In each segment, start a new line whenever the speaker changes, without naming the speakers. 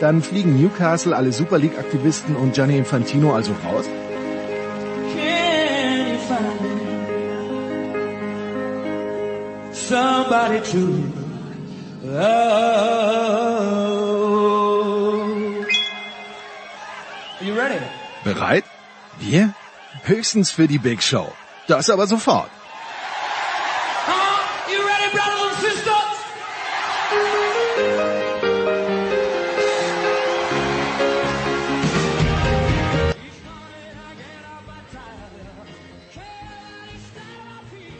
Dann fliegen Newcastle, alle Super League-Aktivisten und Gianni Infantino also raus? Somebody to Are you ready? Bereit? Wir? Höchstens für die Big Show. Das aber sofort.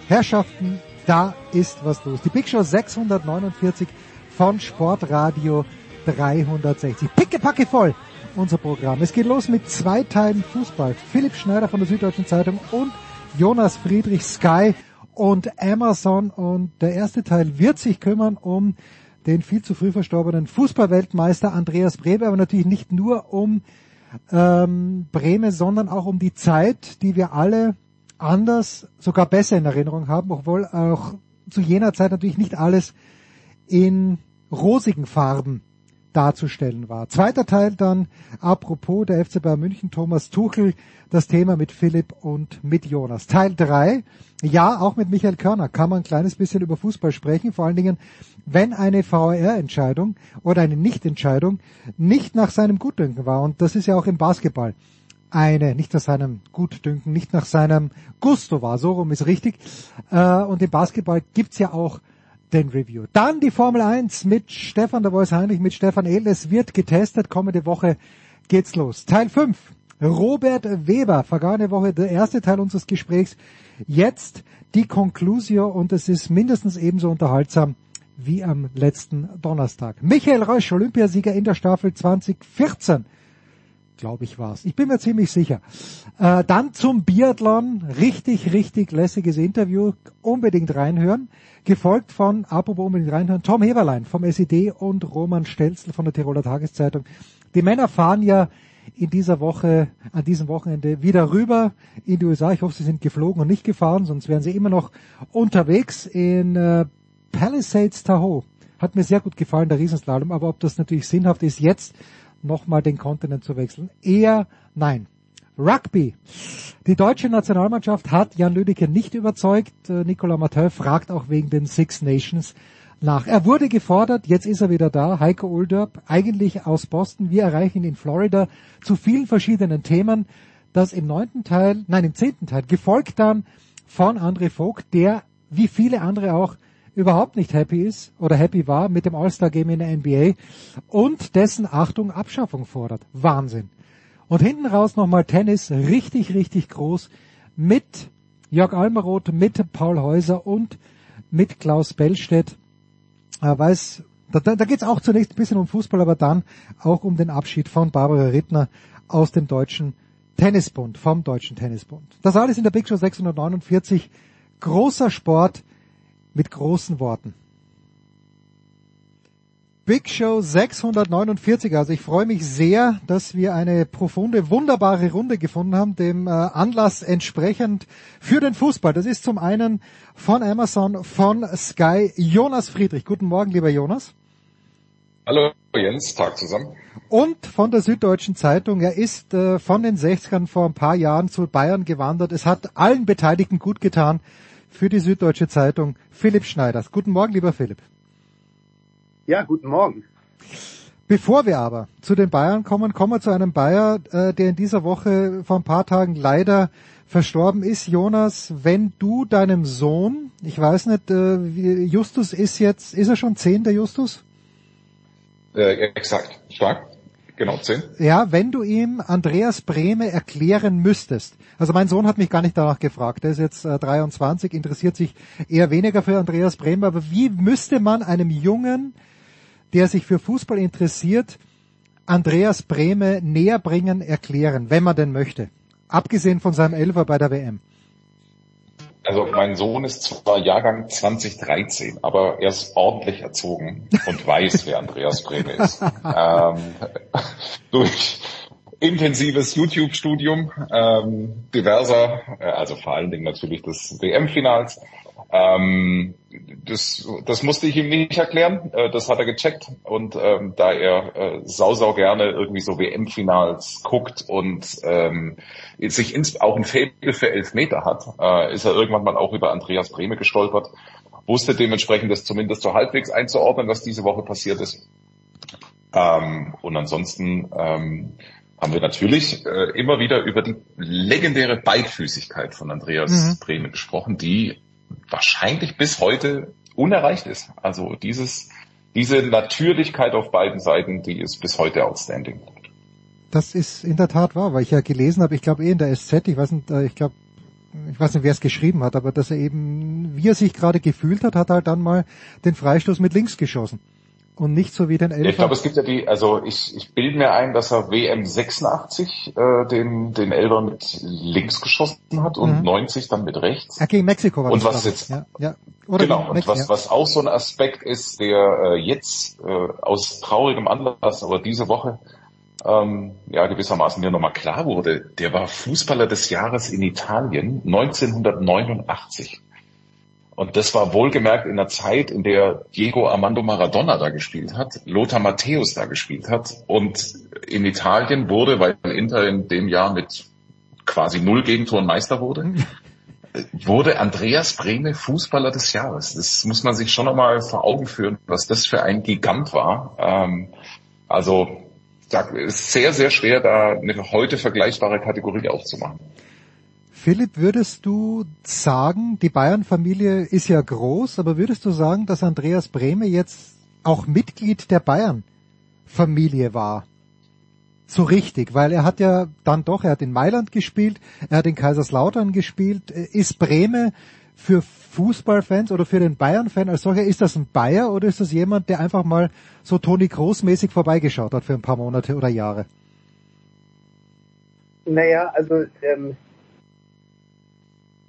Herrschaften, da ist was los. Die Big Show 649 von Sportradio 360. Pickepacke voll unser Programm. Es geht los mit zwei Teilen Fußball. Philipp Schneider von der Süddeutschen Zeitung und Jonas Friedrich Sky und Amazon. Und der erste Teil wird sich kümmern um den viel zu früh verstorbenen Fußballweltmeister Andreas Brebe, aber natürlich nicht nur um ähm, Breme, sondern auch um die Zeit, die wir alle anders, sogar besser in Erinnerung haben, obwohl auch zu jener Zeit natürlich nicht alles in rosigen Farben darzustellen war. Zweiter Teil dann, apropos der FC Bayern München, Thomas Tuchel, das Thema mit Philipp und mit Jonas. Teil drei, ja, auch mit Michael Körner kann man ein kleines bisschen über Fußball sprechen, vor allen Dingen, wenn eine VR-Entscheidung oder eine Nichtentscheidung nicht nach seinem Gutdünken war. Und das ist ja auch im Basketball eine, nicht nach seinem Gutdünken, nicht nach seinem Gusto war, so rum ist richtig. Äh, und im Basketball gibt's ja auch den Review. Dann die Formel 1 mit Stefan der Voice Heinrich, mit Stefan Ehl. Es wird getestet. Kommende Woche geht's los. Teil 5. Robert Weber. Vergangene Woche der erste Teil unseres Gesprächs. Jetzt die Conclusio und es ist mindestens ebenso unterhaltsam wie am letzten Donnerstag. Michael Reusch, Olympiasieger in der Staffel 2014 glaube ich war's. Ich bin mir ziemlich sicher. Äh, dann zum Biathlon, richtig, richtig lässiges Interview, unbedingt reinhören. Gefolgt von, apropos unbedingt reinhören, Tom Heberlein vom SED und Roman Stelzl von der Tiroler Tageszeitung. Die Männer fahren ja in dieser Woche, an diesem Wochenende wieder rüber in die USA. Ich hoffe, sie sind geflogen und nicht gefahren, sonst wären sie immer noch unterwegs in äh, Palisades Tahoe. Hat mir sehr gut gefallen, der Riesenslalom, aber ob das natürlich sinnhaft ist jetzt, nochmal den Kontinent zu wechseln? Eher nein. Rugby. Die deutsche Nationalmannschaft hat Jan Lüdecke nicht überzeugt. Äh, Nicolas Mathieu fragt auch wegen den Six Nations nach. Er wurde gefordert, jetzt ist er wieder da. Heiko Ulderb, eigentlich aus Boston. Wir erreichen ihn in Florida zu vielen verschiedenen Themen. Das im neunten Teil, nein, im zehnten Teil, gefolgt dann von André Vogt, der, wie viele andere auch, überhaupt nicht happy ist oder happy war mit dem All-Star-Game in der NBA und dessen Achtung Abschaffung fordert. Wahnsinn. Und hinten raus nochmal Tennis, richtig, richtig groß mit Jörg Almeroth, mit Paul Häuser und mit Klaus Bellstedt. Äh, weiß, da, da, geht es auch zunächst ein bisschen um Fußball, aber dann auch um den Abschied von Barbara Rittner aus dem Deutschen Tennisbund, vom Deutschen Tennisbund. Das alles in der Big Show 649. Großer Sport mit großen Worten. Big Show 649. Also ich freue mich sehr, dass wir eine profunde, wunderbare Runde gefunden haben, dem äh, Anlass entsprechend für den Fußball. Das ist zum einen von Amazon, von Sky, Jonas Friedrich. Guten Morgen, lieber Jonas.
Hallo Jens, Tag zusammen.
Und von der Süddeutschen Zeitung. Er ist äh, von den 60ern vor ein paar Jahren zu Bayern gewandert. Es hat allen Beteiligten gut getan für die Süddeutsche Zeitung Philipp Schneiders. Guten Morgen, lieber Philipp.
Ja, guten Morgen.
Bevor wir aber zu den Bayern kommen, kommen wir zu einem Bayer, äh, der in dieser Woche vor ein paar Tagen leider verstorben ist. Jonas, wenn du deinem Sohn, ich weiß nicht, äh, Justus ist jetzt, ist er schon zehn, der Justus?
Äh, exakt, stark. Genau, zehn.
Ja, wenn du ihm Andreas Brehme erklären müsstest. Also mein Sohn hat mich gar nicht danach gefragt. Der ist jetzt äh, 23, interessiert sich eher weniger für Andreas Brehme. Aber wie müsste man einem Jungen der sich für Fußball interessiert, Andreas Brehme näher bringen, erklären, wenn man denn möchte. Abgesehen von seinem Elfer bei der WM.
Also mein Sohn ist zwar Jahrgang 2013, aber er ist ordentlich erzogen und weiß, wer Andreas Brehme ist. ähm, durch intensives YouTube-Studium ähm, diverser, äh, also vor allen Dingen natürlich des WM-Finals, ähm, das, das musste ich ihm nicht erklären, äh, das hat er gecheckt und ähm, da er äh, sau, sau gerne irgendwie so WM-Finals guckt und ähm, sich ins, auch ein Faible für Elfmeter hat, äh, ist er irgendwann mal auch über Andreas Brehme gestolpert, wusste dementsprechend das zumindest so halbwegs einzuordnen, was diese Woche passiert ist. Ähm, und ansonsten ähm, haben wir natürlich äh, immer wieder über die legendäre Beidfüßigkeit von Andreas mhm. Brehme gesprochen, die wahrscheinlich bis heute unerreicht ist. Also dieses, diese Natürlichkeit auf beiden Seiten, die ist bis heute outstanding.
Das ist in der Tat wahr, weil ich ja gelesen habe, ich glaube eh in der SZ, ich weiß nicht, äh, ich glaube, ich weiß nicht, wer es geschrieben hat, aber dass er eben, wie er sich gerade gefühlt hat, hat halt dann mal den Freistoß mit links geschossen und nicht so wie den Elfer.
Ich glaube, es gibt ja die, also ich, ich bilde mir ein, dass er WM 86 äh, den, den Elber mit links geschossen hat und mhm. 90 dann mit rechts.
Ja, gegen Mexiko war
und das. Und was jetzt,
ja, ja.
Oder genau, und was, ja. was auch so ein Aspekt ist, der äh, jetzt äh, aus traurigem Anlass, aber diese Woche ähm, ja gewissermaßen mir nochmal klar wurde, der war Fußballer des Jahres in Italien 1989. Und das war wohlgemerkt in der Zeit, in der Diego Armando Maradona da gespielt hat, Lothar Matthäus da gespielt hat. Und in Italien wurde, weil Inter in dem Jahr mit quasi null Gegentoren Meister wurde, wurde Andreas Brehme Fußballer des Jahres. Das muss man sich schon nochmal vor Augen führen, was das für ein Gigant war. Ähm, also, es ist sehr, sehr schwer, da eine heute vergleichbare Kategorie aufzumachen.
Philipp, würdest du sagen, die Bayern-Familie ist ja groß, aber würdest du sagen, dass Andreas Brehme jetzt auch Mitglied der Bayern-Familie war? So richtig, weil er hat ja dann doch, er hat in Mailand gespielt, er hat in Kaiserslautern gespielt. Ist Brehme für Fußballfans oder für den Bayern-Fan als solcher, ist das ein Bayer oder ist das jemand, der einfach mal so Toni Groß-mäßig vorbeigeschaut hat für ein paar Monate oder Jahre?
Naja, also ähm,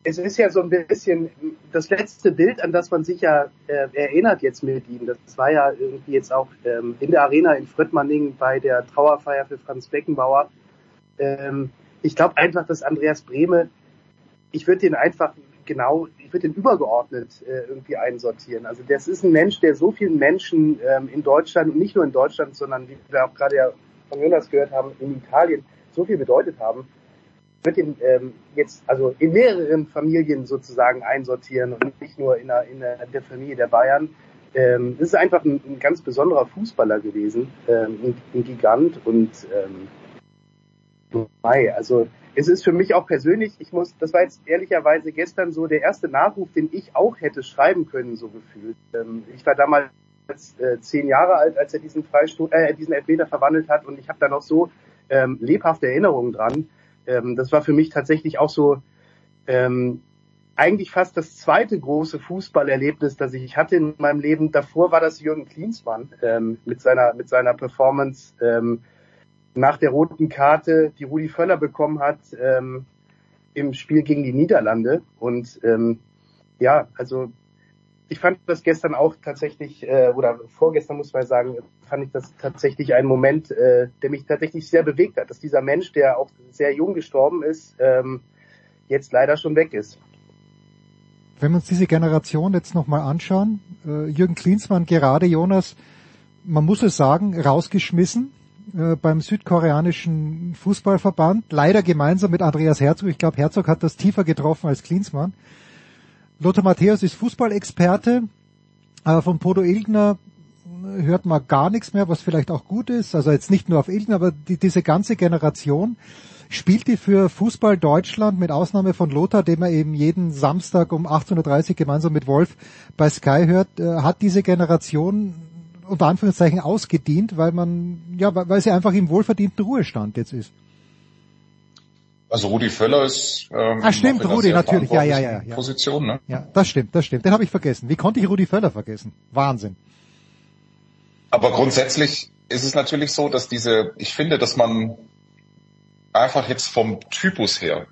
es ist ja so ein bisschen das letzte Bild, an das man sich ja äh, erinnert jetzt mit ihm. Das war ja irgendwie jetzt auch ähm, in der Arena in Fröttmanning bei der Trauerfeier für Franz Beckenbauer. Ähm, ich glaube einfach, dass Andreas Brehme, ich würde den einfach genau, ich würde den übergeordnet äh, irgendwie einsortieren. Also das ist ein Mensch, der so vielen Menschen ähm, in Deutschland und nicht nur in Deutschland, sondern wie wir auch gerade ja von Jonas gehört haben, in Italien so viel bedeutet haben wird ihn ähm, jetzt also in mehreren Familien sozusagen einsortieren und nicht nur in, der, in der Familie der Bayern. Ähm, das ist einfach ein, ein ganz besonderer Fußballer gewesen, ähm, ein, ein Gigant und ähm, also es ist für mich auch persönlich, ich muss, das war jetzt ehrlicherweise gestern so der erste Nachruf, den ich auch hätte schreiben können, so gefühlt. Ähm, ich war damals äh, zehn Jahre alt, als er diesen Freistoß, äh, diesen Elfmeter verwandelt hat und ich habe da noch so ähm, lebhafte Erinnerungen dran ähm, das war für mich tatsächlich auch so ähm, eigentlich fast das zweite große Fußballerlebnis, das ich hatte in meinem Leben. Davor war das Jürgen Klinsmann ähm, mit seiner mit seiner Performance ähm, nach der roten Karte, die Rudi Völler bekommen hat ähm, im Spiel gegen die Niederlande. Und ähm, ja, also ich fand das gestern auch tatsächlich, äh, oder vorgestern muss man sagen, fand ich das tatsächlich ein Moment, äh, der mich tatsächlich sehr bewegt hat, dass dieser Mensch, der auch sehr jung gestorben ist, ähm, jetzt leider schon weg ist.
Wenn wir uns diese Generation jetzt nochmal anschauen, äh, Jürgen Klinsmann gerade, Jonas, man muss es sagen, rausgeschmissen äh, beim südkoreanischen Fußballverband, leider gemeinsam mit Andreas Herzog. Ich glaube, Herzog hat das tiefer getroffen als Klinsmann. Lothar Matthäus ist Fußballexperte. Äh, von Podo Ilgner hört man gar nichts mehr, was vielleicht auch gut ist. Also jetzt nicht nur auf Ilgen, aber die, diese ganze Generation spielt die für Fußball Deutschland mit Ausnahme von Lothar, den man eben jeden Samstag um 18.30 Uhr gemeinsam mit Wolf bei Sky hört, äh, hat diese Generation unter Anführungszeichen ausgedient, weil man, ja, weil sie einfach im wohlverdienten Ruhestand jetzt ist.
Also Rudi Völler ist
ähm, ah, stimmt, Rudi, natürlich, ja, ja, ja,
ja. Position, ne?
Ja, das stimmt, das stimmt. Den habe ich vergessen. Wie konnte ich Rudi Völler vergessen? Wahnsinn.
Aber grundsätzlich ist es natürlich so, dass diese, ich finde, dass man einfach jetzt vom Typus her,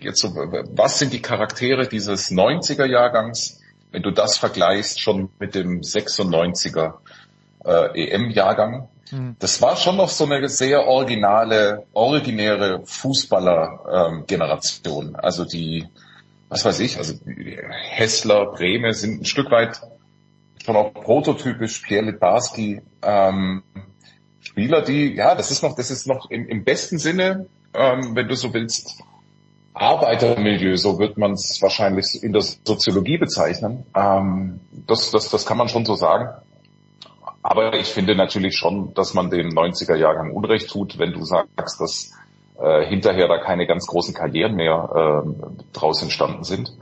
jetzt so, was sind die Charaktere dieses 90er Jahrgangs, wenn du das vergleichst schon mit dem 96er äh, EM-Jahrgang, mhm. das war schon noch so eine sehr originale, originäre Fußballer-Generation. Ähm, also die, was weiß ich, also Hessler, Breme sind ein Stück weit schon auch prototypisch, Pierre Litbarski, ähm, Spieler, die, ja, das ist noch, das ist noch im, im besten Sinne, ähm, wenn du so willst, Arbeitermilieu, so wird man es wahrscheinlich in der Soziologie bezeichnen. Ähm, das, das, das kann man schon so sagen. Aber ich finde natürlich schon, dass man dem 90er Jahrgang Unrecht tut, wenn du sagst, dass äh, hinterher da keine ganz großen Karrieren mehr äh, draus entstanden sind.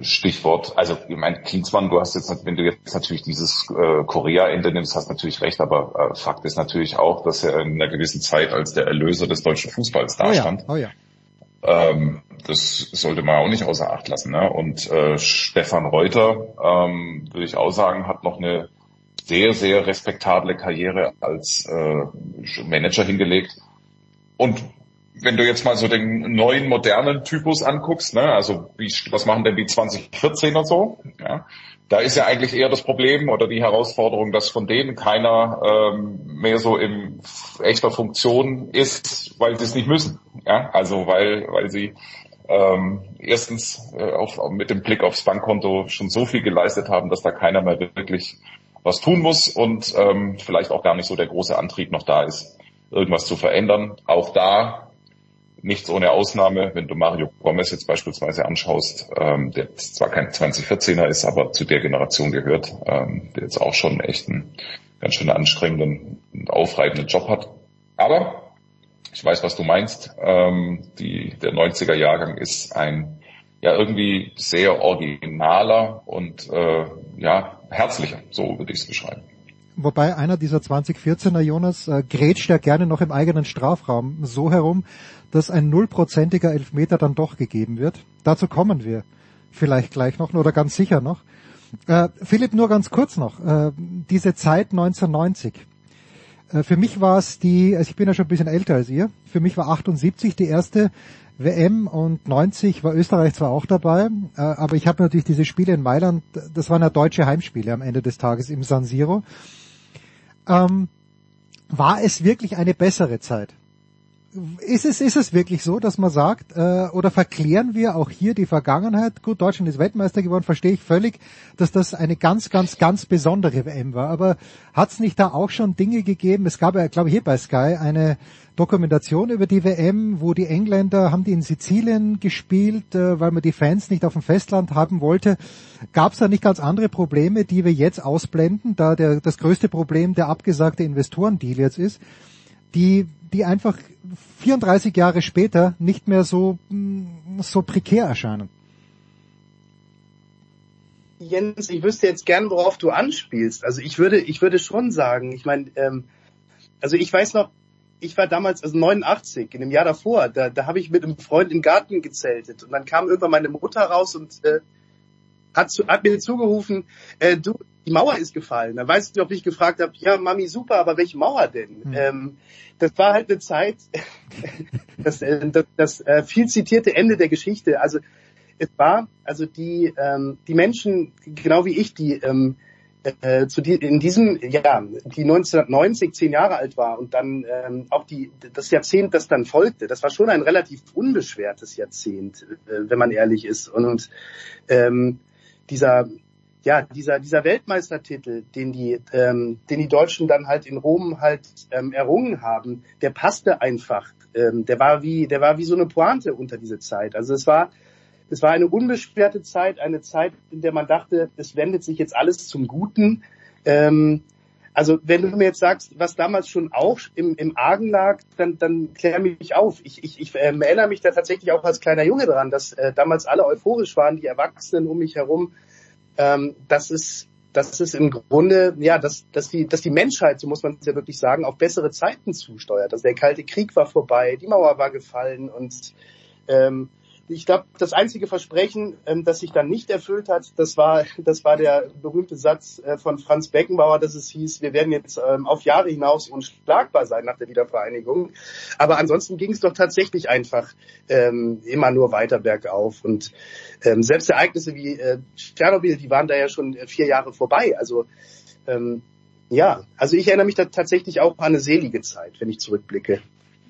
Stichwort, also ich meine, Klinsmann, du hast jetzt, wenn du jetzt natürlich dieses äh, Korea-Ende nimmst, hast natürlich recht, aber äh, Fakt ist natürlich auch, dass er in einer gewissen Zeit als der Erlöser des deutschen Fußballs dastand.
Oh ja, oh ja.
Ähm, das sollte man auch nicht außer Acht lassen. Ne? Und äh, Stefan Reuter, ähm, würde ich auch sagen, hat noch eine sehr, sehr respektable Karriere als äh, Manager hingelegt. Und wenn du jetzt mal so den neuen modernen Typus anguckst, ne, also wie, was machen denn die 2014 und so, ja, da ist ja eigentlich eher das Problem oder die Herausforderung, dass von denen keiner ähm, mehr so in echter Funktion ist, weil sie es nicht müssen. Ja, also weil weil sie ähm, erstens äh, auf, mit dem Blick aufs Bankkonto schon so viel geleistet haben, dass da keiner mehr wirklich was tun muss und ähm, vielleicht auch gar nicht so der große Antrieb noch da ist, irgendwas zu verändern. Auch da nichts ohne Ausnahme, wenn du Mario Gomez jetzt beispielsweise anschaust, ähm, der zwar kein 2014er ist, aber zu der Generation gehört, ähm, der jetzt auch schon echt einen ganz schön anstrengenden und aufreibenden Job hat. Aber ich weiß, was du meinst. Ähm, die, der 90er Jahrgang ist ein ja irgendwie sehr originaler und äh, ja herzlicher, so würde ich es beschreiben.
Wobei einer dieser 2014er Jonas äh, grätscht ja gerne noch im eigenen Strafraum so herum, dass ein nullprozentiger Elfmeter dann doch gegeben wird. Dazu kommen wir vielleicht gleich noch oder ganz sicher noch. Äh, Philipp, nur ganz kurz noch. Äh, diese Zeit 1990. Äh, für mich war es die, also ich bin ja schon ein bisschen älter als ihr, für mich war 78 die erste WM und 90 war Österreich zwar auch dabei, äh, aber ich habe natürlich diese Spiele in Mailand, das waren ja deutsche Heimspiele am Ende des Tages im San Siro. Ähm, war es wirklich eine bessere Zeit? ist es, ist es wirklich so, dass man sagt, äh, oder verklären wir auch hier die Vergangenheit? Gut, Deutschland ist Weltmeister geworden, verstehe ich völlig, dass das eine ganz, ganz, ganz besondere WM war. Aber hat es nicht da auch schon Dinge gegeben? Es gab ja, glaube ich, hier bei Sky eine Dokumentation über die WM, wo die Engländer haben die in Sizilien gespielt, äh, weil man die Fans nicht auf dem Festland haben wollte. Gab es da nicht ganz andere Probleme, die wir jetzt ausblenden, da der, das größte Problem der abgesagte Investorendeal jetzt ist? die, die einfach 34 Jahre später nicht mehr so, mm, so prekär erscheinen.
Jens, ich wüsste jetzt gern, worauf du anspielst. Also ich würde, ich würde schon sagen, ich meine, ähm, also ich weiß noch, ich war damals, also 89, in dem Jahr davor, da, da habe ich mit einem Freund im Garten gezeltet und dann kam irgendwann meine Mutter raus und äh, hat, zu, hat mir zugerufen, äh, du, die Mauer ist gefallen. Da weißt du, ob ich gefragt habe, ja, Mami, super, aber welche Mauer denn? Hm. Ähm, das war halt eine Zeit, das, äh, das, das äh, viel zitierte Ende der Geschichte. Also es war, also die, ähm, die Menschen, genau wie ich, die ähm, äh, zu die, in diesem, ja, die 1990 zehn Jahre alt war und dann ähm, auch die, das Jahrzehnt, das dann folgte, das war schon ein relativ unbeschwertes Jahrzehnt, äh, wenn man ehrlich ist. Und, und ähm, dieser, ja, dieser, dieser Weltmeistertitel, den die, ähm, den die Deutschen dann halt in Rom halt ähm, errungen haben, der passte einfach. Ähm, der war wie, der war wie so eine Pointe unter diese Zeit. Also es war, es war eine unbeschwerte Zeit, eine Zeit, in der man dachte, es wendet sich jetzt alles zum Guten. Ähm, also wenn du mir jetzt sagst, was damals schon auch im, im Argen lag, dann, dann klär mich auf. Ich, ich, ich ähm, erinnere mich da tatsächlich auch als kleiner Junge dran, dass äh, damals alle euphorisch waren, die Erwachsenen um mich herum. Ähm, das ist das ist im Grunde, ja, dass, dass, die, dass die Menschheit, so muss man es ja wirklich sagen, auf bessere Zeiten zusteuert. Also der Kalte Krieg war vorbei, die Mauer war gefallen und ähm, ich glaube, das einzige Versprechen, ähm, das sich dann nicht erfüllt hat, das war, das war der berühmte Satz äh, von Franz Beckenbauer, dass es hieß, wir werden jetzt ähm, auf Jahre hinaus unschlagbar sein nach der Wiedervereinigung. Aber ansonsten ging es doch tatsächlich einfach ähm, immer nur weiter bergauf. Und ähm, selbst Ereignisse wie äh, Tschernobyl, die waren da ja schon äh, vier Jahre vorbei. Also ähm, ja, also ich erinnere mich da tatsächlich auch an eine selige Zeit, wenn ich zurückblicke.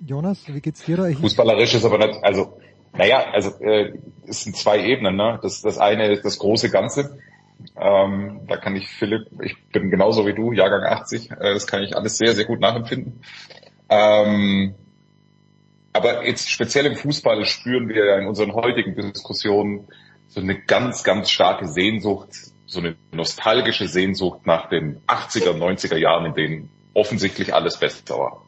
Jonas, wie geht's dir da?
Fußballerisch ist aber nicht, also naja, also äh, es sind zwei Ebenen. Ne? Das, das eine ist das große Ganze. Ähm, da kann ich Philipp, ich bin genauso wie du, Jahrgang 80, äh, das kann ich alles sehr, sehr gut nachempfinden. Ähm, aber jetzt speziell im Fußball spüren wir ja in unseren heutigen Diskussionen so eine ganz, ganz starke Sehnsucht, so eine nostalgische Sehnsucht nach den 80er, 90er Jahren, in denen offensichtlich alles besser war.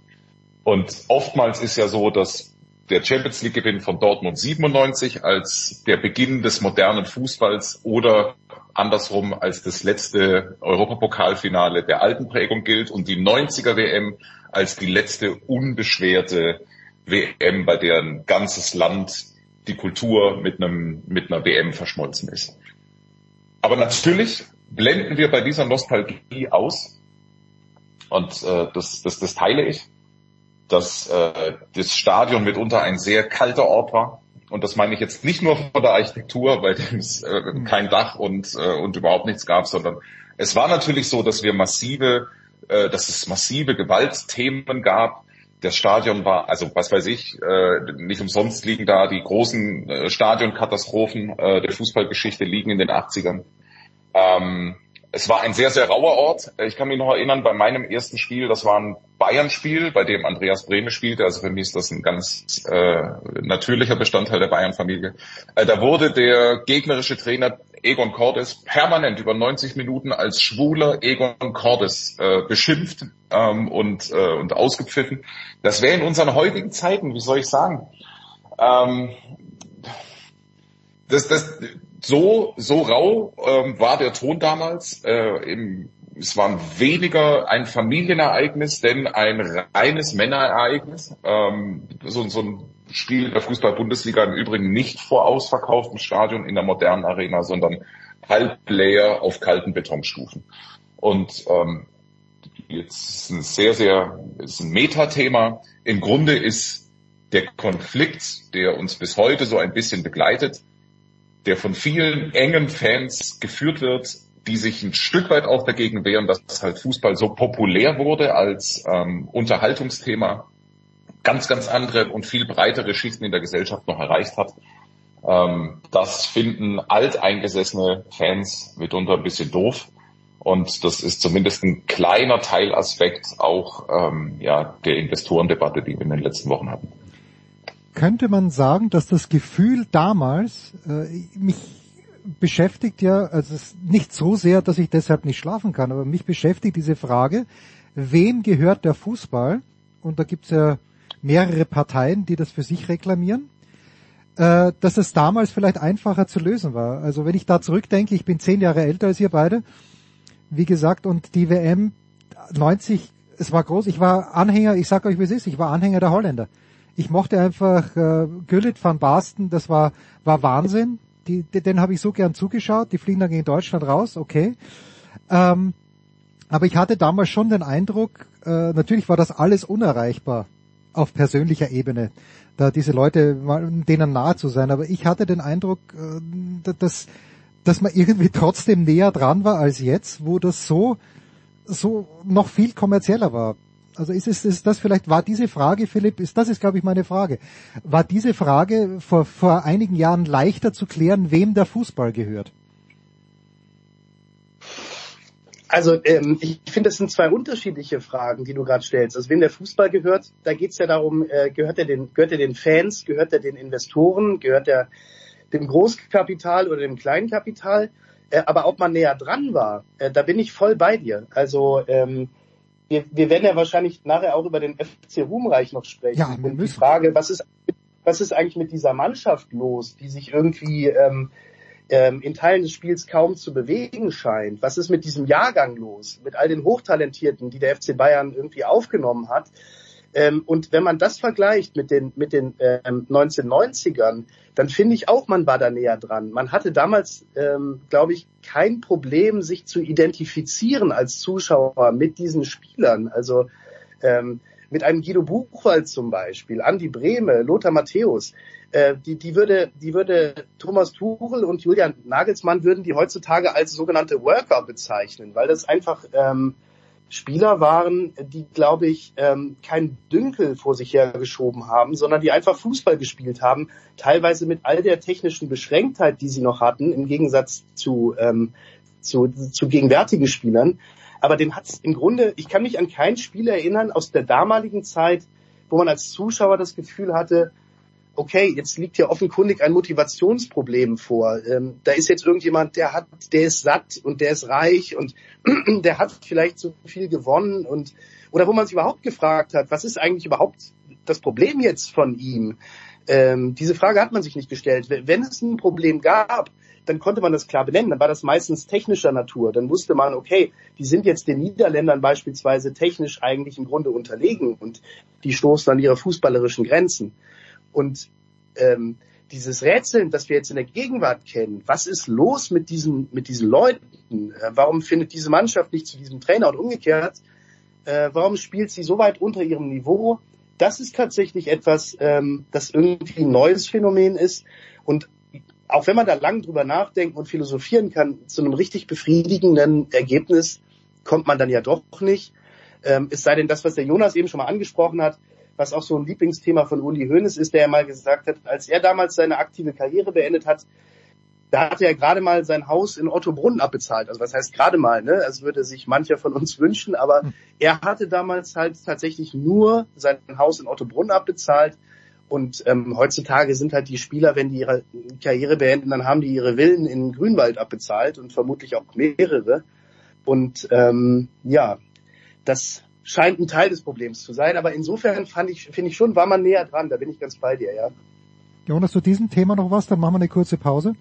Und oftmals ist ja so, dass der Champions League Gewinn von Dortmund 97 als der Beginn des modernen Fußballs oder andersrum als das letzte Europapokalfinale der alten Prägung gilt und die 90er WM als die letzte unbeschwerte WM, bei der ein ganzes Land die Kultur mit einem mit einer WM verschmolzen ist. Aber natürlich blenden wir bei dieser Nostalgie aus und äh, das, das, das teile ich dass äh, das Stadion mitunter ein sehr kalter Ort war. Und das meine ich jetzt nicht nur von der Architektur, weil es äh, kein Dach und, äh, und überhaupt nichts gab, sondern es war natürlich so, dass wir massive, äh, dass es massive Gewaltthemen gab. Das Stadion war, also was weiß ich, äh, nicht umsonst liegen da die großen äh, Stadionkatastrophen äh, der Fußballgeschichte liegen in den 80ern. Ähm, es war ein sehr, sehr rauer Ort. Ich kann mich noch erinnern, bei meinem ersten Spiel, das war ein Bayern-Spiel, bei dem Andreas Brehme spielte. Also für mich ist das ein ganz äh, natürlicher Bestandteil der Bayern-Familie. Äh, da wurde der gegnerische Trainer Egon Cordes permanent über 90 Minuten als schwuler Egon Cordes äh, beschimpft ähm, und, äh, und ausgepfiffen. Das wäre in unseren heutigen Zeiten, wie soll ich sagen, ähm, das, das, so, so rau ähm, war der Ton damals. Äh, im, es war weniger ein Familienereignis, denn ein reines Männerereignis. Ähm, so, so ein Spiel der Fußball-Bundesliga im Übrigen nicht vor ausverkauftem Stadion in der modernen Arena, sondern halbleer auf kalten Betonstufen. Und ähm, jetzt ist ein sehr, sehr, ist ein Metathema. Im Grunde ist der Konflikt, der uns bis heute so ein bisschen begleitet, der von vielen engen Fans geführt wird, die sich ein Stück weit auch dagegen wehren, dass halt Fußball so populär wurde als ähm, Unterhaltungsthema, ganz, ganz andere und viel breitere Schichten in der Gesellschaft noch erreicht hat. Ähm, das finden alteingesessene Fans mitunter ein bisschen doof. Und das ist zumindest ein kleiner Teilaspekt auch ähm, ja, der Investorendebatte, die wir in den letzten Wochen hatten
könnte man sagen, dass das Gefühl damals äh, mich beschäftigt ja, also es ist nicht so sehr, dass ich deshalb nicht schlafen kann, aber mich beschäftigt diese Frage, wem gehört der Fußball? Und da gibt's ja mehrere Parteien, die das für sich reklamieren, äh, dass es damals vielleicht einfacher zu lösen war. Also wenn ich da zurückdenke, ich bin zehn Jahre älter als ihr beide, wie gesagt, und die WM 90, es war groß, ich war Anhänger, ich sag euch wie es ist, ich war Anhänger der Holländer. Ich mochte einfach äh, Güllit van Basten, das war, war Wahnsinn. Die, die, den habe ich so gern zugeschaut. Die fliegen dann gegen Deutschland raus, okay. Ähm, aber ich hatte damals schon den Eindruck, äh, natürlich war das alles unerreichbar auf persönlicher Ebene, da diese Leute, denen nahe zu sein. Aber ich hatte den Eindruck, äh, dass, dass man irgendwie trotzdem näher dran war als jetzt, wo das so, so noch viel kommerzieller war. Also ist es ist das vielleicht, war diese Frage, Philipp, ist das ist, glaube ich, meine Frage. War diese Frage vor, vor einigen Jahren leichter zu klären, wem der Fußball gehört?
Also ähm, ich finde, das sind zwei unterschiedliche Fragen, die du gerade stellst. Also wem der Fußball gehört, da geht es ja darum, äh, gehört er den, gehört er den Fans, gehört er den Investoren, gehört er dem Großkapital oder dem Kleinkapital? Äh, aber ob man näher dran war, äh, da bin ich voll bei dir. Also ähm, wir, wir werden ja wahrscheinlich nachher auch über den FC Ruhmreich noch sprechen.
Ja,
und
müssen.
die Frage, was ist, was ist eigentlich mit dieser Mannschaft los, die sich irgendwie ähm, ähm, in Teilen des Spiels kaum zu bewegen scheint? Was ist mit diesem Jahrgang los? Mit all den Hochtalentierten, die der FC Bayern irgendwie aufgenommen hat? Ähm, und wenn man das vergleicht mit den, mit den ähm, 1990ern, dann finde ich auch, man war da näher dran. Man hatte damals, ähm, glaube ich, kein Problem, sich zu identifizieren als Zuschauer mit diesen Spielern. Also ähm, mit einem Guido Buchwald zum Beispiel, Andi Brehme, Lothar Matthäus. Äh, die, die, würde, die würde Thomas Tuchel und Julian Nagelsmann würden die heutzutage als sogenannte Worker bezeichnen, weil das einfach ähm, Spieler waren, die, glaube ich, ähm, kein Dünkel vor sich hergeschoben haben, sondern die einfach Fußball gespielt haben, teilweise mit all der technischen Beschränktheit, die sie noch hatten, im Gegensatz zu, ähm, zu, zu gegenwärtigen Spielern. Aber den hat im Grunde, ich kann mich an kein Spiel erinnern aus der damaligen Zeit, wo man als Zuschauer das Gefühl hatte, okay, jetzt liegt hier offenkundig ein Motivationsproblem vor. Ähm, da ist jetzt irgendjemand, der hat, der ist satt und der ist reich und der hat vielleicht zu viel gewonnen und oder wo man sich überhaupt gefragt hat, was ist eigentlich überhaupt das Problem jetzt von ihm? Ähm, diese Frage hat man sich nicht gestellt. Wenn es ein Problem gab, dann konnte man das klar benennen. Dann war das meistens technischer Natur. Dann wusste man, okay, die sind jetzt den Niederländern beispielsweise technisch eigentlich im Grunde unterlegen und die stoßen an ihre fußballerischen Grenzen. Und ähm, dieses Rätseln, das wir jetzt in der Gegenwart kennen, was ist los mit diesen, mit diesen Leuten? Äh, warum findet diese Mannschaft nicht zu diesem Trainer und umgekehrt? Äh, warum spielt sie so weit unter ihrem Niveau? Das ist tatsächlich etwas, ähm, das irgendwie ein neues Phänomen ist. Und auch wenn man da lang drüber nachdenken und philosophieren kann, zu einem richtig befriedigenden Ergebnis kommt man dann ja doch nicht. Ähm, es sei denn, das, was der Jonas eben schon mal angesprochen hat, was auch so ein Lieblingsthema von Uli Hoeneß ist, der ja mal gesagt hat, als er damals seine aktive Karriere beendet hat, da hatte er gerade mal sein Haus in Ottobrunn abbezahlt. Also was heißt gerade mal, ne? Das würde sich mancher von uns wünschen, aber hm. er hatte damals halt tatsächlich nur sein Haus in Ottobrunn abbezahlt. Und ähm, heutzutage sind halt die Spieler, wenn die ihre Karriere beenden, dann haben die ihre Villen in Grünwald abbezahlt und vermutlich auch mehrere. Und ähm, ja, das scheint ein Teil des Problems zu sein. Aber insofern fand ich, finde ich schon, war man näher dran. Da bin ich ganz bei dir, ja.
Jonas, zu diesem Thema noch was? Dann machen wir eine kurze Pause.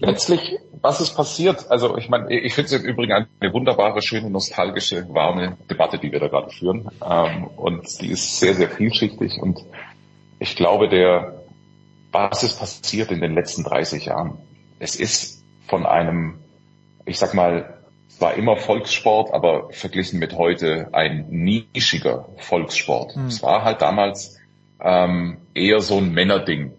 Letztlich, was ist passiert? Also ich meine, ich finde es im Übrigen eine wunderbare, schöne, nostalgische, warme Debatte, die wir da gerade führen. Ähm, und die ist sehr, sehr vielschichtig. Und ich glaube, der, was ist passiert in den letzten 30 Jahren? Es ist von einem, ich sag mal, zwar immer Volkssport, aber verglichen mit heute ein nischiger Volkssport. Mhm. Es war halt damals ähm, eher so ein Männerding.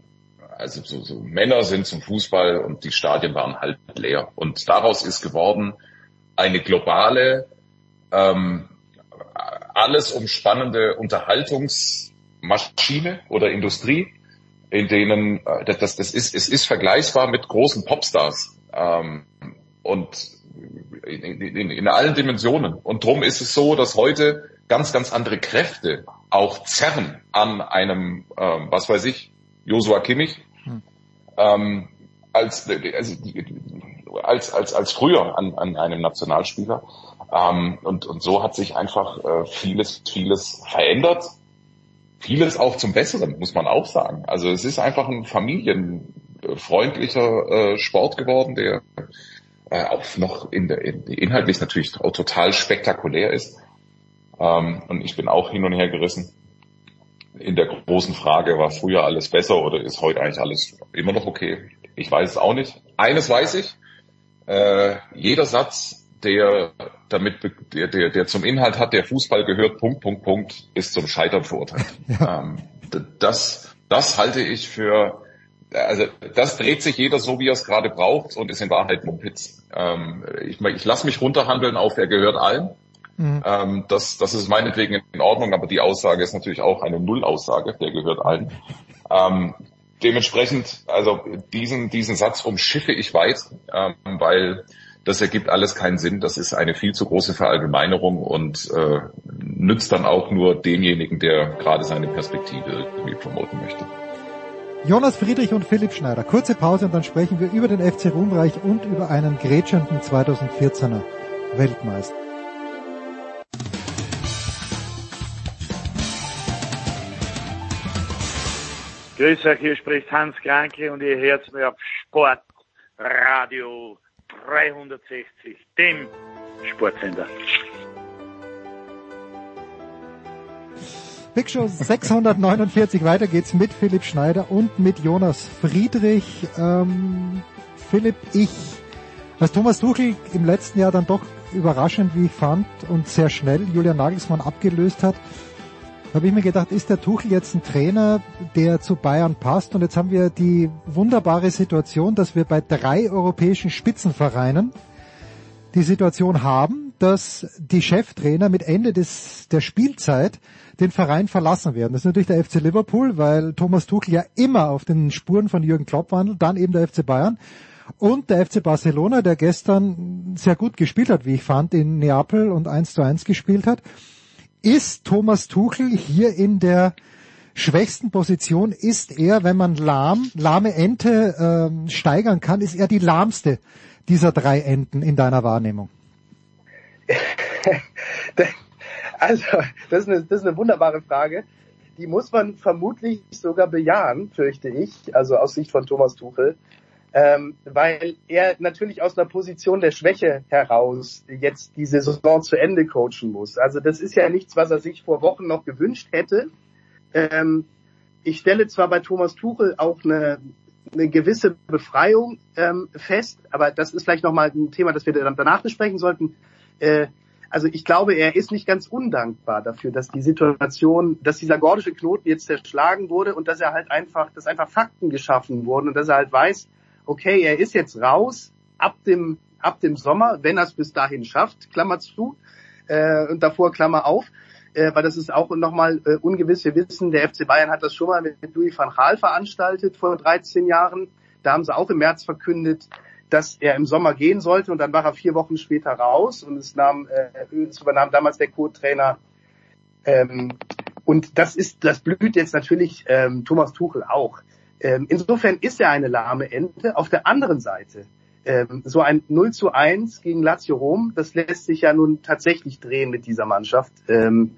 Also so, so Männer sind zum Fußball und die Stadien waren halt leer. Und daraus ist geworden eine globale, ähm, alles umspannende Unterhaltungsmaschine oder Industrie, in denen äh, das, das ist, es ist vergleichbar mit großen Popstars. Ähm, und in, in, allen Dimensionen. Und drum ist es so, dass heute ganz, ganz andere Kräfte auch zerren an einem, ähm, was weiß ich, Josua Kimmich, hm. ähm, als, also, als, als, als früher an, an einem Nationalspieler. Ähm, und, und so hat sich einfach äh, vieles, vieles verändert. Vieles auch zum Besseren, muss man auch sagen. Also es ist einfach ein familienfreundlicher äh, Sport geworden, der äh, auch noch in der, in, inhaltlich natürlich auch total spektakulär ist. Ähm, und ich bin auch hin und her gerissen. In der großen Frage, war früher alles besser oder ist heute eigentlich alles immer noch okay? Ich weiß es auch nicht. Eines weiß ich, äh, jeder Satz, der damit, der, der, der zum Inhalt hat, der Fußball gehört, Punkt, Punkt, Punkt, ist zum Scheitern verurteilt. Ja. Ähm, das, das halte ich für also das dreht sich jeder so, wie er es gerade braucht und ist in Wahrheit Mumpitz. Ähm, ich ich lasse mich runterhandeln auf, er gehört allen. Mhm. Ähm, das, das ist meinetwegen in Ordnung, aber die Aussage ist natürlich auch eine Nullaussage, der gehört allen. Ähm, dementsprechend, also diesen, diesen Satz umschiffe ich weit, ähm, weil das ergibt alles keinen Sinn. Das ist eine viel zu große Verallgemeinerung und äh, nützt dann auch nur denjenigen, der gerade seine Perspektive irgendwie promoten möchte.
Jonas Friedrich und Philipp Schneider. Kurze Pause und dann sprechen wir über den FC Ruhmreich und über einen grätschenden 2014er Weltmeister.
Grüß euch, hier spricht Hans Kranke und ihr hört mir auf Sportradio 360, dem Sportsender.
Big Show 649, weiter geht's mit Philipp Schneider und mit Jonas Friedrich. Ähm, Philipp, ich, als Thomas Tuchel im letzten Jahr dann doch überraschend, wie ich fand, und sehr schnell Julian Nagelsmann abgelöst hat, habe ich mir gedacht, ist der Tuchel jetzt ein Trainer, der zu Bayern passt? Und jetzt haben wir die wunderbare Situation, dass wir bei drei europäischen Spitzenvereinen die Situation haben, dass die Cheftrainer mit Ende des, der Spielzeit den Verein verlassen werden. Das ist natürlich der FC Liverpool, weil Thomas Tuchel ja immer auf den Spuren von Jürgen Klopp wandelt, dann eben der FC Bayern und der FC Barcelona, der gestern sehr gut gespielt hat, wie ich fand, in Neapel und 1 zu 1 gespielt hat. Ist Thomas Tuchel hier in der schwächsten Position? Ist er, wenn man lahm, lahme Ente ähm, steigern kann, ist er die lahmste dieser drei Enten in deiner Wahrnehmung?
also, das ist, eine, das ist eine wunderbare Frage. Die muss man vermutlich sogar bejahen, fürchte ich, also aus Sicht von Thomas Tuchel ähm, weil er natürlich aus einer Position der Schwäche heraus jetzt die Saison zu Ende coachen muss. Also das ist ja nichts, was er sich vor Wochen noch gewünscht hätte. Ähm, ich stelle zwar bei Thomas Tuchel auch eine, eine gewisse Befreiung ähm, fest, aber das ist vielleicht nochmal ein Thema, das wir dann danach besprechen sollten. Äh, also ich glaube, er ist nicht ganz undankbar dafür, dass die Situation, dass dieser gordische Knoten jetzt zerschlagen wurde und dass er halt einfach, dass einfach Fakten geschaffen wurden und dass er halt weiß, okay, er ist jetzt raus ab dem, ab dem Sommer, wenn er es bis dahin schafft, Klammer zu, äh, und davor Klammer auf, äh, weil das ist auch nochmal äh, ungewiss. Wir wissen, der FC Bayern hat das schon mal mit Louis van Gaal veranstaltet vor 13 Jahren. Da haben sie auch im März verkündet, dass er im Sommer gehen sollte und dann war er vier Wochen später raus und es, nahm, äh, es übernahm damals der Co-Trainer ähm, und das ist, das blüht jetzt natürlich ähm, Thomas Tuchel auch. Ähm, insofern ist er eine lahme Ente. Auf der anderen Seite, ähm, so ein 0 zu 1 gegen Lazio Rom, das lässt sich ja nun tatsächlich drehen mit dieser Mannschaft. Ähm,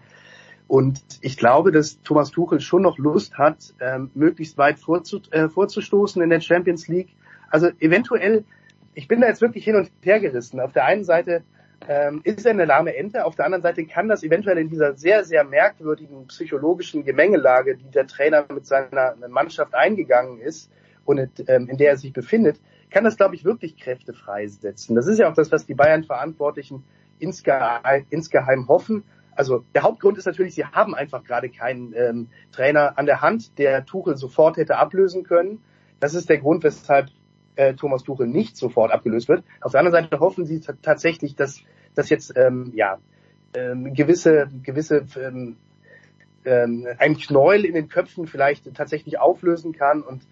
und ich glaube, dass Thomas Tuchel schon noch Lust hat, ähm, möglichst weit vorzu äh, vorzustoßen in der Champions League. Also eventuell, ich bin da jetzt wirklich hin und her gerissen. Auf der einen Seite ähm, ist er eine lahme Ente. Auf der anderen Seite kann das eventuell in dieser sehr, sehr merkwürdigen psychologischen Gemengelage, die der Trainer mit seiner Mannschaft eingegangen ist und ähm, in der er sich befindet, kann das, glaube ich, wirklich Kräfte freisetzen. Das ist ja auch das, was die Bayern-Verantwortlichen insgeheim, insgeheim hoffen. Also der Hauptgrund ist natürlich, sie haben einfach gerade keinen ähm, Trainer an der Hand, der Tuchel sofort hätte ablösen können. Das ist der Grund, weshalb äh, Thomas Tuchel nicht sofort abgelöst wird. Auf der anderen Seite hoffen sie tatsächlich, dass, dass jetzt ähm, ja ähm, gewisse gewisse ähm, ähm, ein Knäuel in den Köpfen vielleicht tatsächlich auflösen kann und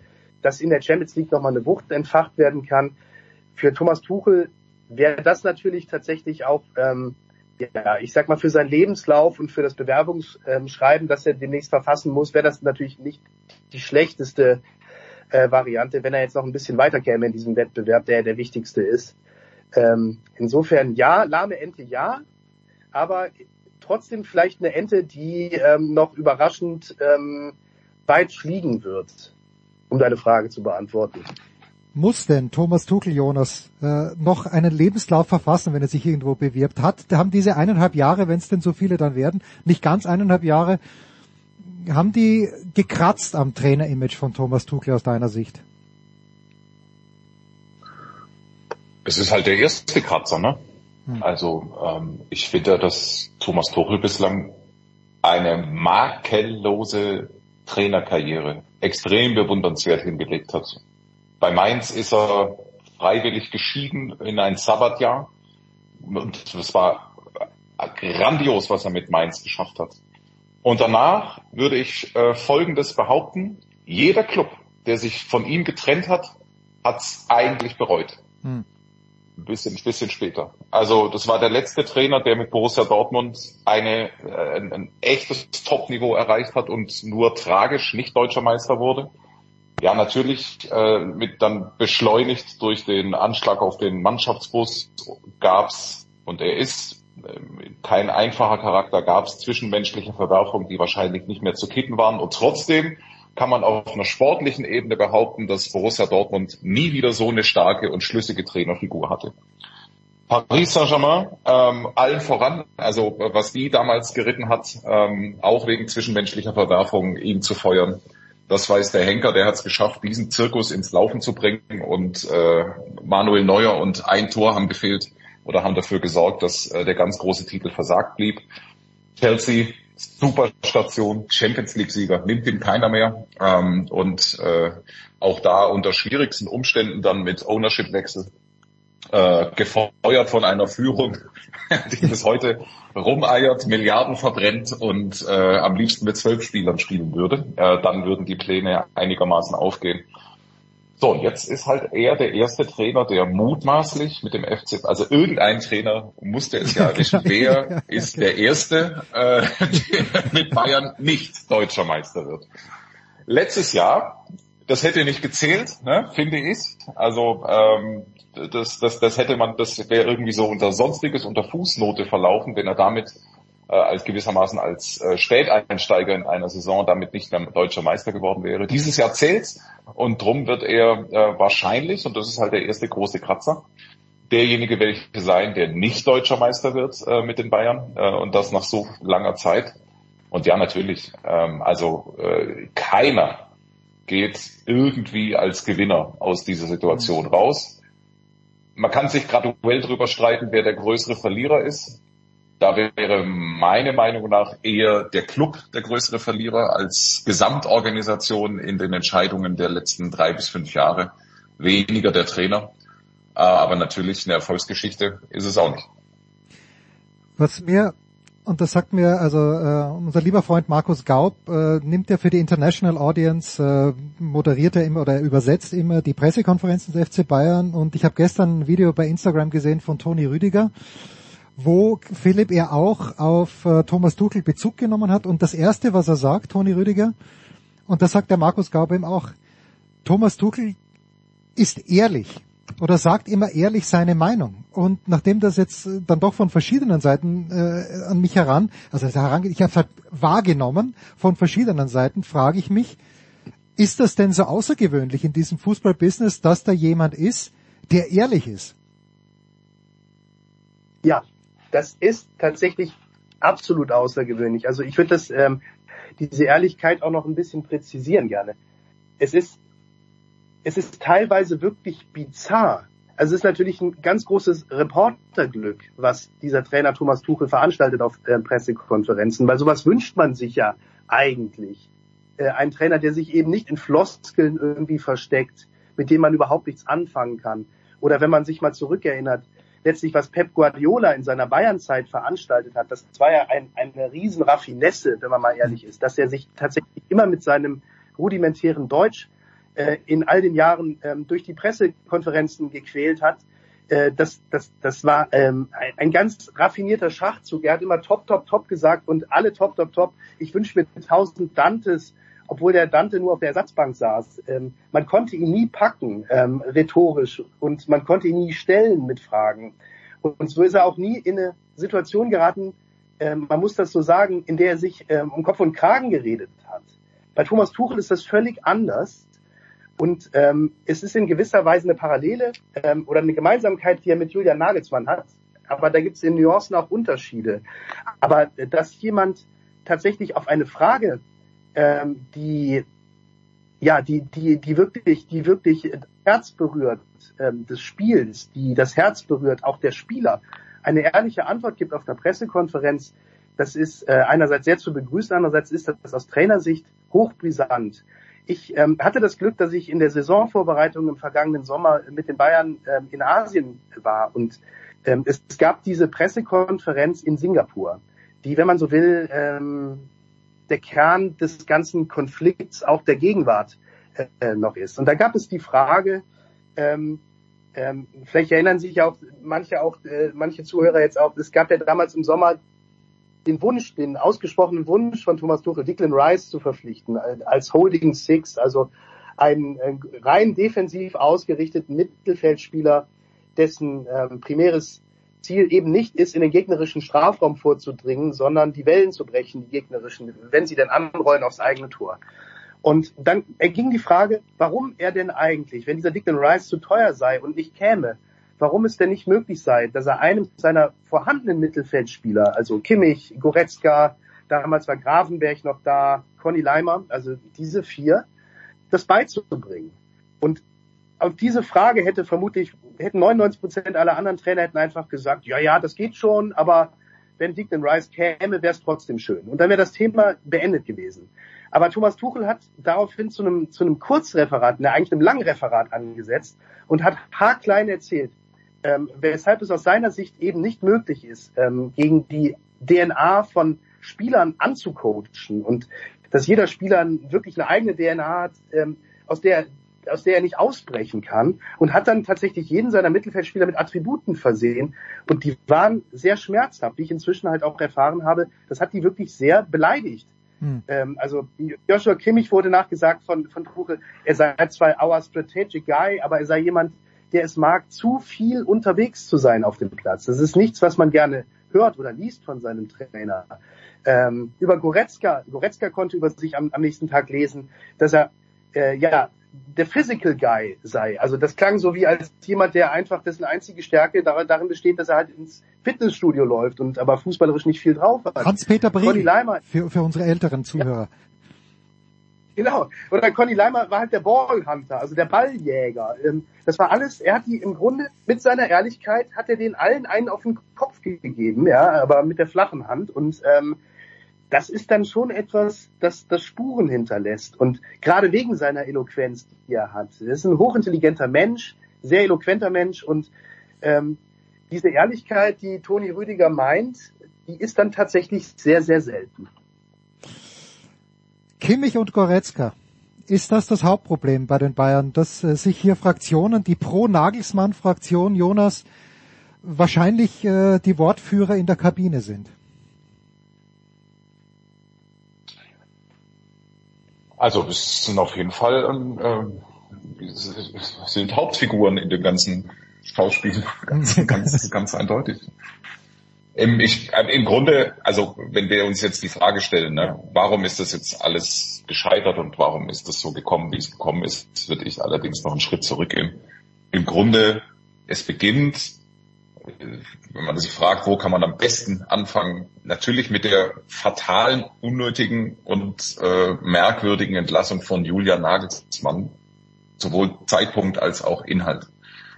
dass in der Champions League nochmal eine Wucht entfacht werden kann. Für Thomas Tuchel wäre das natürlich tatsächlich auch, ähm, ja, ich sag mal, für seinen Lebenslauf und für das Bewerbungsschreiben, das er demnächst verfassen muss, wäre das natürlich nicht die schlechteste äh, Variante, wenn er jetzt noch ein bisschen weiter käme in diesem Wettbewerb, der der wichtigste ist. Ähm, insofern ja, lahme Ente ja, aber trotzdem vielleicht eine Ente, die ähm, noch überraschend ähm, weit fliegen wird, um deine Frage zu beantworten.
Muss denn Thomas Tuchel, Jonas, äh, noch einen Lebenslauf verfassen, wenn er sich irgendwo bewirbt hat? Haben diese eineinhalb Jahre, wenn es denn so viele dann werden, nicht ganz eineinhalb Jahre, haben die gekratzt am Trainerimage von Thomas Tuchel aus deiner Sicht?
Es ist halt der erste Kratzer, ne? Hm. Also ähm, ich finde, dass Thomas Tuchel bislang eine makellose Trainerkarriere extrem bewundernswert hingelegt hat. Bei Mainz ist er freiwillig geschieden in ein Sabbatjahr und das war grandios, was er mit Mainz geschafft hat. Und danach würde ich äh, Folgendes behaupten. Jeder Club, der sich von ihm getrennt hat, hat es eigentlich bereut. Hm. Ein bisschen, ein bisschen später. Also das war der letzte Trainer, der mit Borussia Dortmund eine, äh, ein, ein echtes Top-Niveau erreicht hat und nur tragisch nicht deutscher Meister wurde. Ja, natürlich äh, mit dann beschleunigt durch den Anschlag auf den Mannschaftsbus gab's und er ist kein einfacher Charakter, gab es zwischenmenschliche Verwerfungen, die wahrscheinlich nicht mehr zu kitten waren. Und trotzdem kann man auf einer sportlichen Ebene behaupten, dass Borussia Dortmund nie wieder so eine starke und schlüssige Trainerfigur hatte. Paris Saint-Germain, ähm, allen voran, also was die damals geritten hat, ähm, auch wegen zwischenmenschlicher Verwerfungen, ihn zu feuern. Das weiß der Henker, der hat es geschafft, diesen Zirkus ins Laufen zu bringen und äh, Manuel Neuer und ein Tor haben gefehlt oder haben dafür gesorgt, dass äh, der ganz große Titel versagt blieb. Chelsea super Station, Champions League-Sieger, nimmt ihn keiner mehr. Ähm, und äh, auch da unter schwierigsten Umständen dann mit Ownership-Wechsel äh, gefeuert von einer Führung, die bis heute rumeiert, Milliarden verbrennt und äh, am liebsten mit zwölf Spielern spielen würde. Äh, dann würden die Pläne einigermaßen aufgehen. So, jetzt ist halt er der erste Trainer, der mutmaßlich mit dem FC, also irgendein Trainer musste es ja erwischen, wer ist der erste, äh, der mit Bayern nicht deutscher Meister wird. Letztes Jahr, das hätte nicht gezählt, ne, finde ich. Also ähm, das, das, das hätte man, das wäre irgendwie so unter Sonstiges, unter Fußnote verlaufen, wenn er damit äh, als gewissermaßen als äh, Späteinsteiger in einer Saison damit nicht mehr deutscher Meister geworden wäre. Dieses Jahr zählt und drum wird er äh, wahrscheinlich, und das ist halt der erste große Kratzer, derjenige welche sein, der nicht deutscher Meister wird äh, mit den Bayern äh, und das nach so langer Zeit. Und ja, natürlich, ähm, also äh, keiner geht irgendwie als Gewinner aus dieser Situation raus. Man kann sich graduell darüber streiten, wer der größere Verlierer ist. Da wäre meine Meinung nach eher der Club der größere Verlierer als Gesamtorganisation in den Entscheidungen der letzten drei bis fünf Jahre. Weniger der Trainer. Äh, aber natürlich eine Erfolgsgeschichte ist es auch nicht.
Was mir, und das sagt mir, also äh, unser lieber Freund Markus Gaub äh, nimmt ja für die International Audience, äh, moderiert er immer oder übersetzt immer die Pressekonferenzen des FC Bayern und ich habe gestern ein Video bei Instagram gesehen von Toni Rüdiger, wo Philipp er auch auf äh, Thomas Tuchel Bezug genommen hat. Und das Erste, was er sagt, Toni Rüdiger, und das sagt der Markus Gaube ihm auch, Thomas Tuchel ist ehrlich oder sagt immer ehrlich seine Meinung. Und nachdem das jetzt dann doch von verschiedenen Seiten äh, an mich heran, also heran, ich habe es halt wahrgenommen von verschiedenen Seiten, frage ich mich, ist das denn so außergewöhnlich in diesem Fußballbusiness, dass da jemand ist, der ehrlich ist?
Ja, das ist tatsächlich absolut außergewöhnlich. Also ich würde das ähm, diese Ehrlichkeit auch noch ein bisschen präzisieren gerne. Es ist es ist teilweise wirklich bizarr. Also es ist natürlich ein ganz großes Reporterglück, was dieser Trainer Thomas Tuchel veranstaltet auf äh, Pressekonferenzen, weil sowas wünscht man sich ja eigentlich. Äh, ein Trainer, der sich eben nicht in Floskeln irgendwie versteckt, mit dem man überhaupt nichts anfangen kann. Oder wenn man sich mal zurückerinnert, letztlich, was Pep Guardiola in seiner Bayernzeit veranstaltet hat, das war ja ein, eine riesen Raffinesse, wenn man mal ehrlich ist, dass er sich tatsächlich immer mit seinem rudimentären Deutsch äh, in all den Jahren ähm, durch die Pressekonferenzen gequält hat. Äh, das, das, das war ähm, ein, ein ganz raffinierter Schachzug. Er hat immer top, top, top gesagt und alle top, top, top. Ich wünsche mir tausend Dantes obwohl der Dante nur auf der Ersatzbank saß. Ähm, man konnte ihn nie packen, ähm, rhetorisch, und man konnte ihn nie stellen mit Fragen. Und so ist er auch nie in eine Situation geraten, ähm, man muss das so sagen, in der er sich ähm, um Kopf und Kragen geredet hat. Bei Thomas Tuchel ist das völlig anders. Und ähm, es ist in gewisser Weise eine Parallele ähm, oder eine Gemeinsamkeit, die er mit Julian Nagelsmann hat. Aber da gibt es in Nuancen auch Unterschiede. Aber äh, dass jemand tatsächlich auf eine Frage ähm, die ja, die, die, die wirklich, die wirklich Herz berührt ähm, des Spiels, die das Herz berührt, auch der Spieler, eine ehrliche Antwort gibt auf der Pressekonferenz, das ist äh, einerseits sehr zu begrüßen, andererseits ist das aus Trainersicht hochbrisant. Ich ähm, hatte das Glück, dass ich in der Saisonvorbereitung im vergangenen Sommer mit den Bayern ähm, in Asien war und ähm, es, gab diese Pressekonferenz in Singapur, die, wenn man so will, ähm, der Kern des ganzen Konflikts auch der Gegenwart äh, noch ist. Und da gab es die Frage, ähm, ähm, vielleicht erinnern sich auch manche auch äh, manche Zuhörer jetzt auch, es gab ja damals im Sommer den Wunsch, den ausgesprochenen Wunsch von Thomas Tuchel, Declan Rice zu verpflichten als Holding Six, also einen, einen rein defensiv ausgerichteten Mittelfeldspieler, dessen ähm, primäres Ziel eben nicht ist, in den gegnerischen Strafraum vorzudringen, sondern die Wellen zu brechen, die gegnerischen, wenn sie denn anrollen aufs eigene Tor. Und dann erging die Frage, warum er denn eigentlich, wenn dieser Declan Rice zu teuer sei und nicht käme, warum es denn nicht möglich sei, dass er einem seiner vorhandenen Mittelfeldspieler, also Kimmich, Goretzka, damals war Gravenberg noch da, Conny Leimer, also diese vier, das beizubringen. Und auf diese Frage hätte vermutlich, hätten 99 Prozent aller anderen Trainer hätten einfach gesagt, ja, ja, das geht schon, aber wenn Declan Rice käme, wäre es trotzdem schön. Und dann wäre das Thema beendet gewesen. Aber Thomas Tuchel hat daraufhin zu einem, zu einem Kurzreferat, ne, eigentlich einem Langreferat angesetzt und hat haarklein erzählt, ähm, weshalb es aus seiner Sicht eben nicht möglich ist, ähm, gegen die DNA von Spielern anzucoachen und dass jeder Spieler wirklich eine eigene DNA hat, ähm, aus der aus der er nicht ausbrechen kann und hat dann tatsächlich jeden seiner Mittelfeldspieler mit Attributen versehen und die waren sehr schmerzhaft, wie ich inzwischen halt auch erfahren habe. Das hat die wirklich sehr beleidigt. Hm. Ähm, also Joshua Kimmich wurde nachgesagt von, von Tuchel, er sei zwar our strategic guy, aber er sei jemand, der es mag, zu viel unterwegs zu sein auf dem Platz. Das ist nichts, was man gerne hört oder liest von seinem Trainer. Ähm, über Goretzka, Goretzka konnte über sich am, am nächsten Tag lesen, dass er äh, ja der Physical Guy sei. Also das klang so wie als jemand, der einfach dessen einzige Stärke darin besteht, dass er halt ins Fitnessstudio läuft und aber fußballerisch nicht viel drauf hat.
Hans-Peter Brink für, für unsere älteren Zuhörer. Ja.
Genau. Oder Conny Leimer war halt der Ballhunter, also der Balljäger. Ähm, das war alles, er hat die im Grunde mit seiner Ehrlichkeit hat er den allen einen auf den Kopf gegeben, ja, aber mit der flachen Hand und ähm, das ist dann schon etwas, das, das Spuren hinterlässt. Und gerade wegen seiner Eloquenz, die er hat. Er ist ein hochintelligenter Mensch, sehr eloquenter Mensch und ähm, diese Ehrlichkeit, die Toni Rüdiger meint, die ist dann tatsächlich sehr, sehr selten.
Kimmich und Goretzka. Ist das das Hauptproblem bei den Bayern, dass äh, sich hier Fraktionen, die Pro-Nagelsmann-Fraktion Jonas, wahrscheinlich äh, die Wortführer in der Kabine sind?
Also es sind auf jeden Fall ähm, äh, sind Hauptfiguren in dem ganzen Schauspiel, ganz, ganz, ganz eindeutig. Im, ich, äh, Im Grunde, also wenn wir uns jetzt die Frage stellen, ne, warum ist das jetzt alles gescheitert und warum ist das so gekommen, wie es gekommen ist, würde ich allerdings noch einen Schritt zurückgehen. Im Grunde, es beginnt wenn man sich fragt, wo kann man am besten anfangen, natürlich mit der fatalen, unnötigen und äh, merkwürdigen Entlassung von Julian Nagelsmann, sowohl Zeitpunkt als auch Inhalt.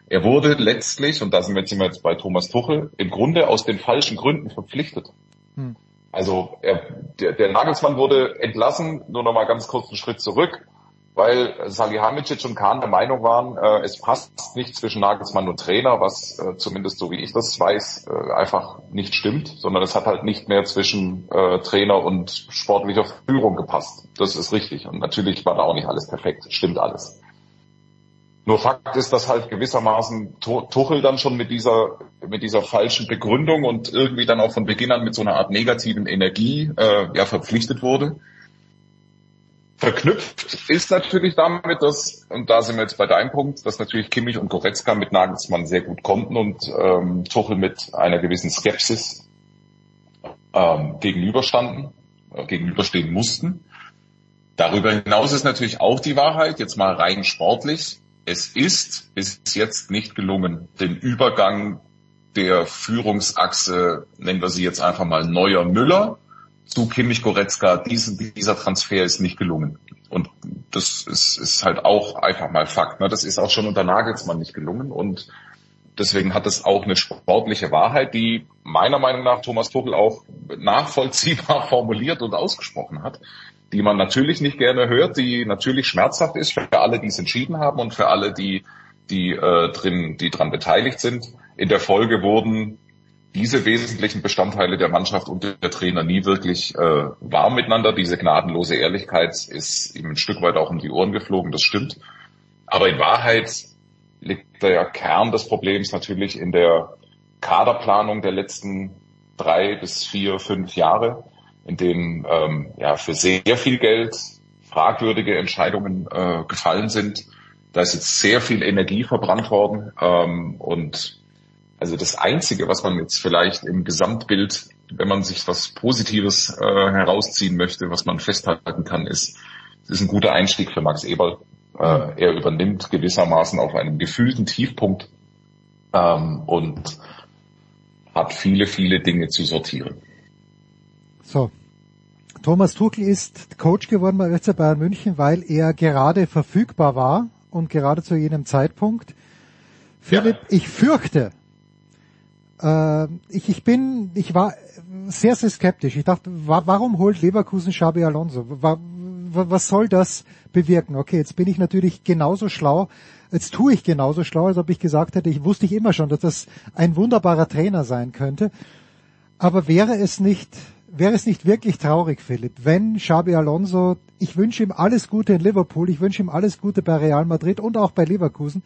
Er wurde letztlich, und da sind wir jetzt bei Thomas Tuchel, im Grunde aus den falschen Gründen verpflichtet. Hm. Also er, der, der Nagelsmann wurde entlassen, nur noch mal ganz kurz einen Schritt zurück weil Salihamidzic und Kahn der Meinung waren, äh, es passt nicht zwischen Nagelsmann und Trainer, was äh, zumindest so wie ich das weiß, äh, einfach nicht stimmt, sondern es hat halt nicht mehr zwischen äh, Trainer und sportlicher Führung gepasst. Das ist richtig. Und natürlich war da auch nicht alles perfekt, stimmt alles. Nur Fakt ist, dass halt gewissermaßen Tuchel dann schon mit dieser mit dieser falschen Begründung und irgendwie dann auch von Beginn an mit so einer Art negativen Energie äh, ja verpflichtet wurde Verknüpft ist natürlich damit, dass, und da sind wir jetzt bei deinem Punkt, dass natürlich Kimmich und Goretzka mit Nagelsmann sehr gut konnten und ähm, Tuchel mit einer gewissen Skepsis ähm, gegenüberstanden, äh, gegenüberstehen mussten. Darüber hinaus ist natürlich auch die Wahrheit, jetzt mal rein sportlich, es ist bis jetzt nicht gelungen, den Übergang der Führungsachse, nennen wir sie jetzt einfach mal Neuer Müller, zu Kimmich Goretzka, diesen, dieser Transfer ist nicht gelungen. Und das ist, ist halt auch einfach mal Fakt. Ne? Das ist auch schon unter Nagelsmann nicht gelungen. Und deswegen hat es auch eine sportliche Wahrheit, die meiner Meinung nach Thomas Tuchel auch nachvollziehbar formuliert und ausgesprochen hat, die man natürlich nicht gerne hört, die natürlich schmerzhaft ist für alle, die es entschieden haben und für alle, die, die äh, drin, die dran beteiligt sind. In der Folge wurden diese wesentlichen Bestandteile der Mannschaft und der Trainer nie wirklich äh, warm miteinander. Diese gnadenlose Ehrlichkeit ist ihm ein Stück weit auch um die Ohren geflogen, das stimmt. Aber in Wahrheit liegt der Kern des Problems natürlich in der Kaderplanung der letzten drei bis vier, fünf Jahre, in denen ähm, ja für sehr viel Geld fragwürdige Entscheidungen äh, gefallen sind. Da ist jetzt sehr viel Energie verbrannt worden ähm, und also das Einzige, was man jetzt vielleicht im Gesamtbild, wenn man sich was Positives äh, herausziehen möchte, was man festhalten kann, ist, es ist ein guter Einstieg für Max Eberl. Äh, er übernimmt gewissermaßen auf einem gefühlten Tiefpunkt ähm, und hat viele, viele Dinge zu sortieren.
So. Thomas Tuchel ist Coach geworden bei FC Bayern München, weil er gerade verfügbar war und gerade zu jenem Zeitpunkt. Philipp, ja. ich fürchte, äh, ich, ich bin, ich war sehr, sehr skeptisch. Ich dachte, wa warum holt Leverkusen Xabi Alonso? Wa was soll das bewirken? Okay, jetzt bin ich natürlich genauso schlau, jetzt tue ich genauso schlau, als ob ich gesagt hätte, ich wusste ich immer schon, dass das ein wunderbarer Trainer sein könnte. Aber wäre es nicht, wäre es nicht wirklich traurig, Philipp, wenn Xabi Alonso, ich wünsche ihm alles Gute in Liverpool, ich wünsche ihm alles Gute bei Real Madrid und auch bei Leverkusen,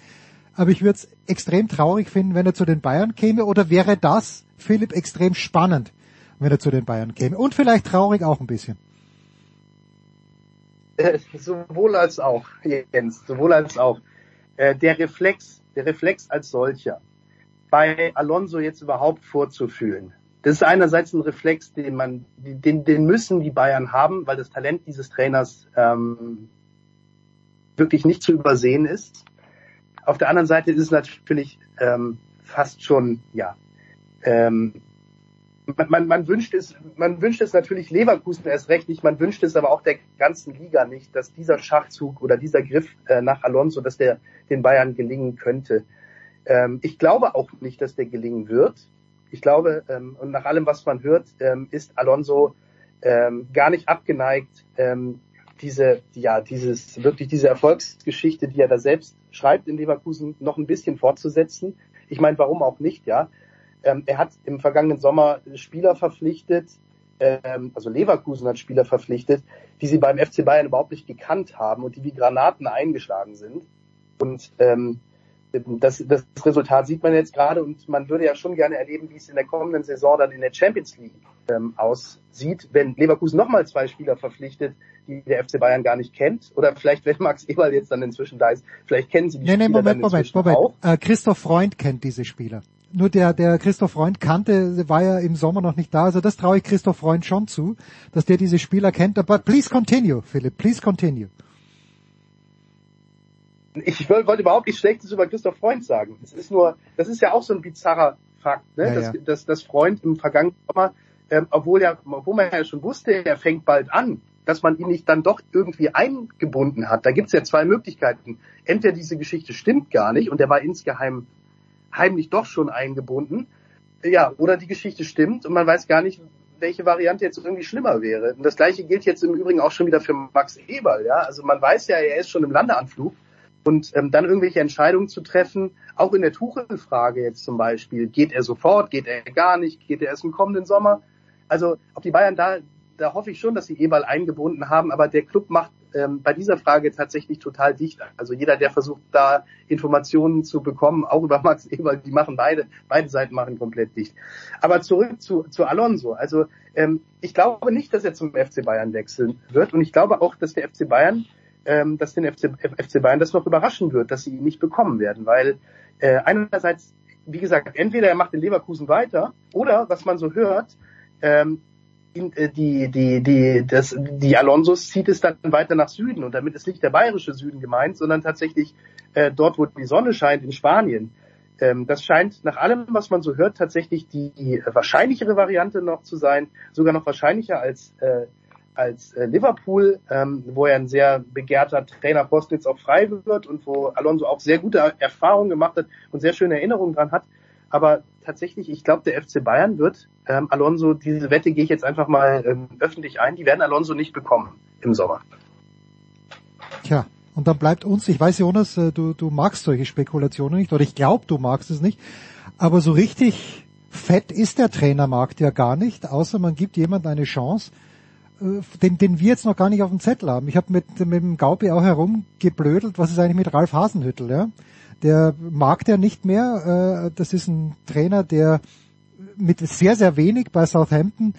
aber ich würde es extrem traurig finden, wenn er zu den Bayern käme, oder wäre das, Philipp, extrem spannend, wenn er zu den Bayern käme? Und vielleicht traurig auch ein bisschen.
Äh, sowohl als auch, Jens, sowohl als auch. Äh, der Reflex, der Reflex als solcher, bei Alonso jetzt überhaupt vorzufühlen, das ist einerseits ein Reflex, den man, den, den müssen die Bayern haben, weil das Talent dieses Trainers ähm, wirklich nicht zu übersehen ist. Auf der anderen Seite ist es natürlich ähm, fast schon, ja, ähm, man, man, man wünscht es, man wünscht es natürlich Leverkusen erst recht nicht, man wünscht es aber auch der ganzen Liga nicht, dass dieser Schachzug oder dieser Griff äh, nach Alonso, dass der den Bayern gelingen könnte. Ähm, ich glaube auch nicht, dass der gelingen wird. Ich glaube, ähm, und nach allem, was man hört, ähm, ist Alonso ähm, gar nicht abgeneigt, ähm, diese, ja, dieses, wirklich diese Erfolgsgeschichte, die er da selbst schreibt in Leverkusen, noch ein bisschen fortzusetzen. Ich meine, warum auch nicht, ja? Ähm, er hat im vergangenen Sommer Spieler verpflichtet, ähm, also Leverkusen hat Spieler verpflichtet, die sie beim FC Bayern überhaupt nicht gekannt haben und die wie Granaten eingeschlagen sind. Und ähm, das, das Resultat sieht man jetzt gerade und man würde ja schon gerne erleben, wie es in der kommenden Saison dann in der Champions League ähm, aussieht, wenn Leverkusen nochmal zwei Spieler verpflichtet, die der FC Bayern gar nicht kennt. Oder vielleicht, wenn Max Eberl jetzt dann inzwischen da ist, vielleicht kennen sie die
nee,
Spieler
nee, Moment,
dann
Moment, Moment.
auch.
Äh, Christoph Freund kennt diese Spieler. Nur der, der Christoph Freund kannte, war ja im Sommer noch nicht da. Also das traue ich Christoph Freund schon zu, dass der diese Spieler kennt. Aber please continue, Philipp, please continue.
Ich wollte überhaupt nichts Schlechtes über Christoph Freund sagen. Das ist nur, das ist ja auch so ein bizarrer Fakt, ne?
Ja,
dass,
ja.
dass, dass Freund im vergangenen Sommer, ähm, obwohl ja, obwohl man ja schon wusste, er fängt bald an, dass man ihn nicht dann doch irgendwie eingebunden hat. Da gibt's ja zwei Möglichkeiten. Entweder diese Geschichte stimmt gar nicht und er war insgeheim heimlich doch schon eingebunden. Ja, oder die Geschichte stimmt und man weiß gar nicht, welche Variante jetzt irgendwie schlimmer wäre. Und das gleiche gilt jetzt im Übrigen auch schon wieder für Max Eberl, ja. Also man weiß ja, er ist schon im Landeanflug und ähm, dann irgendwelche Entscheidungen zu treffen, auch in der Tuchel-Frage jetzt zum Beispiel, geht er sofort, geht er gar nicht, geht er erst im kommenden Sommer? Also ob die Bayern da, da hoffe ich schon, dass sie Eberl eingebunden haben, aber der Club macht ähm, bei dieser Frage tatsächlich total dicht. Also jeder, der versucht, da Informationen zu bekommen, auch über Max Eberl, die machen beide, beide Seiten machen komplett dicht. Aber zurück zu, zu Alonso. Also ähm, ich glaube nicht, dass er zum FC Bayern wechseln wird und ich glaube auch, dass der FC Bayern ähm, dass den FC, FC Bayern das noch überraschen wird, dass sie ihn nicht bekommen werden, weil äh, einerseits, wie gesagt, entweder er macht in Leverkusen weiter oder, was man so hört, ähm, äh, die, die, die, das, die Alonsos zieht es dann weiter nach Süden und damit ist nicht der bayerische Süden gemeint, sondern tatsächlich äh, dort, wo die Sonne scheint, in Spanien. Ähm, das scheint nach allem, was man so hört, tatsächlich die, die wahrscheinlichere Variante noch zu sein, sogar noch wahrscheinlicher als äh, als äh, Liverpool, ähm, wo er ein sehr begehrter Trainerposten jetzt auch frei wird und wo Alonso auch sehr gute Erfahrungen gemacht hat und sehr schöne Erinnerungen dran hat. Aber tatsächlich, ich glaube, der FC Bayern wird ähm, Alonso, diese Wette gehe ich jetzt einfach mal ähm, öffentlich ein, die werden Alonso nicht bekommen im Sommer.
Tja, und dann bleibt uns, ich weiß Jonas, äh, du, du magst solche Spekulationen nicht, oder ich glaube, du magst es nicht, aber so richtig fett ist der Trainermarkt ja gar nicht, außer man gibt jemand eine Chance, den, den wir jetzt noch gar nicht auf dem Zettel haben. Ich habe mit, mit dem Gaupi auch herumgeblödelt, was ist eigentlich mit Ralf Hasenhüttel, ja? Der mag der nicht mehr. Äh, das ist ein Trainer, der mit sehr, sehr wenig bei Southampton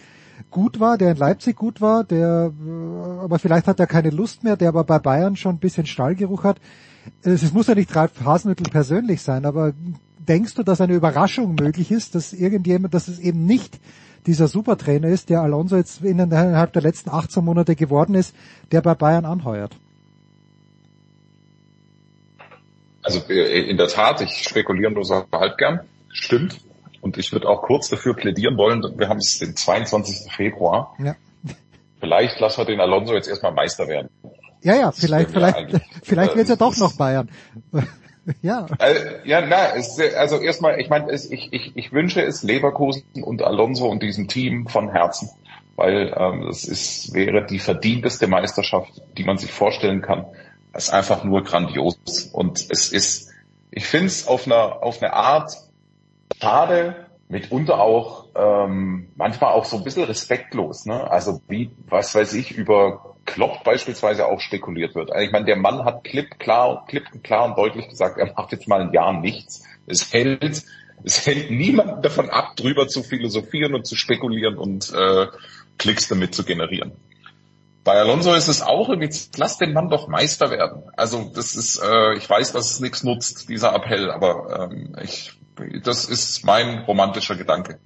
gut war, der in Leipzig gut war, der äh, aber vielleicht hat er keine Lust mehr, der aber bei Bayern schon ein bisschen Stallgeruch hat. Es muss ja nicht Ralf Hasenhüttel persönlich sein, aber denkst du, dass eine Überraschung möglich ist, dass irgendjemand, dass es eben nicht dieser Supertrainer ist, der Alonso jetzt innerhalb der letzten 18 Monate geworden ist, der bei Bayern anheuert.
Also äh, in der Tat, ich spekuliere nur so halb gern. Stimmt. Und ich würde auch kurz dafür plädieren wollen, wir haben es den 22. Februar. Ja. Vielleicht lassen wir den Alonso jetzt erstmal Meister werden.
Ja, ja, vielleicht, vielleicht, vielleicht wird es ja doch noch Bayern.
Ja. Also, ja, na, es, also erstmal, ich meine, ich, ich, ich wünsche es Leverkusen und Alonso und diesem Team von Herzen, weil ähm, es ist, wäre die verdienteste Meisterschaft, die man sich vorstellen kann. Es ist einfach nur grandios und es ist, ich finde es auf einer auf eine Art schade, mitunter auch ähm, manchmal auch so ein bisschen respektlos. Ne? Also wie, was weiß ich, über Klopp beispielsweise auch spekuliert wird. Also ich meine, der Mann hat klipp klar, klipp klar und deutlich gesagt, er macht jetzt mal ein Jahr nichts. Es hält, es hält niemand davon ab, drüber zu philosophieren und zu spekulieren und äh, Klicks damit zu generieren. Bei Alonso ist es auch irgendwie, lass den Mann doch Meister werden. Also das ist, äh, ich weiß, dass es nichts nutzt, dieser Appell, aber ähm, ich das ist mein romantischer Gedanke.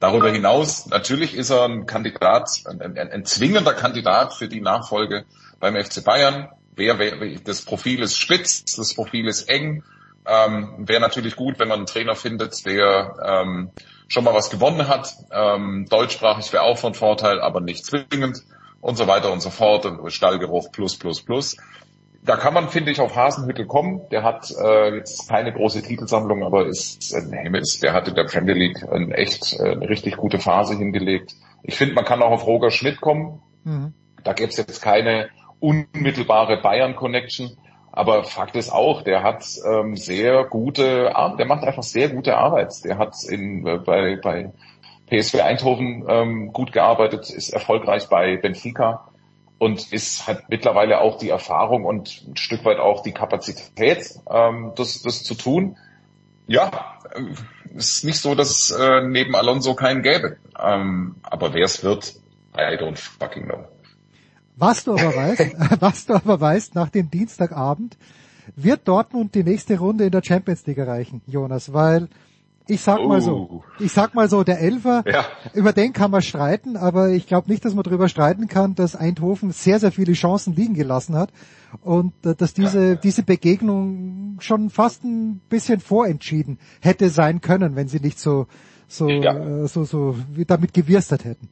Darüber hinaus, natürlich ist er ein Kandidat, ein, ein, ein zwingender Kandidat für die Nachfolge beim FC Bayern. Wer, wer, das Profil ist spitz, das Profil ist eng. Ähm, Wäre natürlich gut, wenn man einen Trainer findet, der ähm, schon mal was gewonnen hat. Ähm, deutschsprachig wäre auch von Vorteil, aber nicht zwingend und so weiter und so fort. Stallgeruch plus plus plus da kann man, finde ich, auf Hasenhüttel kommen. Der hat äh, jetzt keine große Titelsammlung, aber ist ein Himmels. Der hat in der Premier League ein echt äh, eine richtig gute Phase hingelegt. Ich finde, man kann auch auf Roger Schmidt kommen. Mhm. Da gäbe es jetzt keine unmittelbare Bayern-Connection. Aber Fakt ist auch, der hat ähm, sehr gute, der macht einfach sehr gute Arbeit. Der hat in, äh, bei, bei PSV Eindhoven ähm, gut gearbeitet, ist erfolgreich bei Benfica und ist hat mittlerweile auch die Erfahrung und ein Stück weit auch die Kapazität, ähm, das, das zu tun. Ja, äh, ist nicht so, dass es äh, neben Alonso keinen gäbe. Ähm, aber wer es wird, I don't fucking know.
Was du aber weißt, was du aber weißt, nach dem Dienstagabend wird Dortmund die nächste Runde in der Champions League erreichen, Jonas, weil ich sag mal so, oh. ich sag mal so, der Elfer, ja. über den kann man streiten, aber ich glaube nicht, dass man darüber streiten kann, dass Eindhoven sehr, sehr viele Chancen liegen gelassen hat und äh, dass diese, ja. diese Begegnung schon fast ein bisschen vorentschieden hätte sein können, wenn sie nicht so, so, ja. äh, so, so damit gewirstert hätten.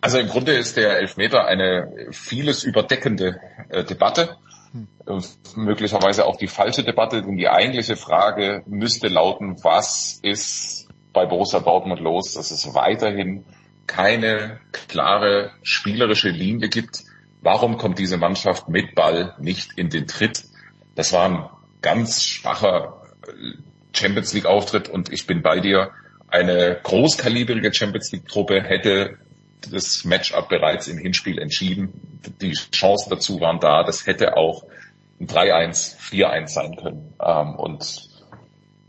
Also im Grunde ist der Elfmeter eine vieles überdeckende äh, Debatte möglicherweise auch die falsche Debatte, denn die eigentliche Frage müsste lauten, was ist bei Borussia Dortmund los, dass es weiterhin keine klare spielerische Linie gibt. Warum kommt diese Mannschaft mit Ball nicht in den Tritt? Das war ein ganz schwacher Champions League Auftritt und ich bin bei dir. Eine großkalibrige Champions League Truppe hätte das Matchup bereits im Hinspiel entschieden. Die Chancen dazu waren da. Das hätte auch ein 3-1, 4-1 sein können. Ähm, und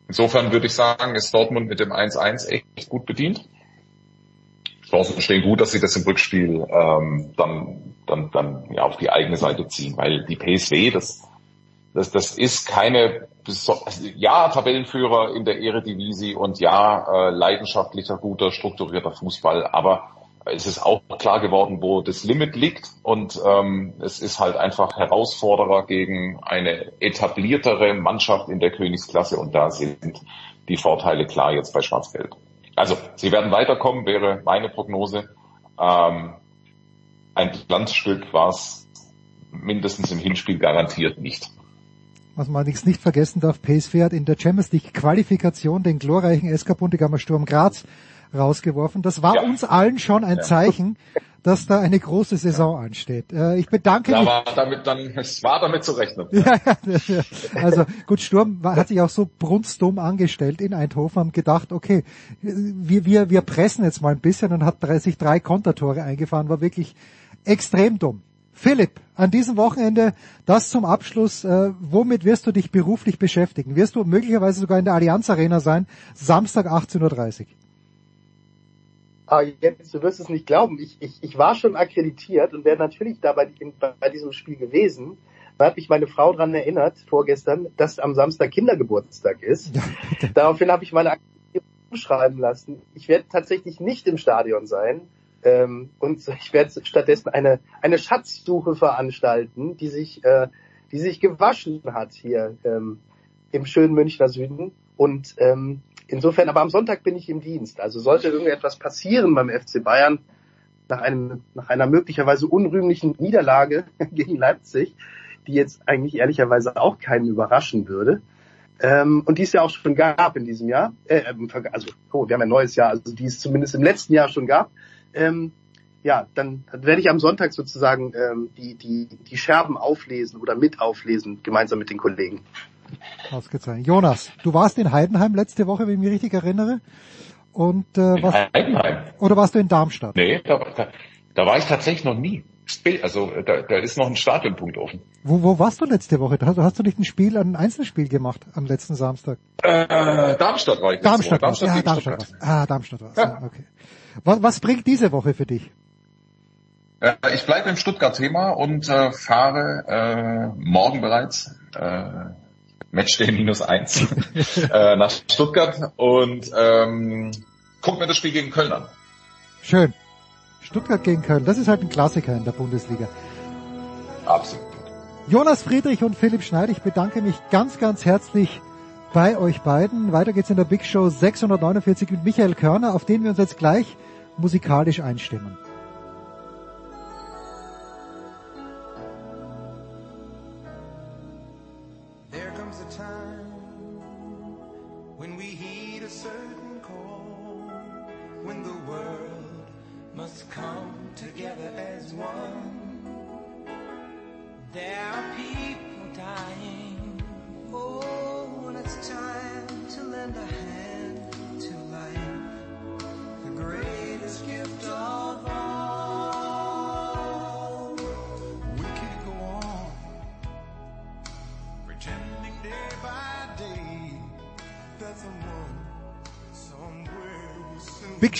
insofern würde ich sagen, ist Dortmund mit dem 1-1 echt gut bedient. Chancen stehen gut, dass sie das im Rückspiel ähm, dann, dann, dann ja, auf die eigene Seite ziehen, weil die PSW, das, das, das ist keine, ja, Tabellenführer in der Eredivisie und ja, äh, leidenschaftlicher, guter, strukturierter Fußball, aber es ist auch klar geworden, wo das Limit liegt und ähm, es ist halt einfach Herausforderer gegen eine etabliertere Mannschaft in der Königsklasse und da sind die Vorteile klar jetzt bei Schwarz-Gelb. Also sie werden weiterkommen, wäre meine Prognose. Ähm, ein Glanzstück war es mindestens im Hinspiel garantiert nicht.
Was man allerdings nicht vergessen darf, PSV hat in der Champions League Qualifikation den glorreichen SK Bundegammer Sturm Graz rausgeworfen. Das war ja. uns allen schon ein Zeichen, dass da eine große Saison ansteht. Äh, ich bedanke
da
mich.
War damit dann, es war damit zu rechnen.
Ja, ja, also gut, Sturm hat sich auch so brunstdumm angestellt in Eindhoven, haben gedacht, okay, wir, wir, wir pressen jetzt mal ein bisschen und hat sich drei Kontertore eingefahren, war wirklich extrem dumm. Philipp, an diesem Wochenende das zum Abschluss. Äh, womit wirst du dich beruflich beschäftigen? Wirst du möglicherweise sogar in der Allianz Arena sein, Samstag 18.30 Uhr?
Ah, jetzt, du wirst es nicht glauben. Ich, ich, ich war schon akkreditiert und wäre natürlich da bei, bei diesem Spiel gewesen. Da hat mich meine Frau dran erinnert, vorgestern, dass am Samstag Kindergeburtstag ist. Daraufhin habe ich meine Akkreditierung umschreiben lassen. Ich werde tatsächlich nicht im Stadion sein. Ähm, und ich werde stattdessen eine, eine Schatzsuche veranstalten, die sich, äh, die sich gewaschen hat hier ähm, im schönen Münchner Süden. Und ähm, insofern, aber am Sonntag bin ich im Dienst. Also sollte irgendetwas passieren beim FC Bayern nach, einem, nach einer möglicherweise unrühmlichen Niederlage gegen Leipzig, die jetzt eigentlich ehrlicherweise auch keinen überraschen würde, ähm, und die es ja auch schon gab in diesem Jahr, äh, also oh, wir haben ein neues Jahr, also die es zumindest im letzten Jahr schon gab, ähm, ja, dann, dann werde ich am Sonntag sozusagen ähm, die, die, die Scherben auflesen oder mit auflesen, gemeinsam mit den Kollegen.
Ausgezeichnet. Jonas, du warst in Heidenheim letzte Woche, wenn ich mich richtig erinnere. Und äh, was,
Heidenheim?
Oder warst du in Darmstadt?
Nee, da, da, da war ich tatsächlich noch nie. Also da, da ist noch ein Stadionpunkt offen.
Wo, wo warst du letzte Woche? Hast, hast du nicht ein Spiel, ein Einzelspiel gemacht am letzten Samstag?
Äh, Darmstadt war ich.
Darmstadt, Darmstadt, ja, Darmstadt war's. Ah, Darmstadt war's. Ja. Okay. Was, was bringt diese Woche für dich?
Äh, ich bleibe im Stuttgart-Thema und äh, fahre äh, morgen bereits äh, Matchday minus eins äh, nach Stuttgart und ähm, guck mir das Spiel gegen Köln an.
Schön. Stuttgart gegen Köln, das ist halt ein Klassiker in der Bundesliga.
Absolut.
Jonas Friedrich und Philipp Schneider, ich bedanke mich ganz, ganz herzlich bei euch beiden. Weiter geht's in der Big Show 649 mit Michael Körner, auf den wir uns jetzt gleich musikalisch einstimmen.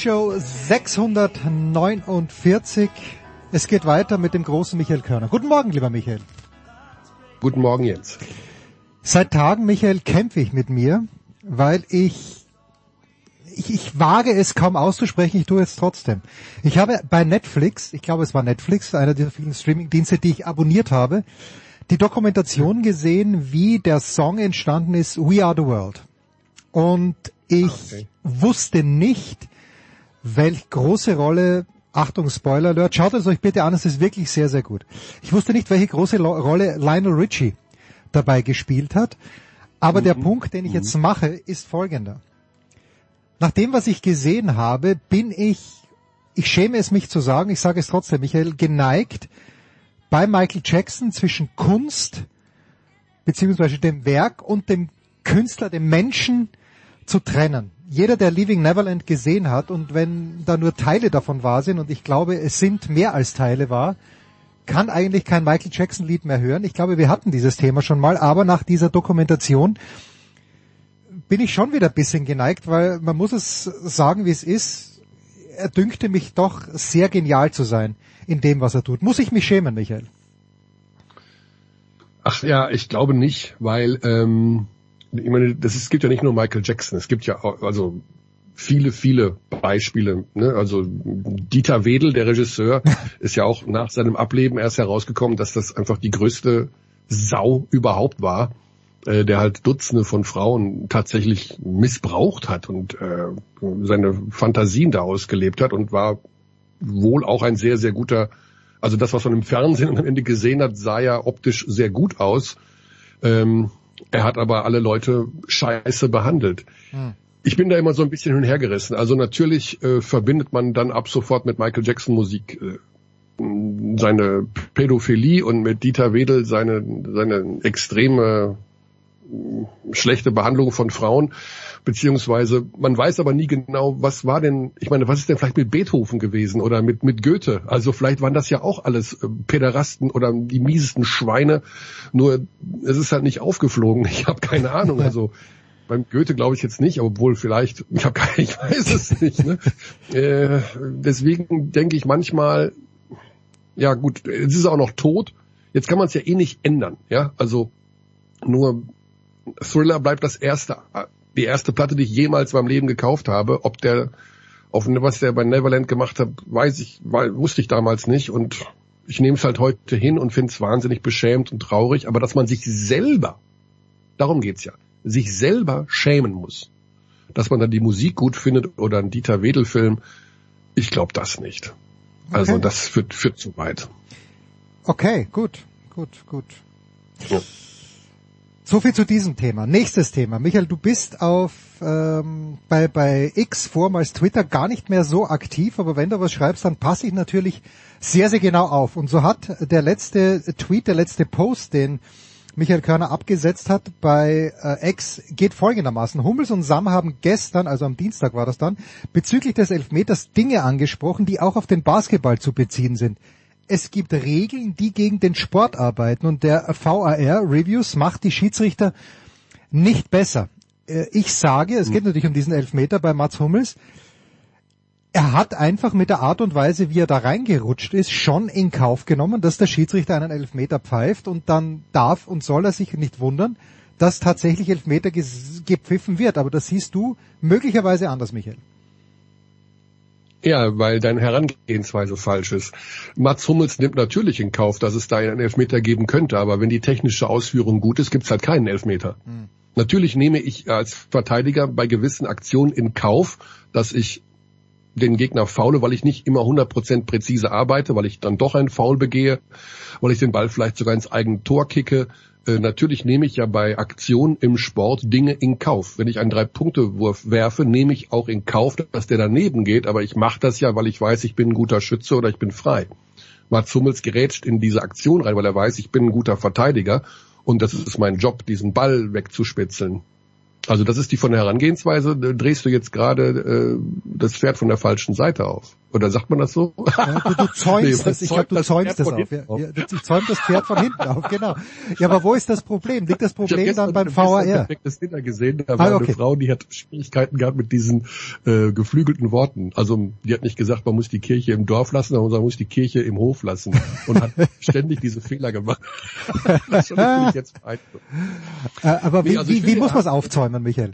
Show 649. Es geht weiter mit dem großen Michael Körner. Guten Morgen, lieber Michael.
Guten Morgen jetzt.
Seit Tagen, Michael, kämpfe ich mit mir, weil ich, ich, ich wage es kaum auszusprechen, ich tue es trotzdem. Ich habe bei Netflix, ich glaube es war Netflix, einer dieser vielen Streaming-Dienste, die ich abonniert habe, die Dokumentation gesehen, wie der Song entstanden ist, We Are the World. Und ich okay. wusste nicht, welch große Rolle Achtung, Spoiler Alert, schaut es euch bitte an, es ist wirklich sehr, sehr gut. Ich wusste nicht, welche große Rolle Lionel Richie dabei gespielt hat, aber mhm. der Punkt, den ich jetzt mhm. mache, ist folgender. Nach dem, was ich gesehen habe, bin ich, ich schäme es mich zu sagen, ich sage es trotzdem, Michael, geneigt, bei Michael Jackson zwischen Kunst, beziehungsweise dem Werk und dem Künstler, dem Menschen zu trennen jeder, der Leaving Neverland gesehen hat und wenn da nur Teile davon wahr sind und ich glaube, es sind mehr als Teile wahr, kann eigentlich kein Michael Jackson Lied mehr hören. Ich glaube, wir hatten dieses Thema schon mal, aber nach dieser Dokumentation bin ich schon wieder ein bisschen geneigt, weil man muss es sagen, wie es ist. Er dünkte mich doch sehr genial zu sein in dem, was er tut. Muss ich mich schämen, Michael?
Ach ja, ich glaube nicht, weil ähm, ich meine, das ist, es gibt ja nicht nur Michael Jackson, es gibt ja auch, also viele, viele Beispiele. Ne? Also Dieter Wedel, der Regisseur, ist ja auch nach seinem Ableben erst herausgekommen, dass das einfach die größte Sau überhaupt war, äh, der halt Dutzende von Frauen tatsächlich missbraucht hat und äh, seine Fantasien da ausgelebt hat und war wohl auch ein sehr, sehr guter, also das, was man im Fernsehen am Ende gesehen hat, sah ja optisch sehr gut aus. Ähm, er hat aber alle Leute scheiße behandelt. Hm. Ich bin da immer so ein bisschen hinhergerissen. Also natürlich äh, verbindet man dann ab sofort mit Michael Jackson Musik äh, seine Pädophilie und mit Dieter Wedel seine, seine extreme schlechte Behandlung von Frauen beziehungsweise man weiß aber nie genau, was war denn, ich meine, was ist denn vielleicht mit Beethoven gewesen oder mit, mit Goethe? Also vielleicht waren das ja auch alles äh, Pederasten oder die miesesten Schweine, nur es ist halt nicht aufgeflogen. Ich habe keine Ahnung, also beim Goethe glaube ich jetzt nicht, obwohl vielleicht, ich habe keine, ich weiß es nicht. Ne? äh, deswegen denke ich manchmal, ja gut, es ist auch noch tot. Jetzt kann man es ja eh nicht ändern, ja. Also nur Thriller bleibt das erste die erste Platte, die ich jemals beim Leben gekauft habe. Ob der, auf was der bei Neverland gemacht hat, weiß ich, weil, wusste ich damals nicht und ich nehme es halt heute hin und finde es wahnsinnig beschämt und traurig, aber dass man sich selber, darum geht's ja, sich selber schämen muss, dass man dann die Musik gut findet oder einen Dieter Wedel Film, ich glaube das nicht. Also
Okay.
das führt, führt zu weit.
Okay, gut, gut, gut.
So.
So viel zu diesem Thema. Nächstes Thema. Michael, du bist auf ähm, bei, bei X, vormals Twitter, gar nicht mehr so aktiv, aber wenn du was schreibst, dann passe ich natürlich sehr, sehr genau auf. Und so hat der letzte Tweet, der letzte Post, den Michael Körner abgesetzt hat bei äh, X, geht folgendermaßen. Hummels und Sam haben gestern, also am Dienstag war das dann, bezüglich des Elfmeters Dinge angesprochen, die auch auf den Basketball zu beziehen sind es gibt Regeln, die gegen den Sport arbeiten und der VAR Reviews macht die Schiedsrichter nicht besser. Äh, Ich sage, es geht natürlich um diesen Elfmeter bei Mats Hummels. Er hat einfach mit der Art und Weise, wie er da reingerutscht ist, schon in Kauf genommen, dass der Schiedsrichter einen Elfmeter pfeift und dann darf und soll er sich nicht wundern, dass tatsächlich Elfmeter gepfiffen wird. Aber das siehst du möglicherweise anders, Michael.
Ja, weil deine Herangehensweise falsch ist. Mats Hummels nimmt natürlich in Kauf, dass es da einen Elfmeter geben könnte, aber wenn die technische Ausführung gut ist, gibt's halt keinen Elfmeter. Natürlich nehme ich als Verteidiger bei gewissen Aktionen in Kauf, dass ich den Gegner faule, weil ich nicht immer 100% präzise arbeite, weil ich dann doch einen Foul begehe, weil ich den Ball vielleicht sogar ins eigene Tor kicke. Äh, natürlich nehme ich ja bei Aktionen im Sport Dinge in Kauf. Wenn ich einen Drei-Punkte-Wurf werfe, nehme ich auch in Kauf, dass der daneben geht, aber ich mache das ja, weil ich weiß, ich bin ein guter Schütze oder ich bin frei. Mats Hummels gerätscht in diese Aktion rein, weil er weiß, ich bin ein guter Verteidiger und das ist mein Job, diesen Ball wegzuspitzeln. Also das ist die von der Herangehensweise, drehst du jetzt gerade äh, das Pferd von der falschen Seite auf. Oder sagt man das so?
Ja, du, du zäumst
Nee,
es, ich glaube, du
das
zäumst
von
auf. Ja,
hinten auf.
ja, du zäumst das Pferd von hinten auf, genau. Ja, aber wo ist das Problem? Liegt das
Ich
Problem dann beim
ich hab gestern
VAR?
perfektes Dinner gesehen, da
Ah,
war
okay.
eine Frau, die hat Schwierigkeiten gehabt mit diesen äh, geflügelten Worten. Also die hat nicht gesagt, man muss die Kirche im Dorf lassen, sondern man muss die Kirche im Hof lassen und hat ständig diese Fehler gemacht. das ist jetzt beeindruckend.
Äh, aber wie,
Nee, also ich
wie, wie muss man es aufzäumen, Michael?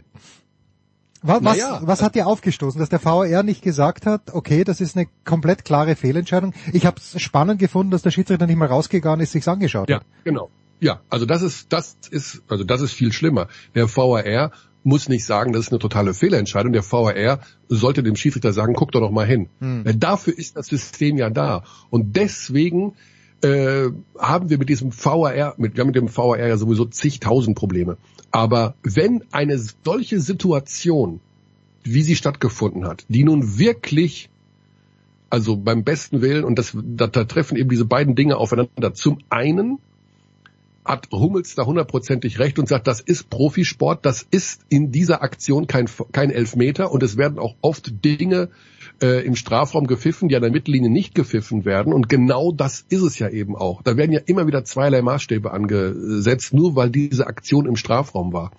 Was,
Naja,
was hat dir aufgestoßen, dass der VAR nicht gesagt hat, okay, das ist eine komplett klare Fehlentscheidung? Ich habe es spannend gefunden, dass der Schiedsrichter nicht mal rausgegangen ist, sich's angeschaut
Ja,
hat.
genau. Ja, also das ist, das ist, also das ist viel schlimmer. Der VAR muss nicht sagen, das ist eine totale Fehlentscheidung. Der VAR sollte dem Schiedsrichter sagen, guck doch noch mal hin. Weil Dafür ist das System ja da. Und deswegen äh, haben wir mit diesem VAR, mit, wir haben mit dem VAR ja sowieso zigtausend Probleme. Aber wenn eine solche Situation, wie sie stattgefunden hat, die nun wirklich also beim besten Willen, und das, da, da treffen eben diese beiden Dinge aufeinander. Zum einen hat Hummels da hundertprozentig recht und sagt, das ist Profisport, das ist in dieser Aktion kein, kein Elfmeter und es werden auch oft Dinge äh, im Strafraum gepfiffen, die an der Mittellinie nicht gepfiffen werden und genau das ist es ja eben auch. Da werden ja immer wieder zweierlei Maßstäbe angesetzt, nur weil diese Aktion im Strafraum war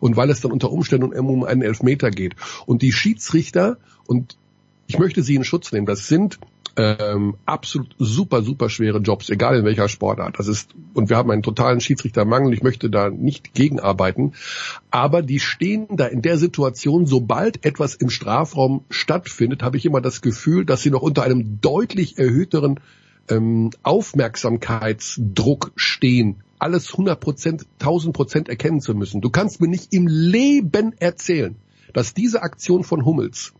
und weil es dann unter Umständen um einen Elfmeter geht. Und die Schiedsrichter, und ich möchte sie in Schutz nehmen, das sind ähm, absolut super, super schwere Jobs, egal in welcher Sportart. Das ist, und wir haben einen totalen Schiedsrichtermangel, ich möchte da nicht gegenarbeiten, aber die stehen da in der Situation, sobald etwas im Strafraum stattfindet, habe ich immer das Gefühl, dass sie noch unter einem deutlich erhöhteren ähm, Aufmerksamkeitsdruck stehen, alles 100 Prozent, 1000 Prozent erkennen zu müssen. Du kannst mir nicht im Leben erzählen, dass diese Aktion von Hummels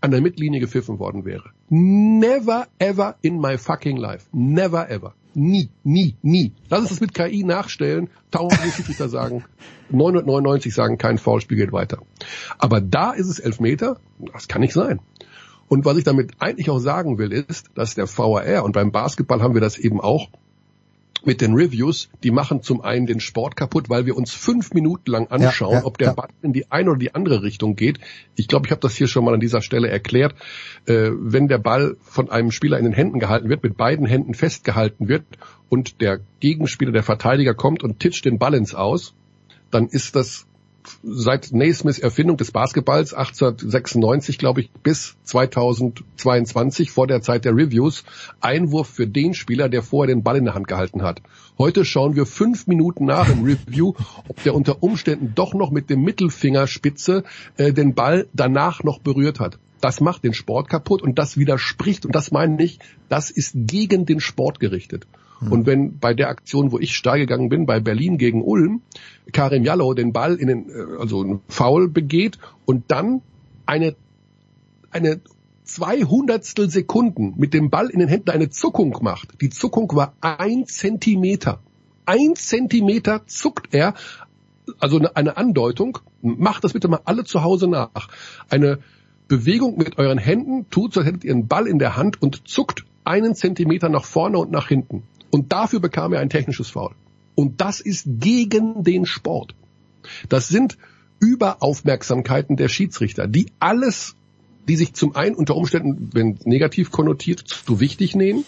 an der Mittellinie gepfiffen worden wäre. Never ever in my fucking life. Never ever. Nie, nie, nie. Lass uns das mit KI nachstellen. Tausend Schiedsrichter sagen, 999 sagen, kein Foulspiel geht weiter. Aber da ist es Elfmeter. Das kann nicht sein. Und was ich damit eigentlich auch sagen will, ist, dass der VAR, und beim Basketball haben wir das eben auch, mit den Reviews, die machen zum einen den Sport kaputt, weil wir uns fünf Minuten lang anschauen,
Ja, ja,
ob der
ja.
Ball in die eine oder die andere Richtung geht. Ich glaube, ich habe das hier schon mal an dieser Stelle erklärt. Äh, wenn der Ball von einem Spieler in den Händen gehalten wird, mit beiden Händen festgehalten wird und der Gegenspieler, der Verteidiger kommt und titscht den Ball ins Aus, dann ist das seit Naismiths Erfindung des Basketballs 1896, glaube ich, bis 2022 vor der Zeit der Reviews Einwurf für den Spieler, der vorher den Ball in der Hand gehalten hat. Heute schauen wir fünf Minuten nach im Review, ob der unter Umständen doch noch mit dem Mittelfingerspitze äh, den Ball danach noch berührt hat. Das macht den Sport kaputt und das widerspricht, und das meine ich, das ist gegen den Sport gerichtet. Mhm. Und wenn bei der Aktion, wo ich steil gegangen bin, bei Berlin gegen Ulm, Karim Jallow den Ball in den, äh, also einen Foul begeht und dann eine, eine zweihundertstel Sekunden mit dem Ball in den Händen eine Zuckung macht. Die Zuckung war ein Zentimeter. Ein Zentimeter zuckt er, also eine Andeutung, macht das bitte mal alle zu Hause nach. Eine Bewegung mit euren Händen, tut so, hättet ihr einen Ball in der Hand und zuckt einen Zentimeter nach vorne und nach hinten. Und dafür bekam er ein technisches Foul. Und das ist gegen den Sport. Das sind Überaufmerksamkeiten der Schiedsrichter, die alles, die sich zum einen unter Umständen, wenn negativ konnotiert, zu wichtig nehmen,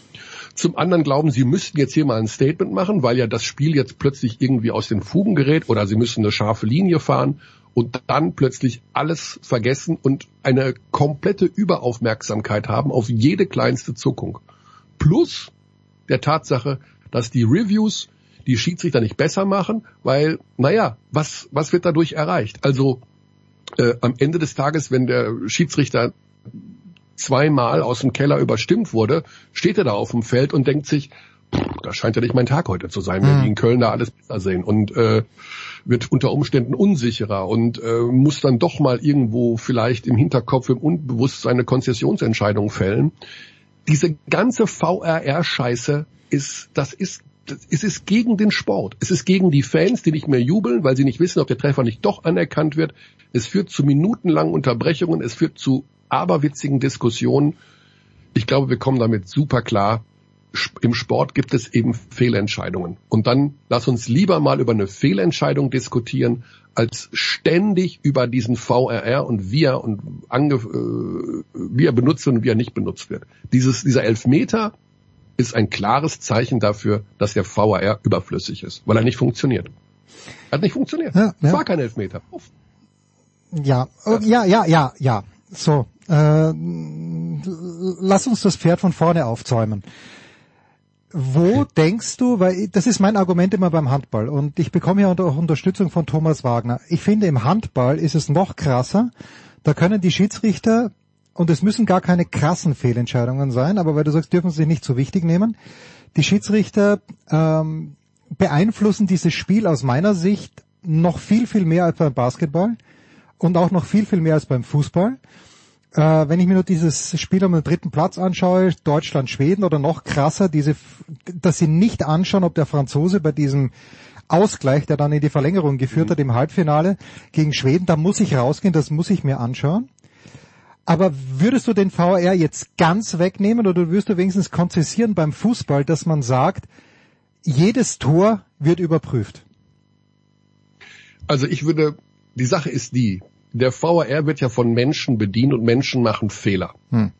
zum anderen glauben, sie müssten jetzt hier mal ein Statement machen, weil ja das Spiel jetzt plötzlich irgendwie aus den Fugen gerät oder sie müssen eine scharfe Linie fahren und dann plötzlich alles vergessen und eine komplette Überaufmerksamkeit haben auf jede kleinste Zuckung. Plus der Tatsache, dass die Reviews die Schiedsrichter nicht besser machen, weil, naja, was, was wird dadurch erreicht? Also äh, am Ende des Tages, wenn der Schiedsrichter zweimal aus dem Keller überstimmt wurde, steht er da auf dem Feld und denkt sich, das scheint ja nicht mein Tag heute zu sein, wenn mhm. die in Köln da alles besser sehen und äh, wird unter Umständen unsicherer und äh, muss dann doch mal irgendwo vielleicht im Hinterkopf, im Unbewusstsein eine Konzessionsentscheidung fällen diese ganze VRR-Scheiße ist, das ist, es ist gegen den Sport. Es ist gegen die Fans, die nicht mehr jubeln, weil sie nicht wissen, ob der Treffer nicht doch anerkannt wird. Es führt zu minutenlangen Unterbrechungen. Es führt zu aberwitzigen Diskussionen. Ich glaube, wir kommen damit super klar im Sport gibt es eben Fehlentscheidungen. Und dann lass uns lieber mal über eine Fehlentscheidung diskutieren, als ständig über diesen VRR und wie er und ange, äh, wie er benutzt und wie er nicht benutzt wird. Dieses, dieser Elfmeter ist ein klares Zeichen dafür, dass der VRR überflüssig ist, weil er nicht funktioniert. Hat nicht funktioniert. Ja, ja. war kein Elfmeter. Uff.
Ja, ja, ja, ja, ja. So, äh, lass uns das Pferd von vorne aufzäumen. Wo denkst du, weil das ist mein Argument immer beim Handball und ich bekomme ja auch Unterstützung von Thomas Wagner. Ich finde im Handball ist es noch krasser. Da können die Schiedsrichter und es müssen gar keine krassen Fehlentscheidungen sein, aber weil du sagst, dürfen sie sich nicht so wichtig nehmen. Die Schiedsrichter ähm, beeinflussen dieses Spiel aus meiner Sicht noch viel, viel mehr als beim Basketball und auch noch viel, viel mehr als beim Fußball äh, wenn ich mir nur dieses Spiel um den dritten Platz anschaue, Deutschland, Schweden oder noch krasser, diese, dass sie nicht anschauen, ob der Franzose bei diesem Ausgleich, der dann in die Verlängerung geführt mhm. hat im Halbfinale gegen Schweden, da muss ich rausgehen, das muss ich mir anschauen. Aber würdest du den VR jetzt ganz wegnehmen oder würdest du wenigstens konzessieren beim Fußball, dass man sagt, jedes Tor wird überprüft?
Also ich würde, die Sache ist die, der VAR wird ja von Menschen bedient und Menschen machen Fehler. Hm.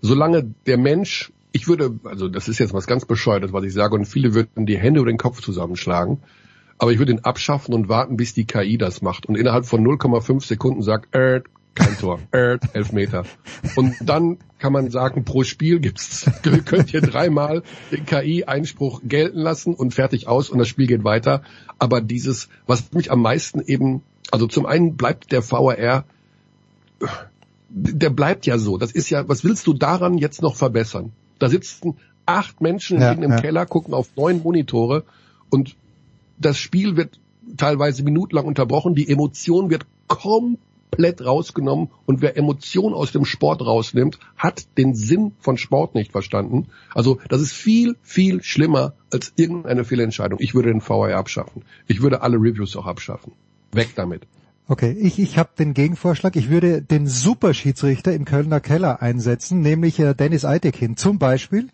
Solange der Mensch, ich würde, also das ist jetzt was ganz bescheuertes, was ich sage, und viele würden die Hände über den Kopf zusammenschlagen, aber ich würde ihn abschaffen und warten, bis die KI das macht und innerhalb von 0,5 Sekunden sagt, äh, kein Tor, äh, elf Meter. Und dann kann man sagen, pro Spiel gibt's, könnt ihr dreimal den KI-Einspruch gelten lassen und fertig aus und das Spiel geht weiter. Aber dieses, was mich am meisten eben also zum einen bleibt der VAR, der bleibt ja so. Das ist ja, was willst du daran jetzt noch verbessern? Da sitzen acht Menschen ja, im ja. Keller, gucken auf neun Monitore und das Spiel wird teilweise minutenlang unterbrochen, die Emotion wird komplett rausgenommen und wer Emotion aus dem Sport rausnimmt, hat den Sinn von Sport nicht verstanden. Also das ist viel, viel schlimmer als irgendeine Fehlentscheidung. Ich würde den VAR abschaffen. Ich würde alle Reviews auch abschaffen. Weg damit.
Okay, ich, ich habe den Gegenvorschlag. Ich würde den Superschiedsrichter im Kölner Keller einsetzen, nämlich äh, Dennis Eitekin zum Beispiel.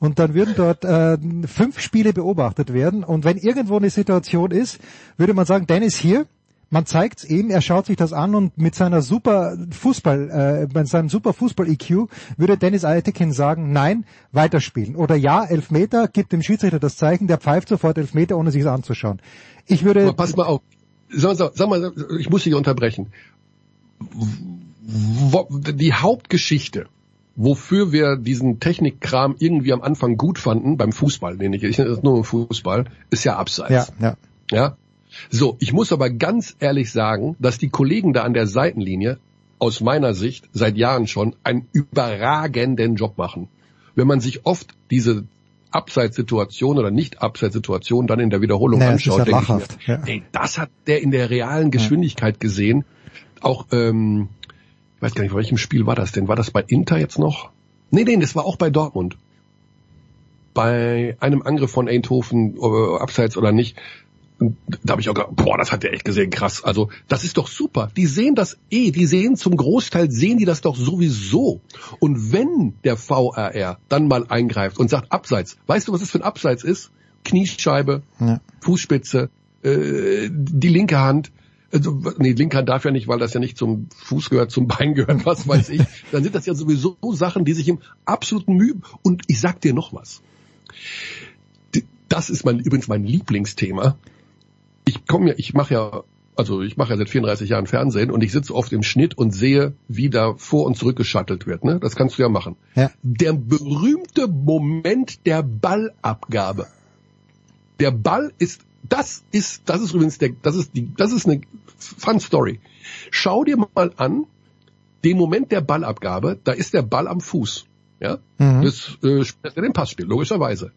Und dann würden dort äh, fünf Spiele beobachtet werden. Und wenn irgendwo eine Situation ist, würde man sagen, Dennis hier, man zeigt's ihm, er schaut sich das an und mit seiner super Fußball, äh, mit seinem super Fußball-EQ würde Dennis Eitekin sagen, nein, weiterspielen. Oder ja, Elfmeter, gibt dem Schiedsrichter das Zeichen, der pfeift sofort Elfmeter, ohne sich es anzuschauen. Ich würde.
Aber pass mal auf, sag, sag, sag mal, ich muss dich unterbrechen. Die Hauptgeschichte, wofür wir diesen Technikkram irgendwie am Anfang gut fanden, beim Fußball, nenne ich, ich nenne das nur im Fußball, ist ja abseits.
Ja, ja.
Ja. So, ich muss aber ganz ehrlich sagen, dass die Kollegen da an der Seitenlinie aus meiner Sicht seit Jahren schon einen überragenden Job machen. Wenn man sich oft diese Abseitssituation oder nicht Abseitssituation dann in der Wiederholung
Naja,
anschaut,
ja
denke ich mir,
ja.
ey, das hat der in der realen Geschwindigkeit gesehen. Auch, ähm, ich weiß gar nicht, bei welchem Spiel war das denn? War das bei Inter jetzt noch? Nee, nee, das war auch bei Dortmund. Bei einem Angriff von Eindhoven, äh, abseits oder nicht, da habe ich auch gedacht, boah, das hat der echt gesehen, krass. Also das ist doch super. Die sehen das eh, die sehen zum Großteil, sehen die das doch sowieso. Und wenn der VRR dann mal eingreift und sagt Abseits, weißt du, was das für ein Abseits ist? Kniescheibe,
Ja.
Fußspitze, äh, die linke Hand. Also, nee, linke Hand darf ja nicht, weil das ja nicht zum Fuß gehört, zum Bein gehört, was weiß ich. Dann sind das ja sowieso Sachen, die sich im absoluten Mühe. Und ich sag dir noch was. Das ist mein, übrigens mein Lieblingsthema. Ich komme ja, ich mache ja, also ich mache ja seit 34 Jahren Fernsehen und ich sitze oft im Schnitt und sehe, wie da vor und zurück geschattelt wird. Ne? Das kannst du ja machen.
Ja.
Der berühmte Moment der Ballabgabe. Der Ball ist, das ist, das ist übrigens der, das ist die, das ist eine Fun Story. Schau dir mal an, den Moment der Ballabgabe, da ist der Ball am Fuß. Ja,
Mhm.
das äh, spielt er den Passspiel, logischerweise.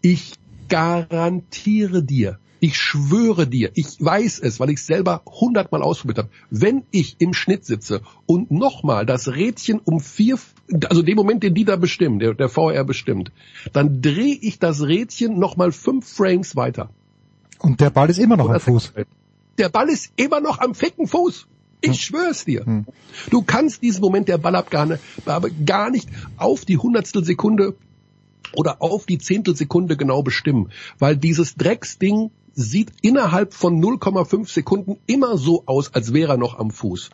Ich garantiere dir, ich schwöre dir, ich weiß es, weil ich selber hundertmal ausprobiert habe, wenn ich im Schnitt sitze und nochmal das Rädchen um vier, also den Moment, den die da bestimmen, der, der VR bestimmt, dann drehe ich das Rädchen nochmal fünf Frames weiter.
Und der Ball ist immer noch am Fuß.
Der Ball ist immer noch am ficken Fuß. Ich schwör's dir.
Hm.
Du kannst diesen Moment der Ballabgabe aber gar nicht auf die Hundertstel Sekunde oder auf die Zehntelsekunde genau bestimmen, weil dieses Drecksding sieht innerhalb von 0,5 Sekunden immer so aus, als wäre er noch am Fuß.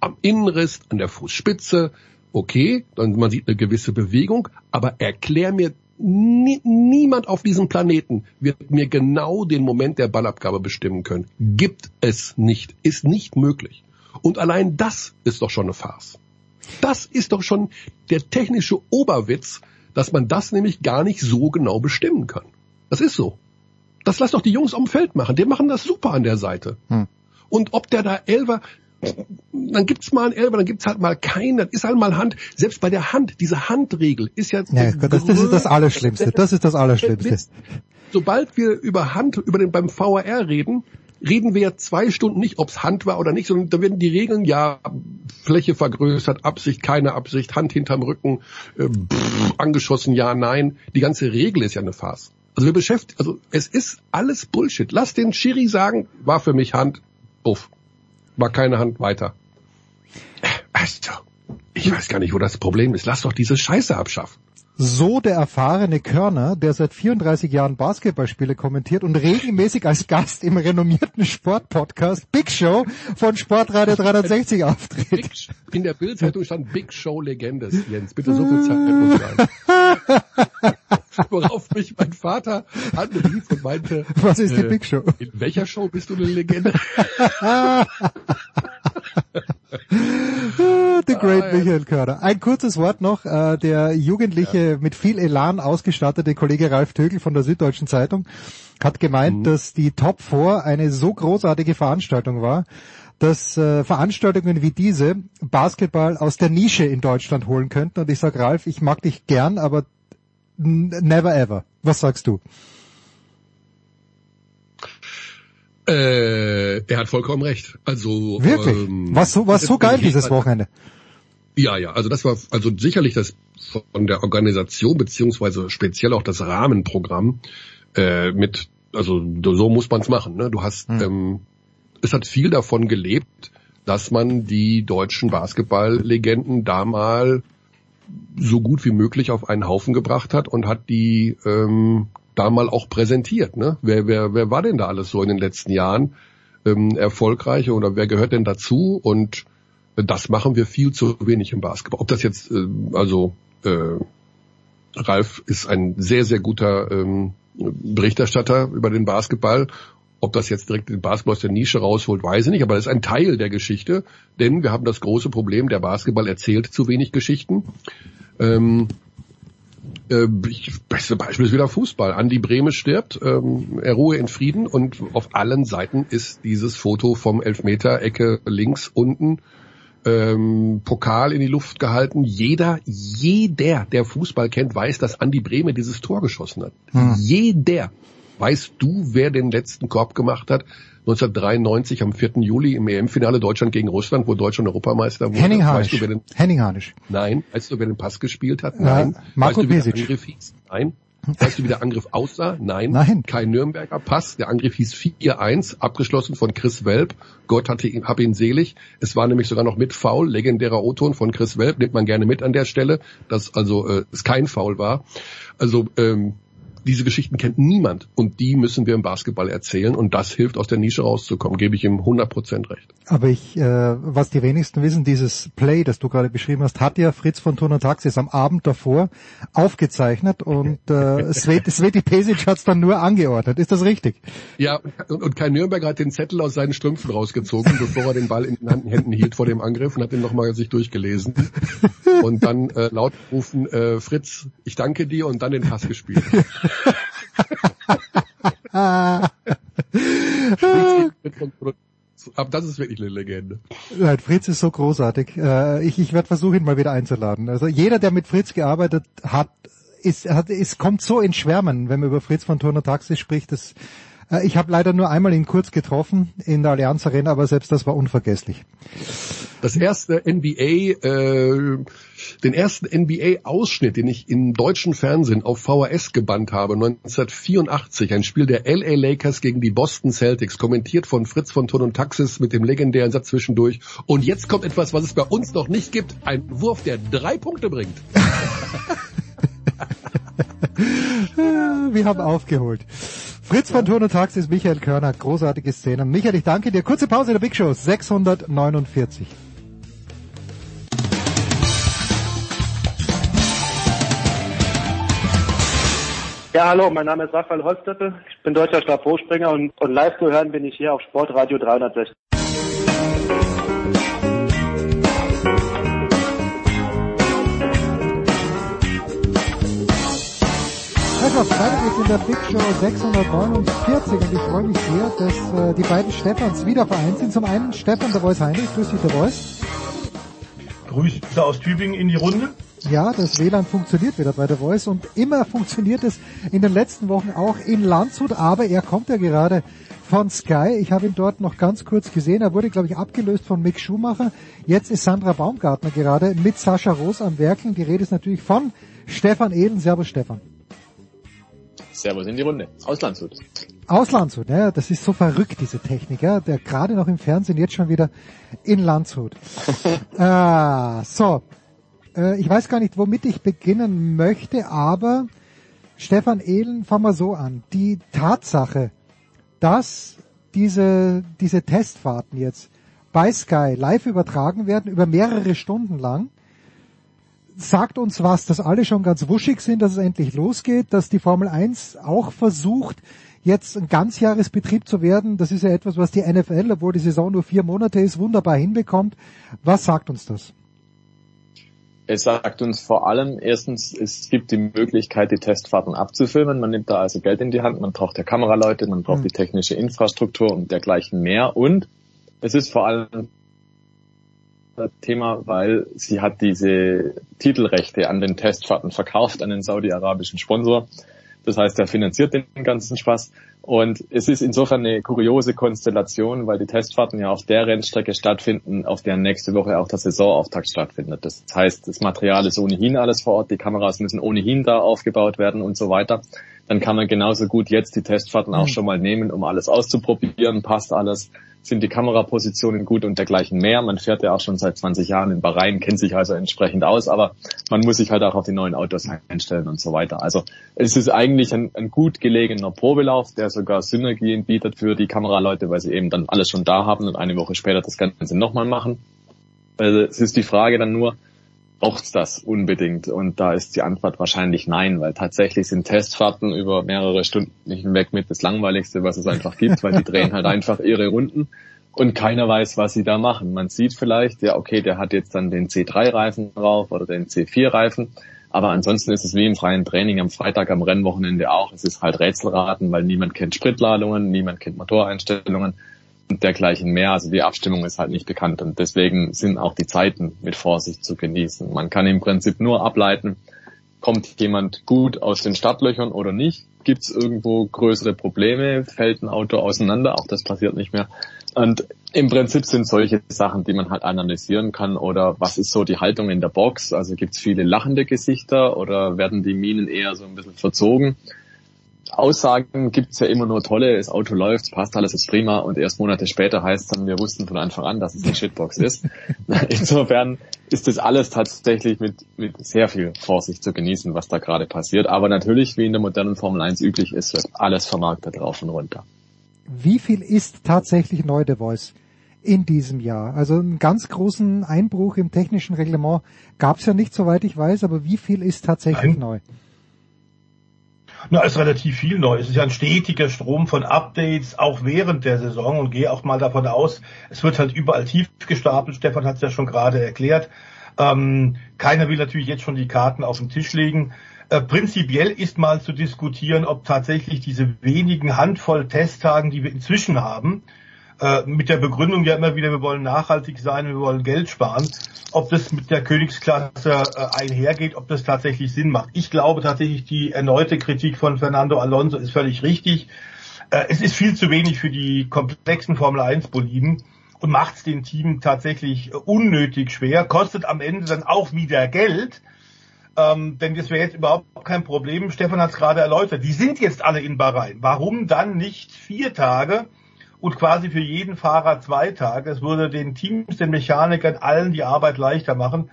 Am Innenriss, an der Fußspitze, okay, dann man sieht eine gewisse Bewegung, aber erklär mir nie, niemand auf diesem Planeten wird mir genau den Moment der Ballabgabe bestimmen können. Gibt es nicht, ist nicht möglich. Und allein das ist doch schon eine Farce. Das ist doch schon der technische Oberwitz, dass man das nämlich gar nicht so genau bestimmen kann. Das ist so. Das lass doch die Jungs am Feld machen. Die machen das super an der Seite.
Hm.
Und ob der da Elfer, dann gibt's mal einen Elfer, dann gibt's halt mal keinen, dann ist halt mal Hand. Selbst bei der Hand, diese Handregel ist ja...
Gott, das, das ist das Allerschlimmste. Das ist das Allerschlimmste.
Sobald wir über Hand, über den beim VAR reden, reden wir ja zwei Stunden nicht, ob's Hand war oder nicht, sondern da werden die Regeln ja Fläche vergrößert, Absicht, keine Absicht, Hand hinterm Rücken, äh, pff, angeschossen, ja, nein. Die ganze Regel ist ja eine Farce. Also wir beschäftigen, also es ist alles Bullshit. Lass den Schiri sagen, war für mich Hand, buff. War keine Hand, weiter. Also, ich weiß gar nicht, wo das Problem ist. Lass doch diese Scheiße abschaffen.
So der erfahrene Körner, der seit 34 Jahren Basketballspiele kommentiert und regelmäßig als Gast im renommierten Sportpodcast Big Show von Sportradio 360 auftritt.
Big, in der Bildzeitung stand Big Show Legendes, Jens. Bitte so viel Zeit. Worauf mich mein Vater anrief und meinte,
Was ist die
äh,
Big Show?
in welcher Show bist du eine Legende?
The Great
Ah, ja.
Michael Körner. Ein kurzes Wort noch. Äh, der jugendliche, mit viel Elan ausgestattete Kollege Ralf Tögel von der Süddeutschen Zeitung hat gemeint,
Mhm.
dass die Top 4 eine so großartige Veranstaltung war, dass äh, Veranstaltungen wie diese Basketball aus der Nische in Deutschland holen könnten. Und ich sag Ralf, ich mag dich gern, aber never ever. Was sagst du?
äh, er hat vollkommen recht. Also
Wirklich?
Ähm,
was so, was so geil dieses Wochenende?
Ja, ja, also das war also sicherlich das von der Organisation beziehungsweise speziell auch das Rahmenprogramm äh, mit, also so muss man es machen. Ne? Du hast,
Hm.
ähm, es hat viel davon gelebt, dass man die deutschen Basketballlegenden da mal so gut wie möglich auf einen Haufen gebracht hat und hat die ähm, da mal auch präsentiert. Ne? Wer, wer, wer war denn da alles so in den letzten Jahren ähm, erfolgreich oder wer gehört denn dazu? Und das machen wir viel zu wenig im Basketball. Ob das jetzt, äh, also äh, Ralf ist ein sehr, sehr guter ähm, Berichterstatter über den Basketball Ob das jetzt direkt den Basketball aus der Nische rausholt, weiß ich nicht, aber das ist ein Teil der Geschichte, denn wir haben das große Problem, der Basketball erzählt zu wenig Geschichten. Ähm, äh, ich, beste Beispiel ist wieder Fußball. Andi Breme stirbt, ähm, er ruhe in Frieden und auf allen Seiten ist dieses Foto vom Elfmeter, Ecke links unten, ähm, Pokal in die Luft gehalten. Jeder, jeder, der Fußball kennt, weiß, dass Andi Breme dieses Tor geschossen hat. Hm. Jeder. Weißt du, wer den letzten Korb gemacht hat? 1993 am 4. Juli im EM-Finale Deutschland gegen Russland, wo Deutschland Europameister wurde.
Henning Hanisch. Weißt du, wer den,
Henning Hanisch. Nein. Weißt du, wer den Pass gespielt hat?
Nein. Ja, Marco
weißt du? Nein. Weißt du, wie der Angriff aussah? Nein.
Nein.
Kein Nürnberger Pass. Der Angriff hieß 4-1, abgeschlossen von Chris Welp. Gott hatte ihn, hab ihn selig. Es war nämlich sogar noch mit Foul, legendärer O-Ton von Chris Welp, nimmt man gerne mit an der Stelle, dass also äh, es kein Foul war. Also ähm, diese Geschichten kennt niemand und die müssen wir im Basketball erzählen und das hilft aus der Nische rauszukommen, gebe ich ihm 100% recht.
Aber ich, äh, was die wenigsten wissen, dieses Play, das du gerade beschrieben hast, hat ja Fritz von Turn und Taxis am Abend davor aufgezeichnet und äh, Sveti, Sveti Pesic hat es dann nur angeordnet. Ist das richtig?
Ja, und, und Kai Nürnberger hat den Zettel aus seinen Strümpfen rausgezogen, bevor er den Ball in den Händen hielt vor dem Angriff und hat den nochmal sich durchgelesen und dann äh, laut rufen, äh, Fritz, ich danke dir und dann den Pass gespielt. Aber das ist wirklich eine Legende.
Nein, Fritz ist so großartig. Äh, ich, ich werde versuchen, ihn mal wieder einzuladen. Also jeder, der mit Fritz gearbeitet hat, ist, hat, es kommt so in Schwärmen, wenn man über Fritz von Turner Taxi spricht. Das, äh, ich habe leider nur einmal ihn kurz getroffen in der Allianz Arena, aber selbst das war unvergesslich.
Das erste NBA, äh, den ersten NBA-Ausschnitt, den ich im deutschen Fernsehen auf VHS gebannt habe, 1984, ein Spiel der LA Lakers gegen die Boston Celtics, kommentiert von Fritz von Ton und Taxis mit dem legendären Satz zwischendurch. Und jetzt kommt etwas, was es bei uns noch nicht gibt, ein Wurf, der drei Punkte bringt.
Wir haben aufgeholt. Fritz von Turn und Taxis, Michael Körner, großartige Szene. Michael, ich danke dir. Kurze Pause in der Big Show, 649.
Ja, hallo, mein Name ist Raphael Holzdeppe. Ich bin deutscher Stabhochspringer und, und live zu hören bin ich hier auf Sportradio 360.
Also, weiter geht's in der Big Show 649 und ich freue mich sehr, dass äh, die beiden Stefans wieder vereint sind. Zum einen Stefan der Voice Heinrich, grüß dich der Voice.
Grüße aus Tübingen in die Runde.
Ja, das WLAN funktioniert wieder bei der Voice und immer funktioniert es in den letzten Wochen auch in Landshut, aber er kommt ja gerade von Sky. Ich habe ihn dort noch ganz kurz gesehen. Er wurde, glaube ich, abgelöst von Mick Schumacher. Jetzt ist Sandra Baumgartner gerade mit Sascha Roos am Werkeln. Die Rede ist natürlich von Stefan Ehlen. Servus Stefan.
Servus in die Runde. Aus Landshut.
Aus Landshut, ja, das ist so verrückt, diese Technik, ja, der gerade noch im Fernsehen, jetzt schon wieder in Landshut. ah, so, äh, ich weiß gar nicht, womit ich beginnen möchte, aber Stefan Ehlen, fangen wir so an. Die Tatsache, dass diese, diese Testfahrten jetzt bei Sky live übertragen werden, über mehrere Stunden lang, sagt uns was, dass alle schon ganz wuschig sind, dass es endlich losgeht, dass die Formel 1 auch versucht, jetzt ein Ganzjahresbetrieb zu werden. Das ist ja etwas, was die NFL, obwohl die Saison nur vier Monate ist, wunderbar hinbekommt. Was sagt uns das?
Es sagt uns vor allem erstens, es gibt die Möglichkeit, die Testfahrten abzufilmen. Man nimmt da also Geld in die Hand, man braucht ja Kameraleute, man braucht mhm. die technische Infrastruktur und dergleichen mehr. Und es ist vor allem Thema, weil sie hat diese Titelrechte an den Testfahrten verkauft an den saudi-arabischen Sponsor. Das heißt, er finanziert den ganzen Spaß. Und es ist insofern eine kuriose Konstellation, weil die Testfahrten ja auf der Rennstrecke stattfinden, auf der nächste Woche auch der Saisonauftakt stattfindet. Das heißt, das Material ist ohnehin alles vor Ort, die Kameras müssen ohnehin da aufgebaut werden und so weiter. Dann kann man genauso gut jetzt die Testfahrten auch mhm. schon mal nehmen, um alles auszuprobieren, passt alles sind die Kamerapositionen gut und dergleichen mehr. Man fährt ja auch schon seit 20 Jahren in Bahrain, kennt sich also entsprechend aus, aber man muss sich halt auch auf die neuen Autos einstellen und so weiter. Also es ist eigentlich ein, ein gut gelegener Probelauf, der sogar Synergien bietet für die Kameraleute, weil sie eben dann alles schon da haben und eine Woche später das Ganze nochmal machen. Also es ist die Frage dann nur, braucht's das unbedingt? Und da ist die Antwort wahrscheinlich nein, weil tatsächlich sind Testfahrten über mehrere Stunden hinweg mit das Langweiligste, was es einfach gibt, weil die drehen halt einfach ihre Runden und keiner weiß, was sie da machen. Man sieht vielleicht, ja, okay, der hat jetzt dann den C3-Reifen drauf oder den C4-Reifen, aber ansonsten ist es wie im freien Training am Freitag am Rennwochenende auch. Es ist halt Rätselraten, weil niemand kennt Spritladungen, niemand kennt Motoreinstellungen dergleichen mehr. Also die Abstimmung ist halt nicht bekannt und deswegen sind auch die Zeiten mit Vorsicht zu genießen. Man kann im Prinzip nur ableiten, kommt jemand gut aus den Startlöchern oder nicht? Gibt es irgendwo größere Probleme? Fällt ein Auto auseinander? Auch das passiert nicht mehr. Und im Prinzip sind solche Sachen, die man halt analysieren kann. Oder was ist so die Haltung in der Box? Also gibt es viele lachende Gesichter oder werden die Minen eher so ein bisschen verzogen? Aussagen gibt's ja immer nur tolle, das Auto läuft, passt alles, ist prima und erst Monate später heißt dann, wir wussten von Anfang an, dass es eine Shitbox ist. Insofern ist das alles tatsächlich mit, mit sehr viel Vorsicht zu genießen, was da gerade passiert. Aber natürlich, wie in der modernen Formel 1 üblich ist, wird alles vermarktet rauf und runter.
Wie viel ist tatsächlich neu The Voice in diesem Jahr? Also einen ganz großen Einbruch im technischen Reglement gab's ja nicht, soweit ich weiß, aber wie viel ist tatsächlich Nein. neu?
Na, ist relativ viel neu. Es ist ja ein stetiger Strom von Updates, auch während der Saison und gehe auch mal davon aus, es wird halt überall tief gestapelt. Stefan hat es ja schon gerade erklärt. Ähm, keiner will natürlich jetzt schon die Karten auf den Tisch legen. Äh, prinzipiell ist mal zu diskutieren, ob tatsächlich diese wenigen Handvoll Testtagen, die wir inzwischen haben, äh, mit der Begründung ja immer wieder, wir wollen nachhaltig sein, wir wollen Geld sparen, ob das mit der Königsklasse äh, einhergeht, ob das tatsächlich Sinn macht. Ich glaube tatsächlich, die erneute Kritik von Fernando Alonso ist völlig richtig. Äh, es ist viel zu wenig für die komplexen Formel 1 Boliden und macht es den Team tatsächlich unnötig schwer, kostet am Ende dann auch wieder Geld. Ähm, denn das wäre jetzt überhaupt kein Problem. Stefan hat es gerade erläutert. Die sind jetzt alle in Bahrain. Warum dann nicht vier Tage? Und quasi für jeden Fahrer zwei Tage. Es würde den Teams, den Mechanikern, allen die Arbeit leichter machen.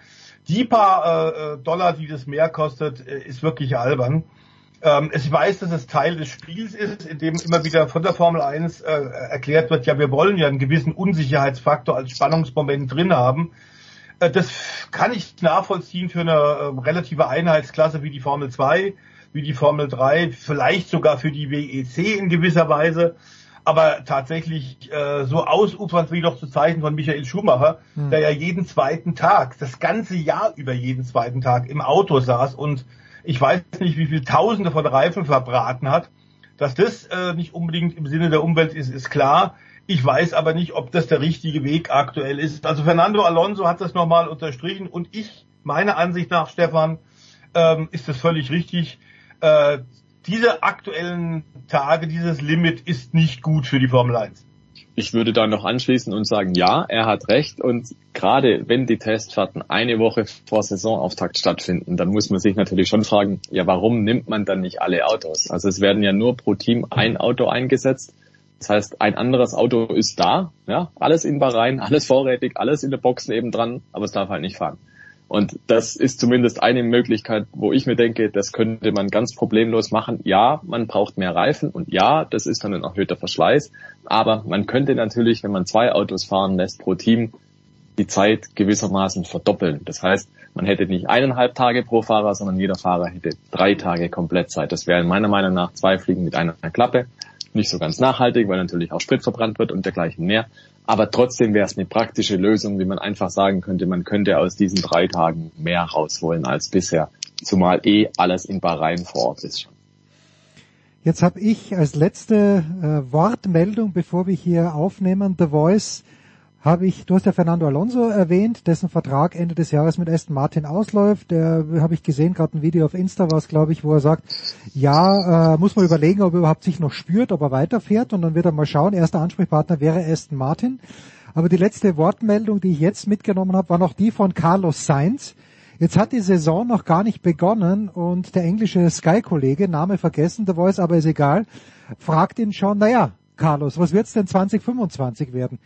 Die paar äh, Dollar, die das mehr kostet, äh, ist wirklich albern. Ähm, ich weiß, dass es Teil des Spiels ist, in dem immer wieder von der Formel 1 äh, erklärt wird, ja, wir wollen ja einen gewissen Unsicherheitsfaktor als Spannungsmoment drin haben. Äh, das kann ich nachvollziehen für eine äh, relative Einheitsklasse wie die Formel 2, wie die Formel 3, vielleicht sogar für die WEC in gewisser Weise aber tatsächlich äh, so ausufernd wie doch zu Zeichen von Michael Schumacher, hm. der ja jeden zweiten Tag, das ganze Jahr über jeden zweiten Tag im Auto saß und ich weiß nicht, wie viel Tausende von Reifen verbraten hat. Dass das äh, nicht unbedingt im Sinne der Umwelt ist, ist klar. Ich weiß aber nicht, ob das der richtige Weg aktuell ist. Also Fernando Alonso hat das nochmal unterstrichen und ich, meiner Ansicht nach, Stefan, ähm, ist das völlig richtig. Äh, diese aktuellen Tage, dieses Limit ist nicht gut für die Formel 1.
Ich würde da noch anschließen und sagen, ja, er hat recht. Und gerade wenn die Testfahrten eine Woche vor Saisonauftakt stattfinden, dann muss man sich natürlich schon fragen, ja, warum nimmt man dann nicht alle Autos? Also es werden ja nur pro Team ein Auto eingesetzt. Das heißt, ein anderes Auto ist da, ja, alles in Bahrain, alles vorrätig, alles in der Box nebendran, aber es darf halt nicht fahren. Und das ist zumindest eine Möglichkeit, wo ich mir denke, das könnte man ganz problemlos machen. Ja, man braucht mehr Reifen und ja, das ist dann ein erhöhter Verschleiß. Aber man könnte natürlich, wenn man zwei Autos fahren lässt pro Team, die Zeit gewissermaßen verdoppeln. Das heißt, man hätte nicht eineinhalb Tage pro Fahrer, sondern jeder Fahrer hätte drei Tage Komplettzeit. Das wäre meiner Meinung nach zwei Fliegen mit einer Klappe. Nicht so ganz nachhaltig, weil natürlich auch Sprit verbrannt wird und dergleichen mehr. Aber trotzdem wäre es eine praktische Lösung, wie man einfach sagen könnte, man könnte aus diesen drei Tagen mehr rausholen als bisher. Zumal eh alles in Bahrain vor Ort ist.
Jetzt habe ich als letzte äh, Wortmeldung, bevor wir hier aufnehmen, The Voice habe ich, du hast ja Fernando Alonso erwähnt, dessen Vertrag Ende des Jahres mit Aston Martin ausläuft. Der habe ich gesehen, gerade ein Video auf Insta war es, glaube ich, wo er sagt, ja, äh, muss man überlegen, ob er überhaupt sich noch spürt, ob er weiterfährt und dann wird er mal schauen. Erster Ansprechpartner wäre Aston Martin. Aber die letzte Wortmeldung, die ich jetzt mitgenommen habe, war noch die von Carlos Sainz. Jetzt hat die Saison noch gar nicht begonnen und der englische Sky-Kollege, Name vergessen, der Voice, aber ist egal, fragt ihn schon, naja, Carlos, was wird's denn 2025 werden?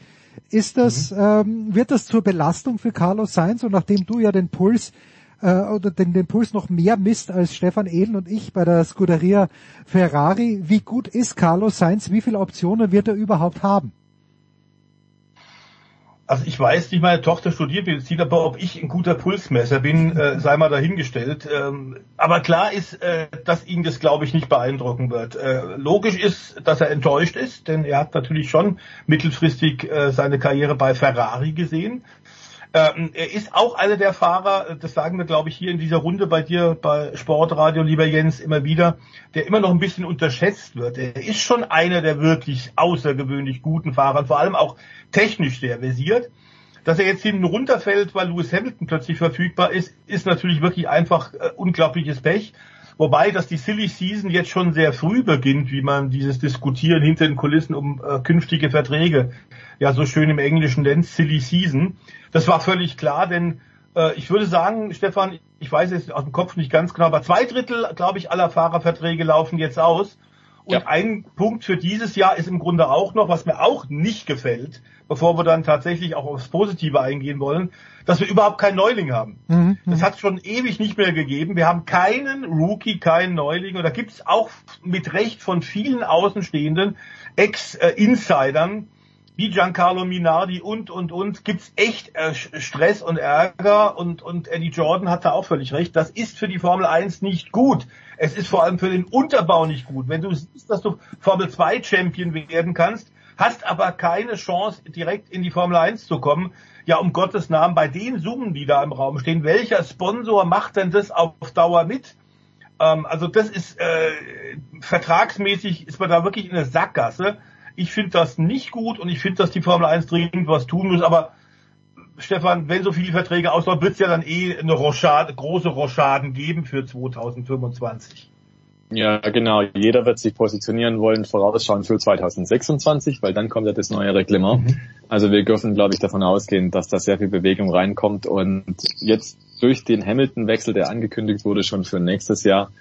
Ist das, mhm. ähm, wird das zur Belastung für Carlos Sainz und nachdem du ja den Puls äh, oder den, den Puls noch mehr misst als Stefan Ehlen und ich bei der Scuderia Ferrari, wie gut ist Carlos Sainz? Wie viele Optionen wird er überhaupt haben?
Also ich weiß nicht, meine Tochter studiert Medizin, aber ob ich ein guter Pulsmesser bin, äh, sei mal dahingestellt. Ähm, aber klar ist, äh, dass ihn das, glaube ich, nicht beeindrucken wird. Äh, logisch ist, dass er enttäuscht ist, denn er hat natürlich schon mittelfristig äh, seine Karriere bei Ferrari gesehen. Ähm, er ist auch einer der Fahrer, das sagen wir, glaube ich, hier in dieser Runde bei dir bei Sportradio, lieber Jens, immer wieder, der immer noch ein bisschen unterschätzt wird. Er ist schon einer der wirklich außergewöhnlich guten Fahrer, vor allem auch technisch sehr versiert. Dass er jetzt hinten runterfällt, weil Lewis Hamilton plötzlich verfügbar ist, ist natürlich wirklich einfach äh, unglaubliches Pech. Wobei, dass die Silly Season jetzt schon sehr früh beginnt, wie man dieses Diskutieren hinter den Kulissen um äh, künftige Verträge ja so schön im Englischen nennt, Silly Season. Das war völlig klar, denn äh, ich würde sagen, Stefan, ich weiß jetzt aus dem Kopf nicht ganz genau, aber zwei Drittel, glaube ich, aller Fahrerverträge laufen jetzt aus. Und ja. ein Punkt für dieses Jahr ist im Grunde auch noch, was mir auch nicht gefällt, bevor wir dann tatsächlich auch aufs Positive eingehen wollen, dass wir überhaupt keinen Neuling haben. Mhm. Das hat schon ewig nicht mehr gegeben. Wir haben keinen Rookie, keinen Neuling. Und da gibt es auch mit Recht von vielen Außenstehenden, Ex-Insidern, wie Giancarlo Minardi und, und, und, gibt's echt äh, Stress und Ärger und, und Eddie Jordan hat da auch völlig recht. Das ist für die Formel 1 nicht gut. Es ist vor allem für den Unterbau nicht gut. Wenn du siehst, dass du Formel 2 Champion werden kannst, hast aber keine Chance, direkt in die Formel 1 zu kommen. Ja, um Gottes Namen, bei den Summen, die da im Raum stehen, welcher Sponsor macht denn das auf Dauer mit? Ähm, also das ist äh, vertragsmäßig ist man da wirklich in der Sackgasse. Ich finde das nicht gut und ich finde, dass die Formel 1 dringend was tun muss. Aber Stefan, wenn so viele Verträge auslaufen, wird es ja dann eh eine Rochade, große Rochaden geben für 2025.
Ja, genau. Jeder wird sich positionieren wollen, vorausschauen für 2026, weil dann kommt ja das neue Reglement. Mhm. Also wir dürfen, glaube ich, davon ausgehen, dass da sehr viel Bewegung reinkommt und jetzt durch den Hamilton-Wechsel, der angekündigt wurde schon für nächstes Jahr,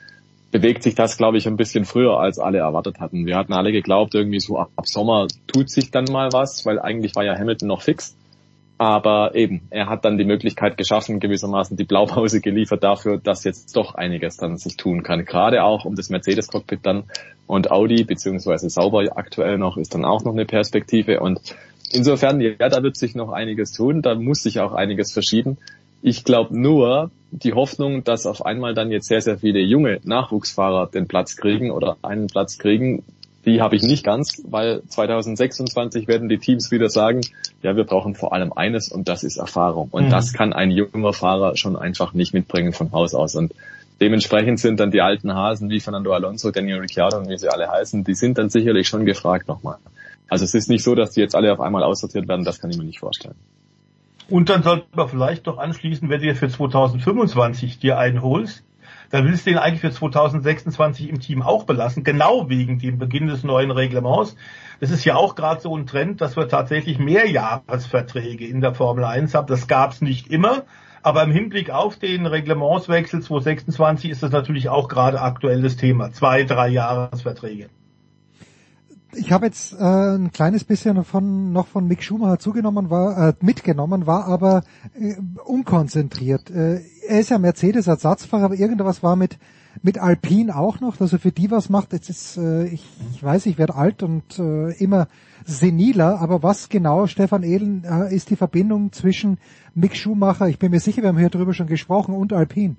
bewegt sich das, glaube ich, ein bisschen früher, als alle erwartet hatten. Wir hatten alle geglaubt, irgendwie so ab, Sommer tut sich dann mal was, weil eigentlich war ja Hamilton noch fix. Aber eben, er hat dann die Möglichkeit geschaffen, gewissermaßen die Blaupause geliefert dafür, dass jetzt doch einiges dann sich tun kann. Gerade auch um das Mercedes-Cockpit dann und Audi, beziehungsweise Sauber aktuell noch, ist dann auch noch eine Perspektive. Und insofern, ja, da wird sich noch einiges tun, da muss sich auch einiges verschieben. Ich glaube nur, die Hoffnung, dass auf einmal dann jetzt sehr, sehr viele junge Nachwuchsfahrer den Platz kriegen oder einen Platz kriegen, die habe ich nicht ganz, weil 2026 werden die Teams wieder sagen, ja, wir brauchen vor allem eines und das ist Erfahrung. Und mhm. das kann ein junger Fahrer schon einfach nicht mitbringen von Haus aus. Und dementsprechend sind dann die alten Hasen wie Fernando Alonso, Daniel Ricciardo und wie sie alle heißen, die sind dann sicherlich schon gefragt nochmal. Also es ist nicht so, dass die jetzt alle auf einmal aussortiert werden, das kann ich mir nicht vorstellen.
Und dann sollten wir vielleicht doch anschließen, wenn du dir für 2025 dir einen holst, dann willst du ihn eigentlich für 2026 im Team auch belassen, genau wegen dem Beginn des neuen Reglements. Das ist ja auch gerade so ein Trend, dass wir tatsächlich Mehrjahresverträge in der Formel 1 haben. Das gab es nicht immer, aber im Hinblick auf den Reglementswechsel 2026 ist das natürlich auch gerade aktuelles Thema. Zwei, drei Jahresverträge
ich habe jetzt äh, ein kleines bisschen von noch von Mick Schumacher zugenommen war äh, mitgenommen war aber äh, unkonzentriert. Äh, er ist ja Mercedes Ersatzfahrer aber irgendwas war mit mit Alpine auch noch dass er für die was macht. Jetzt ist äh, ich, ich weiß ich werde alt und äh, immer seniler aber was genau Stefan Ehlen äh, ist die Verbindung zwischen Mick Schumacher ich bin mir sicher wir haben hier drüber schon gesprochen und Alpine?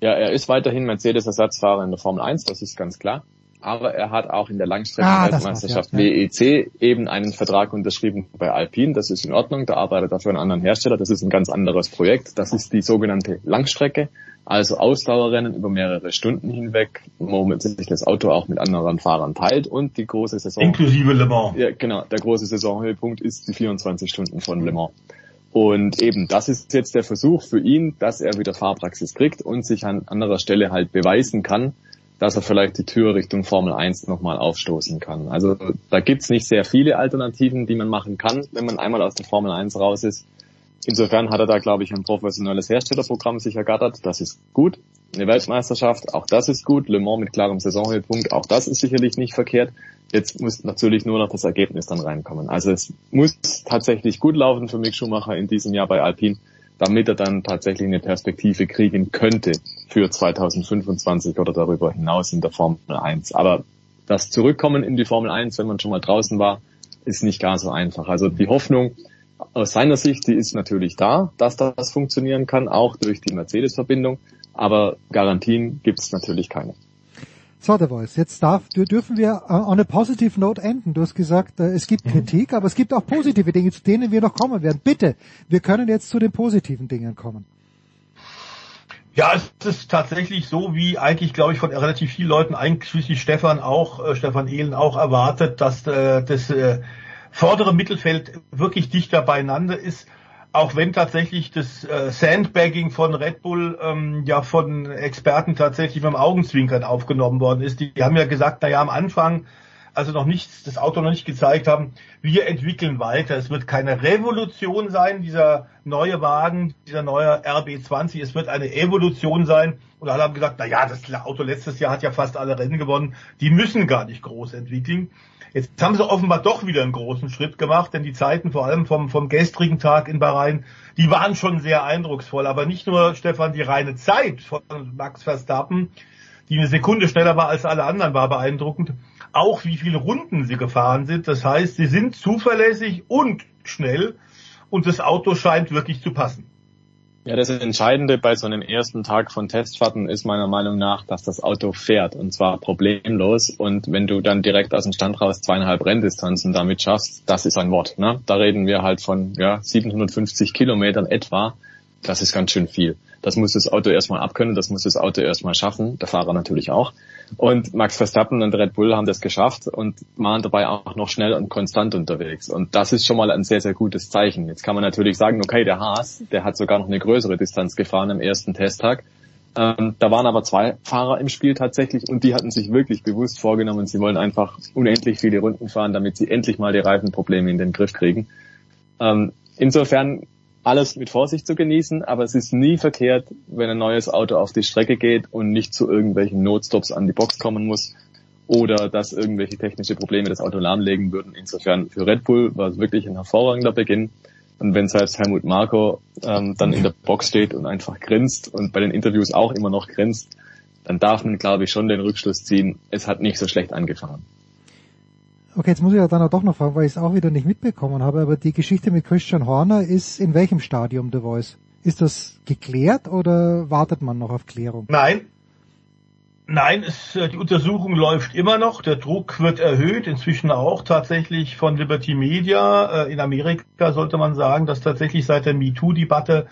Ja, er ist weiterhin Mercedes-Ersatzfahrer in der Formel 1, das ist ganz klar aber er hat auch in der Langstreckenweltmeisterschaft ah, ja, WEC eben einen Vertrag unterschrieben bei Alpine. Das ist in Ordnung, da arbeitet er für einen anderen Hersteller. Das ist ein ganz anderes Projekt. Das ist die sogenannte Langstrecke, also Ausdauerrennen über mehrere Stunden hinweg, womit sich das Auto auch mit anderen Fahrern teilt und die große Saison.
Inklusive Le Mans.
Ja, genau. Der große Saisonhöhepunkt ist die 24 Stunden von Le Mans. Und eben, das ist jetzt der Versuch für ihn, dass er wieder Fahrpraxis kriegt und sich an anderer Stelle halt beweisen kann, dass er vielleicht die Tür Richtung Formel 1 nochmal aufstoßen kann. Also da gibt's nicht sehr viele Alternativen, die man machen kann, wenn man einmal aus der Formel 1 raus ist. Insofern hat er da, glaube ich, ein professionelles Herstellerprogramm sich ergattert. Das ist gut. Eine Weltmeisterschaft, auch das ist gut. Le Mans mit klarem Saisonhöhepunkt, auch das ist sicherlich nicht verkehrt. Jetzt muss natürlich nur noch das Ergebnis dann reinkommen. Also es muss tatsächlich gut laufen für Mick Schumacher in diesem Jahr bei Alpine damit er dann tatsächlich eine Perspektive kriegen könnte für 2025 oder darüber hinaus in der Formel 1. Aber das Zurückkommen in die Formel 1, wenn man schon mal draußen war, ist nicht gar so einfach. Also die Hoffnung aus seiner Sicht, die ist natürlich da, dass das funktionieren kann, auch durch die Mercedes-Verbindung, aber Garantien gibt es natürlich keine.
So, der Voice, jetzt darf, dürfen wir äh, on a positive note enden. Du hast gesagt, äh, es gibt mhm. Kritik, aber es gibt auch positive Dinge, zu denen wir noch kommen werden. Bitte, wir können jetzt zu den positiven Dingen kommen.
Ja, es ist tatsächlich so, wie eigentlich, glaube ich, von relativ vielen Leuten, einschließlich Stefan auch, äh, Stefan Ehlen auch erwartet, dass äh, das äh, vordere Mittelfeld wirklich dichter beieinander ist auch wenn tatsächlich das äh, Sandbagging von Red Bull ähm, ja von Experten tatsächlich mit dem Augenzwinkern aufgenommen worden ist. Die, die haben ja gesagt, na ja, am Anfang, also noch nichts, das Auto noch nicht gezeigt haben, wir entwickeln weiter. Es wird keine Revolution sein, dieser neue Wagen, dieser neue RB20. Es wird eine Evolution sein. Und alle haben gesagt, na ja, das Auto letztes Jahr hat ja fast alle Rennen gewonnen. Die müssen gar nicht groß entwickeln. Jetzt haben sie offenbar doch wieder einen großen Schritt gemacht, denn die Zeiten vor allem vom, vom gestrigen Tag in Bahrain, die waren schon sehr eindrucksvoll. Aber nicht nur, Stefan, die reine Zeit von Max Verstappen, die eine Sekunde schneller war als alle anderen, war beeindruckend. Auch wie viele Runden sie gefahren sind. Das heißt, sie sind zuverlässig und schnell und das Auto scheint wirklich zu passen.
Ja, das Entscheidende bei so einem ersten Tag von Testfahrten ist meiner Meinung nach, dass das Auto fährt und zwar problemlos. Und wenn du dann direkt aus dem Stand raus zweieinhalb Renndistanzen damit schaffst, das ist ein Wort. Ne? Da reden wir halt von ja, 750 Kilometern etwa. Das ist ganz schön viel. Das muss das Auto erstmal abkönnen, das muss das Auto erstmal schaffen, der Fahrer natürlich auch. Und Max Verstappen und Red Bull haben das geschafft und waren dabei auch noch schnell und konstant unterwegs. Und das ist schon mal ein sehr, sehr gutes Zeichen. Jetzt kann man natürlich sagen, okay, der Haas, der hat sogar noch eine größere Distanz gefahren am ersten Testtag. Ähm, da waren aber zwei Fahrer im Spiel tatsächlich und die hatten sich wirklich bewusst vorgenommen, sie wollen einfach unendlich viele Runden fahren, damit sie endlich mal die Reifenprobleme in den Griff kriegen. Ähm, insofern alles mit Vorsicht zu genießen, aber es ist nie verkehrt, wenn ein neues Auto auf die Strecke geht und nicht zu irgendwelchen Notstops an die Box kommen muss oder dass irgendwelche technische Probleme das Auto lahmlegen würden. Insofern für Red Bull war es wirklich ein hervorragender Beginn. Und wenn selbst Helmut Marko ähm, dann in der Box steht und einfach grinst und bei den Interviews auch immer noch grinst, dann darf man, glaube ich, schon den Rückschluss ziehen, es hat nicht so schlecht angefangen.
Okay, jetzt muss ich ja dann auch doch noch fragen, weil ich es auch wieder nicht mitbekommen habe, aber die Geschichte mit Christian Horner ist in welchem Stadium The Voice? Ist das geklärt oder wartet man noch auf Klärung?
Nein. Nein, es, äh, die Untersuchung läuft immer noch. Der Druck wird erhöht, inzwischen auch tatsächlich von Liberty Media. Äh, in Amerika sollte man sagen, dass tatsächlich seit der MeToo-Debatte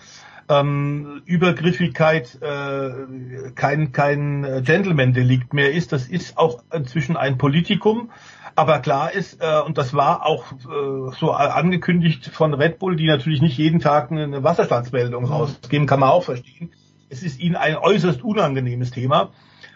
ähm, Übergriffigkeit äh, kein, kein Gentleman-Delikt mehr ist. Das ist auch inzwischen ein Politikum. Aber klar ist, äh, und das war auch äh, so angekündigt von Red Bull, die natürlich nicht jeden Tag eine Wasserstandsmeldung mhm. rausgeben, kann man auch verstehen. Es ist ihnen ein äußerst unangenehmes Thema.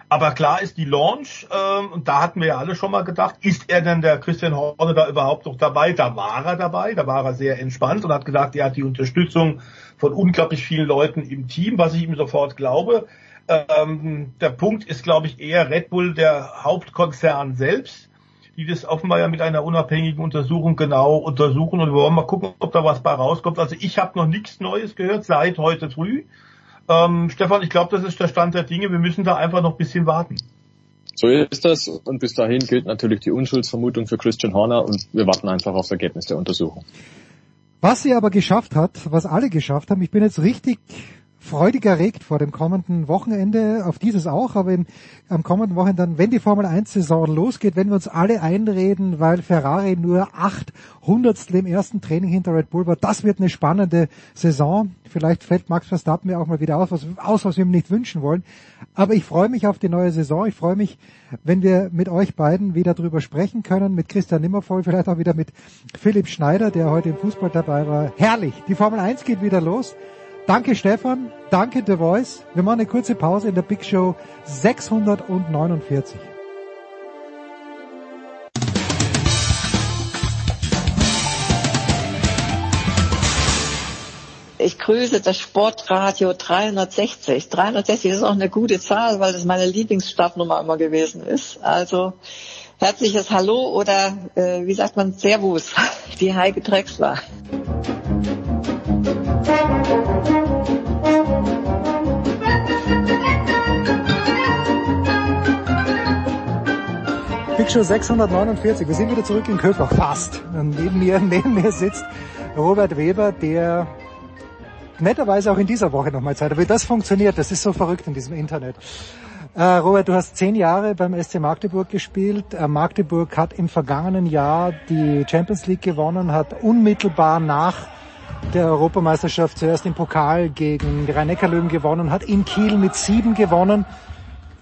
Aber klar ist die Launch, ähm, und da hatten wir ja alle schon mal gedacht, ist er denn der Christian Horner da überhaupt noch dabei? Da war er dabei, da war er sehr entspannt und hat gesagt, er hat die Unterstützung von unglaublich vielen Leuten im Team, was ich ihm sofort glaube. Ähm, der Punkt ist, glaube ich, eher Red Bull, der Hauptkonzern selbst die das offenbar ja mit einer unabhängigen Untersuchung genau untersuchen und wir wollen mal gucken, ob da was bei rauskommt. Also ich habe noch nichts Neues gehört seit heute früh. Ähm, Stefan, ich glaube, das ist der Stand der Dinge. Wir müssen da einfach noch ein bisschen warten.
So ist das und bis dahin gilt natürlich die Unschuldsvermutung für Christian Horner und wir warten einfach auf das Ergebnis der Untersuchung.
Was sie aber geschafft hat, was alle geschafft haben, ich bin jetzt richtig freudig erregt vor dem kommenden Wochenende, auf dieses auch, aber im, am kommenden Wochenende dann, wenn die Formel 1 Saison losgeht, wenn wir uns alle einreden, weil Ferrari nur acht Hundertstel im ersten Training hinter Red Bull war, das wird eine spannende Saison. Vielleicht fällt Max Verstappen mir auch mal wieder aus, was, aus, was wir ihm nicht wünschen wollen. Aber ich freue mich auf die neue Saison. Ich freue mich, wenn wir mit euch beiden wieder drüber sprechen können, mit Christian Nimmervoll, vielleicht auch wieder mit Philipp Schneider, der heute im Fußball dabei war. Herrlich. Die Formel 1 geht wieder los. Danke Stefan, danke The Voice. Wir machen eine kurze Pause in der Big Show 649.
Ich grüße das Sportradio 360. 360 ist auch eine gute Zahl, weil das meine Lieblingsstartnummer immer gewesen ist. Also herzliches Hallo oder äh, wie sagt man Servus, die Heike Drexler.
Big Show 649. Wir sind wieder zurück in Köfach. Fast. Und neben mir, neben mir sitzt Robert Weber, der netterweise auch in dieser Woche nochmal Zeit hat. Wie das funktioniert, das ist so verrückt in diesem Internet. Äh, Robert, du hast zehn Jahre beim SC Magdeburg gespielt. Äh, Magdeburg hat im vergangenen Jahr die Champions League gewonnen, hat unmittelbar nach der Europameisterschaft zuerst im Pokal gegen die Rhein-Neckar-Löwen gewonnen, hat in Kiel mit sieben gewonnen.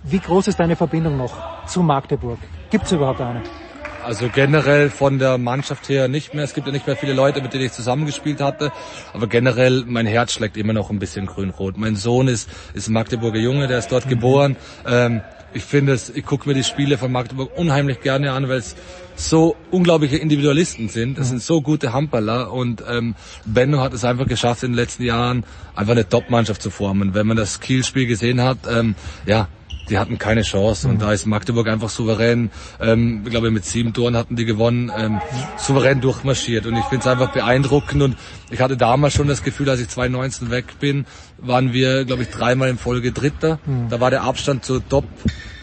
Wie groß ist deine Verbindung noch zu Magdeburg? Gibt es überhaupt eine?
Also generell von der Mannschaft her nicht mehr. Es gibt ja nicht mehr viele Leute, mit denen ich zusammengespielt hatte. Aber generell, mein Herz schlägt immer noch ein bisschen grün-rot. Mein Sohn ist, ist Magdeburger Junge, der ist dort geboren. Ähm, ich finde es, ich gucke mir die Spiele von Magdeburg unheimlich gerne an, weil es so unglaubliche Individualisten sind. Das mhm. sind so gute Handballer und ähm, Benno hat es einfach geschafft in den letzten Jahren einfach eine Top-Mannschaft zu formen. Wenn man das Kiel-Spiel gesehen hat, ähm, ja, die hatten keine Chance. Und mhm. da ist Magdeburg einfach souverän, ähm, ich glaube mit sieben Toren hatten die gewonnen, ähm, souverän durchmarschiert. Und ich finde es einfach beeindruckend. Und ich hatte damals schon das Gefühl, als ich 2019 weg bin, waren wir, glaube ich, dreimal in Folge Dritter. Mhm. Da war der Abstand zur Top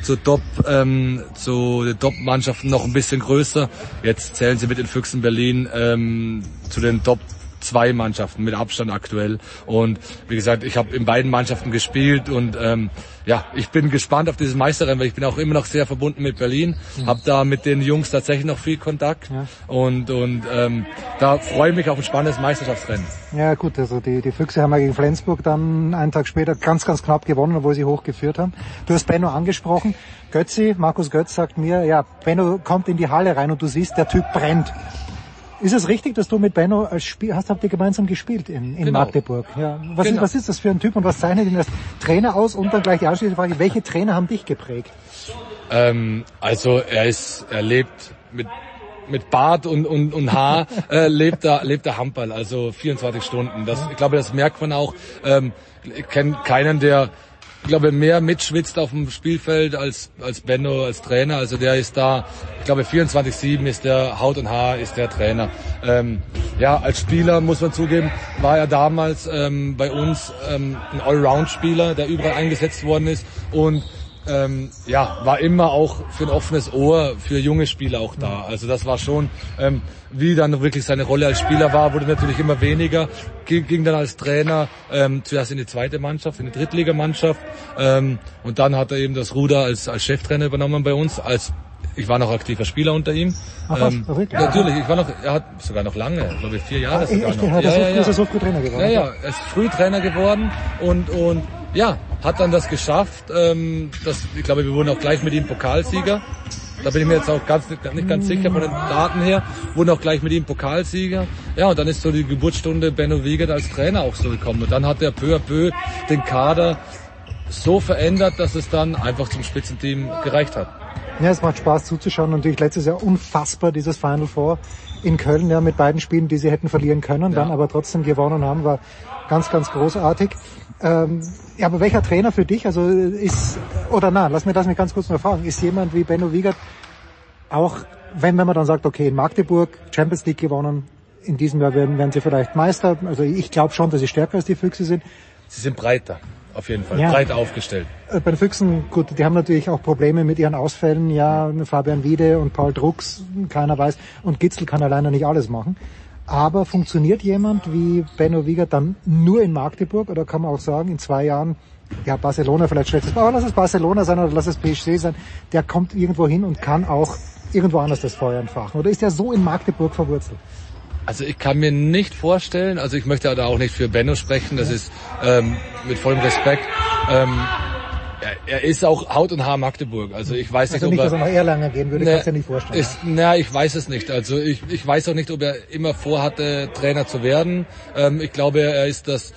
zur Top, ähm, zu den Top-Mannschaften noch ein bisschen größer. Jetzt zählen sie mit den Füchsen Berlin ähm, zu den Top zwei Mannschaften mit Abstand aktuell. Und wie gesagt, ich habe in beiden Mannschaften gespielt und ähm, ja, ich bin gespannt auf dieses Meisterrennen, weil ich bin auch immer noch sehr verbunden mit Berlin, mhm. habe da mit den Jungs tatsächlich noch viel Kontakt ja. und und ähm, da freue ich mich auf ein spannendes Meisterschaftsrennen.
Ja gut, also die, die Füchse haben ja gegen Flensburg dann einen Tag später ganz, ganz knapp gewonnen, obwohl sie hochgeführt haben. Du hast Benno angesprochen. Götzi, Markus Götz sagt mir, ja, Benno kommt in die Halle rein und du siehst, der Typ brennt. Ist es richtig, dass du mit Benno als Spiel, hast, habt ihr gemeinsam gespielt in, in genau. Magdeburg? Ja. Was, genau. ist, was ist das für ein Typ und was zeichnet ihn als Trainer aus? Und dann gleich die anschließende Frage, welche Trainer haben dich geprägt?
Ähm, also er ist, er lebt mit mit Bart und, und, und Haar äh, lebt er lebt er Handball, also 24 Stunden. Das, ich glaube, das merkt man auch. Ähm, ich kenne keinen, der ich glaube, mehr mitschwitzt auf dem Spielfeld als, als Benno als Trainer. Also der ist da, ich glaube, 24-7 ist der Haut und Haar, ist der Trainer. Ähm, ja, als Spieler muss man zugeben, war er damals ähm, bei uns ähm, ein Allround-Spieler, der überall eingesetzt worden ist und ähm, ja, war immer auch für ein offenes Ohr für junge Spieler auch da. Also das war schon, ähm, wie dann wirklich seine Rolle als Spieler war, wurde natürlich immer weniger. Ging, ging dann als Trainer ähm, zuerst in die zweite Mannschaft, in die Drittligamannschaft ähm, und dann hat er eben das Ruder als, als Cheftrainer übernommen bei uns, als ich war noch aktiver Spieler unter ihm.
Ach, ähm,
natürlich, ich war noch, er hat sogar noch lange, glaube ich, vier Jahre ah, sogar
echt, noch. Ja, ja, ja. Ist er so früh Trainer geworden?
Ja, ja, er ist früh Trainer geworden und, und ja, hat dann das geschafft. Ähm, das, ich glaube, wir wurden auch gleich mit ihm Pokalsieger. Da bin ich mir jetzt auch ganz, nicht ganz sicher von den Daten her. Wurden auch gleich mit ihm Pokalsieger. Ja, und dann ist so die Geburtsstunde Benno Wiegert als Trainer auch so gekommen. Und dann hat er peu à peu den Kader so verändert, dass es dann einfach zum Spitzenteam gereicht hat.
Ja, es macht Spaß zuzuschauen. Natürlich letztes Jahr unfassbar dieses Final Four in Köln, ja, mit beiden Spielen, die sie hätten verlieren können, ja. dann aber trotzdem gewonnen haben, war ganz, ganz großartig. Ähm, ja, aber welcher Trainer für dich, also ist, oder na, lass mir das mir ganz kurz noch fragen, ist jemand wie Benno Wiegert auch, wenn, wenn man dann sagt, okay, in Magdeburg Champions League gewonnen, in diesem Jahr werden, werden sie vielleicht Meister, also ich glaube schon, dass sie stärker als die Füchse sind.
Sie sind breiter, auf jeden Fall, ja. breit aufgestellt.
Äh, bei den Füchsen, gut, die haben natürlich auch Probleme mit ihren Ausfällen, ja, Fabian Wiede und Paul Drucks, keiner weiß, und Gitzel kann alleine nicht alles machen. Aber funktioniert jemand wie Benno Wieger dann nur in Magdeburg oder kann man auch sagen, in zwei Jahren, ja, Barcelona vielleicht schlecht, aber lass es Barcelona sein oder lass es PSG sein, der kommt irgendwo hin und kann auch irgendwo anders das Feuer entfachen? Oder ist der so in Magdeburg verwurzelt?
Also ich kann mir nicht vorstellen, also ich möchte da auch nicht für Benno sprechen, das ist ähm, mit vollem Respekt. Ähm, er, er ist auch Haut und Haar Magdeburg. Also ich weiß
also
nicht,
nicht,
ob
er, dass er nach Erlangen gehen würde, ne, kannst du ja nicht vorstellen.
Ist, na, ich weiß es nicht. Also ich, ich weiß auch nicht, ob er immer vorhatte, Trainer zu werden. Ähm, ich glaube, er ist das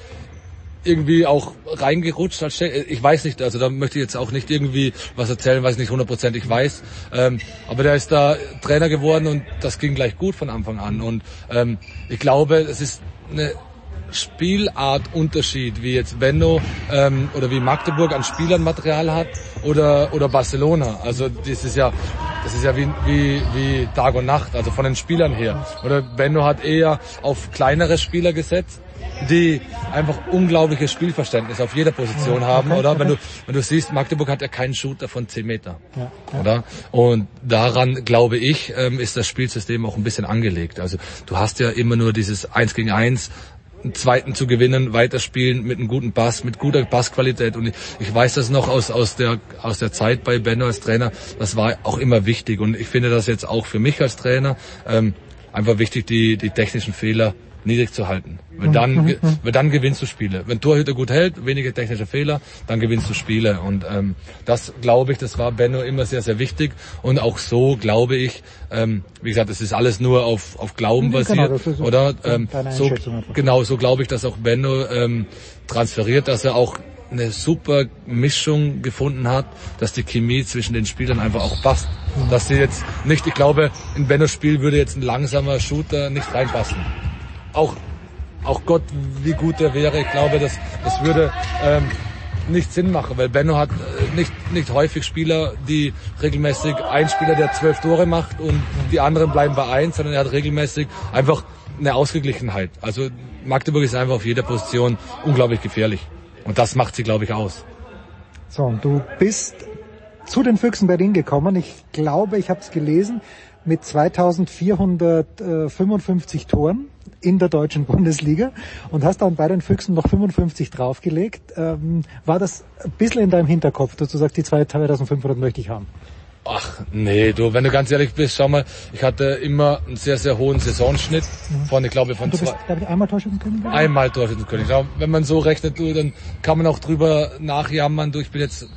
irgendwie auch reingerutscht. Ich weiß nicht, also da möchte ich jetzt auch nicht irgendwie was erzählen, was ich nicht hundertprozentig weiß. Ähm, aber der ist da Trainer geworden und das ging gleich gut von Anfang an. Und ähm, ich glaube, es ist eine Spielartunterschied, wie jetzt Benno ähm, oder wie Magdeburg an Spielernmaterial hat oder oder Barcelona. Also das ist ja das ist ja wie, wie, wie Tag und Nacht, also von den Spielern her. Oder Benno hat eher auf kleinere Spieler gesetzt die einfach unglaubliches Spielverständnis auf jeder Position
Ja,
haben,
okay,
oder? Wenn
okay.
du, wenn du siehst, Magdeburg hat ja keinen Shooter von 10 Meter.
Ja, ja.
Oder? Und daran, glaube ich, ähm, ist das Spielsystem auch ein bisschen angelegt. Also du hast ja immer nur dieses Eins gegen Eins, einen zweiten zu gewinnen, weiterspielen mit einem guten Pass, mit guter Passqualität. Und ich, weiß das noch aus, aus, der, aus der Zeit bei Benno als Trainer, das war auch immer wichtig. Und ich finde das jetzt auch für mich als Trainer ähm, einfach wichtig, die, die technischen Fehler niedrig zu halten. Wenn dann, ge- weil dann gewinnst du Spiele. Wenn Torhüter gut hält, wenige technische Fehler, dann gewinnst du Spiele. Und ähm, das glaube ich, das war Benno immer sehr, sehr wichtig. Und auch so glaube ich, ähm, wie gesagt, es ist alles nur auf, auf Glauben
Genau,
basiert,
so
oder? Ähm, so, genau, so glaube ich, dass auch Benno ähm, transferiert, dass er auch eine super Mischung gefunden hat, dass die Chemie zwischen den Spielern einfach auch passt. Dass sie jetzt nicht, ich glaube, in Bennos Spiel würde jetzt ein langsamer Shooter nicht reinpassen. Auch, auch Gott, wie gut er wäre, ich glaube, das, das würde ähm, nicht Sinn machen, weil Benno hat äh, nicht, nicht häufig Spieler, die regelmäßig ein Spieler, der zwölf Tore macht und die anderen bleiben bei eins, sondern er hat regelmäßig einfach eine Ausgeglichenheit. Also Magdeburg ist einfach auf jeder Position unglaublich gefährlich. Und das macht sie, glaube ich, aus.
So, und du bist zu den Füchsen Berlin gekommen. Ich glaube, ich habe es gelesen, mit 2455 Toren in der deutschen Bundesliga und hast dann bei den Füchsen noch 55 draufgelegt. Ähm, war das ein bisschen in deinem Hinterkopf, dass du sagst, die 2500 möchte ich haben?
Ach, nee, du, wenn du ganz ehrlich bist, schau mal, ich hatte immer einen sehr, sehr hohen Saisonschnitt von, ich glaube, von
Du bist,
zwei,
glaube ich, einmal Torschützenkönig
einmal Torschützenkönig. Ja, Wenn man so rechnet, du, dann kann man auch drüber nachjammern. Du, ich bin jetzt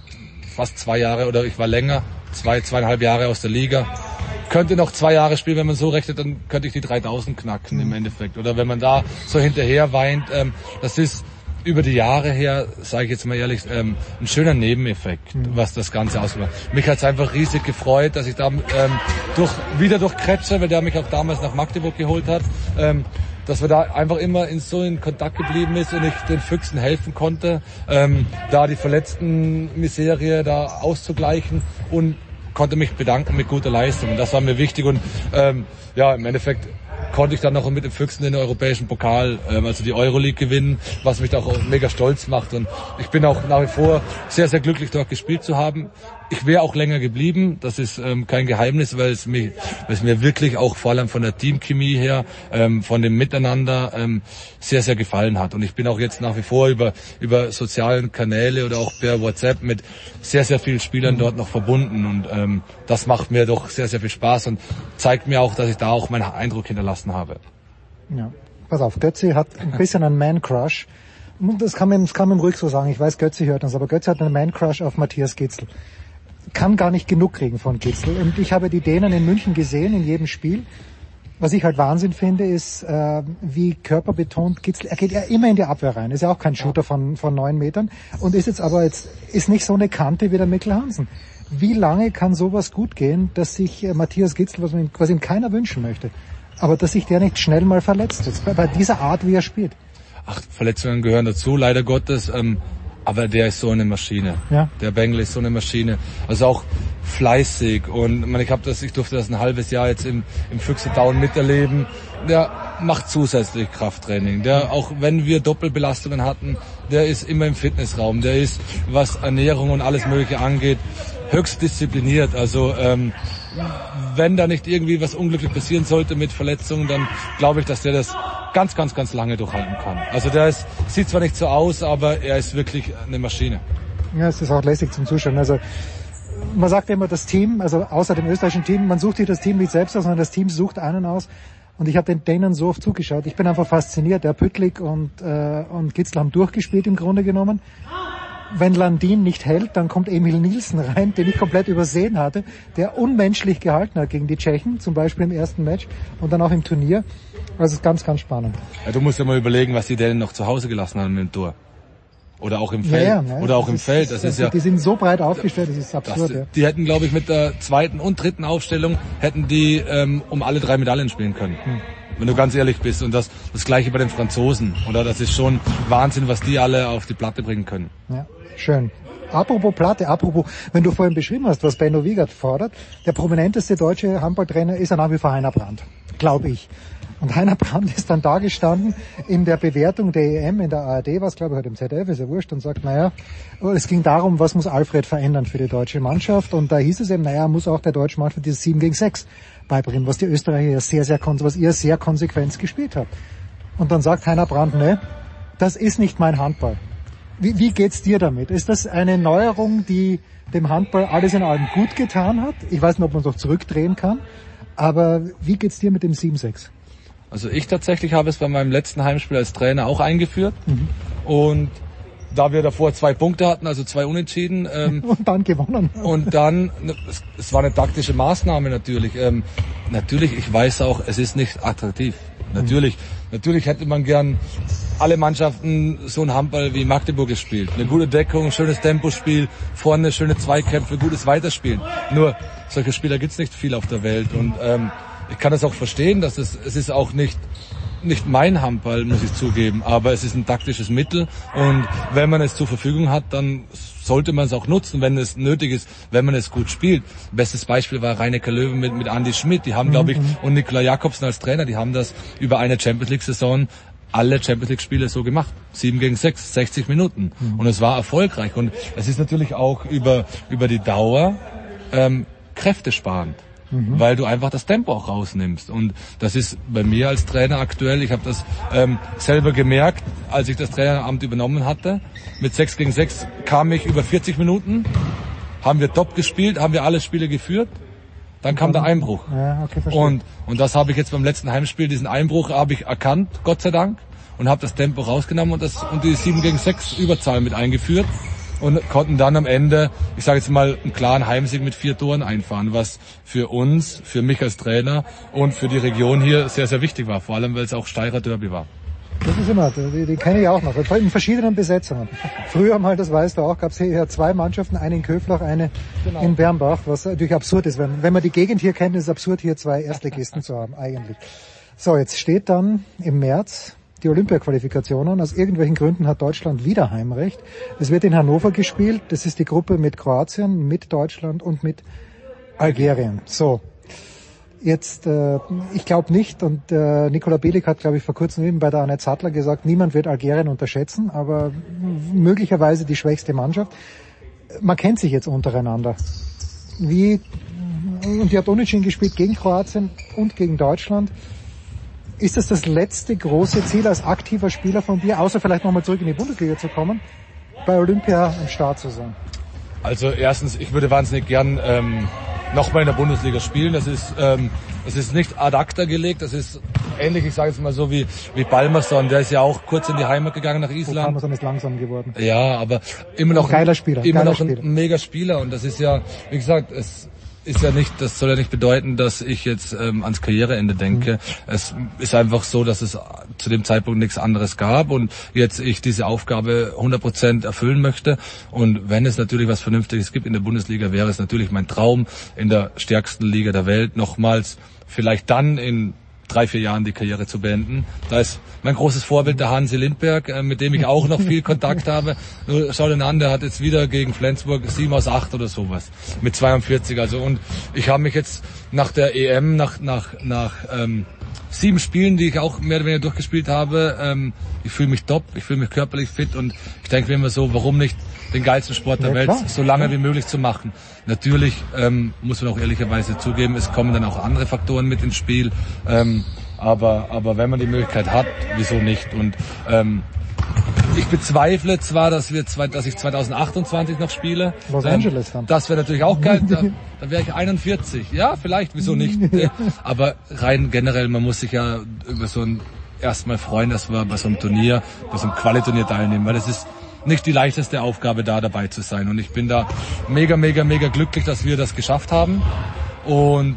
fast zwei Jahre oder ich war länger, zwei, zweieinhalb Jahre aus der Liga. Könnte noch zwei Jahre spielen, wenn man so rechnet, dann könnte ich die 3000 knacken im Endeffekt. Oder wenn man da so hinterher weint, ähm, das ist über die Jahre her, sage ich jetzt mal ehrlich, ähm, ein schöner Nebeneffekt, was das Ganze ausmacht. Mich hat es einfach riesig gefreut, dass ich da ähm, durch, wieder durch Kretscher, weil der mich auch damals nach Magdeburg geholt hat, ähm, dass wir da einfach immer in so in Kontakt geblieben ist und ich den Füchsen helfen konnte, ähm, da die verletzten Miserie da auszugleichen und konnte mich bedanken mit guter Leistung. Und das war mir wichtig und ähm, ja, im Endeffekt konnte ich dann noch mit den Füchsen den europäischen Pokal, ähm, also die Euroleague gewinnen, was mich auch mega stolz macht. Und ich bin auch nach wie vor sehr, sehr glücklich, dort gespielt zu haben. Ich wäre auch länger geblieben, das ist ähm, kein Geheimnis, weil es, mich, weil es mir wirklich auch vor allem von der Teamchemie her, ähm, von dem Miteinander ähm, sehr, sehr gefallen hat. Und ich bin auch jetzt nach wie vor über, über sozialen Kanäle oder auch per WhatsApp mit sehr, sehr vielen Spielern dort noch verbunden. Und ähm, das macht mir doch sehr, sehr viel Spaß und zeigt mir auch, dass ich da auch meinen Eindruck hinterlassen habe.
Ja. Pass auf, Götzi hat ein bisschen einen Man-Crush. Das kann man, das kann man ruhig so sagen. Ich weiß, Götzi hört uns, aber Götzi hat einen Man-Crush auf Matthias Gitzel. Kann gar nicht genug kriegen von Gitzel. Und ich habe die Dänen in München gesehen, in jedem Spiel. Was ich halt Wahnsinn finde, ist, äh, wie körperbetont Gitzel, er geht ja immer in die Abwehr rein, ist ja auch kein Shooter von, von neun Metern und ist jetzt aber jetzt, ist nicht so eine Kante wie der Mikkel Hansen. Wie lange kann sowas gut gehen, dass sich äh, Matthias Gitzel, was, ihm, was ihm keiner wünschen möchte, aber dass sich der nicht schnell mal verletzt, jetzt bei, bei dieser Art, wie er spielt.
Ach, Verletzungen gehören dazu, leider Gottes. Ähm, aber der ist so eine Maschine.
Ja.
Der Bengel ist so eine Maschine. Also auch fleißig und ich, meine, ich habe das, ich durfte das ein halbes Jahr jetzt im, im Füchse Down miterleben. Der macht zusätzlich Krafttraining. Der, auch wenn wir Doppelbelastungen hatten, der ist immer im Fitnessraum. Der ist, was Ernährung und alles Mögliche angeht, höchst diszipliniert. Also ähm, wenn da nicht irgendwie was unglücklich passieren sollte mit Verletzungen, dann glaube ich, dass der das ganz, ganz, ganz lange durchhalten kann. Also der ist, sieht zwar nicht so aus, aber er ist wirklich eine Maschine.
Ja, es ist auch lässig zum Zuschauen. Also man sagt immer das Team, also außer dem österreichischen Team, man sucht sich das Team nicht selbst aus, sondern das Team sucht einen aus. Und ich habe den Dänen so oft zugeschaut. Ich bin einfach fasziniert. Der Püttlik und, äh, und Gitzel haben durchgespielt im Grunde genommen. Wenn Landin nicht hält, dann kommt Emil Nielsen rein, den ich komplett übersehen hatte, der unmenschlich gehalten hat gegen die Tschechen, zum Beispiel im ersten Match und dann auch im Turnier. Also es ist ganz, ganz spannend.
Ja, du musst ja mal überlegen, was die Dänen noch zu Hause gelassen haben mit dem Tor. Oder auch im Feld.
Ja, ja,
Oder auch
das
im
ist-
Feld. Das ist ja,
Die sind so breit aufgestellt, das ist
das,
absurd. ja.
die hätten, glaube ich, mit der zweiten und dritten Aufstellung hätten die ähm, um alle drei Medaillen spielen können.
Hm.
Wenn du ganz ehrlich bist. Und das, das gleiche bei den Franzosen. Oder das ist schon Wahnsinn, was die alle auf die Platte bringen können.
Ja, schön. Apropos Platte, apropos, wenn du vorhin beschrieben hast, was Benno Wiegert fordert, der prominenteste deutsche Handballtrainer ist ja nach wie vor Heiner Brandt, glaube ich. Und Heiner Brandt ist dann da gestanden in der Bewertung der EM in der ARD, was glaube ich heute im ZDF, ist ja wurscht, und sagt, naja, es ging darum, was muss Alfred verändern für die deutsche Mannschaft. Und da hieß es eben, naja, muss auch der deutschen Mannschaft dieses 7 gegen 6 beibringen, was die Österreicher ja sehr, sehr, was ihr sehr konsequent gespielt habt. Und dann sagt Heiner Brandt, ne, das ist nicht mein Handball. Wie, wie geht's dir damit? Ist das eine Neuerung, die dem Handball alles in allem gut getan hat? Ich weiß nicht, ob man es noch zurückdrehen kann. Aber wie geht's dir mit dem 7-6?
Also ich tatsächlich habe es bei meinem letzten Heimspiel als Trainer auch eingeführt. Mhm. Und da wir davor zwei Punkte hatten, also zwei Unentschieden. Ähm,
und dann gewonnen.
Und dann, ne, es, es war eine taktische Maßnahme natürlich. Ähm, natürlich, ich weiß auch, es ist nicht attraktiv. Natürlich, natürlich hätte man gern alle Mannschaften so ein Handball wie Magdeburg gespielt. Eine gute Deckung, schönes Tempospiel, vorne schöne Zweikämpfe, gutes Weiterspielen. Nur solche Spieler gibt's nicht viel auf der Welt und ähm, ich kann das auch verstehen, dass es, es ist auch nicht nicht mein Handball, muss ich zugeben, aber es ist ein taktisches Mittel und wenn man es zur Verfügung hat, dann sollte man es auch nutzen, wenn es nötig ist, wenn man es gut spielt. Bestes Beispiel war Reineke Löwen mit, mit Andy Schmidt, die haben, glaube ich, mhm. und Nikola Jakobsen als Trainer, die haben das über eine Champions League Saison alle Champions League Spiele so gemacht. Sieben gegen sechs, 60 Minuten. Mhm. Und es war erfolgreich. Und es ist natürlich auch über, über die Dauer ähm, kräftesparend mhm. weil du einfach das Tempo auch rausnimmst. Und das ist bei mir als Trainer aktuell, ich habe das ähm, selber gemerkt, als ich das Traineramt übernommen hatte. Mit 6 gegen 6 kam ich über 40 Minuten, haben wir top gespielt, haben wir alle Spiele geführt. Dann kam der Einbruch. Ja, okay, und, und das habe ich jetzt beim letzten Heimspiel, diesen Einbruch habe ich erkannt, Gott sei Dank, und habe das Tempo rausgenommen und, das, und die 7 gegen 6 Überzahl mit eingeführt und konnten dann am Ende, ich sage jetzt mal, einen klaren Heimsieg mit vier Toren einfahren, was für uns, für mich als Trainer und für die Region hier sehr, sehr wichtig war, vor allem weil es auch Steirer Derby war.
Das ist immer, die, die kenne ich auch noch, in verschiedenen Besetzungen. Früher mal, das weißt du auch, gab es hier zwei Mannschaften, eine in Köflach, eine genau. in Bernbach, was natürlich absurd ist. Wenn, wenn man die Gegend hier kennt, ist es absurd, hier zwei Erstligisten zu haben, eigentlich. So, jetzt steht dann im März die Olympia-Qualifikationen. Aus irgendwelchen Gründen hat Deutschland wieder Heimrecht. Es wird in Hannover gespielt. Das ist die Gruppe mit Kroatien, mit Deutschland und mit Algerien. So. Jetzt, äh, ich glaube nicht, und äh, Nikola Belik hat, glaube ich, vor kurzem eben bei der Annette Sattler gesagt, niemand wird Algerien unterschätzen, aber möglicherweise die schwächste Mannschaft. Man kennt sich jetzt untereinander. Wie, und die hat unentschieden gespielt gegen Kroatien und gegen Deutschland. Ist das das letzte große Ziel als aktiver Spieler von dir, außer vielleicht nochmal zurück in die Bundesliga zu kommen, bei Olympia am Start zu sein?
Also erstens, ich würde wahnsinnig gern ähm, nochmal in der Bundesliga spielen. Das ist, ähm, das ist nicht ad acta gelegt, das ist ähnlich, ich sage jetzt mal so wie, wie Balmerson, der ist ja auch kurz in die Heimat gegangen nach Island.
Balmerson ist langsam geworden.
Ja, aber immer noch
ein geiler Spieler,
immer
geiler
noch ein, ein mega Spieler und das ist ja, wie gesagt, es ist ja nicht, das soll ja nicht bedeuten, dass ich jetzt ähm, ans Karriereende denke. Mhm. Es ist einfach so, dass es zu dem Zeitpunkt nichts anderes gab und jetzt ich diese Aufgabe 100 Prozent erfüllen möchte. Und wenn es natürlich was Vernünftiges gibt in der Bundesliga, wäre es natürlich mein Traum, in der stärksten Liga der Welt nochmals vielleicht dann in drei, vier Jahren die Karriere zu beenden. Da ist mein großes Vorbild der Hansi Lindberg, äh, mit dem ich auch noch viel Kontakt habe. Nur schau den an, der hat jetzt wieder gegen Flensburg 7 aus 8 oder sowas. Mit 42. Also und ich habe mich jetzt nach der EM, nach, nach, nach ähm, sieben Spielen, die ich auch mehr oder weniger durchgespielt habe, ähm, ich fühle mich top, ich fühle mich körperlich fit und ich denke mir immer so, warum nicht den geilsten Sport der ja, Welt klar. so lange wie möglich zu machen. Natürlich ähm, muss man auch ehrlicherweise zugeben, es kommen dann auch andere Faktoren mit ins Spiel. Ähm, aber, aber wenn man die Möglichkeit hat, wieso nicht? Und ähm, ich bezweifle zwar, dass wir zwei, dass ich 2028 noch spiele.
Los ähm, Angeles dann.
Das wäre natürlich auch geil. Da, da wäre ich 41. Ja, vielleicht, wieso nicht? Aber rein generell, man muss sich ja über so ein erstmal freuen, dass wir bei so einem Turnier, bei so einem Qualiturnier teilnehmen, weil das ist nicht die leichteste Aufgabe, da dabei zu sein. Und ich bin da mega, mega, mega glücklich, dass wir das geschafft haben. Und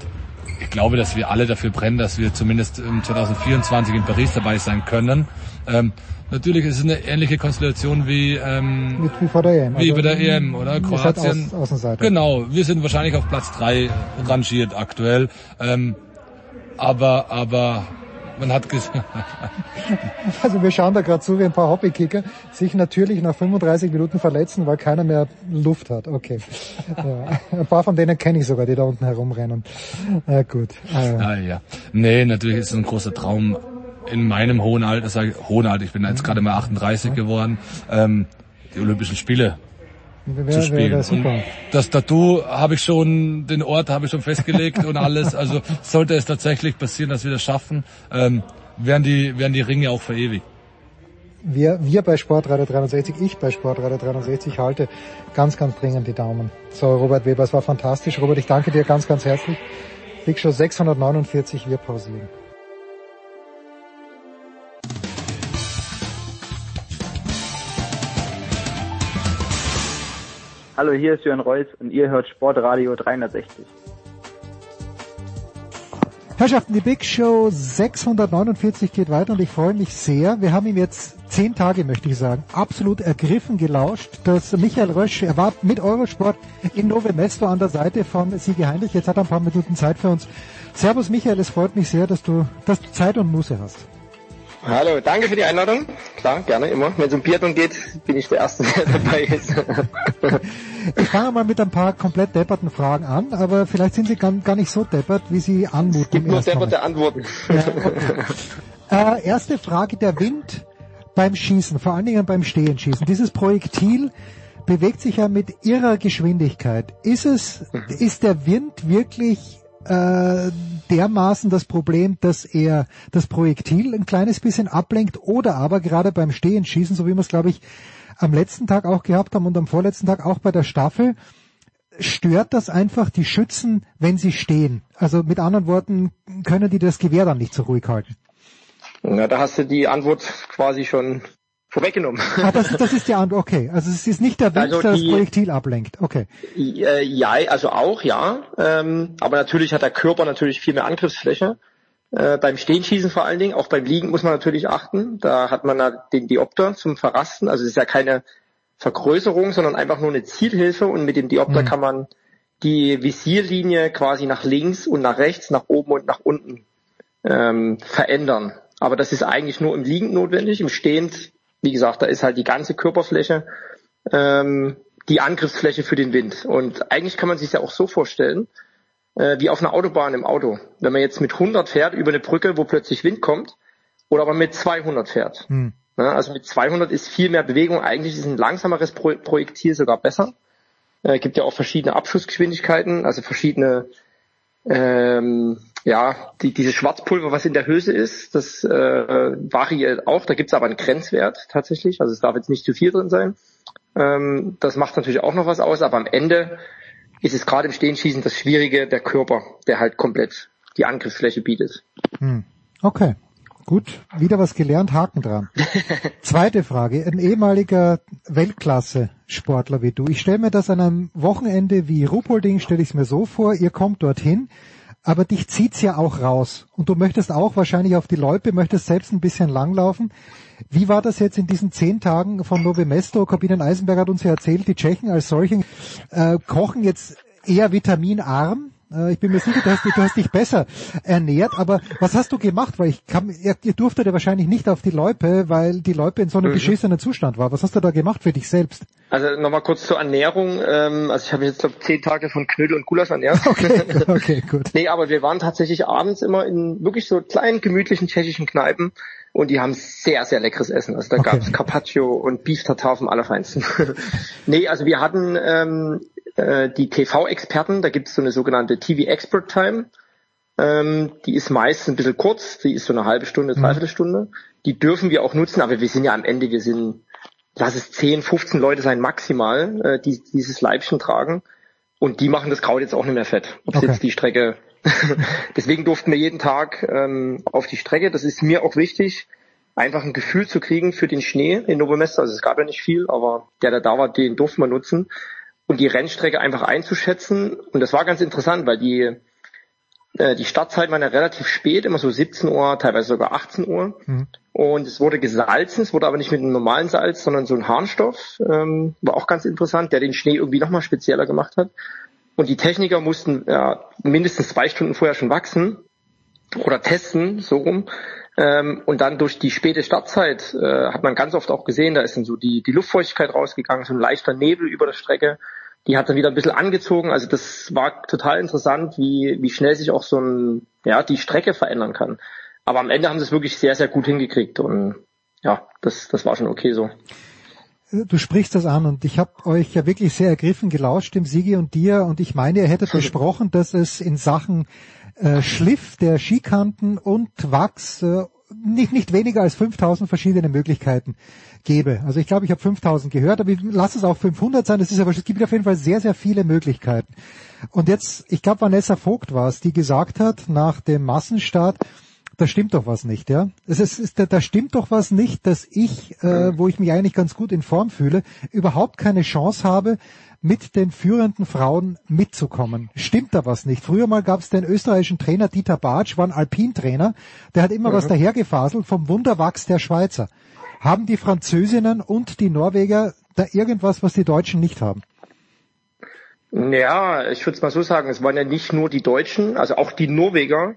ich glaube, dass wir alle dafür brennen, dass wir zumindest 2024 in Paris dabei sein können. Ähm, natürlich ist es eine ähnliche Konstellation wie, ähm,
wie vor der EM.
Wie also, bei der EM, oder? Kroatien.
Aus,
genau, wir sind wahrscheinlich auf Platz drei rangiert aktuell. Ähm, aber, aber man hat gesagt,
Also wir schauen da gerade zu, wie ein paar Hobbykicker sich natürlich nach 35 Minuten verletzen, weil keiner mehr Luft hat. Okay. Ja. Ein paar von denen kenne ich sogar, die da unten herumrennen. Äh, gut. Äh,
ah, ja. Nee, natürlich ist es ein großer Traum in meinem hohen Alter, sage ich, hohen Alter, ich bin jetzt gerade mal 38 geworden, ähm, die Olympischen Spiele
wär,
zu spielen.
wär, wär super.
Und das Tattoo habe ich schon, den Ort habe ich schon festgelegt und alles. Also sollte es tatsächlich passieren, dass wir das schaffen, ähm, werden die, werden die Ringe auch verewigt.
Wir, wir bei Sportradio 360, ich bei Sportradio 360 halte ganz, ganz dringend die Daumen. So, Robert Weber, es war fantastisch. Robert, ich danke dir ganz, ganz herzlich. Big Show 649, wir pausieren.
Hallo, hier ist Jörn Reus und ihr hört Sportradio 360.
Herrschaften, die Big Show 649 geht weiter und ich freue mich sehr. Wir haben ihm jetzt zehn Tage, möchte ich sagen, absolut ergriffen gelauscht, dass Michael Rösch, er war mit Eurosport in Nove Mesto an der Seite von Siege Heinrich. Jetzt hat er ein paar Minuten Zeit für uns. Servus Michael, es freut mich sehr, dass du, dass du Zeit und Muße hast.
Hallo, danke für die Einladung. Klar, gerne immer. Wenn es um Biathlon geht, bin ich der Erste, der dabei ist.
Ich fange mal mit ein paar komplett depperten Fragen an, aber vielleicht sind sie gar, gar nicht so deppert, wie sie anmuten.
Es gibt nur depperte Antworten.
Ja, okay. äh, erste Frage, der Wind beim Schießen, vor allen Dingen beim Stehenschießen. Dieses Projektil bewegt sich ja mit irrer Geschwindigkeit. Ist es, ist der Wind wirklich äh, dermaßen das Problem, dass er das Projektil ein kleines bisschen ablenkt oder aber gerade beim Stehenschießen, so wie wir es glaube ich am letzten Tag auch gehabt haben und am vorletzten Tag auch bei der Staffel, stört das einfach die Schützen, wenn sie stehen? Also mit anderen Worten, können die das Gewehr dann nicht so ruhig halten?
Na, da hast du die Antwort quasi schon vorweggenommen.
Ah, das, das ist die Antwort, okay. Also es ist nicht der Wind,
Also
der das Projektil ablenkt. Okay.
Äh, ja, also auch, ja. Ähm, aber natürlich hat der Körper natürlich viel mehr Angriffsfläche. Äh, beim Stehenschießen vor allen Dingen, auch beim Liegen muss man natürlich achten. Da hat man da den Diopter zum Verrasten. Also es ist ja keine Vergrößerung, sondern einfach nur eine Zielhilfe und mit dem Diopter
Mhm.
kann man die Visierlinie quasi nach links und nach rechts, nach oben und nach unten ähm, verändern. Aber das ist eigentlich nur im Liegend notwendig. Im Stehend, wie gesagt, da ist halt die ganze Körperfläche ähm, die Angriffsfläche für den Wind. Und eigentlich kann man sich ja auch so vorstellen, äh, wie auf einer Autobahn im Auto. Wenn man jetzt mit 100 fährt über eine Brücke, wo plötzlich Wind kommt, oder aber mit 200 fährt.
Hm.
Ja, also mit 200 ist viel mehr Bewegung. Eigentlich ist ein langsameres Pro Projektil sogar besser. Äh, gibt ja auch verschiedene Abschussgeschwindigkeiten, also verschiedene, ähm, ja, die, diese Schwarzpulver, was in der Hülse ist, das äh, variiert auch. Da gibt es aber einen Grenzwert tatsächlich. Also es darf jetzt nicht zu viel drin sein. Ähm, das macht natürlich auch noch was aus, aber am Ende ist es gerade im Stehenschießen das Schwierige, der Körper, der halt komplett die Angriffsfläche bietet.
Hm. Okay. Gut, wieder was gelernt, Haken dran. Zweite Frage. Ein ehemaliger Weltklasse-Sportler wie du. Ich stelle mir das an einem Wochenende wie Ruhpolding, stelle ich es mir so vor, ihr kommt dorthin, aber dich zieht's ja auch raus. Und du möchtest auch wahrscheinlich auf die Loipe, möchtest selbst ein bisschen langlaufen. Wie war das jetzt in diesen zehn Tagen von Nowe Mesto? Kabinen Eisenberg hat uns ja erzählt, die Tschechen als solchen äh, kochen jetzt eher vitaminarm. Äh, Ich bin mir sicher, du hast, du hast dich besser ernährt, aber was hast du gemacht? Weil ich kann, ihr, ihr durftet ja wahrscheinlich nicht auf die Loipe, weil die Loipe in so einem
Mhm.
beschissenen Zustand war. Was hast du da gemacht für dich selbst?
Also nochmal kurz zur Ernährung. Ähm, also ich habe mich jetzt glaub, zehn Tage von Knödel und Gulasch ernährt.
Okay, okay, gut.
Nee, aber wir waren tatsächlich abends immer in wirklich so kleinen, gemütlichen tschechischen Kneipen und die haben sehr, sehr leckeres Essen. Also da
Okay.
gab's Carpaccio und Beef Tartar vom Allerfeinsten. nee, also wir hatten ähm, äh, die TV-Experten, da gibt's so eine sogenannte TV Expert Time. Ähm, die ist meist ein bisschen kurz, die ist so eine halbe Stunde, dreiviertel Stunde. Die dürfen wir auch nutzen, aber wir sind ja am Ende, wir sind, lass es 10, 15 Leute sein maximal, äh, die dieses Leibchen tragen. Und die machen das Kraut jetzt auch nicht mehr fett. Ob
Okay.
jetzt die Strecke. Deswegen durften wir jeden Tag ähm, auf die Strecke. Das ist mir auch wichtig, einfach ein Gefühl zu kriegen für den Schnee in Novomester. Also es gab ja nicht viel, aber der, der da war, den durften wir nutzen. Und die Rennstrecke einfach einzuschätzen. Und das war ganz interessant, weil die, äh, die Startzeiten waren ja relativ spät, immer so 17 Uhr, teilweise sogar 18 Uhr.
Mhm.
Und es wurde gesalzen, es wurde aber nicht mit einem normalen Salz, sondern so ein Harnstoff, ähm, war auch ganz interessant, der den Schnee irgendwie nochmal spezieller gemacht hat. Und die Techniker mussten ja, mindestens zwei Stunden vorher schon wachsen oder testen, so rum, Ähm, und dann durch die späte Startzeit äh, hat man ganz oft auch gesehen, da ist dann so die, die Luftfeuchtigkeit rausgegangen, so ein leichter Nebel über der Strecke. Die hat dann wieder ein bisschen angezogen. Also das war total interessant, wie, wie schnell sich auch so ein, ja, die Strecke verändern kann. Aber am Ende haben sie es wirklich sehr, sehr gut hingekriegt und ja, das, das war schon okay so.
Du sprichst das an und ich habe euch ja wirklich sehr ergriffen gelauscht, dem Sigi und dir, und ich meine, ihr hättet besprochen, dass es in Sachen äh, Schliff der Skikanten und Wachs äh, nicht, nicht weniger als 5000 verschiedene Möglichkeiten gäbe. Also ich glaube, ich habe 5000 gehört, aber ich lass es auch 500 sein. Das ist aber, es gibt auf jeden Fall sehr, sehr viele Möglichkeiten. Und jetzt, ich glaube, Vanessa Vogt war es, die gesagt hat, nach dem Massenstart, da stimmt doch was nicht, ja. Es ist, ist, da stimmt doch was nicht, dass ich, äh, wo ich mich eigentlich ganz gut in Form fühle, überhaupt keine Chance habe, mit den führenden Frauen mitzukommen. Stimmt da was nicht? Früher mal gab es den österreichischen Trainer Dieter Bartsch, war ein Alpintrainer, der hat immer mhm. was dahergefaselt vom Wunderwachs der Schweizer. Haben die Französinnen und die Norweger da irgendwas, was die Deutschen nicht haben?
Ja, ich würde es mal so sagen, es waren ja nicht nur die Deutschen, also auch die Norweger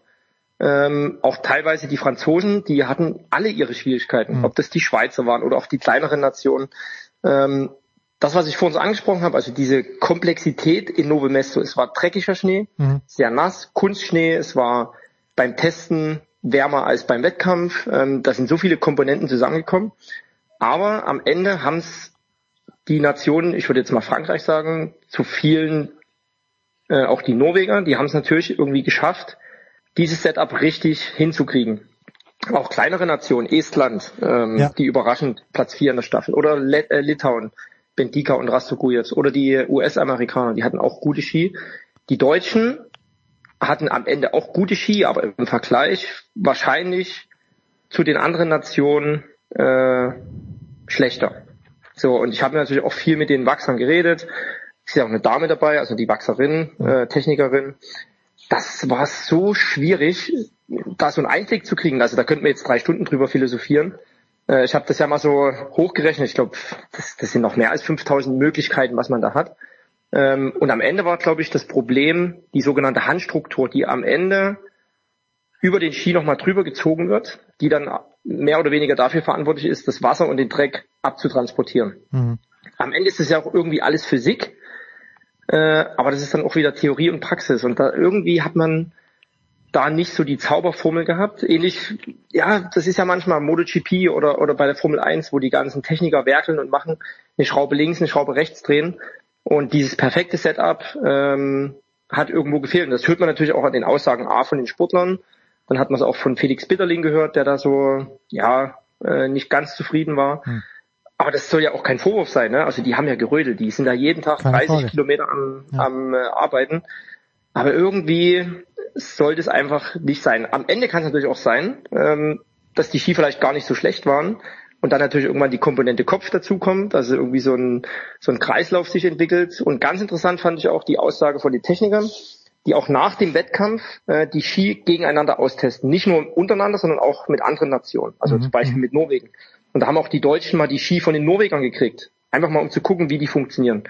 ähm, auch teilweise die Franzosen, die hatten alle ihre Schwierigkeiten, mhm. ob das die Schweizer waren oder auch die kleineren Nationen. Ähm, das, was ich vorhin so angesprochen habe, also diese Komplexität in Novo Mesto, es war dreckiger Schnee, mhm. sehr nass, Kunstschnee, es war beim Testen wärmer als beim Wettkampf. Ähm, da sind so viele Komponenten zusammengekommen. Aber am Ende haben es die Nationen, ich würde jetzt mal Frankreich sagen, zu vielen, äh, auch die Norweger, die haben es natürlich irgendwie geschafft, dieses Setup richtig hinzukriegen. Auch kleinere Nationen, Estland, ähm, ja. die überraschend Platz 4 in der Staffel, oder Let äh, Litauen, Bentika und Rastogujev, oder die US-Amerikaner, die hatten auch gute Ski. Die Deutschen hatten am Ende auch gute Ski, aber im Vergleich wahrscheinlich zu den anderen Nationen äh, schlechter. So, und ich habe natürlich auch viel mit den Wachsern geredet. Ist ja auch eine Dame dabei, also die Wachserin, äh, Technikerin das war so schwierig, da so einen Einblick zu kriegen. Also da könnten wir jetzt drei Stunden drüber philosophieren. Äh, ich habe das ja mal so hochgerechnet. Ich glaube, das, das, sind noch mehr als 5000 Möglichkeiten, was man da hat. Ähm, und am Ende war, glaube ich, das Problem die sogenannte Handstruktur, die am Ende über den Ski nochmal drüber gezogen wird, die dann mehr oder weniger dafür verantwortlich ist, das Wasser und den Dreck abzutransportieren. Mhm. Am Ende ist es ja auch irgendwie alles Physik. Äh, aber das ist dann auch wieder Theorie und Praxis. Und da irgendwie hat man da nicht so die Zauberformel gehabt. Ähnlich, ja, das ist ja manchmal MotoGP oder, oder bei der Formel 1, wo die ganzen Techniker werkeln und machen, eine Schraube links, eine Schraube rechts drehen. Und dieses perfekte Setup ähm, hat irgendwo gefehlt. Und das hört man natürlich auch an den Aussagen A von den Sportlern. Dann hat man es auch von Felix Bitterling gehört, der da so, ja, äh, nicht ganz zufrieden war. Hm. Aber das soll ja auch kein Vorwurf sein, ne? Also die haben ja gerödelt, die sind da jeden Tag Keine 30 Frage. Kilometer am, ja. am äh, Arbeiten. Aber irgendwie sollte es einfach nicht sein. Am Ende kann es natürlich auch sein, ähm, dass die Ski vielleicht gar nicht so schlecht waren und dann natürlich irgendwann die Komponente Kopf dazukommt, also irgendwie so ein, so ein Kreislauf sich entwickelt. Und ganz interessant fand ich auch die Aussage von den Technikern, die auch nach dem Wettkampf äh, die Ski gegeneinander austesten. Nicht nur untereinander, sondern auch mit anderen Nationen, also mhm. zum Beispiel mit Norwegen. Und da haben auch die Deutschen mal die Ski von den Norwegern gekriegt. Einfach mal um zu gucken, wie die funktionieren.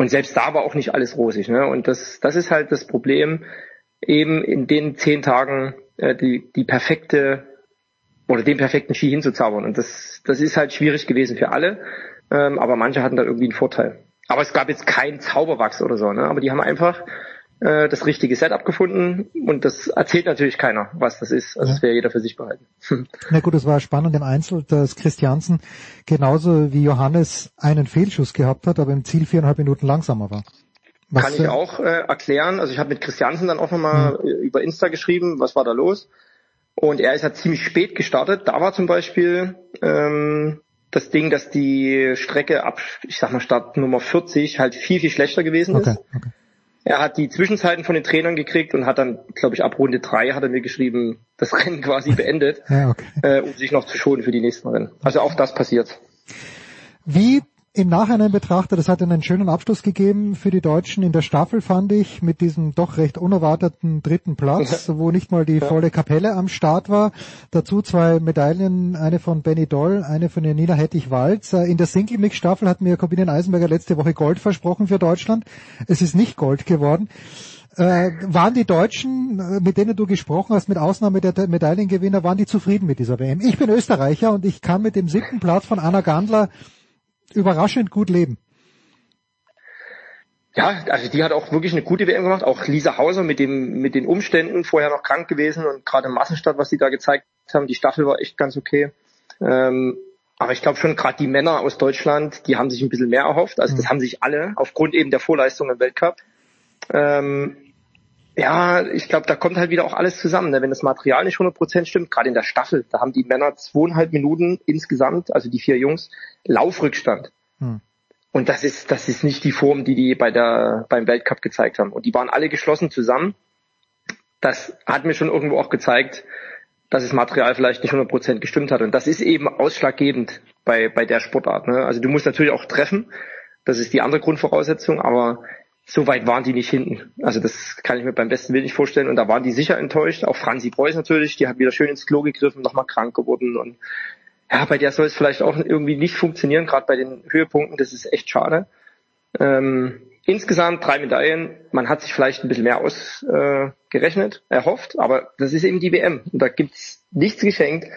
Und selbst da war auch nicht alles rosig. Ne? Und das, das ist halt das Problem, eben in den zehn Tagen äh, die, die perfekte oder den perfekten Ski hinzuzaubern. Und das, das ist halt schwierig gewesen für alle. Ähm, aber manche hatten da irgendwie einen Vorteil. Aber es gab jetzt keinen Zauberwachs oder so. Ne? Aber die haben einfach äh, das richtige Setup gefunden und das erzählt natürlich keiner, was das ist. Also ja. das wäre jeder für sich behalten.
Na gut, es war spannend im Einzel, dass Christiansen genauso wie Johannes einen Fehlschuss gehabt hat, aber im Ziel viereinhalb Minuten langsamer war.
Was, Kann ich auch äh, erklären. Also ich habe mit Christiansen dann auch nochmal hm. über Insta geschrieben, was war da los. Und er ist halt ziemlich spät gestartet. Da war zum Beispiel ähm, das Ding, dass die Strecke ab, ich sag mal, Start Nummer 40 halt viel, viel schlechter gewesen okay, ist. Okay. Er hat die Zwischenzeiten von den Trainern gekriegt und hat dann, glaube ich, ab Runde drei hat er mir geschrieben, das Rennen quasi beendet, ja, okay. äh, um sich noch zu schonen für die nächsten Rennen. Also auch das passiert.
Wie im Nachhinein betrachtet, das hat einen schönen Abschluss gegeben für die Deutschen in der Staffel, fand ich, mit diesem doch recht unerwarteten dritten Platz, wo nicht mal die volle Kapelle am Start war. Dazu zwei Medaillen, eine von Benny Doll, eine von Janina Hettich-Walz. In der Single-Mix-Staffel hat mir Corbinian Eisenberger letzte Woche Gold versprochen für Deutschland. Es ist nicht Gold geworden. Äh, waren die Deutschen, äh, mit denen du gesprochen hast, mit Ausnahme der Medaillengewinner, waren die zufrieden mit dieser WM? Ich bin Österreicher und ich kann mit dem siebten Platz von Anna Gandler überraschend gut leben.
Ja, also die hat auch wirklich eine gute WM gemacht. Auch Lisa Hauser mit dem mit den Umständen vorher noch krank gewesen und gerade im Massenstart, was sie da gezeigt haben, die Staffel war echt ganz okay. Ähm, aber ich glaube schon, gerade die Männer aus Deutschland, die haben sich ein bisschen mehr erhofft. Also das mhm. haben sich alle aufgrund eben der Vorleistung im Weltcup. Ähm, ja, ich glaube, da kommt halt wieder auch alles zusammen. Ne? Wenn das Material nicht 100% stimmt, gerade in der Staffel, da haben die Männer zweieinhalb Minuten insgesamt, also die vier Jungs, Laufrückstand. Hm. Und das ist, das ist nicht die Form, die die bei der, beim Weltcup gezeigt haben. Und die waren alle geschlossen zusammen. Das hat mir schon irgendwo auch gezeigt, dass das Material vielleicht nicht 100% gestimmt hat. Und das ist eben ausschlaggebend bei, bei der Sportart. Ne? Also du musst natürlich auch treffen. Das ist die andere Grundvoraussetzung. Aber so weit waren die nicht hinten. Also das kann ich mir beim besten Willen nicht vorstellen. Und da waren die sicher enttäuscht. Auch Franzi Preuß natürlich, die hat wieder schön ins Klo gegriffen, nochmal krank geworden. Und ja, bei der soll es vielleicht auch irgendwie nicht funktionieren, gerade bei den Höhepunkten. Das ist echt schade. Ähm, insgesamt drei Medaillen. Man hat sich vielleicht ein bisschen mehr ausgerechnet, äh, erhofft, aber das ist eben die WM. Und da gibt's nichts geschenkt.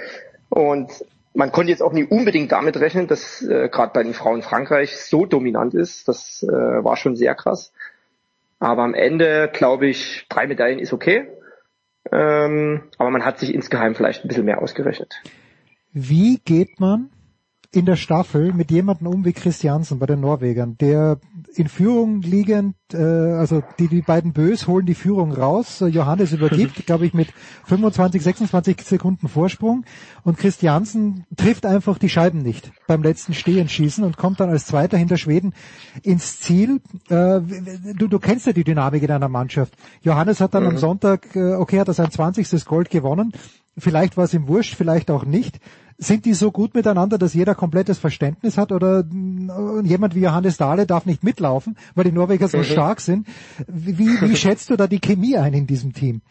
Und man konnte jetzt auch nie unbedingt damit rechnen, dass äh, gerade bei den Frauen Frankreich so dominant ist. Das äh, war schon sehr krass. Aber am Ende glaube ich, drei Medaillen ist okay. Ähm, aber man hat sich insgeheim vielleicht ein bisschen mehr ausgerechnet.
Wie geht man in der Staffel mit jemandem um wie Christiansen bei den Norwegern, der in Führung liegend, äh, also die, die beiden Bös holen die Führung raus, Johannes übergibt, glaube ich, mit 25, 26 Sekunden Vorsprung und Christiansen trifft einfach die Scheiben nicht beim letzten Stehenschießen und kommt dann als Zweiter hinter Schweden ins Ziel. Äh, du, du kennst ja die Dynamik in einer Mannschaft. Johannes hat dann mhm. am Sonntag, äh, okay, hat er sein 20. Gold gewonnen, vielleicht war es ihm wurscht, vielleicht auch nicht sind die so gut miteinander, dass jeder komplettes Verständnis hat oder äh, jemand wie Johannes Dahle darf nicht mitlaufen, weil die Norweger so mhm. stark sind? Wie, wie schätzt du da die Chemie ein in diesem Team?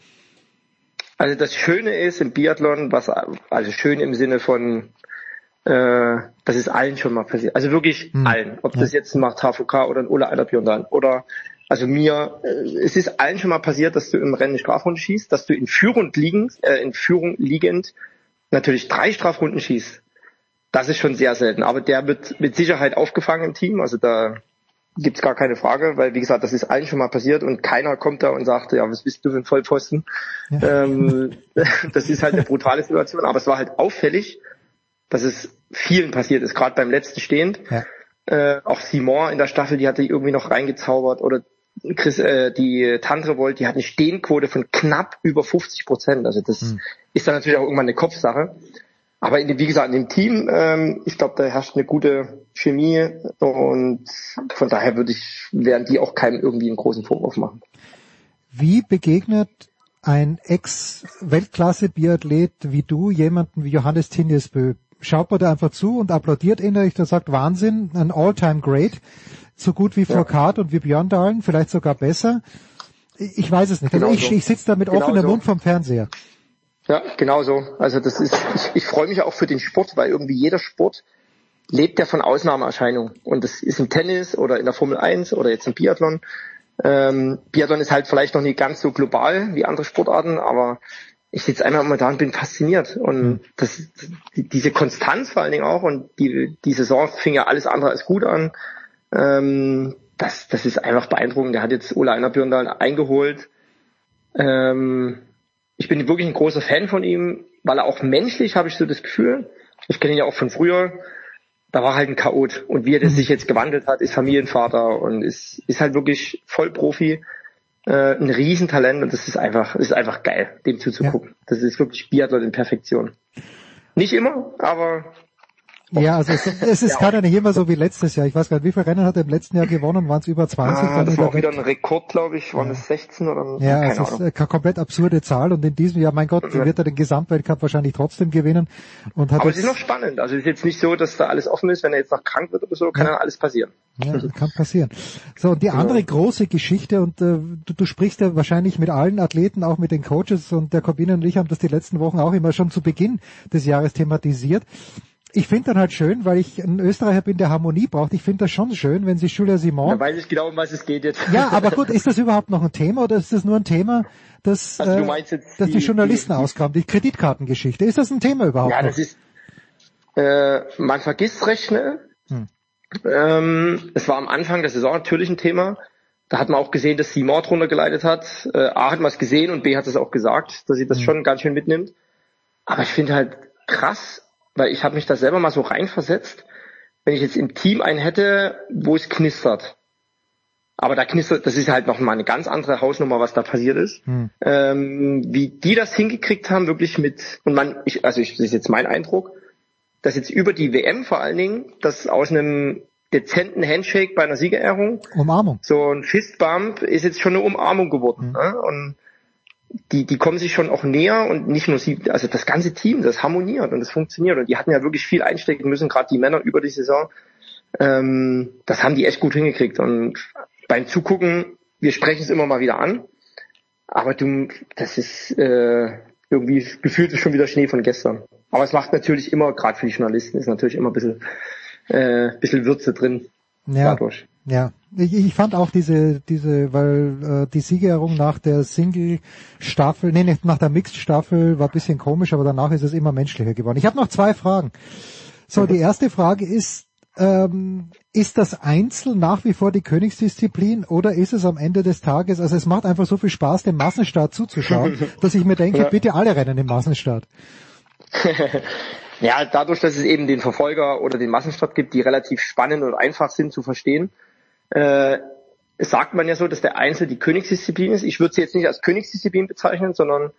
Also das Schöne ist im Biathlon, was also schön im Sinne von äh, das ist allen schon mal passiert. Also wirklich hm. allen. Ob ja. das jetzt ein Marta Foucault oder ein Ola Eilerbjörn oder also mir, äh, es ist allen schon mal passiert, dass du im Rennen Strafrunde schießt, dass du in Führung liegend, äh, in Führung liegend natürlich drei Strafrunden schießt, das ist schon sehr selten. Aber der wird mit Sicherheit aufgefangen im Team. Also da gibt's gar keine Frage, weil wie gesagt, das ist allen schon mal passiert und keiner kommt da und sagt, ja, was bist du für ein Vollpfosten? Ja. Ähm, das ist halt eine brutale Situation. Aber es war halt auffällig, dass es vielen passiert ist, gerade beim letzten Stehend. Ja. Äh, auch Simon in der Staffel, die hatte irgendwie noch reingezaubert oder Chris, äh, die Tantrevolt, die hat eine Stehenquote von knapp über 50 Prozent. Also das hm. Ist dann natürlich auch irgendwann eine Kopfsache. Aber in wie gesagt, in dem Team, ähm, ich glaube, da herrscht eine gute Chemie und von daher würde ich, werden die auch keinem irgendwie einen großen Vorwurf machen.
Wie begegnet ein Ex-Weltklasse-Biathlet wie du jemanden wie Johannes Tinjesbö? Schaut man da einfach zu und applaudiert innerlich, der sagt Wahnsinn, ein All-Time-Great so gut wie Foucault ja. und wie Björndalen, vielleicht sogar besser. Ich weiß es nicht. Also genau ich, so. ich sitze da mit genau offenem so. Mund vom Fernseher.
Ja, genau so. Also das ist, ich, ich freue mich auch für den Sport, weil irgendwie jeder Sport lebt ja von Ausnahmeerscheinungen. Und das ist im Tennis oder in der Formel 1 oder jetzt im Biathlon. Ähm, Biathlon ist halt vielleicht noch nicht ganz so global wie andere Sportarten, aber ich sitze einmal immer da und bin fasziniert. Und hm. das, diese Konstanz vor allen Dingen auch und die, die Saison fing ja alles andere als gut an. Ähm, das, das ist einfach beeindruckend. Der hat jetzt Ola Einerbjörn da eingeholt. Ähm, ich bin wirklich ein großer Fan von ihm, weil er auch menschlich, habe ich so das Gefühl, ich kenne ihn ja auch von früher, da war halt ein Chaot. Und wie er das sich jetzt gewandelt hat, ist Familienvater und ist, ist halt wirklich Vollprofi, äh, ein Riesentalent und das ist einfach, das ist einfach geil, dem zuzugucken. Ja. Das ist wirklich Biathlon in Perfektion. Nicht immer, aber
Ja, also es, es ist ja, nicht immer so wie letztes Jahr. Ich weiß gar nicht, wie viele Rennen hat er im letzten Jahr gewonnen? Waren es über 20?
Ah, das war auch wieder ein Rekord, glaube ich. Waren ja. es 16 oder?
Ja, keine es ist eine komplett absurde Zahl und in diesem Jahr, mein Gott, wird er den Gesamtweltcup wahrscheinlich trotzdem gewinnen. Und hat
Aber es ist noch spannend. Also es ist jetzt nicht so, dass da alles offen ist. Wenn er jetzt noch krank wird oder so, kann ja. dann alles passieren.
Ja, kann passieren. So, und die andere große Geschichte, und äh, du, du sprichst ja wahrscheinlich mit allen Athleten, auch mit den Coaches und der Corbine und ich haben das die letzten Wochen auch immer schon zu Beginn des Jahres thematisiert ich finde dann halt schön, weil ich ein Österreicher bin, der Harmonie braucht. Ich finde das schon schön, wenn sich Julia Simon.
Da weiß ich genau, um was es geht jetzt.
Ja, aber gut, ist das überhaupt noch ein Thema oder ist das nur ein Thema, das, also äh, dass die, die Journalisten die, die Kreditkartengeschichte? Ist das ein Thema überhaupt?
Ja,
noch?
das ist. Äh, man vergisst recht schnell. Hm. Ähm, es war am Anfang der Saison natürlich ein Thema. Da hat man auch gesehen, dass Simon drunter geleitet hat. Äh, A hat man es gesehen und B hat es auch gesagt, dass sie das hm. schon ganz schön mitnimmt. Aber ich finde halt krass, weil ich habe mich da selber mal so reinversetzt, wenn ich jetzt im Team einen hätte, wo es knistert. Aber da knistert, das ist halt noch mal eine ganz andere Hausnummer, was da passiert ist. Hm. Ähm, wie die das hingekriegt haben, wirklich mit, und man, ich, also ich, das ist jetzt mein Eindruck, dass jetzt über die WM vor allen Dingen, dass aus einem dezenten Handshake bei einer Siegerehrung,
Umarmung.
so ein Fistbump ist jetzt schon eine Umarmung geworden. Hm. Ne? Und die, die kommen sich schon auch näher und nicht nur sie, also das ganze Team, das harmoniert und das funktioniert. Und die hatten ja wirklich viel einstecken müssen, gerade die Männer über die Saison. Ähm, das haben die echt gut hingekriegt. Und beim Zugucken, wir sprechen es immer mal wieder an, aber du, das ist äh, irgendwie gefühlt ist schon wieder Schnee von gestern. Aber es macht natürlich immer, gerade für die Journalisten, ist natürlich immer ein bisschen, äh, bisschen Würze drin.
Ja. Dadurch. Ja, ich, ich fand auch diese, diese, weil äh, die Siegerehrung nach der Single-Staffel, nee, nicht nach der Mixed-Staffel war bisschen komisch, aber danach ist es immer menschlicher geworden. Ich habe noch zwei Fragen. So, die erste Frage ist, ähm, ist das Einzel nach wie vor die Königsdisziplin oder ist es am Ende des Tages, also es macht einfach so viel Spaß, dem Massenstart zuzuschauen, dass ich mir denke, ja. bitte alle rennen im Massenstart.
ja, dadurch, dass es eben den Verfolger oder den Massenstart gibt, die relativ spannend und einfach sind zu verstehen, äh, sagt man ja so, dass der Einzel die Königsdisziplin ist. Ich würde sie jetzt nicht als Königsdisziplin bezeichnen, sondern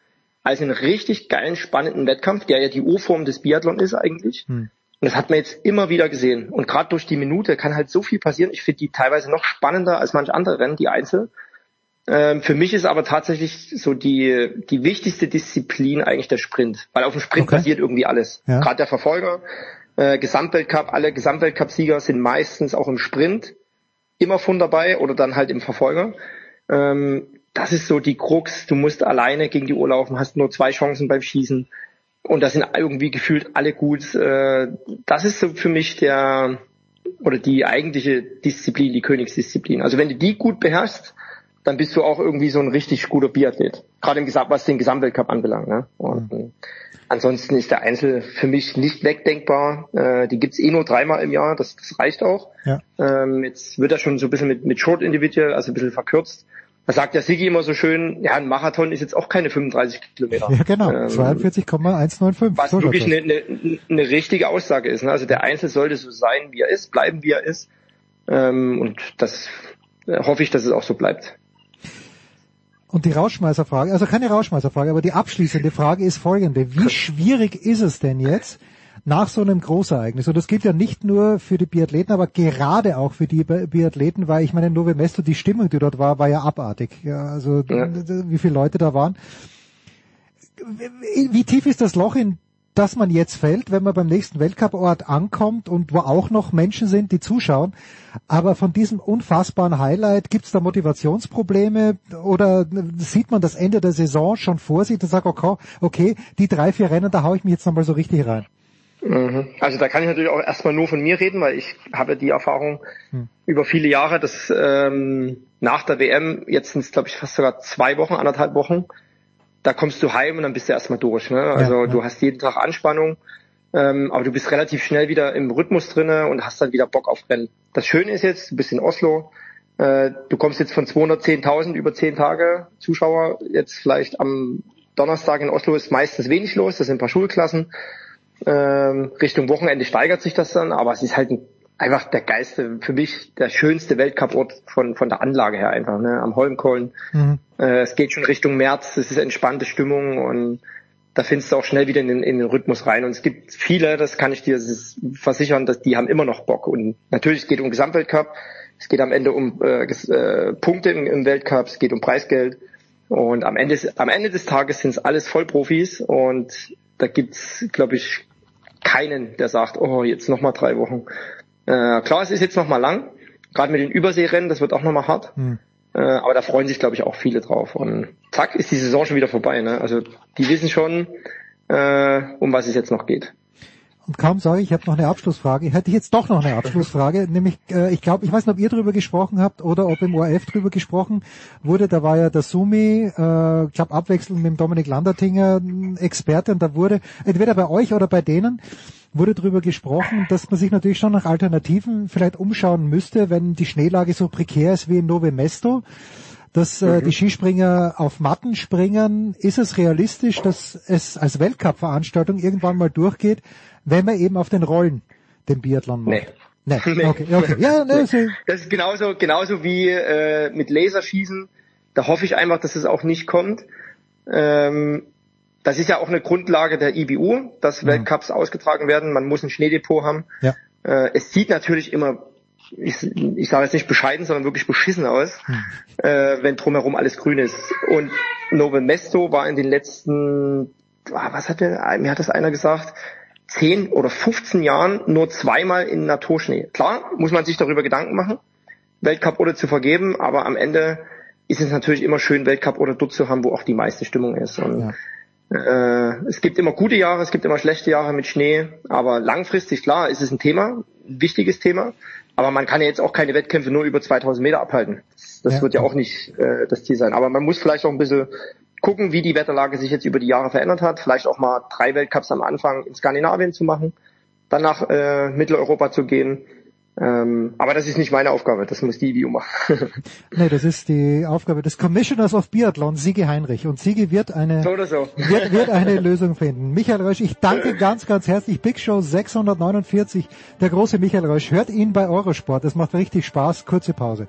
als einen richtig geilen, spannenden Wettkampf, der ja die Urform des Biathlon ist eigentlich. Hm. Und das hat man jetzt immer wieder gesehen. Und gerade durch die Minute kann halt so viel passieren. Ich finde die teilweise noch spannender als manche andere Rennen, die Einzel. Ähm, für mich ist aber tatsächlich so die, die wichtigste Disziplin eigentlich der Sprint. Weil auf dem Sprint okay. passiert irgendwie alles. Ja. Gerade der Verfolger, äh, Gesamtweltcup, alle Gesamtweltcup-Sieger sind meistens auch im Sprint immer von dabei oder dann halt im Verfolger. Ähm, das ist so die Krux. Du musst alleine gegen die Uhr laufen, hast nur zwei Chancen beim Schießen. Und da sind irgendwie gefühlt alle gut. Äh, das ist so für mich der oder die eigentliche Disziplin, die Königsdisziplin. Also wenn du die gut beherrschst, dann bist du auch irgendwie so ein richtig guter Biathlet. Gerade im was den Gesamtweltcup anbelangt. Ne? Und, mhm. Ansonsten ist der Einzel für mich nicht wegdenkbar. Äh, die gibt's eh nur dreimal im Jahr, das, das reicht auch. Ja. Ähm, jetzt wird er schon so ein bisschen mit, mit Short Individual, also ein bisschen verkürzt. Da sagt der Sigi immer so schön, ja, ein Marathon ist jetzt auch keine 35 Kilometer.
Ja, genau, ähm, 42,195.
Was so wirklich eine, eine, eine richtige Aussage ist. Ne? Also der Einzel sollte so sein, wie er ist, bleiben, wie er ist. Ähm, und das äh, hoffe ich, dass es auch so bleibt.
Und die Rauschmeißerfrage, also keine Rauschmeißerfrage, aber die abschließende Frage ist folgende. Wie schwierig ist es denn jetzt, nach so einem Großereignis, und das gilt ja nicht nur für die Biathleten, aber gerade auch für die Biathleten, weil ich meine, Nove Mesto, die Stimmung, die dort war, war ja abartig. Ja, also ja. wie viele Leute da waren. Wie tief ist das Loch, in dass man jetzt fällt, wenn man beim nächsten Weltcuport ankommt und wo auch noch Menschen sind, die zuschauen. Aber von diesem unfassbaren Highlight gibt es da Motivationsprobleme oder sieht man das Ende der Saison schon vor sich und sagt, okay, okay, die drei, vier Rennen, da haue ich mich jetzt nochmal so richtig rein.
Mhm. Also da kann ich natürlich auch erstmal nur von mir reden, weil ich habe die Erfahrung hm. über viele Jahre, dass ähm, nach der WM, jetzt sind es glaube ich fast sogar zwei Wochen, anderthalb Wochen, da kommst du heim und dann bist du erstmal durch. Ne? Also ja, ja. du hast jeden Tag Anspannung, ähm, aber du bist relativ schnell wieder im Rhythmus drinne und hast dann wieder Bock auf Rennen. Das Schöne ist jetzt, du bist in Oslo, äh, du kommst jetzt von 210.000 über 10 Tage Zuschauer, jetzt vielleicht am Donnerstag in Oslo ist meistens wenig los, das sind ein paar Schulklassen. Ähm, Richtung Wochenende steigert sich das dann, aber es ist halt ein einfach der geilste, für mich der schönste Weltcuport von, von der Anlage her einfach, ne, am Holmkollen. Mhm. Äh, es geht schon Richtung März, es ist entspannte Stimmung und da findest du auch schnell wieder in den, in den Rhythmus rein. Und es gibt viele, das kann ich dir versichern, dass die haben immer noch Bock. Und natürlich es geht um Gesamtweltcup, es geht am Ende um äh, äh, Punkte im, im Weltcup, es geht um Preisgeld. Und am Ende, am Ende des Tages sind es alles Vollprofis und da gibt's, glaube ich, keinen, der sagt, oh, jetzt nochmal drei Wochen. Äh, klar, es ist jetzt nochmal lang, gerade mit den Überseerennen, das wird auch nochmal hart. Hm. Äh, aber da freuen sich, glaube ich, auch viele drauf. Und zack, ist die Saison schon wieder vorbei. Ne? Also die wissen schon, äh, um was es jetzt noch geht.
Und kaum sage ich, ich habe noch eine Abschlussfrage, hätte ich jetzt doch noch eine Abschlussfrage, nämlich äh, ich glaube, ich weiß nicht, ob ihr drüber gesprochen habt oder ob im ORF drüber gesprochen wurde, da war ja der Sumi, äh, ich glaube abwechselnd mit dem Dominik Landertinger Experte und da wurde entweder bei euch oder bei denen wurde darüber gesprochen, dass man sich natürlich schon nach Alternativen vielleicht umschauen müsste, wenn die Schneelage so prekär ist wie in Nove Mesto dass äh, mhm. die Skispringer auf Matten springen. Ist es realistisch, dass es als Weltcup-Veranstaltung irgendwann mal durchgeht, wenn man eben auf den Rollen den Biathlon macht?
Nee. Nee. nee. Okay, okay. Ja, nee, so. Das ist genauso, genauso wie äh, mit Laserschießen. Da hoffe ich einfach, dass es auch nicht kommt. Ähm, das ist ja auch eine Grundlage der IBU, dass mhm. Weltcups ausgetragen werden. Man muss ein Schneedepot haben. Ja. Äh, es sieht natürlich immer ich, ich sage jetzt nicht bescheiden, sondern wirklich beschissen aus, hm. äh, wenn drumherum alles grün ist. Und Nove Mesto war in den letzten, ah, was hat der, mir hat das einer gesagt, 10 oder 15 Jahren nur zweimal in Naturschnee. Klar, muss man sich darüber Gedanken machen, Weltcup oder zu vergeben, aber am Ende ist es natürlich immer schön, Weltcup oder dort zu haben, wo auch die meiste Stimmung ist. Und ja. Äh, es gibt immer gute Jahre, es gibt immer schlechte Jahre mit Schnee, aber langfristig, klar, ist es ein Thema, ein wichtiges Thema. Aber man kann ja jetzt auch keine Wettkämpfe nur über 2000 Meter abhalten. Das ja. wird ja auch nicht äh, das Ziel sein. Aber man muss vielleicht auch ein bisschen gucken, wie die Wetterlage sich jetzt über die Jahre verändert hat. Vielleicht auch mal drei Weltcups am Anfang in Skandinavien zu machen, dann nach äh, Mitteleuropa zu gehen ähm, aber das ist nicht meine Aufgabe, das muss die IBU machen.
nee, das ist die Aufgabe des Commissioners of Biathlon, Sigi Heinrich. Und Sigi wird eine, so so. Wird, wird eine Lösung finden. Michael Rösch, ich danke ganz, ganz herzlich. Big Show 649, der große Michael Rösch. Hört ihn bei Eurosport, das macht richtig Spaß. Kurze Pause.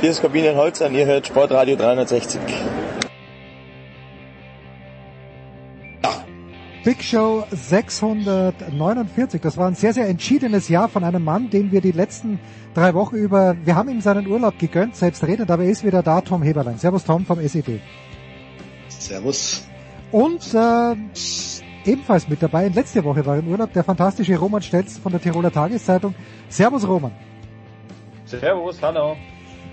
Hier ist Kabinen Holzer und ihr hört Sportradio 360.
Big Show 649. Das war ein sehr, sehr entschiedenes Jahr von einem Mann, den wir die letzten drei Wochen über, wir haben ihm seinen Urlaub gegönnt, selbstredend, aber er ist wieder da, Tom Heberlein. Servus Tom vom SED.
Servus.
Und äh, ebenfalls mit dabei, in letzter Woche war im Urlaub, der fantastische Roman Stelz von der Tiroler Tageszeitung. Servus Roman.
Servus, hallo.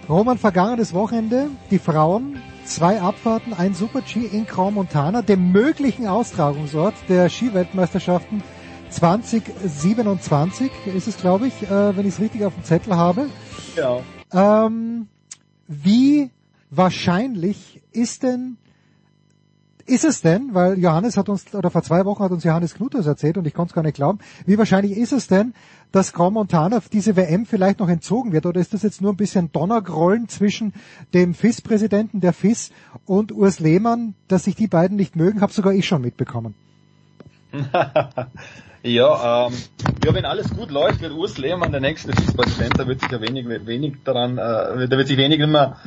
Roman, vergangenes Wochenende, die Frauen zwei Abfahrten, ein Super-G in Grand Montana, dem möglichen Austragungsort der Skiweltmeisterschaften 2027 ist es, glaube ich, äh, wenn ich es richtig auf dem Zettel habe.
Ja.
Ähm, wie wahrscheinlich ist denn ist es denn, weil Johannes hat uns, oder vor zwei Wochen hat uns Johannes Knutas erzählt und ich konnte es gar nicht glauben, wie wahrscheinlich ist es denn, dass Grand Montana diese WM vielleicht noch entzogen wird? Oder ist das jetzt nur ein bisschen Donnergrollen zwischen dem FIS-Präsidenten der FIS und Urs Lehmann, dass sich die beiden nicht mögen, habe sogar ich schon mitbekommen.
ja, ähm, ja, wenn alles gut läuft, wird Urs Lehmann der nächste FIS-Präsident, da wird sich ja wenig, wenig daran, äh, da wird sich wenig immer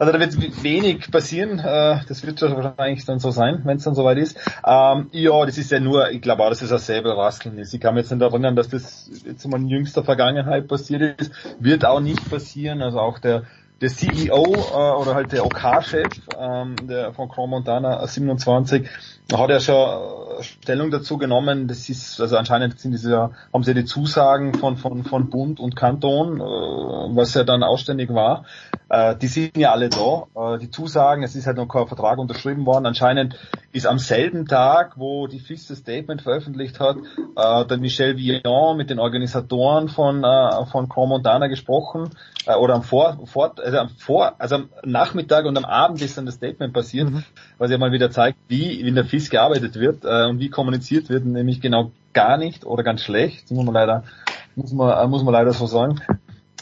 also da wird wenig passieren. Äh, das wird wahrscheinlich dann so sein, wenn es dann soweit ist. Ähm, ja, das ist ja nur, ich glaube auch, dass es ein Säbelraskeln ist. Ich kann mich jetzt nicht erinnern, dass das jetzt mal in jüngster Vergangenheit passiert ist. Wird auch nicht passieren. Also auch der der CEO äh, oder halt der OK-Chef ähm, der von Chrome Montana 27 hat ja schon Stellung dazu genommen. Das ist also anscheinend sind diese haben sie die Zusagen von von von Bund und Kanton, äh, was ja dann ausständig war. Äh, die sind ja alle da. Äh, die Zusagen, es ist halt noch kein Vertrag unterschrieben worden. Anscheinend ist am selben Tag, wo die FIS das Statement veröffentlicht hat, äh, der Michel Villon mit den Organisatoren von äh, von Chrome Montana gesprochen äh, oder am Vor, vor also am Vor, also am Nachmittag und am Abend ist dann das Statement passiert, mhm. was ja mal wieder zeigt, wie in der FIS gearbeitet wird äh, und wie kommuniziert wird, nämlich genau gar nicht oder ganz schlecht, muss man leider, muss man, äh, muss man leider so sagen.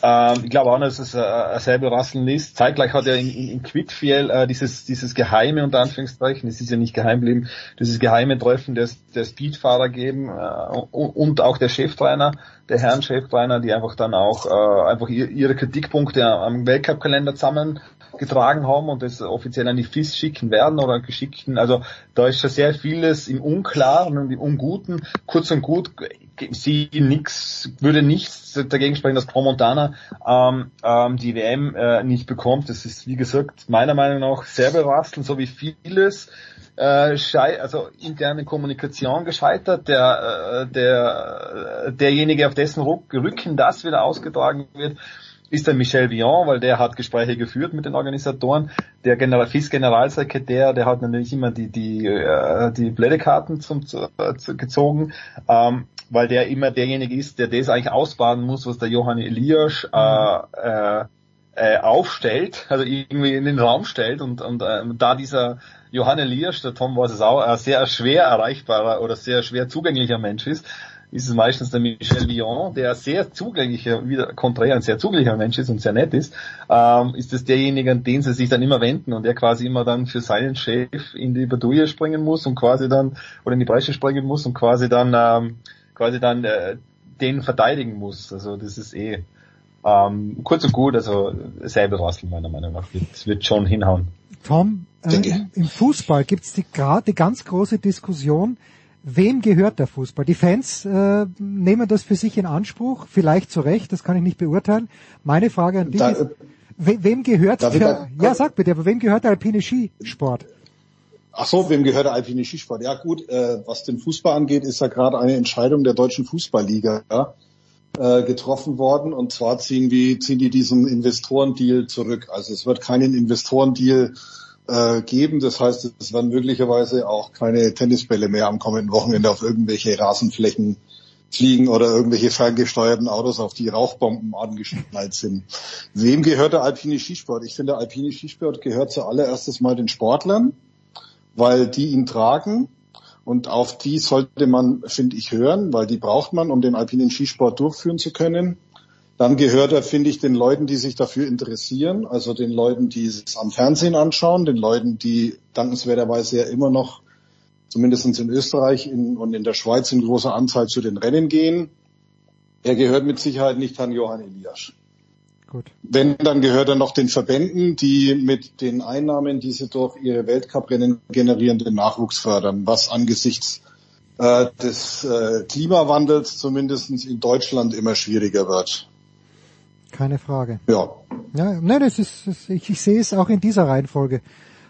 Ähm, ich glaube auch, dass es äh, selber Rasseln ist. Zeitgleich hat er in, in, in Quidfiel äh, dieses, dieses geheime, unter Anführungszeichen, es ist ja nicht geheim geblieben, dieses geheime Treffen der, der Speedfahrer geben äh, und, und auch der Cheftrainer, der Herren Cheftrainer, die einfach dann auch äh, einfach ihre Kritikpunkte am Weltcup-Kalender zusammengetragen haben und das offiziell an die FIS schicken werden oder geschickten. Also da ist schon sehr vieles im Unklaren und im Unguten. Kurz und gut, sie nix, würde nichts dagegen sprechen, dass Montana ähm, ähm, die WM äh, nicht bekommt. Das ist, wie gesagt, meiner Meinung nach sehr belastend, so wie vieles äh, also interne Kommunikation gescheitert. Der, äh, der, äh, derjenige, auf dessen Rücken das wieder ausgetragen wird, ist der Michel Vion, weil der hat Gespräche geführt mit den Organisatoren. Der General, FIS-Generalsekretär, der hat natürlich immer die, die, äh, die Blättekarten zum, zu, zu, gezogen. Ähm, weil der immer derjenige ist, der das eigentlich ausbaden muss, was der Johann Elias äh, äh, äh, aufstellt, also irgendwie in den Raum stellt und, und äh, da dieser Johann Elias, der Tom weiß es auch, ein sehr schwer erreichbarer oder sehr schwer zugänglicher Mensch ist, ist es meistens der Michel Vion, der sehr zugänglicher, wieder konträr ein sehr zugänglicher Mensch ist und sehr nett ist, ähm, ist es derjenige, an den sie sich dann immer wenden und der quasi immer dann für seinen Chef in die Badouille springen muss und quasi dann, oder in die Bresche springen muss und quasi dann ähm, quasi dann äh, den verteidigen muss. Also das ist eh ähm, kurz und gut, also selber Rassel meiner Meinung nach. Das wird schon hinhauen.
Tom, äh, im Fußball gibt's die gerade die ganz große Diskussion, wem gehört der Fußball? Die Fans äh, nehmen das für sich in Anspruch, vielleicht zu Recht, das kann ich nicht beurteilen. Meine Frage an dich da, ist, we wem gehört der, ja sag bitte, aber wem gehört der alpine Skisport?
Ach so, wem gehört der alpine Skisport? Ja gut, äh, was den Fußball angeht, ist ja gerade eine Entscheidung der deutschen Fußballliga ja, äh, getroffen worden. Und zwar ziehen die, ziehen die diesen Investorendeal zurück. Also es wird keinen Investorendeal äh, geben. Das heißt, es werden möglicherweise auch keine Tennisbälle mehr am kommenden Wochenende auf irgendwelche Rasenflächen fliegen oder irgendwelche ferngesteuerten Autos, auf die Rauchbomben angeschnallt sind. Wem gehört der alpine Skisport? Ich finde, der alpine Skisport gehört zuallererstes mal den Sportlern weil die ihn tragen und auf die sollte man, finde ich, hören, weil die braucht man, um den alpinen Skisport durchführen zu können. Dann gehört er, finde ich, den Leuten, die sich dafür interessieren, also den Leuten, die es am Fernsehen anschauen, den Leuten, die dankenswerterweise ja immer noch, zumindest in Österreich in, und in der Schweiz in großer Anzahl zu den Rennen gehen. Er gehört mit Sicherheit nicht an Johann Elias. Gut. Wenn, dann gehört er noch den Verbänden, die mit den Einnahmen, die sie durch ihre Weltcuprennen generieren, den Nachwuchs fördern, was angesichts äh, des äh, Klimawandels zumindest in Deutschland immer schwieriger wird.
Keine Frage.
Ja.
Ja, nein, das ist, das, ich, ich sehe es auch in dieser Reihenfolge,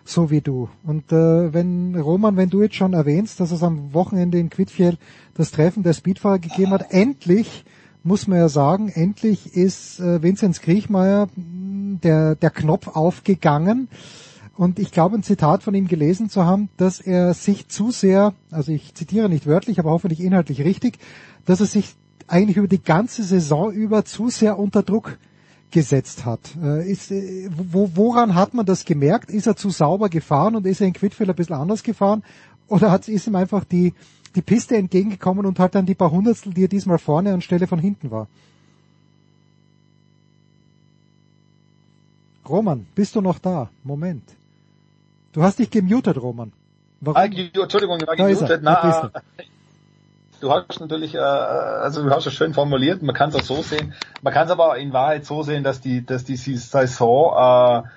so wie du. Und äh, wenn Roman, wenn du jetzt schon erwähnst, dass es am Wochenende in Quidfiel das Treffen der Speedfahrer gegeben hat, endlich muss man ja sagen, endlich ist äh, Vinzenz Kriechmeier hm, der, der Knopf aufgegangen. Und ich glaube, ein Zitat von ihm gelesen zu haben, dass er sich zu sehr, also ich zitiere nicht wörtlich, aber hoffentlich inhaltlich richtig, dass er sich eigentlich über die ganze Saison über zu sehr unter Druck gesetzt hat. Äh, ist, äh, wo, woran hat man das gemerkt? Ist er zu sauber gefahren und ist er in Quidfield ein bisschen anders gefahren? Oder hat, ist ihm einfach die, die Piste entgegengekommen und hat dann die paar Hundertstel, die er diesmal vorne anstelle von hinten war. Roman, bist du noch da? Moment. Du hast dich gemutet, Roman.
Warum? Ah, Entschuldigung, war gemutet. Na, du hast natürlich, äh, also du hast es schön formuliert, man kann es auch so sehen. Man kann es aber in Wahrheit so sehen, dass die, dass die Saison äh,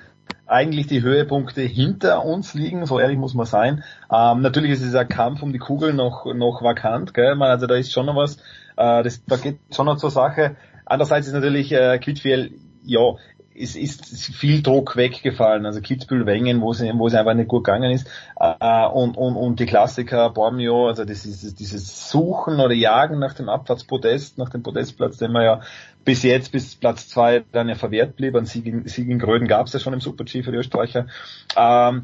eigentlich die Höhepunkte hinter uns liegen, so ehrlich muss man sein. Ähm, natürlich ist dieser Kampf um die Kugel noch, noch vakant, gell? Man, also da ist schon noch was, äh, das, da geht schon noch zur Sache. Andererseits ist natürlich äh, Quidfiel, ja, es ist viel Druck weggefallen. Also Kitzbühel, Wengen, wo es, wo es einfach nicht gut gegangen ist. Äh, und, und, und die Klassiker, Bormio, also das ist, dieses Suchen oder Jagen nach dem Abfahrtspodest, nach dem Podestplatz, den man ja bis jetzt, bis Platz zwei dann ja verwehrt blieb. Ein Sieg in, Sieg in Gröden gab es ja schon im Super-G für die Österreicher. Ähm,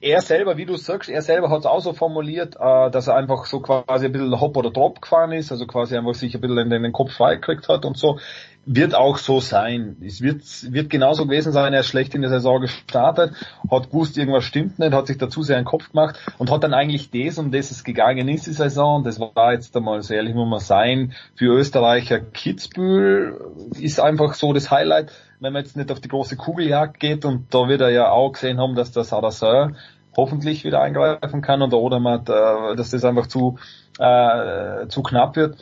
er selber, wie du sagst, er selber hat es auch so formuliert, äh, dass er einfach so quasi ein bisschen Hop oder Drop gefahren ist, also quasi einfach sich ein bisschen in den Kopf freigekriegt hat und so wird auch so sein. Es wird, wird genauso gewesen sein, er ist schlecht in der Saison gestartet, hat gewusst, irgendwas stimmt nicht, hat sich dazu sehr einen Kopf gemacht und hat dann eigentlich das, um das es gegangen ist, die Saison, das war jetzt einmal, so ehrlich muss man sein, für Österreicher Kitzbühel ist einfach so das Highlight, wenn man jetzt nicht auf die große Kugeljagd geht und da wird er ja auch gesehen haben, dass der Saraseur hoffentlich wieder eingreifen kann und der Odermatt, äh, dass das einfach zu, äh, zu knapp wird.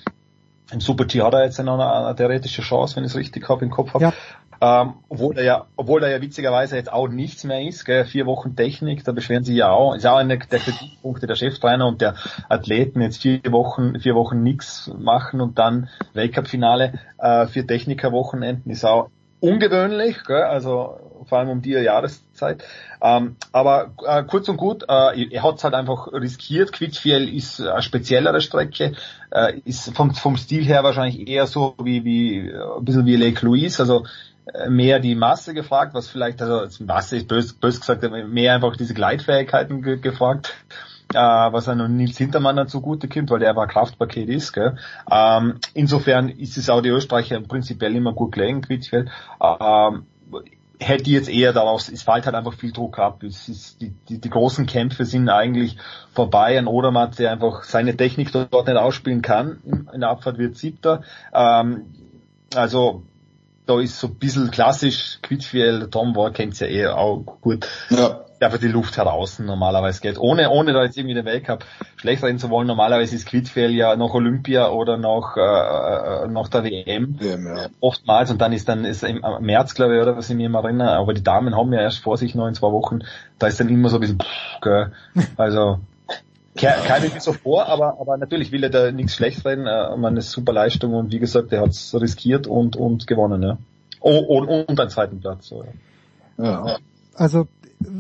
Im Super-G hat er jetzt eine, eine theoretische Chance, wenn ich es richtig habe im Kopf habe. Ja. Ähm, obwohl er ja, obwohl er ja witzigerweise jetzt auch nichts mehr ist, gell, vier Wochen Technik, da beschweren sie ja auch, ist auch einer der Kritikpunkte der Cheftrainer und der Athleten jetzt vier Wochen, vier Wochen nichts machen und dann Weltcup-Finale, äh, vier Techniker-Wochenenden ist auch ungewöhnlich, gell, also vor allem um die Jahreszeit. Ähm, aber äh, kurz und gut, äh, er hat es halt einfach riskiert. Quitfiel ist eine speziellere Strecke, äh, ist vom, vom Stil her wahrscheinlich eher so wie, wie ein bisschen wie Lake Louise, also äh, mehr die Masse gefragt, was vielleicht, also Masse ist bös, bös gesagt, mehr einfach diese Gleitfähigkeiten ge gefragt, äh, was einem Nils Hintermann dann zugute kommt, weil der war Kraftpaket ist. Gell? Ähm, insofern ist es auch die Österreicher prinzipiell immer gut gelegen, Quitfeld. Ähm, hätte jetzt eher daraus, es fällt halt einfach viel Druck ab. Es ist, die, die, die großen Kämpfe sind eigentlich vorbei. Ein Odermatt, der einfach seine Technik dort nicht ausspielen kann, in der Abfahrt wird siebter. Ähm, also da ist so ein bisschen klassisch Quitfiel, Tom War kennt's ja eh auch gut. Ja. Einfach die Luft heraus normalerweise geht. Ohne, ohne da jetzt irgendwie den Weltcup schlecht reden zu wollen, normalerweise ist Quitfiel ja noch Olympia oder noch, äh, noch der WM. WM ja. Oftmals und dann ist dann ist im März, glaube ich, oder was ich mir immer erinnere, aber die Damen haben ja erst vor sich noch in zwei Wochen, da ist dann immer so ein bisschen pff, gell. Also keine so vor, aber, aber natürlich will er da nichts schlecht reden. Äh, man ist super Leistung und wie gesagt, er hat es riskiert und, und gewonnen, ja. Oh, und, und einen zweiten Platz. So,
ja. ja. Also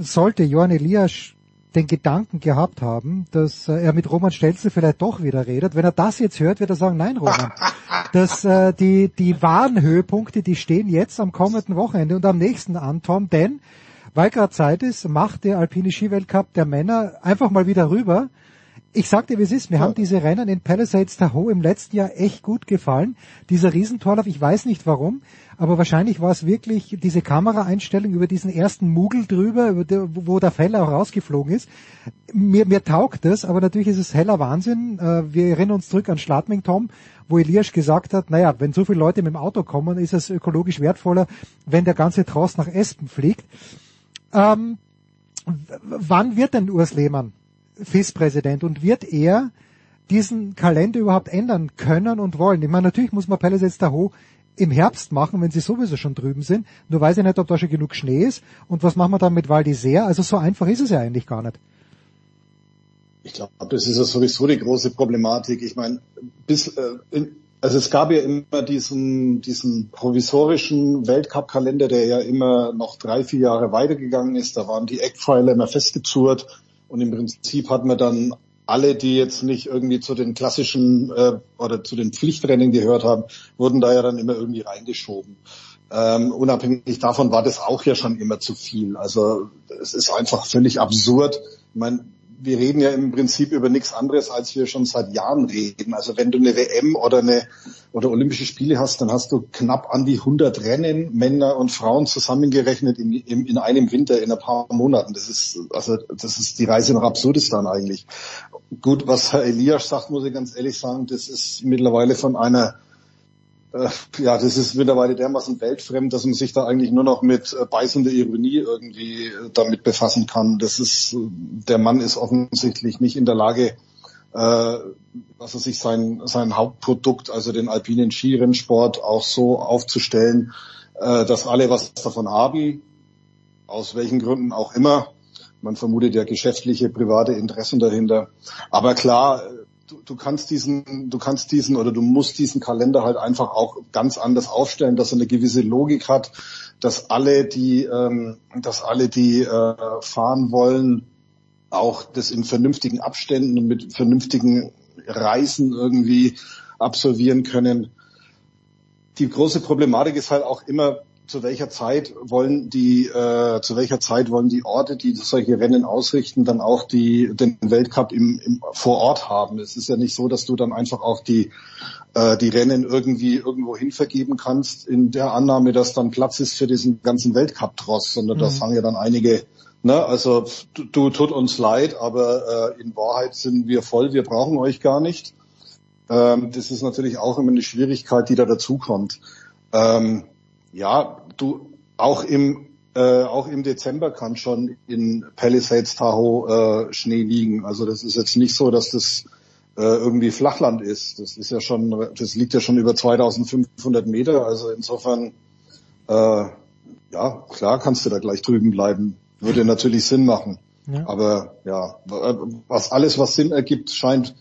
sollte Johann Elias den Gedanken gehabt haben, dass äh, er mit Roman Stelzel vielleicht doch wieder redet. Wenn er das jetzt hört, wird er sagen, nein, Roman, dass äh, die, die wahren Höhepunkte, die stehen jetzt am kommenden Wochenende und am nächsten an, Tom, denn weil gerade Zeit ist, macht der Alpine Skiweltcup der Männer einfach mal wieder rüber ich sag dir, wie es ist. Mir ja. haben diese Rennen in Palisades Tahoe im letzten Jahr echt gut gefallen. Dieser Riesentorlauf, ich weiß nicht warum, aber wahrscheinlich war es wirklich diese Kameraeinstellung über diesen ersten Mugel drüber, der, wo der Feller auch rausgeflogen ist. Mir, mir taugt das, aber natürlich ist es heller Wahnsinn. Äh, wir erinnern uns zurück an Schladming Tom, wo Elias gesagt hat, naja, wenn so viele Leute mit dem Auto kommen, ist es ökologisch wertvoller, wenn der ganze Trost nach Espen fliegt. Ähm, wann wird denn Urs Lehmann FIS-Präsident und wird er diesen Kalender überhaupt ändern können und wollen? Ich meine, natürlich muss man Palisades Tahoe im Herbst machen, wenn sie sowieso schon drüben sind. Nur weiß ich nicht, ob da schon genug Schnee ist. Und was machen wir dann mit Val? Also so einfach ist es ja eigentlich gar nicht.
Ich glaube, das ist ja sowieso die große Problematik. Ich meine, bis, äh, in, also es gab ja immer diesen, diesen provisorischen Weltcup-Kalender, der ja immer noch drei, vier Jahre weitergegangen ist. Da waren die Eckpfeiler immer festgezurrt und im Prinzip hat man dann alle, die jetzt nicht irgendwie zu den klassischen äh, oder zu den Pflichtrennen gehört haben, wurden da ja dann immer irgendwie reingeschoben. Ähm, unabhängig davon war das auch ja schon immer zu viel. Also es ist einfach völlig absurd. Ich meine, wir reden ja im Prinzip über nichts anderes, als wir schon seit Jahren reden. Also wenn du eine WM oder eine oder Olympische Spiele hast, dann hast du knapp an die 100 Rennen, Männer und Frauen zusammengerechnet in, in, in einem Winter, in ein paar Monaten. Das ist also das ist die Reise nach Absurdistan eigentlich. Gut, was Herr Elias sagt, muss ich ganz ehrlich sagen, das ist mittlerweile von einer ja, das ist mittlerweile dermaßen weltfremd, dass man sich da eigentlich nur noch mit äh, beißender Ironie irgendwie äh, damit befassen kann. Das ist, der Mann ist offensichtlich nicht in der Lage, äh, was er sich sein, sein Hauptprodukt, also den alpinen Skirennsport auch so aufzustellen, äh, dass alle was davon haben, aus welchen Gründen auch immer. Man vermutet ja geschäftliche, private Interessen dahinter. Aber klar, du, du kannst diesen, du kannst diesen oder du musst diesen Kalender halt einfach auch ganz anders aufstellen, dass er eine gewisse Logik hat, dass alle, die, ähm, dass alle, die äh, fahren wollen, auch das in vernünftigen Abständen und mit vernünftigen Reisen irgendwie absolvieren können. Die große Problematik ist halt auch immer, zu welcher Zeit wollen die, äh, zu welcher Zeit wollen die Orte, die solche Rennen ausrichten, dann auch die, den Weltcup im, im, vor Ort haben. Es ist ja nicht so, dass du dann einfach auch die, äh, die Rennen irgendwie irgendwo hin vergeben kannst, in der Annahme, dass dann Platz ist für diesen ganzen Weltcup-Tross, sondern mhm. da sagen ja dann einige, ne, also du, du tut uns leid, aber äh, in Wahrheit sind wir voll, wir brauchen euch gar nicht. Ähm, das ist natürlich auch immer eine Schwierigkeit, die da dazukommt. Ähm, ja, du auch im äh, auch im Dezember kann schon in Palisades Tahoe äh, Schnee liegen. Also das ist jetzt nicht so, dass das äh, irgendwie Flachland ist. Das ist ja schon, das liegt ja schon über 2500 Meter. Also insofern, äh, ja, klar kannst du da gleich drüben bleiben. Würde natürlich Sinn machen. Ja. Aber ja, was alles, was Sinn ergibt, scheint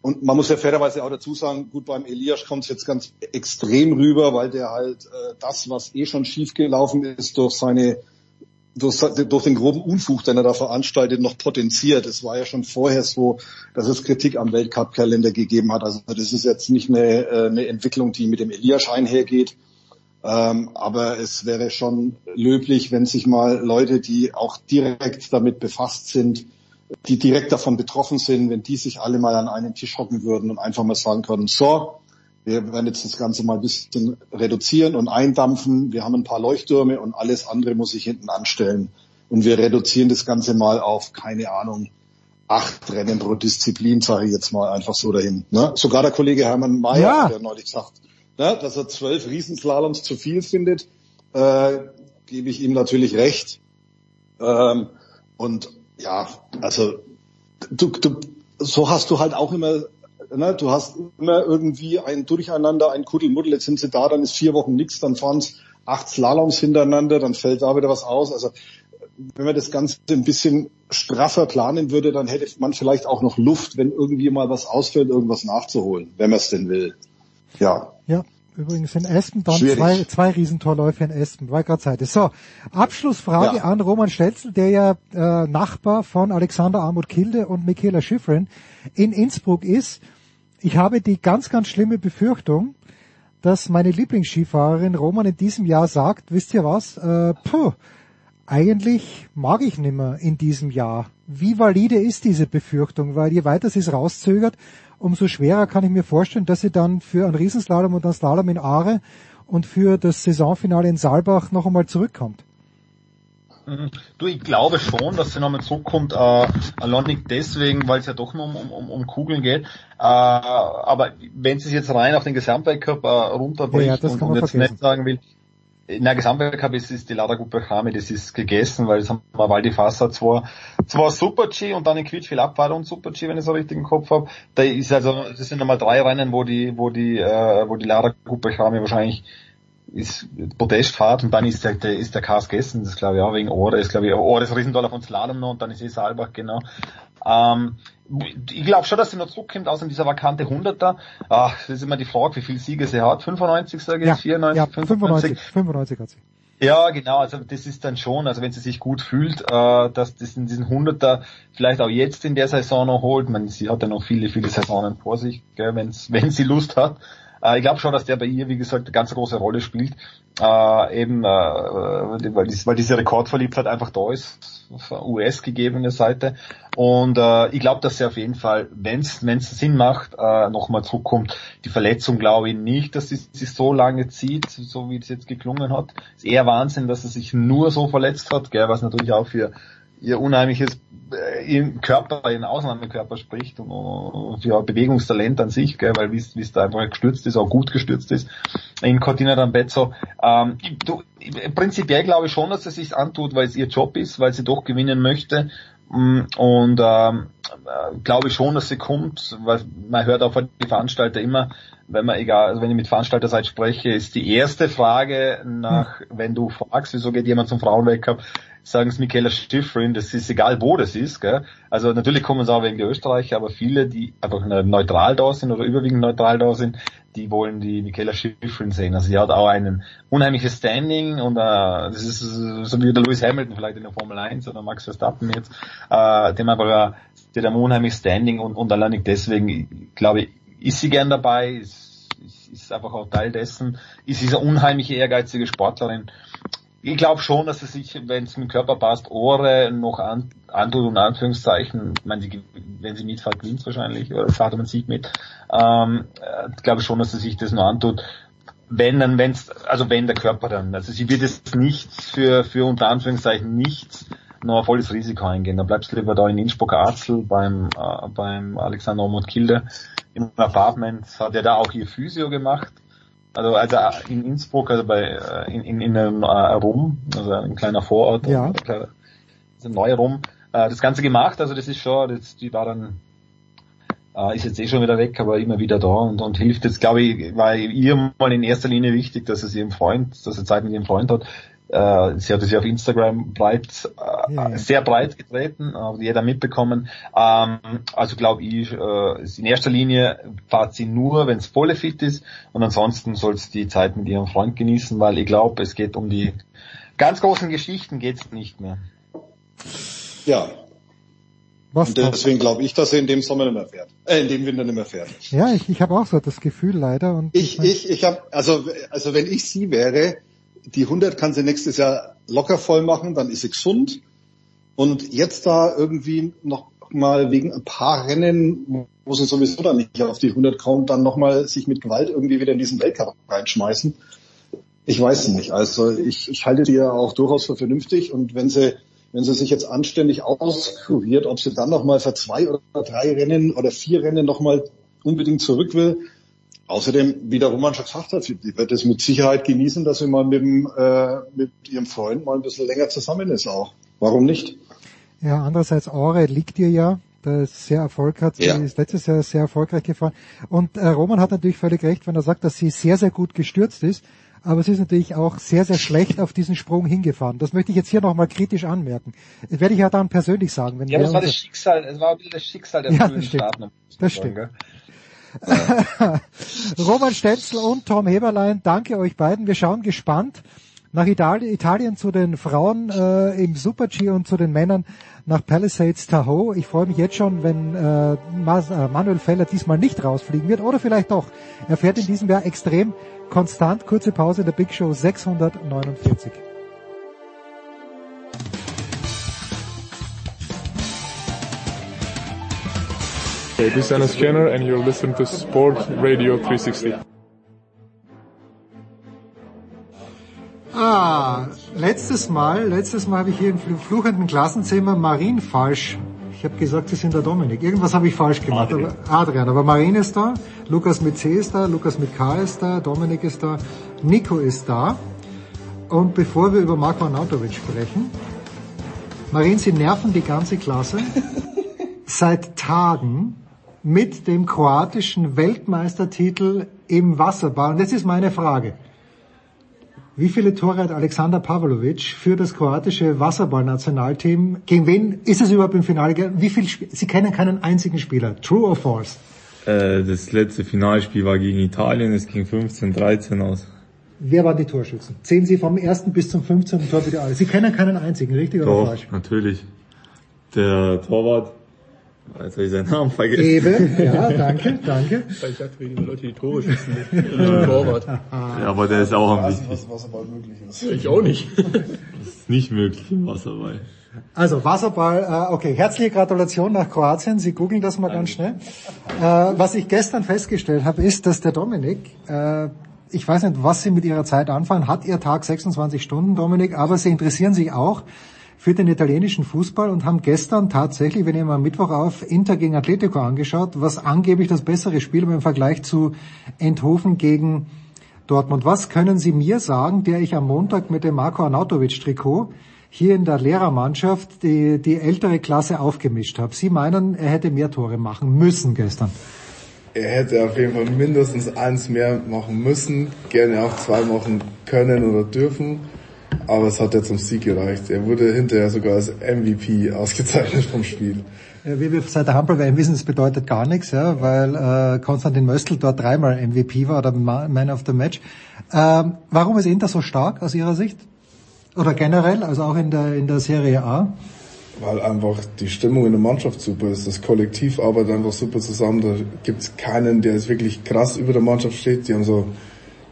und man muss ja fairerweise auch dazu sagen, gut, beim Elias kommt es jetzt ganz extrem rüber, weil der halt äh, das, was eh schon schiefgelaufen ist, durch seine durch, durch den groben Unfug, den er da veranstaltet, noch potenziert. Es war ja schon vorher so, dass es Kritik am Weltcup-Kalender gegeben hat. Also das ist jetzt nicht eine, äh, eine Entwicklung, die mit dem Elias einhergeht. Ähm, aber es wäre schon löblich, wenn sich mal Leute, die auch direkt damit befasst sind, die direkt davon betroffen sind, wenn die sich alle mal an einen Tisch hocken würden und einfach mal sagen können, so, wir werden jetzt das Ganze mal ein bisschen reduzieren und eindampfen. Wir haben ein paar Leuchttürme und alles andere muss ich hinten anstellen. Und wir reduzieren das Ganze mal auf, keine Ahnung, acht Rennen pro Disziplin, sage ich jetzt mal einfach so dahin. Ne? Sogar der Kollege Hermann Mayer, ja. der neulich sagt, ne, dass er zwölf Riesenslaloms zu viel findet, äh, gebe ich ihm natürlich recht. Ähm, und ja, also du, du, so hast du halt auch immer, ne, du hast immer irgendwie ein Durcheinander, ein Kuddelmuddel, jetzt sind sie da, dann ist vier Wochen nichts, dann fahren es acht Slaloms hintereinander, dann fällt da wieder was aus. Also wenn man das Ganze ein bisschen straffer planen würde, dann hätte man vielleicht auch noch Luft, wenn irgendwie mal was ausfällt, irgendwas nachzuholen, wenn man es denn will. Ja.
Ja. Übrigens in Espen dann zwei, zwei Riesentorläufe in Espen, war gerade Seite. So, Abschlussfrage ja. an Roman Stelzel, der ja äh, Nachbar von Alexander Armut Kilde und Michaela Schifrin in Innsbruck ist. Ich habe die ganz, ganz schlimme Befürchtung, dass meine Lieblingsskifahrerin Roman in diesem Jahr sagt, wisst ihr was, äh, puh, eigentlich mag ich nimmer in diesem Jahr. Wie valide ist diese Befürchtung? Weil je weiter sie es rauszögert, umso schwerer kann ich mir vorstellen, dass sie dann für einen Riesenslalom und einen Slalom in Aare und für das Saisonfinale in Saalbach noch einmal zurückkommt.
Du, ich glaube schon, dass sie nochmal zurückkommt, äh, allein nicht deswegen, weil es ja doch nur um, um, um Kugeln geht, äh, aber wenn sie es jetzt rein auf den Gesamtweltcup äh, runterbricht ja, und, und jetzt nicht sagen will, in der Gesamtweltcup ist, ist die Ladergruppe Chame, das ist gegessen, weil das haben wir Waldi Fassa zwar, zwar Super-G und dann in Quietschwil Abfahrt und Super-G, wenn ich so richtig im Kopf habe. Da ist also, das sind nochmal drei Rennen, wo die, wo die, äh, wo die Ladergruppe Chame wahrscheinlich ist Podestfahrt und dann ist der, der ist der Kars gegessen, das glaube ich auch wegen Ohre, ist glaube ich Ohre ist Riesendollar von Slalom noch und dann ist eh Saalbach, genau. Ähm, ich glaube schon, dass sie noch zurückkommt aus dieser vakante 100er. Ach, das ist immer die Frage, wie viele Siege sie hat. 95 sage ich, ja, 94,
ja, 95, 95 hat sie.
Ja, genau, also das ist dann schon, also wenn sie sich gut fühlt, äh, dass das in diesen 100er vielleicht auch jetzt in der Saison noch holt. Man, sie hat ja noch viele, viele Saisonen vor sich, gell, wenn's, wenn sie Lust hat. Äh, ich glaube schon, dass der bei ihr, wie gesagt, eine ganz große Rolle spielt. Äh, eben, äh, weil, dies, weil diese Rekordverliebtheit einfach da ist, auf US-gegebene Seite. Und äh, ich glaube, dass sie auf jeden Fall, wenn es Sinn macht, äh, nochmal zurückkommt. Die Verletzung glaube ich nicht, dass sie sich so lange zieht, so wie es jetzt geklungen hat. Ist eher Wahnsinn, dass er sich nur so verletzt hat, gell, was natürlich auch für ihr unheimliches äh, ihren Körper, ihren Ausnahmekörper spricht und, und ja, Bewegungstalent an sich, gell, weil wie es da einfach gestürzt ist, auch gut gestürzt ist in Cortina d'Ampezzo. Ähm, du, prinzipiell glaube ich schon, dass sie sich antut, weil es ihr Job ist, weil sie doch gewinnen möchte. Mm, und ähm, äh, glaube ich schon, dass sie kommt, weil man hört auch von den Veranstalter immer, wenn man egal, also wenn ich mit Veranstalterseite spreche, ist die erste Frage nach, wenn du fragst, wieso geht jemand zum Frauenweltcup, sagen es Michaela Schifrin, das ist egal, wo das ist. Gell? Also natürlich kommen es auch wegen der Österreicher, aber viele, die einfach neutral da sind oder überwiegend neutral da sind, die wollen die Michaela Schifrin sehen. Also sie hat auch ein unheimliches Standing und äh, das ist so wie der Lewis Hamilton vielleicht in der Formel 1 oder Max Verstappen jetzt, äh, dem aber äh, der hat ein unheimliches Standing und, und allein deswegen, glaube ich, ist sie gern dabei, ist, ist, ist einfach auch Teil dessen, ist diese unheimliche ehrgeizige Sportlerin ich glaube schon, dass es sich, wenn es mit dem Körper passt, Ohre noch an, antut, und Anführungszeichen. Ich meine, die, wenn sie mitfahrt, gewinnt wahrscheinlich, oder fahrt man Sieg mit. Ähm, äh, glaube schon, dass sie sich das noch antut. Wenn dann, wenn's, also wenn der Körper dann, also sie wird es nicht für, für unter Anführungszeichen nichts noch ein volles Risiko eingehen. Dann bleibst du lieber da in Innsbruck Arzel beim, äh, beim Alexander Omot Kilde im Apartment, hat er da auch ihr Physio gemacht Also, also in Innsbruck, also bei äh, in, in, in einem äh, Rum, also ein kleiner Vorort,
Ja.
ein kleiner- also neu Rum, äh, das Ganze gemacht. Also das ist schon, das, die war dann äh, ist jetzt eh schon wieder weg, aber immer wieder da und, und hilft jetzt, glaube ich, war ihr mal in erster Linie wichtig, dass es ihrem Freund, dass sie Zeit mit ihrem Freund hat. Äh, sie hat es ja auf Instagram breit, äh,
Ja, ja.
sehr breit getreten, hat jeder mitbekommen. Ähm, also glaube ich, äh, in erster Linie fahrt sie nur, wenn es volle fit ist und ansonsten soll sie die Zeit mit ihrem Freund genießen, weil ich glaube, es geht um die ganz großen Geschichten geht's nicht mehr.
Ja.
Was
Und deswegen glaube ich, dass er in dem Sommer nicht mehr fährt. Äh, in dem Winter nicht mehr fährt.
Ja, ich, ich habe auch so das Gefühl leider. Und
Ich, ich, ich habe, also, also wenn ich sie wäre, die 100 kann sie nächstes Jahr locker voll machen, dann ist sie gesund. Und jetzt da irgendwie noch mal wegen ein paar Rennen, wo sie sowieso dann nicht auf die 100 kommt, dann nochmal sich mit Gewalt irgendwie wieder in diesen Weltcup reinschmeißen. Ich weiß nicht. Also ich, ich halte die ja auch durchaus für vernünftig und wenn sie wenn sie sich jetzt anständig auskuriert, ob sie dann nochmal für zwei oder drei Rennen oder vier Rennen nochmal unbedingt zurück will. Außerdem, wie der Roman schon gesagt hat, die wird es mit Sicherheit genießen, dass sie mal mit, dem, äh, mit ihrem Freund mal ein bisschen länger zusammen ist auch. Warum nicht?
Ja, andererseits Aure liegt ihr ja. Der ist sehr erfolgreich, sie
Ja.
ist letztes Jahr sehr erfolgreich gefahren. Und äh, Roman hat natürlich völlig recht, wenn er sagt, dass sie sehr, sehr gut gestürzt ist. Aber sie ist natürlich auch sehr, sehr schlecht auf diesen Sprung hingefahren. Das möchte ich jetzt hier nochmal kritisch anmerken. Das werde ich ja dann persönlich sagen. Wenn
Ja, das war das Schicksal, es war ein bisschen das Schicksal der
Ja,
frühen
das stimmt.
Man
Das
sagen,
stimmt.
gell?
Roman Stenzel und Tom Heberlein, danke euch beiden. Wir schauen gespannt nach Italien, Italien zu den Frauen äh, im Super-G und zu den Männern nach Palisades Tahoe. Ich freue mich jetzt schon, wenn äh, äh, Manuel Feller diesmal nicht rausfliegen wird oder vielleicht doch. Er fährt in diesem Jahr extrem konstant. Kurze Pause in der Big Show 649.
Hey, this is Anas Kenner and you're listening to Sport Radio 360.
Ah, letztes Mal, letztes Mal habe ich hier im fl- fluchenden Klassenzimmer Marin falsch. Ich habe gesagt, Sie sind der Dominik. Irgendwas habe ich falsch gemacht. Aber, Adrian, aber Marin ist da, Lukas mit C ist da, Lukas mit K ist da, Dominik ist da, Nico ist da. Und bevor wir über Marko Arnautovic sprechen, Marin, Sie nerven die ganze Klasse seit Tagen mit dem kroatischen Weltmeistertitel im Wasserball. Und jetzt ist meine Frage. Wie viele Tore hat Alexander Pavlovic für das kroatische Wasserballnationalteam? Gegen wen ist es überhaupt im Finale? Wie viel Sp Sie kennen keinen einzigen Spieler. True or false?
Äh, das letzte Finalspiel war gegen Italien, es ging 15-13 aus.
Wer waren die Torschützen? Zählen Sie vom ersten bis zum 15. Tor bitte alle. Sie kennen keinen einzigen, richtig oder
Doch,
falsch?
natürlich. Der Torwart, jetzt habe ich seinen Namen vergessen.
Eben, ja, danke, danke.
Ich dachte, wegen Leute, die Tore schießen, nicht der Torwart.
Ja, aber der ist auch am wichtigsten.
was Wasserball möglich ist.
Ich auch nicht.
Ist nicht möglich im Wasserball.
Also Wasserball, äh, okay, herzliche Gratulation nach Kroatien. Sie googeln das mal ganz schnell. Äh, was ich gestern festgestellt habe, ist, dass der Dominik, äh, ich weiß nicht, was Sie mit Ihrer Zeit anfangen, hat Ihr Tag 26 Stunden, Dominik, aber Sie interessieren sich auch für den italienischen Fußball und haben gestern tatsächlich, wenn ihr mal am Mittwoch auf Inter gegen Atletico angeschaut, was angeblich das bessere Spiel im Vergleich zu Enthofen gegen Dortmund. Was können Sie mir sagen, der ich am Montag mit dem Marco Arnautovic-Trikot hier in der Lehrermannschaft die, die ältere Klasse aufgemischt habe? Sie meinen, er hätte mehr Tore machen müssen gestern.
Er hätte auf jeden Fall mindestens eins mehr machen müssen, gerne auch zwei machen können oder dürfen, aber es hat ja zum Sieg gereicht. Er wurde hinterher sogar als MVP ausgezeichnet vom Spiel.
Ja, Wie wir seit der Hampel-WM wissen, das bedeutet gar nichts, ja, weil äh, Konstantin Möstl dort dreimal MVP war oder Ma- Man of the Match. Ähm, warum ist Inter so stark aus Ihrer Sicht? Oder generell, also auch in der, in der Serie A?
Weil einfach die Stimmung in der Mannschaft super ist. Das Kollektiv arbeitet einfach super zusammen. Da gibt's keinen, der jetzt wirklich krass über der Mannschaft steht. Die haben so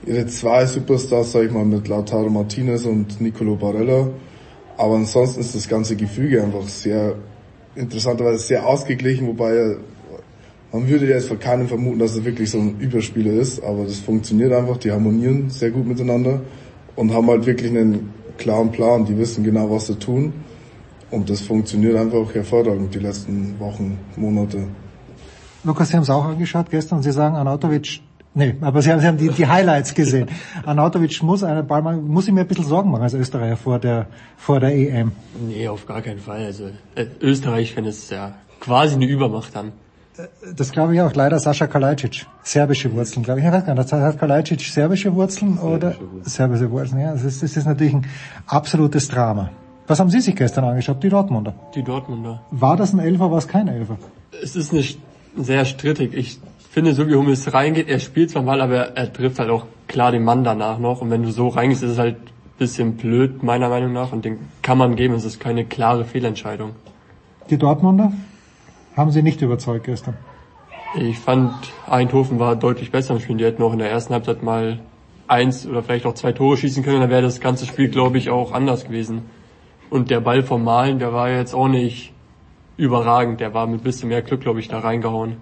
ihre zwei Superstars, sag ich mal, mit Lautaro Martinez und Nicolo Barella. Aber ansonsten ist das ganze Gefüge einfach sehr interessanterweise sehr ausgeglichen, wobei man würde jetzt von keinem vermuten, dass er wirklich so ein Überspieler ist, aber das funktioniert einfach, die harmonieren sehr gut miteinander und haben halt wirklich einen klaren Plan, die wissen genau, was sie tun und das funktioniert einfach hervorragend die letzten Wochen, Monate.
Lukas, Sie haben es auch angeschaut gestern und Sie sagen, Arnautovic Nee, aber Sie haben, Sie haben die, die Highlights gesehen. Arnautovic muss einen Ball machen, muss ich mir ein bisschen Sorgen machen als Österreicher vor der, vor der EM.
Nee, auf gar keinen Fall. Also äh, Österreich, wenn es ja quasi eine Übermacht haben.
Das glaube ich auch. Leider Sascha Kalajdzic. Serbische Wurzeln, glaube ich. Ich weiß gar nicht. Hat Kalajdzic serbische Wurzeln oder serbische Wurzeln? Ja, das ist, das ist natürlich ein absolutes Drama. Was haben Sie sich gestern angeschaut? Die Dortmunder.
Die Dortmunder.
War das ein Elfer, war es kein Elfer?
Es ist nicht sehr strittig. Ich finde, so wie Hummels reingeht, er spielt zwar mal, aber er trifft halt auch klar den Mann danach noch. Und wenn du so reingehst, ist es halt ein bisschen blöd, meiner Meinung nach. Und den kann man geben. Es ist keine klare Fehlentscheidung.
Die Dortmunder haben Sie nicht überzeugt gestern?
Ich fand, Eindhoven war deutlich besser im Spiel. Die hätten auch in der ersten Halbzeit mal eins oder vielleicht auch zwei Tore schießen können. Dann wäre das ganze Spiel, glaube ich, auch anders gewesen. Und der Ball vom Malen, der war jetzt auch nicht überragend. Der war mit ein bisschen mehr Glück, glaube ich, da reingehauen.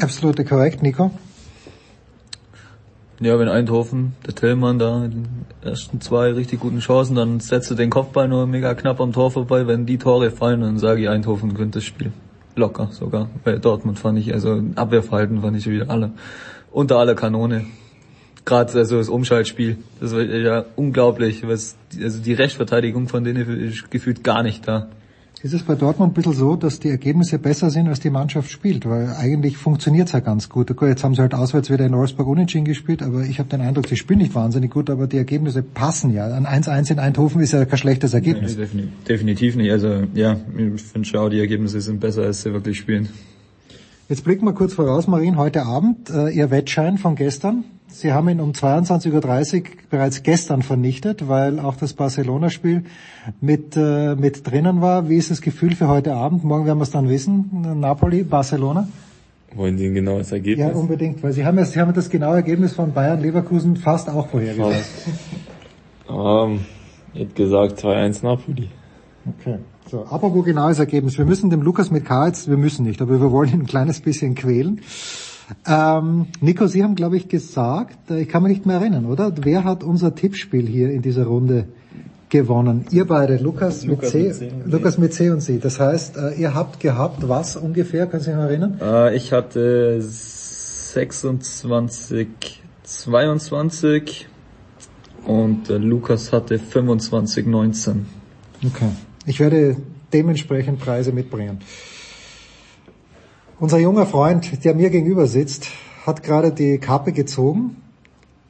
Absolut korrekt, Nico.
Ja, wenn Eindhoven, der Tillmann da in den ersten zwei richtig guten Chancen, dann setzt er den Kopfball nur mega knapp am Tor vorbei. Wenn die Tore fallen, dann sage ich, Eindhoven gewinnt das Spiel. Locker sogar. Bei Dortmund fand ich, also Abwehrverhalten fand ich wieder alle. Unter aller Kanone. Gerade also das Umschaltspiel. Das war ja unglaublich. Was, also die Rechtsverteidigung von denen ist gefühlt gar nicht da.
Ist es bei Dortmund ein bisschen so, dass die Ergebnisse besser sind, als die Mannschaft spielt? Weil eigentlich funktioniert's ja ganz gut. Okay, jetzt haben sie halt auswärts wieder in Wolfsburg unentschieden gespielt, aber ich habe den Eindruck, sie spielen nicht wahnsinnig gut, aber die Ergebnisse passen ja. Ein 1-1 in Eindhoven ist ja kein schlechtes Ergebnis.
Nee, definitiv nicht. Also ja, ich finde schon, die Ergebnisse sind besser, als sie wirklich spielen.
Jetzt blicken wir kurz voraus, Marien, heute Abend, äh, Ihr Wettschein von gestern. Sie haben ihn um 22.30 Uhr bereits gestern vernichtet, weil auch das Barcelona-Spiel mit, äh, mit drinnen war. Wie ist das Gefühl für heute Abend? Morgen werden wir es dann wissen. Napoli, Barcelona.
Wollen Sie ein genaues Ergebnis?
Ja, unbedingt, weil Sie haben ja, Sie haben das genaue Ergebnis von Bayern Leverkusen fast auch vorhergesagt.
Ähm, ich gesagt 2-1 Napoli.
Okay. So, apropos genaues Ergebnis. Wir müssen dem Lukas mit K jetzt, wir müssen nicht, aber wir wollen ihn ein kleines bisschen quälen. Ähm, Nico, Sie haben, glaube ich, gesagt, äh, ich kann mich nicht mehr erinnern, oder? Wer hat unser Tippspiel hier in dieser Runde gewonnen? Ihr beide, Lukas,
Lukas
mit,
mit
C,
C und
Lukas mit C und Sie. Das heißt, äh, ihr habt gehabt was ungefähr? Können Sie sich noch erinnern?
Äh, ich hatte 26, 22 und äh, Lukas hatte 25, 19.
Okay. Ich werde dementsprechend Preise mitbringen. Unser junger Freund, der mir gegenüber sitzt, hat gerade die Kappe gezogen.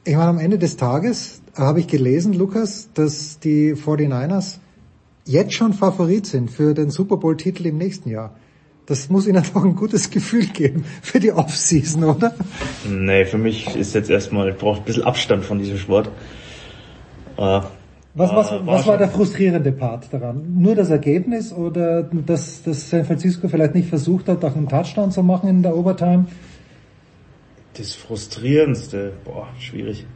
Ich meine, am Ende des Tages habe ich gelesen, Lukas, dass die 49ers jetzt schon Favorit sind für den Super Bowl-Titel im nächsten Jahr. Das muss Ihnen doch ein gutes Gefühl geben für die Offseason, oder?
Nee, für mich ist jetzt erstmal, ich brauche ein bisschen Abstand von diesem Sport. Äh,
Was, was,
war
was war der frustrierende Part daran? Nur das Ergebnis oder dass, dass San Francisco vielleicht nicht versucht hat, auch einen Touchdown zu machen in der Overtime?
Das Frustrierendste, boah, schwierig.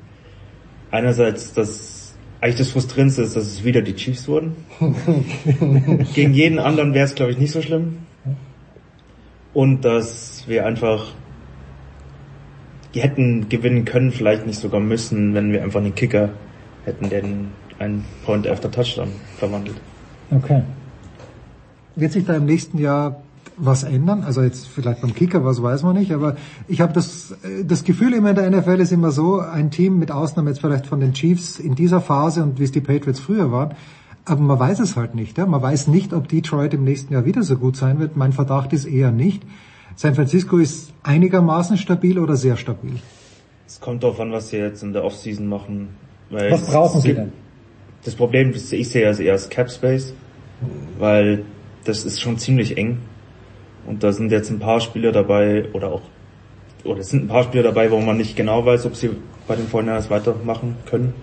Einerseits, das, eigentlich das Frustrierendste ist, dass es wieder die Chiefs wurden. Gegen jeden anderen wäre es, glaube ich, nicht so schlimm. Und dass wir einfach, die hätten gewinnen können, vielleicht nicht sogar müssen, wenn wir einfach einen Kicker hätten, der den einen Point after Touchdown verwandelt.
Okay. Wird sich da im nächsten Jahr was ändern? Also jetzt vielleicht beim Kicker, was weiß man nicht, aber ich habe das, äh, das Gefühl immer in der NFL ist immer so, ein Team mit Ausnahme jetzt vielleicht von den Chiefs in dieser Phase und wie es die Patriots früher waren, aber man weiß es halt nicht. Ja? Man weiß nicht, ob Detroit im nächsten Jahr wieder so gut sein wird. Mein Verdacht ist eher nicht. San Francisco ist einigermaßen stabil oder sehr stabil.
Es kommt darauf an, was sie jetzt in der Offseason machen. Weil
Was brauchen sie denn?
Das Problem, das ich sehe, ist eher das Cap Space, weil das ist schon ziemlich eng. Und da sind jetzt ein paar Spieler dabei, oder auch, oder es sind ein paar Spieler dabei, wo man nicht genau weiß, ob sie bei den Vorhineins weitermachen können.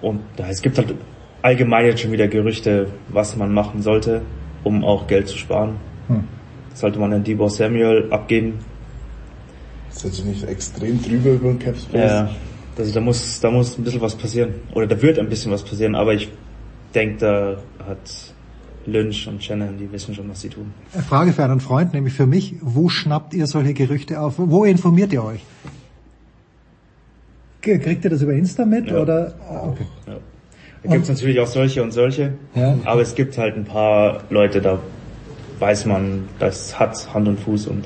Und da, es gibt halt allgemein jetzt schon wieder Gerüchte, was man machen sollte, um auch Geld zu sparen.
Hm.
Sollte man den Debo Samuel abgeben,
Ist jetzt nicht extrem drüber über den Cap Space?
ja, also da muss, da muss ein bisschen was passieren. Oder da wird ein bisschen was passieren, aber ich denke, da hat Lynch und Shannon, die wissen schon, was sie tun.
Eine Frage für einen Freund, nämlich für mich, wo schnappt ihr solche Gerüchte auf? Wo informiert ihr euch? Kriegt ihr das über Insta mit
Ja.
oder? Ah, Okay.
Ja. Da gibt's natürlich auch solche und solche,
Ja.
aber es gibt halt ein paar Leute, da weiß man, das hat Hand und Fuß und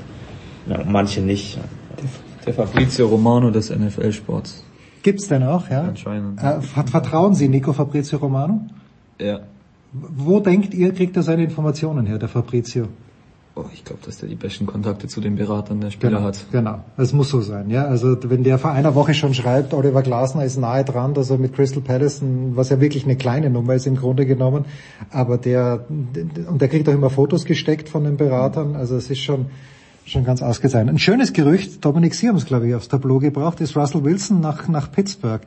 ja, manche nicht.
Der Fabrizio Romano des NFL-Sports.
Gibt's denn auch, ja?
Anscheinend.
Äh, vert- vertrauen Sie Nico Fabrizio Romano?
Ja.
Wo denkt ihr, kriegt er seine Informationen her, der Fabrizio?
Oh, ich glaube, dass der die besten Kontakte zu den Beratern der Spieler
Genau,
hat.
genau. Das muss so sein, ja. Also wenn der vor einer Woche schon schreibt, Oliver Glasner ist nahe dran, dass er mit Crystal Palace, ein- was ja wirklich eine kleine Nummer ist im Grunde genommen, aber der und der kriegt auch immer Fotos gesteckt von den Beratern. Also es ist schon schon ganz ausgezeichnet. Ein schönes Gerücht, Dominik Sie haben es glaube ich aufs Tableau gebracht, ist Russell Wilson nach nach Pittsburgh.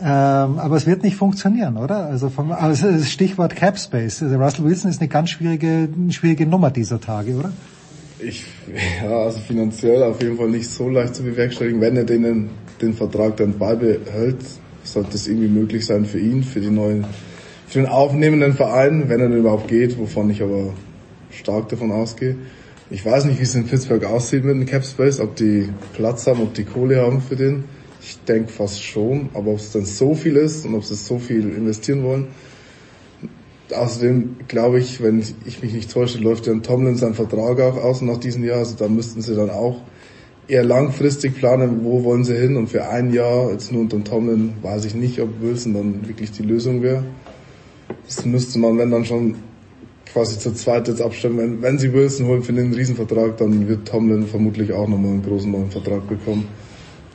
Ähm, aber es wird nicht funktionieren, oder? Also, vom, also das Stichwort Cap Space. Also Russell Wilson ist eine ganz schwierige, schwierige Nummer dieser Tage, oder?
Ich, ja, also finanziell auf jeden Fall nicht so leicht zu bewerkstelligen. Wenn er denen den Vertrag dann beibehält, sollte es irgendwie möglich sein für ihn, für die neuen, für den aufnehmenden Verein, wenn er denn überhaupt geht, wovon ich aber stark davon ausgehe. Ich weiß nicht, wie es in Pittsburgh aussieht mit dem Cap Space, ob die Platz haben, ob die Kohle haben für den. Ich denke fast schon, aber ob es dann so viel ist und ob sie so viel investieren wollen. Außerdem glaube ich, wenn ich mich nicht täusche, läuft ja Tomlin sein Vertrag auch aus nach diesem Jahr. Also da müssten sie dann auch eher langfristig planen, wo wollen sie hin. Und für ein Jahr, jetzt nur unter Tomlin, weiß ich nicht, ob Wilson dann wirklich die Lösung wäre. Das müsste man, wenn dann schon quasi zur zweit jetzt abstimmen. Wenn, wenn sie Wilson holen für den Riesenvertrag, dann wird Tomlin vermutlich auch nochmal einen großen neuen Vertrag bekommen.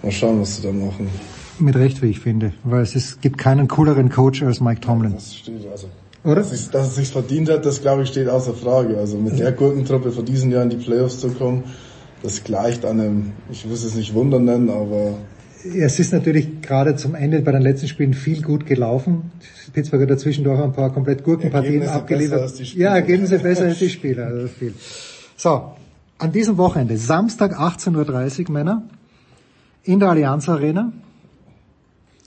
Mal schauen, was sie da machen.
Mit Recht, wie ich finde, weil es ist, gibt keinen cooleren Coach als Mike Tomlin.
Das steht also.
Oder?
Dass es, dass es sich verdient hat, das glaube ich steht außer Frage. Also mit der Gurkentruppe vor diesem Jahr in die Playoffs zu kommen, das gleicht einem, ich will es nicht Wunder nennen, aber
Es ist natürlich gerade zum Ende bei den letzten Spielen viel gut gelaufen. Pittsburgh hat dazwischen doch ein paar komplett Gurkenpartien
Ergebnisse
abgeliefert. Ja, Ergebnisse besser als die Spieler. Also viel. So, an diesem Wochenende, Samstag 18.30 Uhr, Männer, in der Allianz Arena.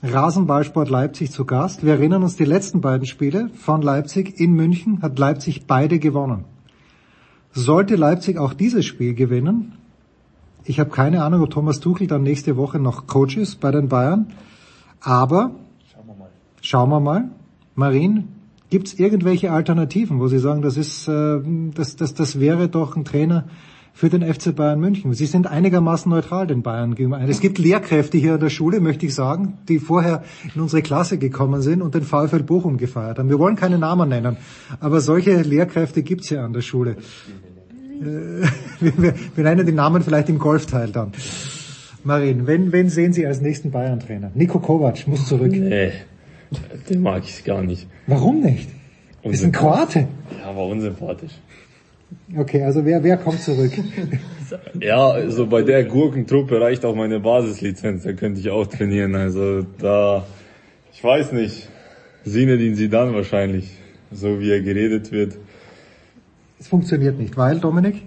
Rasenballsport Leipzig zu Gast. Wir erinnern uns die letzten beiden Spiele von Leipzig in München, hat Leipzig beide gewonnen. Sollte Leipzig auch dieses Spiel gewinnen, ich habe keine Ahnung, ob Thomas Tuchel dann nächste Woche noch Coach ist bei den Bayern, aber schauen wir mal. Marin, gibt es irgendwelche Alternativen, wo Sie sagen, das ist, äh, das, das, das wäre doch ein Trainer für den FC Bayern München. Sie sind einigermaßen neutral den Bayern gegenüber. Es gibt Lehrkräfte hier an der Schule, möchte ich sagen, die vorher in unsere Klasse gekommen sind und den VfL Bochum gefeiert haben. Wir wollen keine Namen nennen, aber solche Lehrkräfte gibt's ja an der Schule. Äh, wir, wir nennen die Namen vielleicht im Golfteil dann. Marin, wen, wen sehen Sie als nächsten Bayern-Trainer? Nico Kovac muss zurück.
Nee, den mag ich gar nicht.
Warum nicht? Ist ein Kroate.
Ja, war unsympathisch.
Okay, also wer, wer kommt zurück?
Ja, also bei der Gurkentruppe reicht auch meine Basislizenz, da könnte ich auch trainieren. Also da, ich weiß nicht, Sinedin Sidan wahrscheinlich, so wie er geredet wird.
Es funktioniert nicht, weil, Dominik?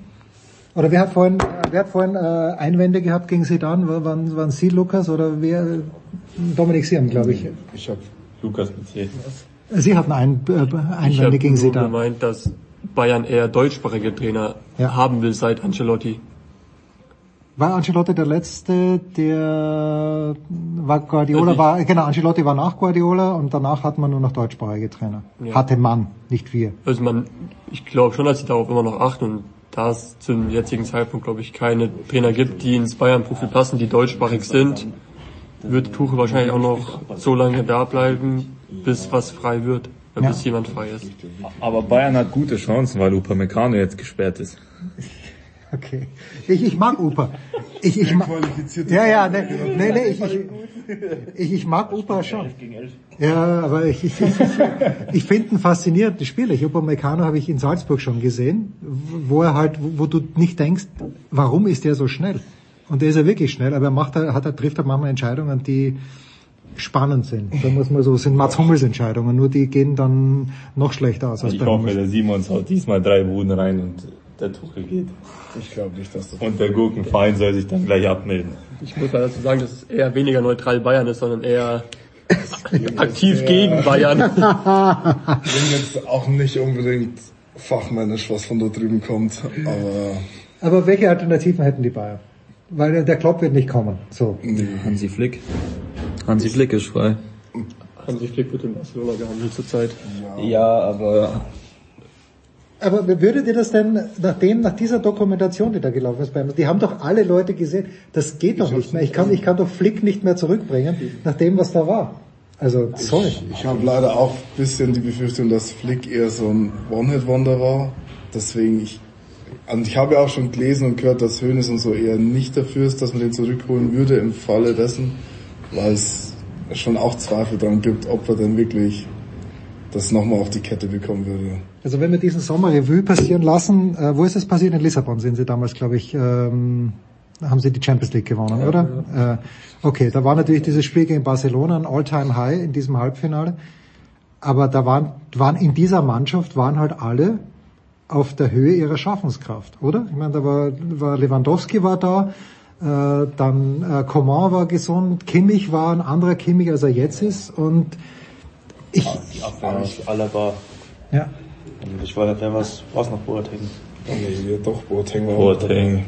Oder wer hat vorhin, wer hat vorhin äh, Einwände gehabt gegen Sedan? Waren, waren Sie, Lukas, oder wer? Dominik, Sie haben, glaube ich.
Ich habe
Lukas Metier.
Sie hatten ein, äh,
Ich
Einwände
habe
gegen Sedan.
gemeint, dass Bayern eher deutschsprachige Trainer
Ja.
haben will seit Ancelotti.
War Ancelotti der letzte, der war Guardiola
Ich-
war genau Ancelotti war nach Guardiola und danach hat man nur noch deutschsprachige Trainer.
Ja.
Hatte man, nicht wir.
Also man, ich glaube schon, dass sie darauf immer noch achten und da es zum jetzigen Zeitpunkt, glaube ich, keine Trainer gibt, die ins Bayern-Profil passen, die deutschsprachig sind, wird Tuchel wahrscheinlich auch noch so lange da bleiben, bis was frei wird, äh,
Ja.
bis jemand frei ist.
Aber Bayern hat gute Chancen, weil Upamecano jetzt gesperrt ist.
Okay. Ich, ich mag Upa. Ich, ich mag, ja, ja, nee, nee, nee ich, ich, ich, ich mag Upa schon. Ja, aber ich, ich, ich, ich finde ihn faszinierend, die Spieler. Ich Upamecano habe ich in Salzburg schon gesehen, wo er halt, wo, wo du nicht denkst, warum ist der so schnell? Und der ist ja wirklich schnell, aber er macht, er hat, er trifft halt manchmal Entscheidungen, die spannend sind. Da muss man so, sind Mats Hummels Entscheidungen, nur die gehen dann noch schlechter aus als
Ich
bei
hoffe,
Hummels.
der Simons haut diesmal drei Buden rein und der Tuchel geht.
Ich glaube nicht, dass das...
Und der Gurkenverein soll sich dann gleich abmelden.
Ich muss mal dazu sagen, dass es eher weniger neutral Bayern ist, sondern eher aktiv gegen Bayern.
Ich bin jetzt auch nicht unbedingt fachmännisch, was von da drüben kommt, aber
Aber welche Alternativen hätten die Bayern? Weil der Klopp wird nicht kommen. So.
Hansi Flick. Hansi Flick ist frei.
Hansi Flick wird in Barcelona gehandelt zurzeit.
Ja, aber
Aber würdet ihr das denn, nachdem, nach dieser Dokumentation, die da gelaufen ist, die haben doch alle Leute gesehen, das geht doch nicht mehr. Ich kann, ich kann doch Flick nicht mehr zurückbringen, nach dem, was da war. Also, sorry.
Ich, ich habe leider auch ein bisschen die Befürchtung, dass Flick eher so ein One-Hit-Wonder war. Deswegen, ich, und ich habe ja auch schon gelesen und gehört, dass Hönes und so eher nicht dafür ist, dass man den zurückholen würde im Falle dessen, weil es schon auch Zweifel dran gibt, ob er denn wirklich das nochmal auf die Kette bekommen würde.
Also wenn wir diesen Sommer Revue passieren lassen, äh, wo ist es passiert? In Lissabon sind sie damals, glaube ich, ähm, haben sie die Champions League gewonnen,
Ja,
oder? Äh, okay, da war natürlich dieses Spiel gegen Barcelona ein All-Time-High in diesem Halbfinale. Aber da waren, waren in dieser Mannschaft waren halt alle auf der Höhe ihrer Schaffenskraft, oder? Ich meine, da war, war Lewandowski war da, äh, dann äh, Coman war gesund, Kimmich war ein anderer Kimmich, als er jetzt ist und ich,
Die Abwehr, Alaba.
ja.
Und ich war, wer was, war's noch Boateng?
Nee, doch, Boateng war
Boateng.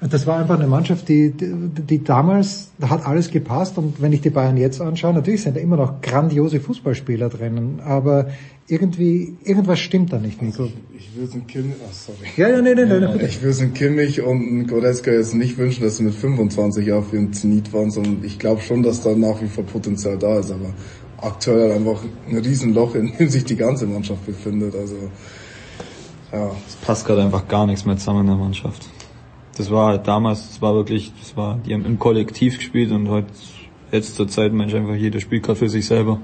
Das war einfach eine Mannschaft, die, die, die damals, da hat alles gepasst und wenn ich die Bayern jetzt anschaue, natürlich sind da immer noch grandiose Fußballspieler drinnen, aber irgendwie, irgendwas stimmt da nicht, Nico.
Ich würde einen Kimmich, ach sorry.
Ja, ja, nee, nee, nee, nee.
Ich würde einen Kimmich und einen Goretzka jetzt nicht wünschen, dass sie mit 25 auf ihren Zenit waren, sondern ich glaube schon, dass da nach wie vor Potenzial da ist, aber aktuell einfach ein Riesenloch, in dem sich die ganze Mannschaft befindet, also, ja.
Es passt gerade einfach gar nichts mehr zusammen in der Mannschaft. Das war halt damals, das war wirklich, das war, die haben im Kollektiv gespielt und heute, jetzt zur Zeit, Mensch, einfach jeder spielt gerade für sich selber.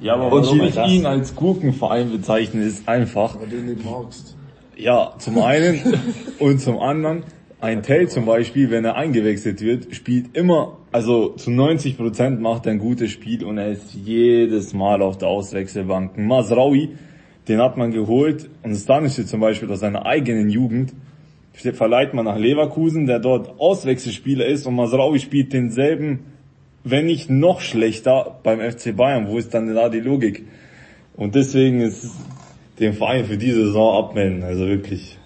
Ja, aber
Und
warum ich
das?
ihn als Gurkenverein bezeichne, ist einfach.
Weil du ihn nicht magst.
Ja, zum einen und zum anderen, ein Tell zum Beispiel, wenn er eingewechselt wird, spielt immer, also zu 90 Prozent macht er ein gutes Spiel und er ist jedes Mal auf der Auswechselbank. Masraui, den hat man geholt und Stanisic zum Beispiel aus seiner eigenen Jugend, verleiht man nach Leverkusen, der dort Auswechselspieler ist und Masraui spielt denselben, wenn nicht noch schlechter beim FC Bayern. Wo ist dann da die Logik? Und deswegen ist den Verein für diese Saison abmelden, also wirklich.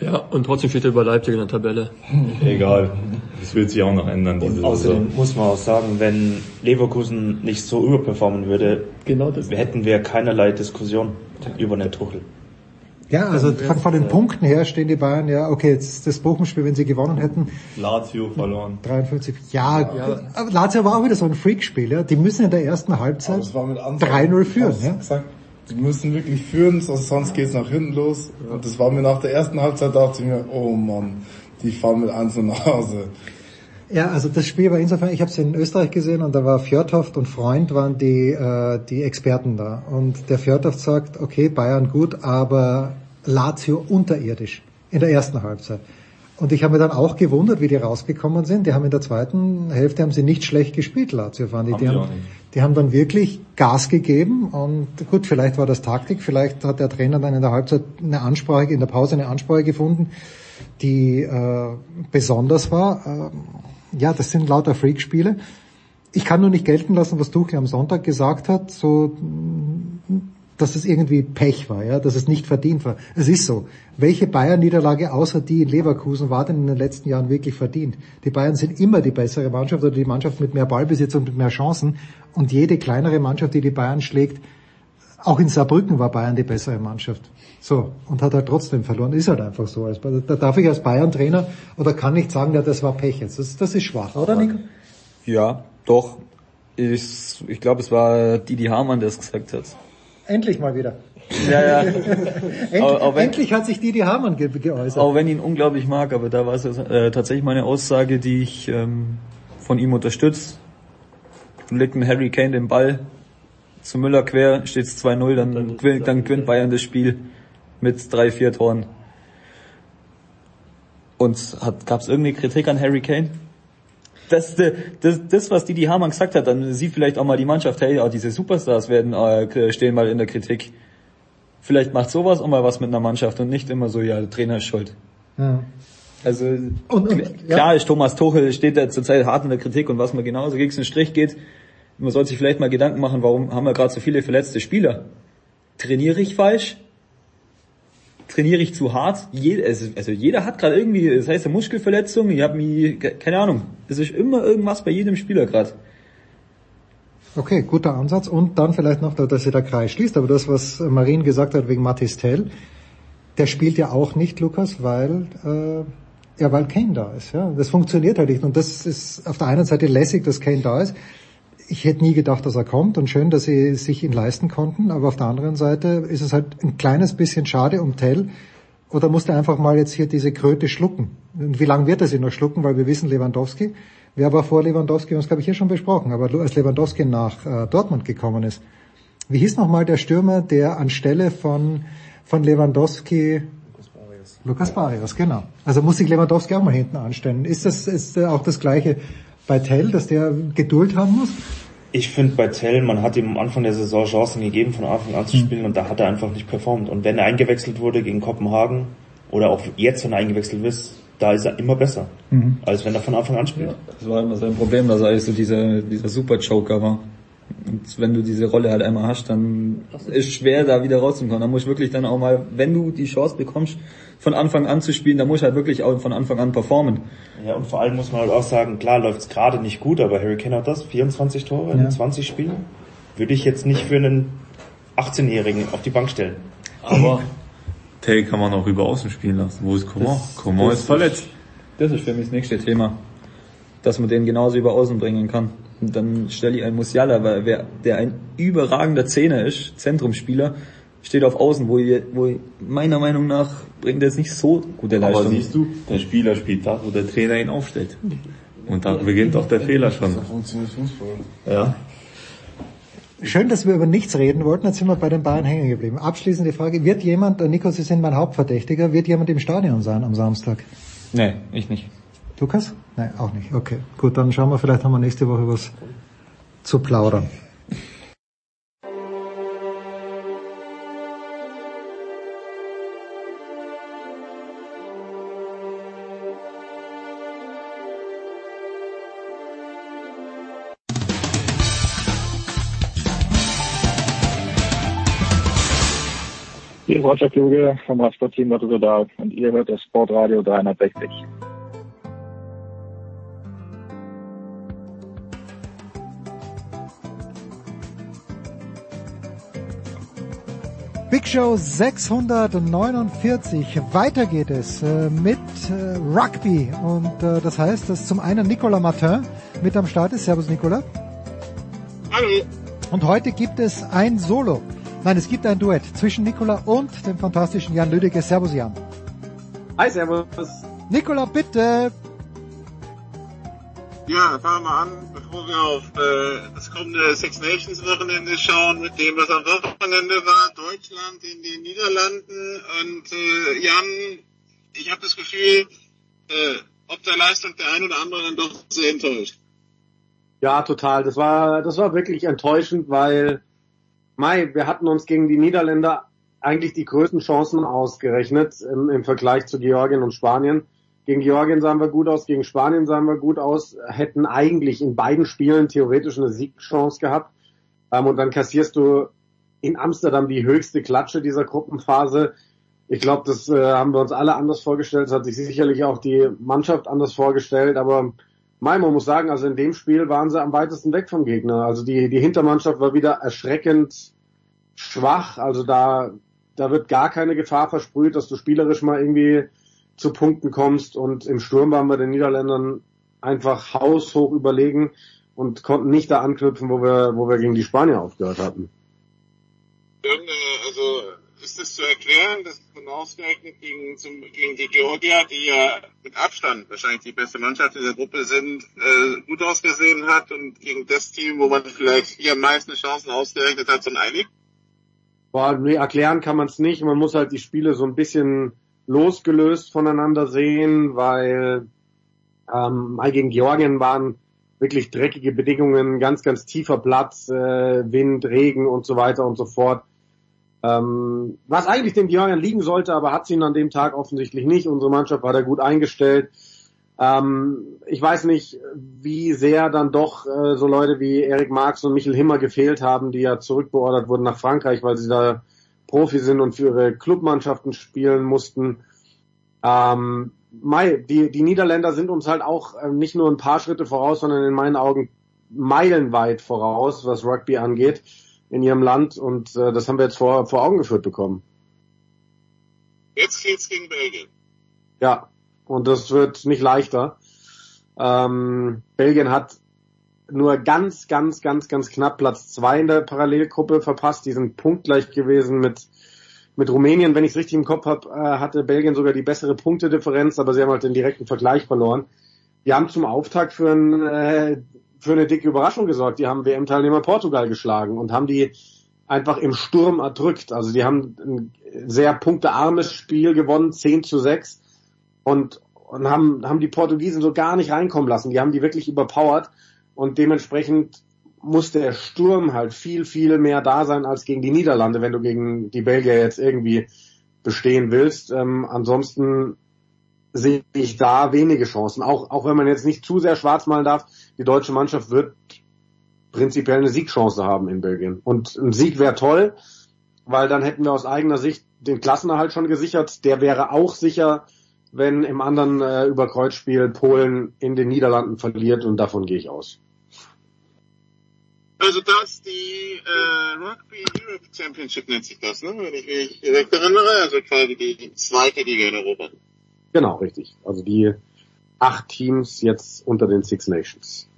Ja, und trotzdem steht er über Leipzig in der Tabelle.
Egal. Das wird sich auch noch ändern, diese
Und
Saison.
außerdem muss man auch sagen, wenn Leverkusen nicht so überperformen würde,
genau das.
hätten wir keinerlei Diskussion über den Tuchel.
Ja, also von, von den Punkten her stehen die Bayern ja, okay, jetzt das Bochum-Spiel, wenn sie gewonnen hätten,
Lazio verloren.
53, ja, aber Lazio war auch wieder so ein Freakspiel, ja. Die müssen in der ersten Halbzeit
Das war mit Ansage.
3-0 führen, ja.
gesagt, die müssen wirklich führen, sonst geht's nach hinten los. Und das war mir nach der ersten Halbzeit, dachte ich mir, oh Mann, die fahren mit 1 nach Hause.
Ja, also das Spiel war insofern, ich habe es in Österreich gesehen und da war Fjordhoft und Freund waren die, äh, die Experten da. Und der Fjordhoft sagt, okay, Bayern gut, aber Lazio unterirdisch in der ersten Halbzeit. Und ich habe mir dann auch gewundert, wie die rausgekommen sind. Die haben in der zweiten Hälfte haben sie nicht schlecht gespielt, Lazio fand ich.
Haben
Die
die
haben,
auch nicht.
Die haben dann wirklich Gas gegeben und gut, vielleicht war das Taktik, vielleicht hat der Trainer dann in der Halbzeit eine Ansprache, in der Pause eine Ansprache gefunden, die äh, besonders war. Ähm, ja, das sind lauter Freakspiele. Ich kann nur nicht gelten lassen, was Tuchel am Sonntag gesagt hat, so, dass es irgendwie Pech war, ja, dass es nicht verdient war. Es ist so. Welche Bayern-Niederlage außer die in Leverkusen war denn in den letzten Jahren wirklich verdient? Die Bayern sind immer die bessere Mannschaft oder die Mannschaft mit mehr Ballbesitz und mit mehr Chancen. Und jede kleinere Mannschaft, die die Bayern schlägt, auch in Saarbrücken war Bayern die bessere Mannschaft. So, und hat halt trotzdem verloren. Ist halt einfach so. Da darf ich als Bayern-Trainer oder kann nicht sagen, ja, das war Pech jetzt. Das, das ist schwach, oder Nico?
Ja, doch. Ich, ich glaube, es war Didi Hamann, der es gesagt hat.
Endlich mal wieder.
Ja, ja.
Endlich,
Aber- aber wenn-
endlich hat sich Didi Hamann ge geäußert.
Auch wenn ich ihn unglaublich mag, aber da war es äh, tatsächlich meine Aussage, die ich ähm, von ihm unterstütze. Legt ein Harry Kane den Ball zu Müller quer, steht es 2-0, dann, gewinnt, dann gewinnt Bayern das Spiel mit drei, vier Toren. Und hat, gab es irgendeine Kritik an Harry Kane? Das, das, das, was Didi Hamann gesagt hat, dann sieht vielleicht auch mal die Mannschaft, hey, ja, diese Superstars werden äh, stehen mal in der Kritik. Vielleicht macht sowas auch mal was mit einer Mannschaft und nicht immer so, ja, der Trainer ist schuld.
Ja.
Also
Und, und,
klar ist Thomas Tuchel steht da zurzeit hart in der Kritik und was man genauso gegen den Strich geht, man sollte sich vielleicht mal Gedanken machen, warum haben wir gerade so viele verletzte Spieler? Trainiere ich falsch? Trainiere ich zu hart? Jed, also, jeder hat gerade irgendwie, das heißt eine Muskelverletzung, ich habe mich, keine Ahnung, es ist immer irgendwas bei jedem Spieler gerade.
Okay, guter Ansatz. Und dann vielleicht noch, dass sich der Kreis schließt. Aber das, was Marin gesagt hat wegen Mathis Tell, der spielt ja auch nicht, Lukas, weil äh, ja, weil Kane da ist. Ja, das funktioniert halt nicht. Und das ist auf der einen Seite lässig, dass Kane da ist. Ich hätte nie gedacht, dass er kommt und schön, dass sie sich ihn leisten konnten. Aber auf der anderen Seite ist es halt ein kleines bisschen schade um Tell. Oder musste einfach mal jetzt hier diese Kröte schlucken? Und wie lange wird er sie noch schlucken? Weil wir wissen, Lewandowski, wer war vor Lewandowski? Es, glaube ich, hier schon besprochen. Aber als Lewandowski nach äh, Dortmund gekommen ist, wie hieß nochmal der Stürmer, der anstelle von, von Lewandowski Lukas Barrios, genau. Also muss sich Lewandowski auch mal hinten anstellen. Ist das ist äh, auch das Gleiche bei Tell, dass der Geduld haben muss?
Ich finde bei Tell, man hat ihm am Anfang der Saison Chancen gegeben, von Anfang an zu spielen mhm. und da hat er einfach nicht performt. Und wenn er eingewechselt wurde gegen Kopenhagen oder auch jetzt, wenn er eingewechselt ist, da ist er immer besser, mhm. als wenn er von Anfang an spielt. Ja,
das war immer sein Problem, dass er eigentlich so dieser, dieser Super-Joker war. Und wenn du diese Rolle halt einmal hast, dann ist schwer, da wieder rauszukommen. Da muss ich wirklich dann auch mal, wenn du die Chance bekommst, von Anfang an zu spielen, da muss ich halt wirklich auch von Anfang an performen.
Ja, und vor allem muss man halt auch sagen, klar läuft es gerade nicht gut, aber Harry Kane hat das, 24 Tore ja. in 20 Spielen. Würde ich jetzt nicht für einen 18-Jährigen auf die Bank stellen.
Aber Tay kann man auch über außen spielen lassen. Wo ist Coman? Coman ist verletzt.
Das ist für mich das nächste Thema. Dass man den genauso über außen bringen kann. Und dann stelle ich einen Musiala, weil wer, der ein überragender Zehner ist, Zentrumsspieler, steht auf Außen, wo, ihr, wo meiner Meinung nach bringt er jetzt nicht so gute Leistung.
Aber siehst du, der Spieler spielt da, wo der Trainer ihn aufstellt. Und da beginnt auch der Fehler schon.
So funktioniert Fußball.
Ja.
Schön, dass wir über nichts reden wollten. Jetzt sind wir bei den Bayern hängen geblieben. Abschließende Frage. Wird jemand, Nico, Sie sind mein Hauptverdächtiger, wird jemand im Stadion sein am Samstag?
Nee, ich nicht.
Lukas? Nein, auch nicht. Okay. Gut, dann schauen wir, vielleicht haben wir nächste Woche was zu plaudern.
Ist Roger Kluge vom Radsportteam Lotto Dark und ihr hört das Sportradio 360.
Big Show 649. Weiter geht es äh, mit äh, Rugby und äh, das heißt, dass zum einen Nicolas Martin mit am Start ist. Servus Nicolas.
Hallo.
Und heute gibt es ein Solo. Nein, es gibt ein Duett zwischen Nicola und dem fantastischen Jan Lüdecke. Servus Jan.
Hi, servus.
Nicola, bitte.
Ja, fangen wir mal an, bevor wir auf äh, das kommende Six Nations Wochenende schauen, mit dem, was am Wochenende war, Deutschland in den Niederlanden. Und äh, Jan, ich habe das Gefühl, äh, ob der Leistung der ein oder andere dann doch sehr enttäuscht.
Ja, total. Das war, das war wirklich enttäuschend, weil Mai, wir hatten uns gegen die Niederländer eigentlich die größten Chancen ausgerechnet im, im Vergleich zu Georgien und Spanien. Gegen Georgien sahen wir gut aus, gegen Spanien sahen wir gut aus, hätten eigentlich in beiden Spielen theoretisch eine Siegchance gehabt. Ähm, und dann kassierst du in Amsterdam die höchste Klatsche dieser Gruppenphase. Ich glaube, das äh, haben wir uns alle anders vorgestellt. Das hat sich sicherlich auch die Mannschaft anders vorgestellt. Aber Mai, man muss sagen, also in dem Spiel waren sie am weitesten weg vom Gegner. Also die, die Hintermannschaft war wieder erschreckend schwach. Also da, da wird gar keine Gefahr versprüht, dass du spielerisch mal irgendwie zu Punkten kommst. Und im Sturm waren wir den Niederländern einfach haushoch überlegen und konnten nicht da anknüpfen, wo wir, wo wir gegen die Spanier aufgehört hatten.
Also ist es zu erklären, dass man ausgerechnet gegen, zum, gegen die Georgier, die ja mit Abstand wahrscheinlich die beste Mannschaft in der Gruppe sind, äh, gut ausgesehen hat und gegen das Team, wo man vielleicht hier am meisten Chancen ausgerechnet hat, so ein einig?
Boah, nee, erklären kann man es nicht. Man muss halt die Spiele so ein bisschen losgelöst voneinander sehen, weil ähm, gegen Georgien waren wirklich dreckige Bedingungen, ganz, ganz tiefer Platz, äh, Wind, Regen und so weiter und so fort. Ähm, was eigentlich dem Georgien liegen sollte, aber hat sie ihn an dem Tag offensichtlich nicht. Unsere Mannschaft war da gut eingestellt. Ähm, ich weiß nicht, wie sehr dann doch äh, so Leute wie Erik Marx und Michel Himmer gefehlt haben, die ja zurückbeordert wurden nach Frankreich, weil sie da Profi sind und für ihre Clubmannschaften spielen mussten. Ähm, Mai, die, die Niederländer sind uns halt auch äh, nicht nur ein paar Schritte voraus, sondern in meinen Augen meilenweit voraus, was Rugby angeht in ihrem Land und äh, das haben wir jetzt vor, vor Augen geführt bekommen.
Jetzt geht's gegen Belgien.
Ja, und das wird nicht leichter. Ähm, Belgien hat nur ganz, ganz, ganz, ganz knapp Platz zwei in der Parallelgruppe verpasst. Die sind punktgleich gewesen mit mit Rumänien. Wenn ich es richtig im Kopf habe, äh, hatte Belgien sogar die bessere Punktedifferenz, aber sie haben halt den direkten Vergleich verloren. Die haben zum Auftakt für, ein, äh, für eine dicke Überraschung gesorgt. Die haben WM-Teilnehmer Portugal geschlagen und haben die einfach im Sturm erdrückt. Also die haben ein sehr punktearmes Spiel gewonnen, 10 zu 6 und, und haben, haben die Portugiesen so gar nicht reinkommen lassen. Die haben die wirklich überpowered und dementsprechend muss der Sturm halt viel, viel mehr da sein als gegen die Niederlande, wenn du gegen die Belgier jetzt irgendwie bestehen willst. Ähm, ansonsten sehe ich da wenige Chancen. Auch, auch wenn man jetzt nicht zu sehr schwarz malen darf, die deutsche Mannschaft wird prinzipiell eine Siegchance haben in Belgien. Und ein Sieg wäre toll, weil dann hätten wir aus eigener Sicht den Klassenerhalt schon gesichert. Der wäre auch sicher, wenn im anderen äh, Überkreuzspiel Polen in den Niederlanden verliert und davon gehe ich aus.
Also das die äh, Rugby Europe Championship nennt sich das, ne? wenn ich mich direkt erinnere, also quasi die zweite Liga in Europa.
Genau, richtig. Also die acht Teams jetzt unter den Six Nations.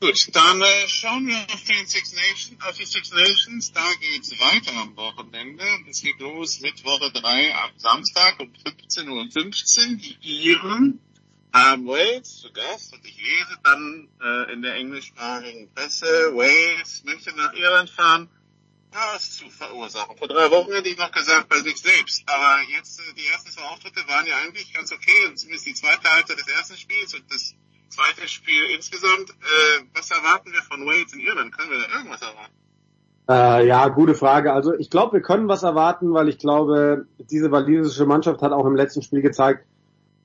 Gut, dann äh, schauen wir auf, den Six Nations, auf die Six Nations. Da geht's weiter am Wochenende. Es geht los mit Woche 3 ab Samstag um 15.15 Uhr. 15. Die Iren haben Wales zu Gast und ich lese dann äh, in der englischsprachigen Presse, Wales möchte nach Irland fahren, Chaos zu verursachen. Vor drei Wochen hätte ich noch gesagt, bei sich selbst. Aber jetzt, äh, die ersten zwei Auftritte waren ja eigentlich ganz okay. Und zumindest die zweite Halbzeit des ersten Spiels und das zweite Spiel insgesamt. Äh, was erwarten wir von Wales in Irland? Können wir da irgendwas erwarten?
Äh, ja, gute Frage. Also ich glaube, wir können was erwarten, weil ich glaube, diese walisische Mannschaft hat auch im letzten Spiel gezeigt,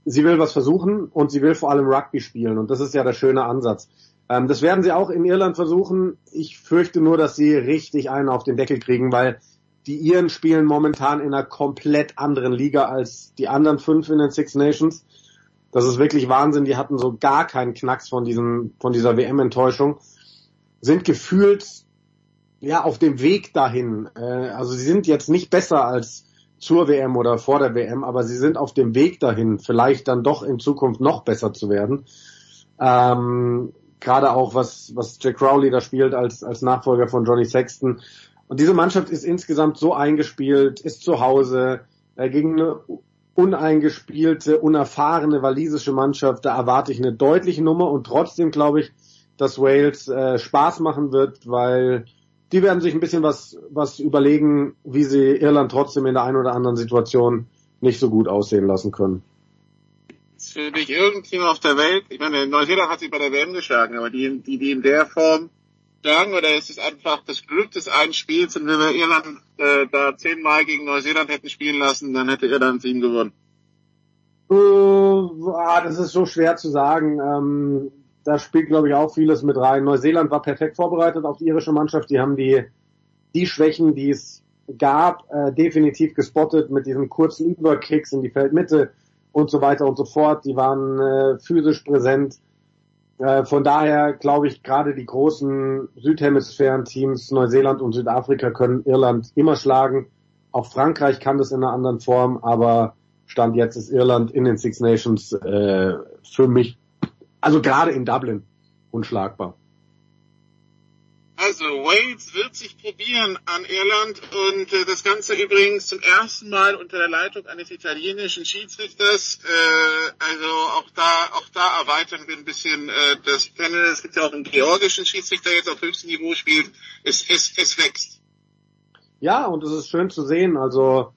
sie will was versuchen und sie will vor allem Rugby spielen und das ist ja der schöne Ansatz. Ähm, das werden sie auch in Irland versuchen. Ich fürchte nur, dass sie richtig einen auf den Deckel kriegen, weil die Iren spielen momentan in einer komplett anderen Liga als die anderen fünf in den Six Nations. Das ist wirklich Wahnsinn. Die hatten so gar keinen Knacks von diesem, von dieser WM-Enttäuschung. Sind gefühlt, ja, auf dem Weg dahin. Äh, also sie sind jetzt nicht besser als zur WM oder vor der WM, aber sie sind auf dem Weg dahin, vielleicht dann doch in Zukunft noch besser zu werden. Ähm, Gerade auch was, was Jack Crowley da spielt als, als Nachfolger von Johnny Sexton. Und diese Mannschaft ist insgesamt so eingespielt, ist zu Hause äh, gegen eine uneingespielte, unerfahrene walisische Mannschaft. Da erwarte ich eine deutliche Nummer und trotzdem glaube ich, dass Wales äh, Spaß machen wird, weil die werden sich ein bisschen was, was überlegen, wie sie Irland trotzdem in der einen oder anderen Situation nicht so gut aussehen lassen können.
Für dich irgendjemand auf der Welt, ich meine, Neuseeland hat sich bei der WM geschlagen, aber die, die, die in der Form schlagen, oder ist es einfach das Glück des einen Spiels und wenn wir Irland äh, da zehnmal gegen Neuseeland hätten spielen lassen, dann hätte Irland sieben gewonnen?
Uh, das ist so schwer zu sagen. Ähm, da spielt, glaube ich, auch vieles mit rein. Neuseeland war perfekt vorbereitet auf die irische Mannschaft. Die haben die, die Schwächen, die es gab, äh, definitiv gespottet mit diesen kurzen Überkicks in die Feldmitte und so weiter und so fort. Die waren äh, physisch präsent. Äh, von daher glaube ich, gerade die großen Südhemisphären-Teams Neuseeland und Südafrika können Irland immer schlagen. Auch Frankreich kann das in einer anderen Form, aber Stand jetzt ist Irland in den Six Nations äh, für mich also gerade in Dublin unschlagbar.
Also Wales wird sich probieren an Irland und äh, das Ganze übrigens zum ersten Mal unter der Leitung eines italienischen Schiedsrichters. Äh, also auch da, auch da erweitern wir ein bisschen äh, das Panel. Es gibt ja auch einen georgischen Schiedsrichter, der jetzt auf höchstem Niveau spielt. Es, es, es wächst.
Ja, und es ist schön zu sehen. Also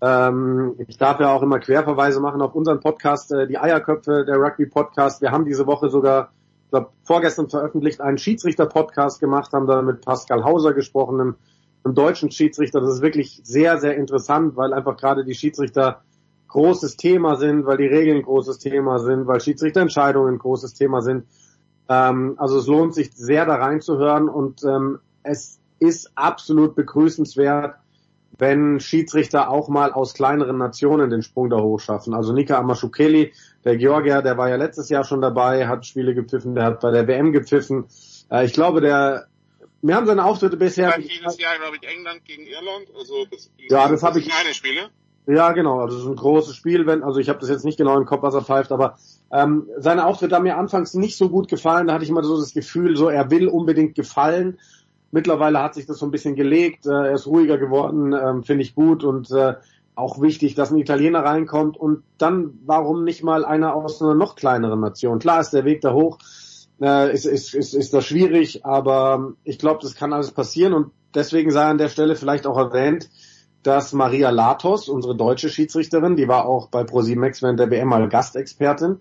ähm, ich darf ja auch immer Querverweise machen auf unseren Podcast, äh, die Eierköpfe, der Rugby Podcast. Wir haben diese Woche sogar, ich glaube, vorgestern veröffentlicht, einen Schiedsrichter-Podcast gemacht, haben da mit Pascal Hauser gesprochen, einem, einem deutschen Schiedsrichter. Das ist wirklich sehr, sehr interessant, weil einfach gerade die Schiedsrichter großes Thema sind, weil die Regeln großes Thema sind, weil Schiedsrichterentscheidungen großes Thema sind. Ähm, also es lohnt sich sehr da reinzuhören und ähm, es ist absolut begrüßenswert, wenn Schiedsrichter auch mal aus kleineren Nationen den Sprung da hoch schaffen. Also Nika Amashukeli, der Georgier, der war ja letztes Jahr schon dabei, hat Spiele gepfiffen, der hat bei der WM gepfiffen. Äh, ich glaube, der, mir haben seine Auftritte bisher...
Dann jedes Jahr, glaube ich, England gegen Irland. Also das,
Ja, das habe ich-
Kleine Spiele.
Ja, genau. Also es ist ein großes Spiel, wenn, also ich habe das jetzt nicht genau im Kopf, was er pfeift, aber ähm, seine Auftritte haben mir anfangs nicht so gut gefallen. Da hatte ich immer so das Gefühl, so er will unbedingt gefallen. Mittlerweile hat sich das so ein bisschen gelegt. Äh, er ist ruhiger geworden, ähm, finde ich gut und äh, auch wichtig, dass ein Italiener reinkommt und dann warum nicht mal einer aus einer noch kleineren Nation. Klar ist der Weg da hoch, äh, ist, ist, ist, ist das schwierig, aber ich glaube, das kann alles passieren und deswegen sei an der Stelle vielleicht auch erwähnt, dass Maria Latos, unsere deutsche Schiedsrichterin, die war auch bei ProSimax während der WM mal Gastexpertin,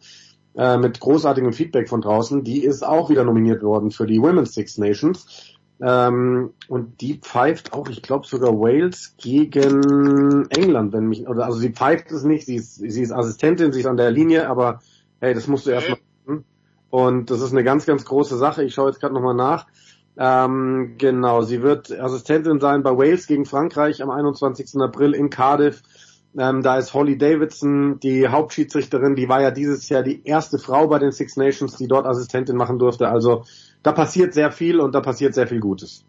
äh, mit großartigem Feedback von draußen, die ist auch wieder nominiert worden für die Women's Six Nations. Ähm, und die pfeift auch, ich glaube sogar Wales gegen England, wenn mich, oder also sie pfeift es nicht, sie ist, sie ist Assistentin, sie ist an der Linie, aber hey, das musst du erstmal machen. Und das ist eine ganz, ganz große Sache. Ich schaue jetzt gerade nochmal nach. Ähm, genau, sie wird Assistentin sein bei Wales gegen Frankreich am 21. April in Cardiff. Ähm, da ist Holly Davidson, die Hauptschiedsrichterin, die war ja dieses Jahr die erste Frau bei den Six Nations, die dort Assistentin machen durfte. Also da passiert sehr viel und da passiert sehr viel Gutes.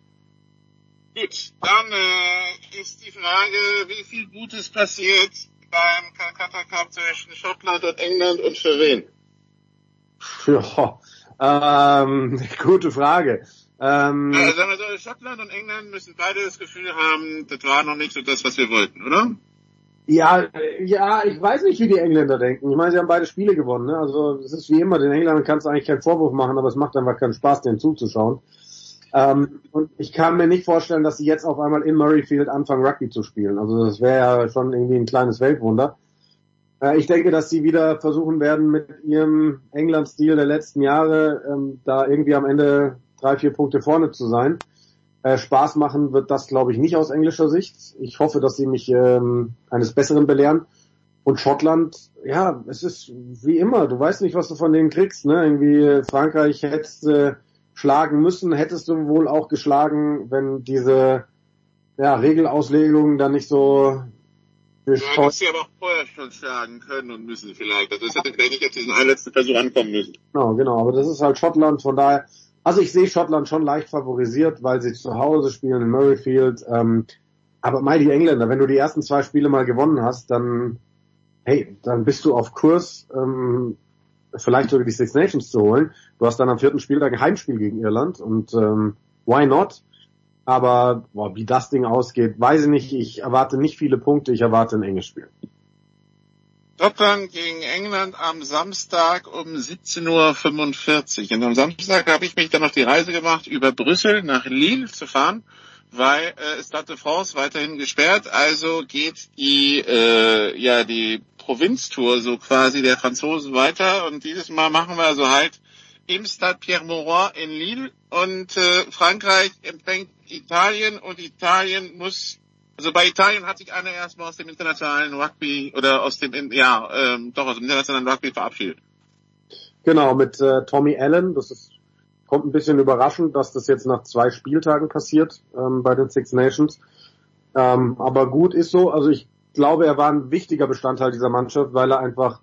Gut, dann äh, ist die Frage, wie viel Gutes passiert beim Calcutta Cup zwischen Schottland und England und für wen?
Ja, ähm, gute Frage. Ähm,
Also sagen wir so, Schottland und England müssen beide das Gefühl haben, das war noch nicht so das, was wir wollten, oder?
Ja, ja, ich weiß nicht, wie die Engländer denken. Ich meine, sie haben beide Spiele gewonnen. Ne? Also es ist wie immer, den Engländern kannst du eigentlich keinen Vorwurf machen, aber es macht einfach keinen Spaß, denen zuzuschauen. Ähm, und ich kann mir nicht vorstellen, dass sie jetzt auf einmal in Murrayfield anfangen, Rugby zu spielen. Also das wäre ja schon irgendwie ein kleines Weltwunder. Äh, ich denke, dass sie wieder versuchen werden, mit ihrem England-Stil der letzten Jahre ähm, da irgendwie am Ende drei, vier Punkte vorne zu sein. Äh, Spaß machen wird das, glaube ich, nicht aus englischer Sicht. Ich hoffe, dass sie mich ähm, eines Besseren belehren. Und Schottland, ja, es ist wie immer, du weißt nicht, was du von denen kriegst. Ne? Irgendwie Frankreich hättest äh, schlagen müssen, hättest du wohl auch geschlagen, wenn diese ja, Regelauslegungen dann nicht so
Du hättest sie aber auch vorher schon schlagen können und müssen vielleicht. Also es hätte vielleicht nicht auf diesen einen letzten Versuch ankommen müssen.
Genau, genau. Aber das ist halt Schottland, von daher. Also ich sehe Schottland schon leicht favorisiert, weil sie zu Hause spielen in Murrayfield. Ähm, aber mal die Engländer, wenn du die ersten zwei Spiele mal gewonnen hast, dann hey, dann bist du auf Kurs, ähm, vielleicht sogar die Six Nations zu holen. Du hast dann am vierten Spieltag ein Heimspiel gegen Irland und ähm, why not? Aber boah, wie das Ding ausgeht, weiß ich nicht. Ich erwarte nicht viele Punkte, ich erwarte ein enges Spiel.
Schottland gegen England am Samstag um 17.45 Uhr. Und am Samstag habe ich mich dann auf die Reise gemacht, über Brüssel nach Lille zu fahren, weil äh, Stade de France weiterhin gesperrt. Also geht die, äh, ja, die Provinztour so quasi der Franzosen weiter. Und dieses Mal machen wir also halt im Stade Pierre-Mauroy in Lille. Und äh, Frankreich empfängt Italien und Italien muss also bei Italien hat sich einer erstmal aus dem internationalen Rugby oder aus dem, ja, ähm, doch aus dem internationalen Rugby verabschiedet.
Genau, mit äh, Tommy Allen. Das ist, kommt ein bisschen überraschend, dass das jetzt nach zwei Spieltagen passiert ähm, bei den Six Nations. Ähm, aber gut ist so. Also ich glaube, er war ein wichtiger Bestandteil dieser Mannschaft, weil er einfach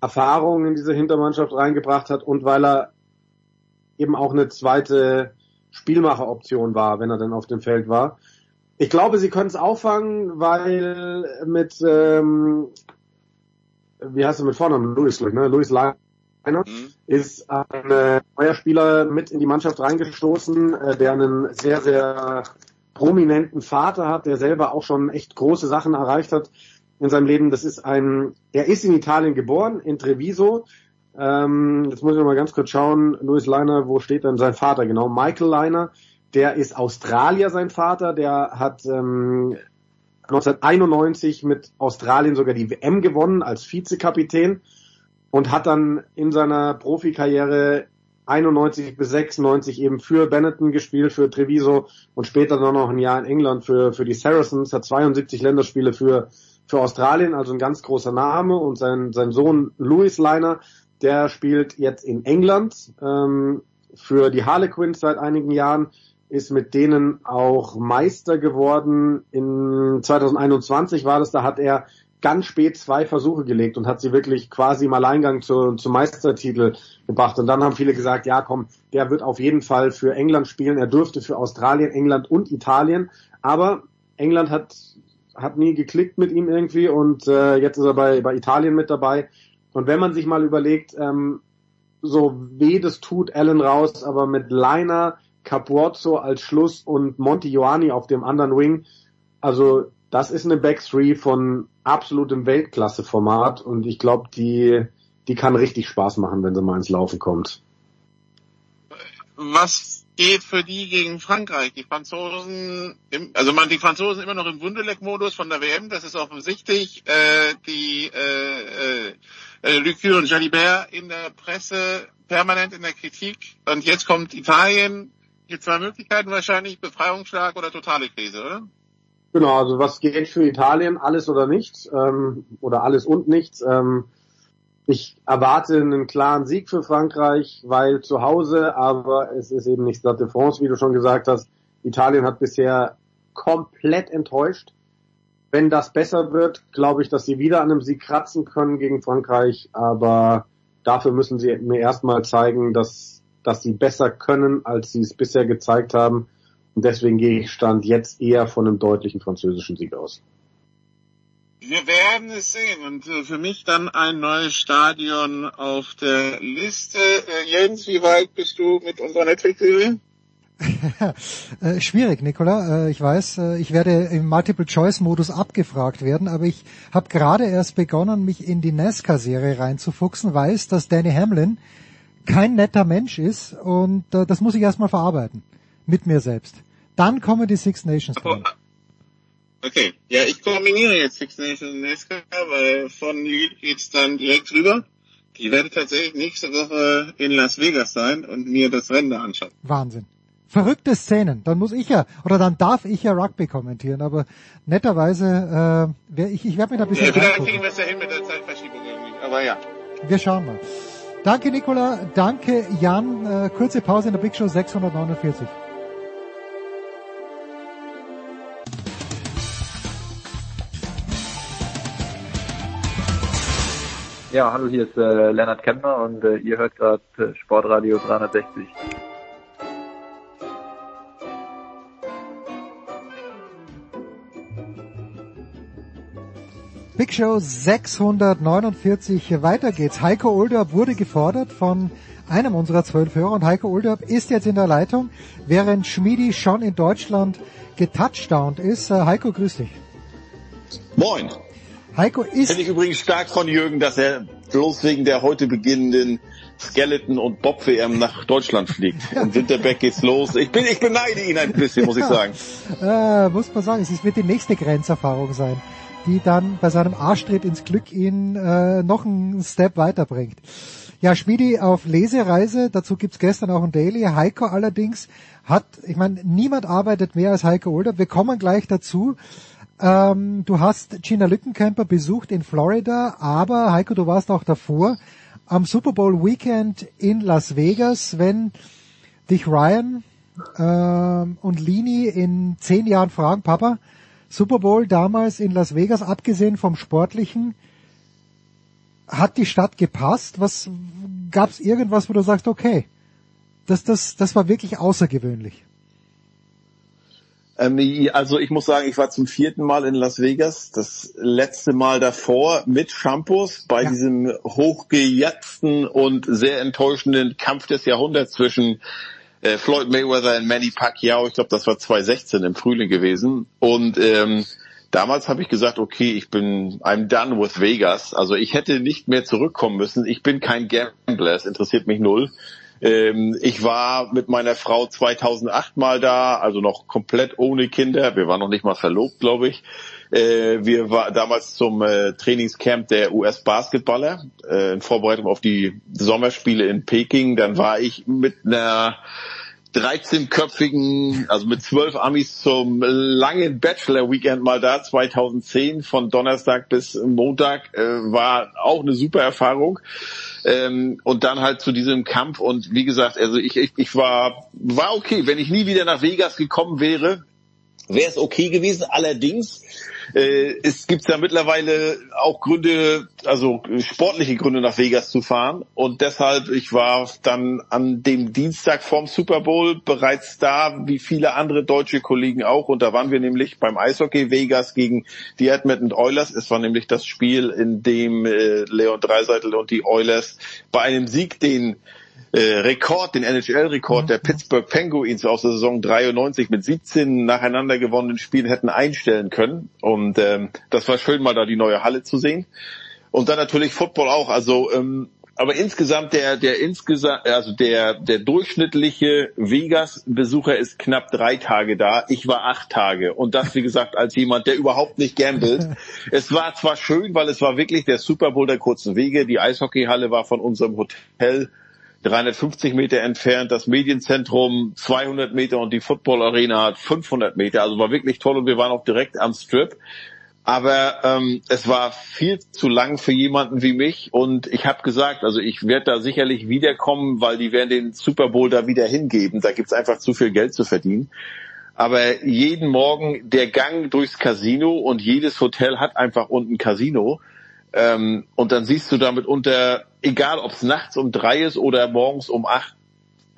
Erfahrung in diese Hintermannschaft reingebracht hat und weil er eben auch eine zweite Spielmacheroption war, wenn er dann auf dem Feld war. Ich glaube, sie können es auffangen, weil mit, ähm, wie heißt er mit Vornamen? Louis, ne? Louis Leiner ist ein äh, neuer Spieler mit in die Mannschaft reingestoßen, äh, der einen sehr, sehr prominenten Vater hat, der selber auch schon echt große Sachen erreicht hat in seinem Leben. Das ist ein, er ist in Italien geboren, in Treviso. Ähm, jetzt muss ich mal ganz kurz schauen, Louis Leiner, wo steht denn sein Vater genau? Michael Leiner der ist Australier, sein Vater, der hat ähm, 1991 mit Australien sogar die WM gewonnen als Vizekapitän und hat dann in seiner Profikarriere 91 bis 96 eben für Benetton gespielt, für Treviso und später dann noch ein Jahr in England für, für die Saracens, hat 72 Länderspiele für, für Australien, also ein ganz großer Name. Und sein, sein Sohn Louis Leiner, der spielt jetzt in England ähm, für die Harlequins seit einigen Jahren, ist mit denen auch Meister geworden. In 2021 war das, da hat er ganz spät zwei Versuche gelegt und hat sie wirklich quasi im Alleingang zu, zum Meistertitel gebracht. Und dann haben viele gesagt, ja komm, der wird auf jeden Fall für England spielen. Er dürfte für Australien, England und Italien. Aber England hat, hat nie geklickt mit ihm irgendwie und äh, jetzt ist er bei, bei Italien mit dabei. Und wenn man sich mal überlegt, ähm, so weh das tut Allen raus, aber mit Liner, Capuozzo als Schluss und Monti Ioani auf dem anderen Wing, also das ist eine Back Three von absolutem Weltklasse-Format und ich glaube, die, die kann richtig Spaß machen, wenn sie mal ins Laufen kommt.
Was geht für die gegen Frankreich? Die Franzosen, im, also man, die Franzosen immer noch im Wunderleck-Modus von der WM, das ist offensichtlich. Äh, die äh, äh, Lucu und Jalibert in der Presse permanent in der Kritik. Und jetzt kommt Italien. Hier zwei Möglichkeiten wahrscheinlich, Befreiungsschlag oder totale Krise, oder?
Genau, also was geht für Italien, alles oder nichts, ähm, oder alles und nichts. Ähm, ich erwarte einen klaren Sieg für Frankreich, weil zu Hause, aber es ist eben nicht Stade de France, wie du schon gesagt hast. Italien hat bisher komplett enttäuscht. Wenn das besser wird, glaube ich, dass sie wieder an einem Sieg kratzen können gegen Frankreich, aber dafür müssen sie mir erstmal zeigen, dass, dass sie besser können, als sie es bisher gezeigt haben. Und deswegen gehe ich Stand jetzt eher von einem deutlichen französischen Sieg aus.
Wir werden es sehen und für mich dann ein neues Stadion auf der Liste. Äh, Jens, wie weit bist du mit unserer Netflix-Serie?
äh, schwierig, Nicola. Äh, ich weiß, ich werde im Multiple-Choice-Modus abgefragt werden, aber ich habe gerade erst begonnen, mich in die NASCAR-Serie reinzufuchsen, weiß, dass Danny Hamlin kein netter Mensch ist und äh, das muss ich erstmal verarbeiten. Mit mir selbst. Dann kommen die Six Nations.
dran. Okay, ja, ich kombiniere jetzt Six Nations und NASCAR, weil von Lead geht's dann direkt rüber. Ich werde tatsächlich nächste Woche in Las Vegas sein und mir das Rennen anschauen.
Wahnsinn. Verrückte Szenen. Dann muss ich ja, oder dann darf ich ja Rugby kommentieren, aber netterweise, äh, ich, ich werde mir da ein bisschen
Ja, vielleicht kriegen wir es ja hin mit der Zeitverschiebung irgendwie. Aber ja.
Wir schauen mal. Danke Nicola, danke Jan. Äh, kurze Pause in der Big Show 649.
Ja, hallo, hier ist äh, Lennart Kemmner und äh, ihr hört gerade äh, Sportradio 360.
Big Show 649. Weiter geht's. Heiko Olderb wurde gefordert von einem unserer zwölf Hörer und Heiko Olderb ist jetzt in der Leitung, während Schmidi schon in Deutschland getouchdownt ist. Äh, Heiko, grüß dich.
Moin.
Heiko ist...
Finde ich übrigens stark von Jürgen, dass er bloß wegen der heute beginnenden Skeleton- und Bob-WM nach Deutschland fliegt. Im Winterberg geht's los. Ich, bin, ich beneide ihn ein bisschen, muss ich sagen.
Äh, muss man sagen, es wird die nächste Grenzerfahrung sein, die dann bei seinem Arschtritt ins Glück ihn äh, noch einen Step weiterbringt. Ja, Schmidi auf Lesereise, dazu gibt's gestern auch ein Daily. Heiko allerdings hat, ich meine, niemand arbeitet mehr als Heiko Older. Wir kommen gleich dazu. Ähm, du hast Gina Lückenkämper besucht in Florida, aber Heiko, du warst auch davor am Super Bowl Weekend in Las Vegas, wenn dich Ryan ähm, und Lini in zehn Jahren fragen, Papa, Super Bowl damals in Las Vegas, abgesehen vom Sportlichen, hat die Stadt gepasst? Was gab's irgendwas, wo du sagst, okay, das, das, das war wirklich außergewöhnlich?
Ähm, also ich muss sagen, ich war zum vierten Mal in Las Vegas. Das letzte Mal davor mit Shampoos bei
Ja.
diesem hochgejatzten und sehr enttäuschenden Kampf des Jahrhunderts zwischen äh, Floyd Mayweather und Manny Pacquiao. Ich glaube, das war 2016 im Frühling gewesen. Und ähm, damals habe ich gesagt, okay, ich bin I'm done with Vegas. Also ich hätte nicht mehr zurückkommen müssen. Ich bin kein Gambler. Es interessiert mich null. Ähm, ich war mit meiner Frau 2008 mal da, also noch komplett ohne Kinder. Wir waren noch nicht mal verlobt, glaube ich. Äh, wir waren damals zum äh, Trainingscamp der US-Basketballer äh, in Vorbereitung auf die Sommerspiele in Peking. Dann war ich mit einer 13-köpfigen, also mit zwölf Amis zum langen Bachelor-Weekend mal da, 2010 von Donnerstag bis Montag, äh, war auch eine super Erfahrung. Ähm, und dann halt zu diesem Kampf und wie gesagt, also ich, ich, ich war, war okay. Wenn ich nie wieder nach Vegas gekommen wäre, wäre es okay gewesen. Allerdings äh, es gibt ja mittlerweile auch Gründe, also sportliche Gründe nach Vegas zu fahren. Und deshalb, ich war dann an dem Dienstag vorm Super Bowl bereits da, wie viele andere deutsche Kollegen auch. Und da waren wir nämlich beim Eishockey Vegas gegen die Edmonton Oilers. Es war nämlich das Spiel, in dem äh, Leon Dreiseitel und die Oilers bei einem Sieg den äh, Rekord, den NHL-Rekord mhm. der Pittsburgh Penguins aus der Saison 93 mit 17 nacheinander gewonnenen Spielen hätten einstellen können. Und ähm, das war schön, mal da die neue Halle zu sehen. Und dann natürlich Football auch. Also ähm, aber insgesamt der der insgesamt also der der durchschnittliche Vegas-Besucher ist knapp drei Tage da. Ich war acht Tage und das wie gesagt als jemand, der überhaupt nicht gambelt. es war zwar schön, weil es war wirklich der Super Bowl der kurzen Wege. Die Eishockeyhalle war von unserem Hotel 350 Meter entfernt, das Medienzentrum 200 Meter und die Football Arena hat 500 Meter. Also war wirklich toll und wir waren auch direkt am Strip. Aber ähm, es war viel zu lang für jemanden wie mich und ich habe gesagt, also ich werde da sicherlich wiederkommen, weil die werden den Super Bowl da wieder hingeben. Da gibt's einfach zu viel Geld zu verdienen. Aber jeden Morgen der Gang durchs Casino und jedes Hotel hat einfach unten Casino. Ähm, und dann siehst du damit unter, egal ob es nachts um drei ist oder morgens um acht,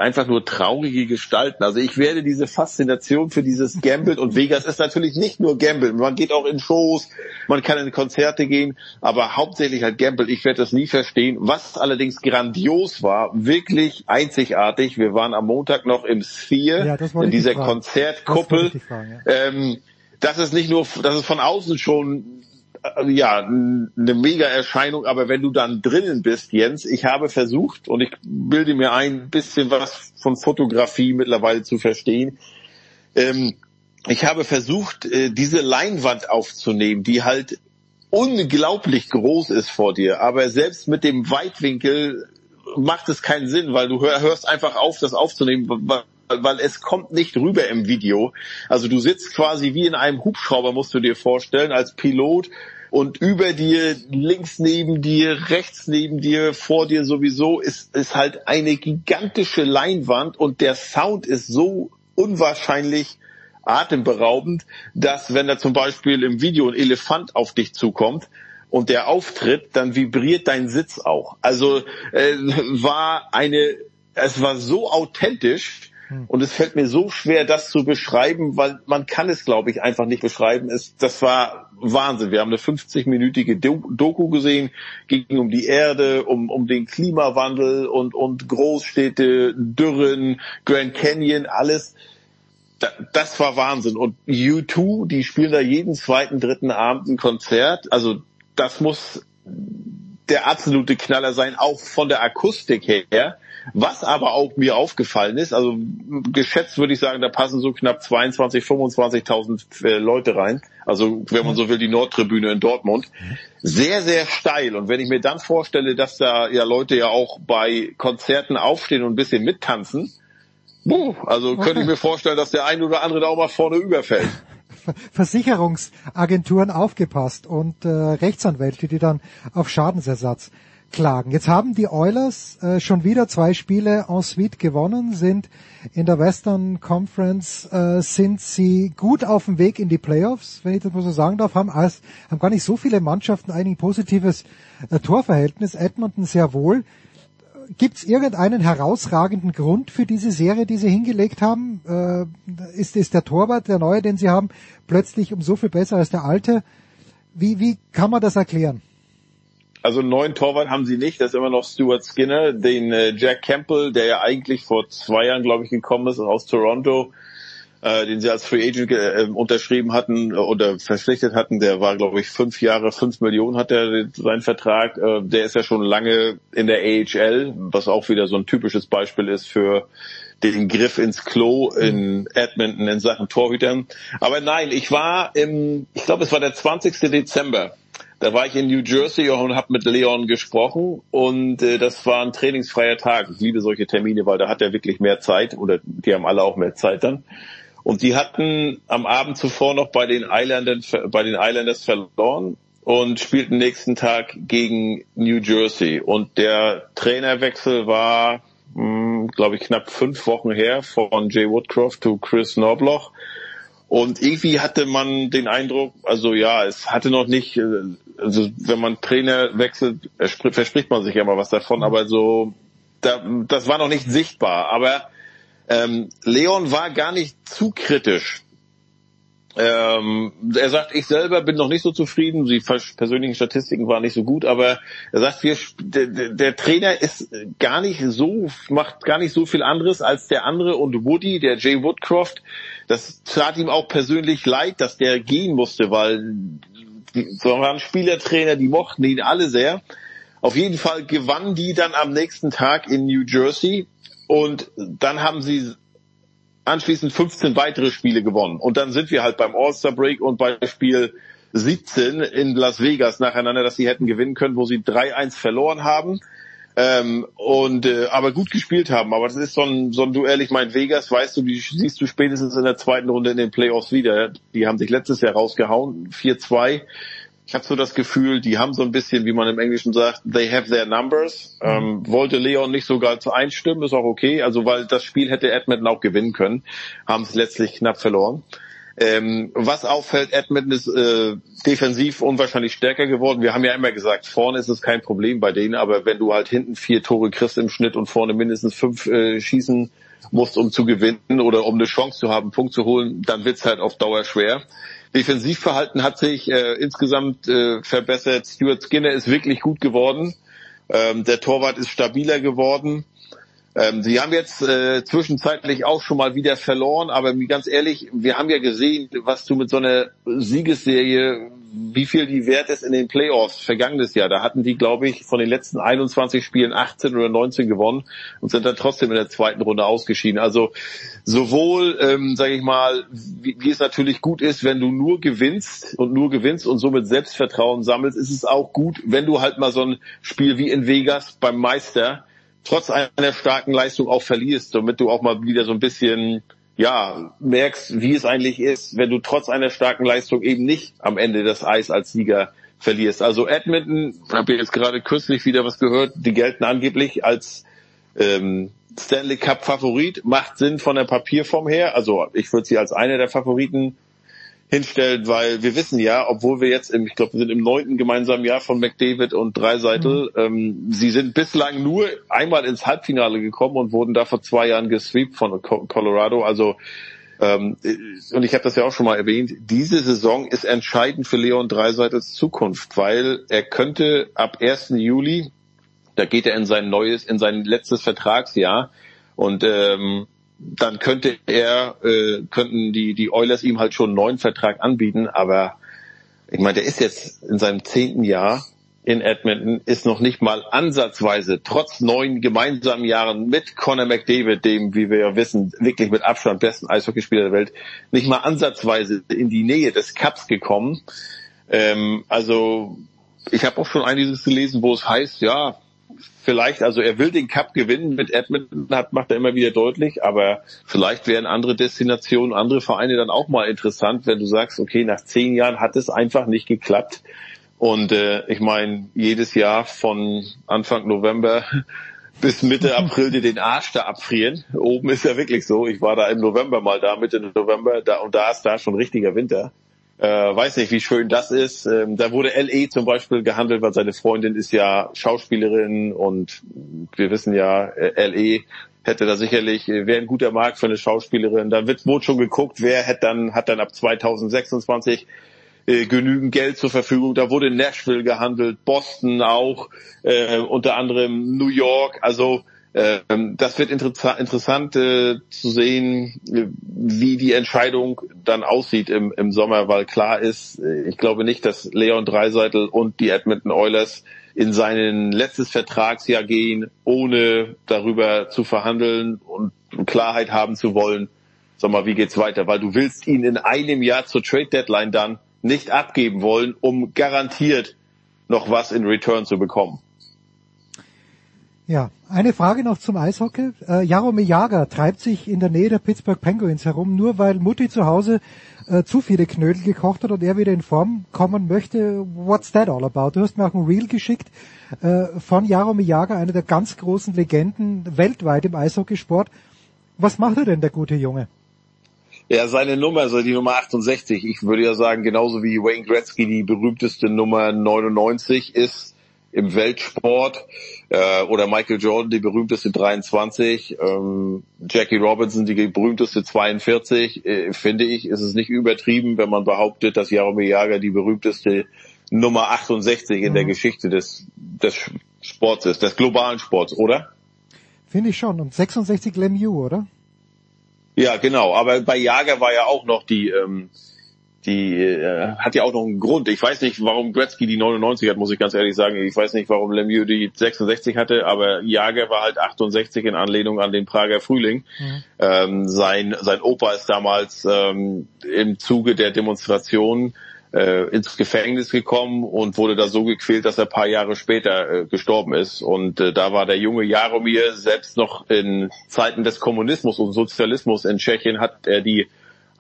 einfach nur traurige Gestalten. Also ich werde diese Faszination für dieses Gamble und Vegas ist natürlich nicht nur Gamble. Man geht auch in Shows, man kann in Konzerte gehen, aber hauptsächlich halt Gamble. Ich werde das nie verstehen. Was allerdings grandios war, wirklich einzigartig. Wir waren am Montag noch im Sphere, ja, in dieser Konzertkuppel. Das, ja. ähm, das ist nicht nur, das ist von außen schon äh, ja, eine Mega-Erscheinung, aber wenn du dann drinnen bist, Jens, ich habe versucht und ich bilde mir ein bisschen was von Fotografie mittlerweile zu verstehen. Ähm, ich habe versucht, äh, diese Leinwand aufzunehmen, die halt unglaublich groß ist vor dir, aber selbst mit dem Weitwinkel macht es keinen Sinn, weil du hörst einfach auf, das aufzunehmen, weil es kommt nicht rüber im Video. Also du sitzt quasi wie in einem Hubschrauber, musst du dir vorstellen, als Pilot und über dir, links neben dir, rechts neben dir, vor dir sowieso ist, ist halt eine gigantische Leinwand und der Sound ist so unwahrscheinlich atemberaubend, dass wenn da zum Beispiel im Video ein Elefant auf dich zukommt, und der auftritt, dann vibriert dein Sitz auch. Also äh, war eine, es war so authentisch. Und es fällt mir so schwer, das zu beschreiben, weil man kann es, glaube ich, einfach nicht beschreiben. Es, das war Wahnsinn. Wir haben eine 50-minütige Doku gesehen, ging um die Erde, um, um den Klimawandel und, und Großstädte, Dürren, Grand Canyon, alles. Das war Wahnsinn. Und U2, die spielen da jeden zweiten, dritten Abend ein Konzert. Also das muss der absolute Knaller sein, auch von der Akustik her. Was aber auch mir aufgefallen ist, also geschätzt würde ich sagen, da passen so knapp 22, 25.000 äh, Leute rein. Also wenn man so will, die Nordtribüne in Dortmund. Sehr, sehr steil. Und wenn ich mir dann vorstelle, dass da ja Leute ja auch bei Konzerten aufstehen und ein bisschen mittanzen, buh, also könnte ich mir vorstellen, dass der eine oder andere da auch mal vorne überfällt.
Versicherungsagenturen aufgepasst und äh, Rechtsanwälte, die dann auf Schadensersatz klagen. Jetzt haben die Oilers äh, schon wieder zwei Spiele en suite gewonnen, sind in der Western Conference, äh, sind sie gut auf dem Weg in die Playoffs, wenn ich das mal so sagen darf, haben, als, haben gar nicht so viele Mannschaften ein positives äh, Torverhältnis, Edmonton sehr wohl. Gibt es irgendeinen herausragenden Grund für diese Serie, die sie hingelegt haben? Äh, ist, ist der Torwart, der neue, den sie haben, plötzlich um so viel besser als der alte? Wie, wie kann man das erklären?
Also einen neuen Torwart haben sie nicht, das ist immer noch Stuart Skinner, den äh, Jack Campbell, der ja eigentlich vor zwei Jahren, glaube ich, gekommen ist aus Toronto, äh, den sie als Free Agent äh, unterschrieben hatten äh, oder verpflichtet hatten, der war, glaube ich, fünf Jahre, fünf Millionen hat er seinen Vertrag. Äh, der ist ja schon lange in der AHL, was auch wieder so ein typisches Beispiel ist für den Griff ins Klo in Edmonton in Sachen Torhütern. Aber nein, ich war im, ich glaube, es war der 20. Dezember da war ich in New Jersey und habe mit Leon gesprochen und äh, das war ein trainingsfreier Tag. Ich liebe solche Termine, weil da hat er wirklich mehr Zeit oder die haben alle auch mehr Zeit dann. Und die hatten am Abend zuvor noch bei den Islanders, bei den Islanders verloren und spielten nächsten Tag gegen New Jersey. Und der Trainerwechsel war, glaube ich, knapp fünf Wochen her von Jay Woodcroft zu Chris Knobloch. Und irgendwie hatte man den Eindruck, also ja, es hatte noch nicht, äh, also wenn man Trainer wechselt, verspricht man sich ja mal was davon, aber so, da, das war noch nicht sichtbar. Aber ähm, Leon war gar nicht zu kritisch. Ähm, er sagt, ich selber bin noch nicht so zufrieden. Die persönlichen Statistiken waren nicht so gut, aber er sagt, wir, der, der, Trainer ist gar nicht so, macht gar nicht so viel anderes als der andere und Woody, der Jay Woodcroft. Das tat ihm auch persönlich leid, dass der gehen musste, weil so waren Spielertrainer, die mochten ihn alle sehr. Auf jeden Fall gewannen die dann am nächsten Tag in New Jersey und dann haben sie anschließend 15 weitere Spiele gewonnen. Und dann sind wir halt beim All-Star Break und bei Spiel 17 in Las Vegas nacheinander, dass sie hätten gewinnen können, wo sie 3-1 verloren haben. Ähm, und äh, aber gut gespielt haben. Aber das ist so ein, so ein Duell. Ich meine, Vegas, weißt du, die siehst du spätestens in der zweiten Runde in den Playoffs wieder. Die haben sich letztes Jahr rausgehauen, 4-2 ich habe so das Gefühl, die haben so ein bisschen, wie man im Englischen sagt, they have their numbers. Mhm. Ähm, wollte Leon nicht sogar zu einstimmen, ist auch okay. Also weil das Spiel hätte Edmonton auch gewinnen können, haben es letztlich knapp verloren. Ähm, was auffällt, Edmonton ist äh, defensiv unwahrscheinlich stärker geworden. Wir haben ja immer gesagt, vorne ist es kein Problem bei denen, aber wenn du halt hinten vier Tore kriegst im Schnitt und vorne mindestens fünf äh, schießen musst, um zu gewinnen oder um eine Chance zu haben, einen Punkt zu holen, dann wird's halt auf Dauer schwer. Defensivverhalten hat sich äh, insgesamt äh, verbessert. Stuart Skinner ist wirklich gut geworden. Ähm, der Torwart ist stabiler geworden. Ähm, sie haben jetzt äh, zwischenzeitlich auch schon mal wieder verloren, aber ganz ehrlich, wir haben ja gesehen, was du mit so einer Siegesserie, wie viel die wert ist in den Playoffs vergangenes Jahr. Da hatten die, glaube ich, von den letzten 21 Spielen 18 oder 19 gewonnen und sind dann trotzdem in der zweiten Runde ausgeschieden. Also sowohl, ähm, sage ich mal, wie, wie es natürlich gut ist, wenn du nur gewinnst und nur gewinnst und somit Selbstvertrauen sammelst, ist es auch gut, wenn du halt mal so ein Spiel wie in Vegas beim Meister trotz einer starken Leistung auch verlierst, damit du auch mal wieder so ein bisschen ja, merkst, wie es eigentlich ist, wenn du trotz einer starken Leistung eben nicht am Ende das Eis als Sieger verlierst. Also Edmonton, habe ich jetzt gerade kürzlich wieder was gehört, die gelten angeblich als ähm, Stanley Cup Favorit, macht Sinn von der Papierform her. Also ich würde sie als einer der Favoriten hinstellt, weil wir wissen ja, obwohl wir jetzt im, ich glaube, wir sind im neunten gemeinsamen Jahr von McDavid und Dreiseitel, mhm. ähm, sie sind bislang nur einmal ins Halbfinale gekommen und wurden da vor zwei Jahren gesweept von Colorado. Also ähm, und ich habe das ja auch schon mal erwähnt, diese Saison ist entscheidend für Leon Dreiseitels Zukunft, weil er könnte ab 1. Juli, da geht er in sein neues, in sein letztes Vertragsjahr und ähm, dann könnte er, äh, könnten die, die Oilers ihm halt schon einen neuen Vertrag anbieten, aber ich meine, der ist jetzt in seinem zehnten Jahr in Edmonton, ist noch nicht mal ansatzweise, trotz neun gemeinsamen Jahren mit Conor McDavid, dem, wie wir ja wissen, wirklich mit Abstand besten Eishockeyspieler der Welt, nicht mal ansatzweise in die Nähe des Cups gekommen. Ähm, also ich habe auch schon einiges gelesen, wo es heißt, ja, vielleicht, also er will den Cup gewinnen mit Edmonton, hat, macht er immer wieder deutlich, aber vielleicht wären andere Destinationen, andere Vereine dann auch mal interessant, wenn du sagst, okay, nach zehn Jahren hat es einfach nicht geklappt. Und äh, ich meine, jedes Jahr von Anfang November bis Mitte April dir den Arsch da abfrieren. Oben ist ja wirklich so. Ich war da im November mal da, Mitte November, da und da ist da schon richtiger Winter. Äh, weiß nicht, wie schön das ist. Ähm, da wurde LE zum Beispiel gehandelt, weil seine Freundin ist ja Schauspielerin und wir wissen ja, äh, LE hätte da sicherlich, äh, wäre ein guter Markt für eine Schauspielerin. Da wird wohl schon geguckt, wer hat dann, hat dann ab 2026 äh, genügend Geld zur Verfügung. Da wurde Nashville gehandelt, Boston auch, äh, unter anderem New York. Also das wird interessant äh, zu sehen, wie die Entscheidung dann aussieht im, im Sommer, weil klar ist, äh, ich glaube nicht, dass Leon Dreiseitel und die Edmonton Oilers in seinen letztes Vertragsjahr gehen, ohne darüber zu verhandeln und Klarheit haben zu wollen, sag mal, wie geht's weiter? Weil du willst ihn in einem Jahr zur Trade Deadline dann nicht abgeben wollen, um garantiert noch was in Return zu bekommen.
Ja, eine Frage noch zum Eishockey. Äh, Jaromir Jager treibt sich in der Nähe der Pittsburgh Penguins herum, nur weil Mutti zu Hause äh, zu viele Knödel gekocht hat und er wieder in Form kommen möchte. What's that all about? Du hast mir auch ein Reel geschickt äh, von Jaromir Jager, einer der ganz großen Legenden weltweit im Eishockeysport. Was macht er denn, der gute Junge?
Ja, seine Nummer, also die Nummer 68, ich würde ja sagen, genauso wie Wayne Gretzky die berühmteste Nummer 99 ist im Weltsport äh, oder Michael Jordan die berühmteste 23, ähm, Jackie Robinson die berühmteste 42, äh, finde ich, ist es nicht übertrieben, wenn man behauptet, dass Jaromir Jager die berühmteste Nummer 68 in mhm. der Geschichte des, des Sports ist, des globalen Sports, oder?
Finde ich schon. Und 66 Lemieux, oder?
Ja, genau. Aber bei Jager war ja auch noch die, ähm, die äh, hat ja auch noch einen Grund. Ich weiß nicht, warum Gretzky die 99 hat, muss ich ganz ehrlich sagen. Ich weiß nicht, warum Lemieux die 66 hatte, aber Jager war halt 68 in Anlehnung an den Prager Frühling. Mhm. Ähm, sein, sein Opa ist damals ähm, im Zuge der Demonstration äh, ins Gefängnis gekommen und wurde da so gequält, dass er paar Jahre später äh, gestorben ist. Und äh, da war der junge Jaromir selbst noch in Zeiten des Kommunismus und Sozialismus in Tschechien hat er die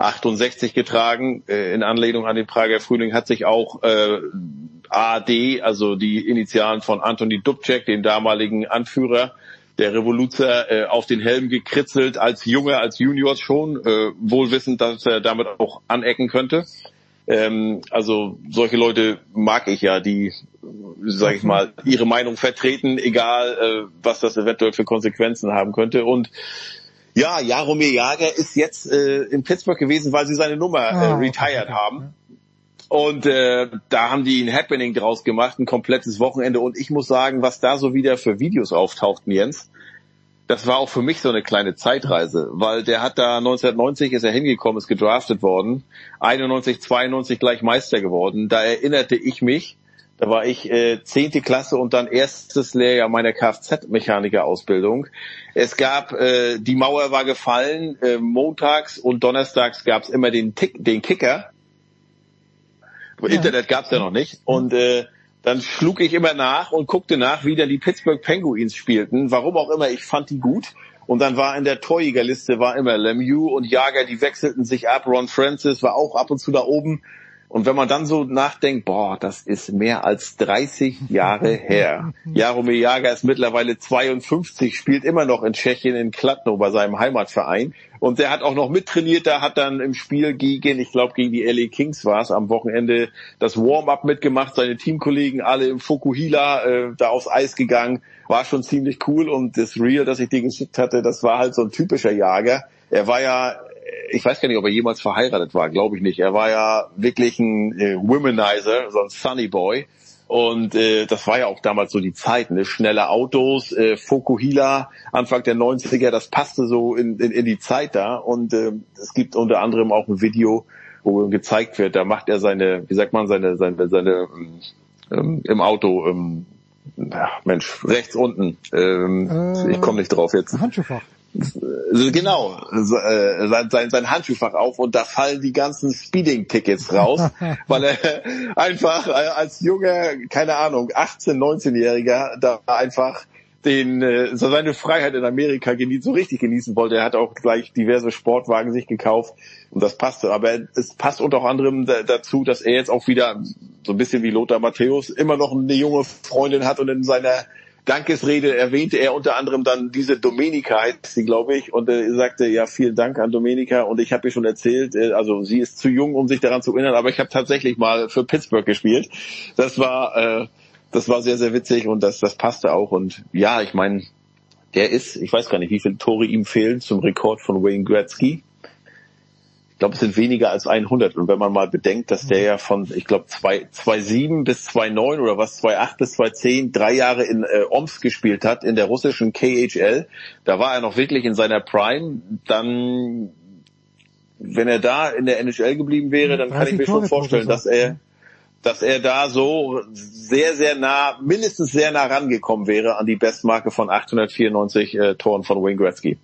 68 getragen, äh, in Anlehnung an den Prager Frühling, hat sich auch äh, AD, also die Initialen von Antoni Dubček, dem damaligen Anführer der Revoluzer, äh, auf den Helm gekritzelt, als Junge, als Junior schon, äh, wohl wissend, dass er damit auch anecken könnte. Ähm, also solche Leute mag ich ja, die, sage ich mal, ihre Meinung vertreten, egal äh, was das eventuell für Konsequenzen haben könnte. Und ja, Jaromir Jager ist jetzt äh, in Pittsburgh gewesen, weil sie seine Nummer äh, ah, retired okay. haben. Und äh, da haben die ein Happening draus gemacht, ein komplettes Wochenende. Und ich muss sagen, was da so wieder für Videos auftauchten, Jens, das war auch für mich so eine kleine Zeitreise, weil der hat da 1990 ist er hingekommen, ist gedraftet worden, 91, 92 gleich Meister geworden. Da erinnerte ich mich, da war ich äh, zehnte äh, Klasse und dann erstes Lehrjahr meiner Kfz-Mechaniker-Ausbildung. Es gab, äh, die Mauer war gefallen, äh, montags und donnerstags gab es immer den, Tick, den Kicker. Ja. Internet gab es ja noch nicht. Und äh, dann schlug ich immer nach und guckte nach, wie dann die Pittsburgh Penguins spielten. Warum auch immer, ich fand die gut. Und dann war in der Torjägerliste war immer Lemieux und Jager, die wechselten sich ab. Ron Francis war auch ab und zu da oben. Und wenn man dann so nachdenkt, boah, das ist mehr als 30 Jahre her. Jaromir Jager ist mittlerweile 52, spielt immer noch in Tschechien in Kladno bei seinem Heimatverein. Und der hat auch noch mittrainiert, da hat dann im Spiel gegen, ich glaube gegen die LA Kings war es, am Wochenende das Warm-up mitgemacht, seine Teamkollegen alle im Fukuhila äh, da aufs Eis gegangen. War schon ziemlich cool und das Real, das ich dir geschickt hatte, das war halt so ein typischer Jager. Er war ja ich weiß gar nicht, ob er jemals verheiratet war, glaube ich nicht. Er war ja wirklich ein äh, Womanizer, so ein Sunny Boy. Und äh, das war ja auch damals so die Zeit, ne? schnelle Autos, äh, Fokuhila, Anfang der 90er, das passte so in, in, in die Zeit da. Und äh, es gibt unter anderem auch ein Video, wo gezeigt wird, da macht er seine, wie sagt man, seine, seine, seine ähm, im Auto, ähm, ja, Mensch, rechts unten. Ähm, äh, ich komme nicht drauf jetzt.
Handschuhfach.
Äh, genau, äh, sein, sein, sein Handschuhfach auf und da fallen die ganzen Speeding-Tickets raus, weil er einfach äh, als junger, keine Ahnung, 18-, 19-Jähriger da einfach den so seine Freiheit in Amerika genießen, so richtig genießen wollte. Er hat auch gleich diverse Sportwagen sich gekauft und das passte. Aber es passt unter anderem dazu, dass er jetzt auch wieder so ein bisschen wie Lothar Matthäus immer noch eine junge Freundin hat und in seiner Dankesrede erwähnte er unter anderem dann diese Domenica, heißt sie, glaube ich, und er sagte, ja, vielen Dank an Domenica und ich habe ihr schon erzählt, äh, also sie ist zu jung, um sich daran zu erinnern, aber ich habe tatsächlich mal für Pittsburgh gespielt. Das war, äh, das war sehr, sehr witzig und das, das passte auch und ja, ich meine, der ist, ich weiß gar nicht, wie viele Tore ihm fehlen zum Rekord von Wayne Gretzky glaube, es sind weniger als 100. Und wenn man mal bedenkt, dass der ja von, ich glaube, 2,7 bis 2,9 oder was, 2,8 bis 2,10 drei Jahre in äh, Omsk gespielt hat, in der russischen KHL, da war er noch wirklich in seiner Prime, dann, wenn er da in der NHL geblieben wäre, dann kann ich mir schon vorstellen, dass er, dass er da so sehr, sehr nah, mindestens sehr nah rangekommen wäre an die Bestmarke von 894 äh, Toren von Wayne Gretzky.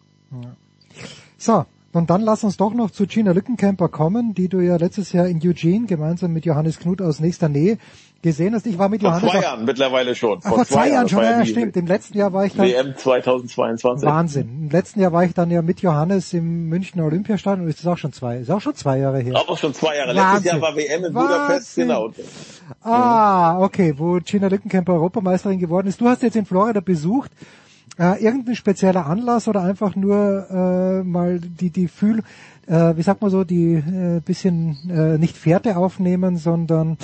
So, Und dann lass uns doch noch zu Gina Lückenkämper kommen, die du ja letztes Jahr in Eugene gemeinsam mit Johannes Knut aus nächster Nähe gesehen hast. Ich war mit
Vor
Johannes
zwei
auf-
Jahren mittlerweile schon.
Ach, vor zwei Jahren schon, ja, stimmt. Im letzten Jahr war ich dann
WM 2022.
Wahnsinn. Im letzten Jahr war ich dann ja mit Johannes im Münchner Olympiastadion. Ist das auch schon zwei? Ist auch schon zwei Jahre her.
Aber schon zwei Jahre.
Wahnsinn.
Letztes Jahr war WM in Budapest, genau.
Ah, okay, wo Gina Lückenkämper Europameisterin geworden ist. Du hast jetzt in Florida besucht. Äh, irgendein spezieller Anlass oder einfach nur äh, mal die die Fühl, äh, wie sagt man so, die äh, bisschen äh, nicht Fährte aufnehmen, sondern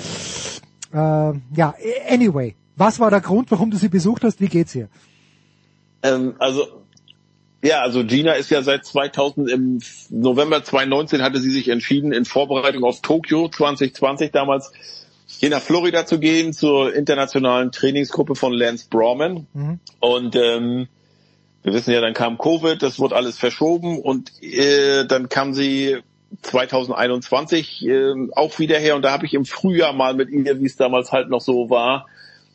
äh, ja, anyway. Was war der Grund, warum du sie besucht hast? Wie geht's ihr?
Ähm, also ja, also Gina ist ja seit 2000 im November 2019 hatte sie sich entschieden in Vorbereitung auf Tokio 2020 damals hier nach Florida zu gehen zur internationalen Trainingsgruppe von Lance Brawman und ähm, wir wissen ja, dann kam Covid, das wurde alles verschoben und äh, dann kam sie 2021 äh, auch wieder her. Und da habe ich im Frühjahr mal mit ihr, wie es damals halt noch so war,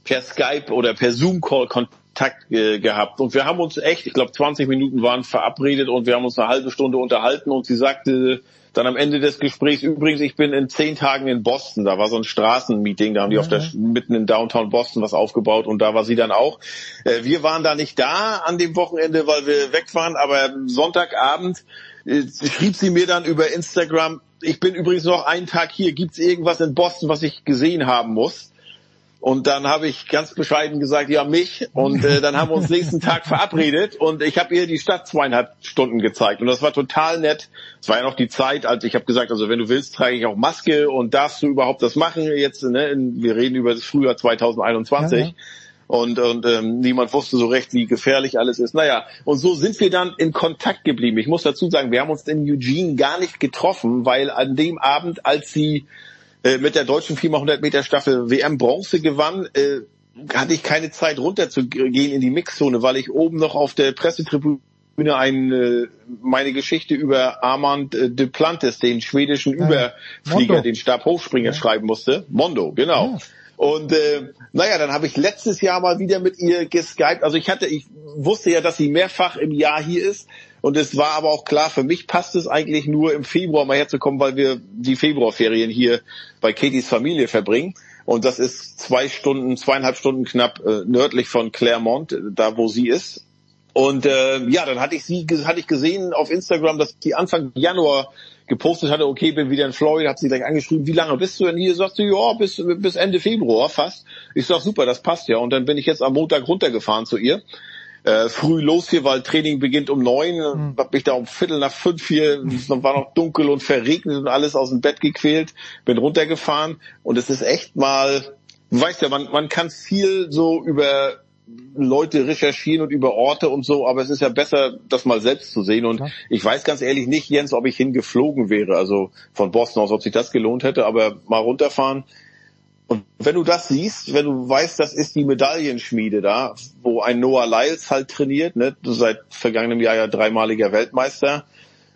per Skype oder per Zoom-Call Kontakt äh, gehabt. Und wir haben uns echt, ich glaube 20 Minuten waren verabredet und wir haben uns eine halbe Stunde unterhalten und sie sagte dann am Ende des Gesprächs, übrigens, ich bin in zehn Tagen in Boston, da war so ein Straßenmeeting, da haben die auf der, mitten in Downtown Boston was aufgebaut und da war sie dann auch. Äh, wir waren da nicht da an dem Wochenende, weil wir weg waren, aber Sonntagabend äh, schrieb sie mir dann über Instagram, ich bin übrigens noch einen Tag hier, gibt's irgendwas in Boston, was ich gesehen haben muss? Und dann habe ich ganz bescheiden gesagt, ja mich. Und äh, dann haben wir uns nächsten Tag verabredet und ich habe ihr die Stadt zweieinhalb Stunden gezeigt. Und das war total nett. Es war ja noch die Zeit, als ich habe gesagt, also wenn du willst, trage ich auch Maske und darfst du überhaupt das machen jetzt. Ne? Wir reden über das Frühjahr 2021.
Ja, ja.
Und, und ähm, niemand wusste so recht, wie gefährlich alles ist. Naja, und so sind wir dann in Kontakt geblieben. Ich muss dazu sagen, wir haben uns in Eugene gar nicht getroffen, weil an dem Abend, als sie äh, mit der deutschen 400 Meter Staffel WM Bronze gewann, äh, hatte ich keine Zeit runter zu gehen in die Mixzone, weil ich oben noch auf der Pressetribüne ein, äh, meine Geschichte über Armand äh, Duplantis, den schwedischen Überflieger,
Mondo.
den Stabhochspringer schreiben musste. Mondo, genau. Und äh, naja, dann habe ich letztes Jahr mal wieder mit ihr geskypt. Also ich hatte, ich wusste ja, dass sie mehrfach im Jahr hier ist. Und es war aber auch klar, für mich passt es eigentlich nur im Februar mal herzukommen, weil wir die Februarferien hier bei Katys Familie verbringen. Und das ist zwei Stunden, zweieinhalb Stunden knapp äh, nördlich von Claremont, äh, da wo sie ist. Und äh, ja, dann hatte ich sie, hatte ich gesehen auf Instagram, dass sie Anfang Januar gepostet hatte, okay, bin wieder in Florida, hat sie gleich angeschrieben, wie lange bist du denn hier? Sagt sie, ja, bis, bis Ende Februar fast. Ich sag, super, das passt ja. Und dann bin ich jetzt am Montag runtergefahren zu ihr. Äh, früh los hier, weil Training beginnt um neun. Hab mich da um Viertel nach fünf hier, es war noch dunkel und verregnet und alles aus dem Bett gequält. Bin runtergefahren und es ist echt mal, du weißt ja, man, man kann viel so über Leute recherchieren und über Orte und so, aber es ist ja besser, das mal selbst zu sehen. Und ich weiß ganz ehrlich nicht, Jens, ob ich hingeflogen wäre, also von Boston aus, ob sich das gelohnt hätte, aber mal runterfahren. Und wenn du das siehst, wenn du weißt, das ist die Medaillenschmiede da, wo ein Noah Lyles halt trainiert, ne, seit vergangenem Jahr ja dreimaliger Weltmeister,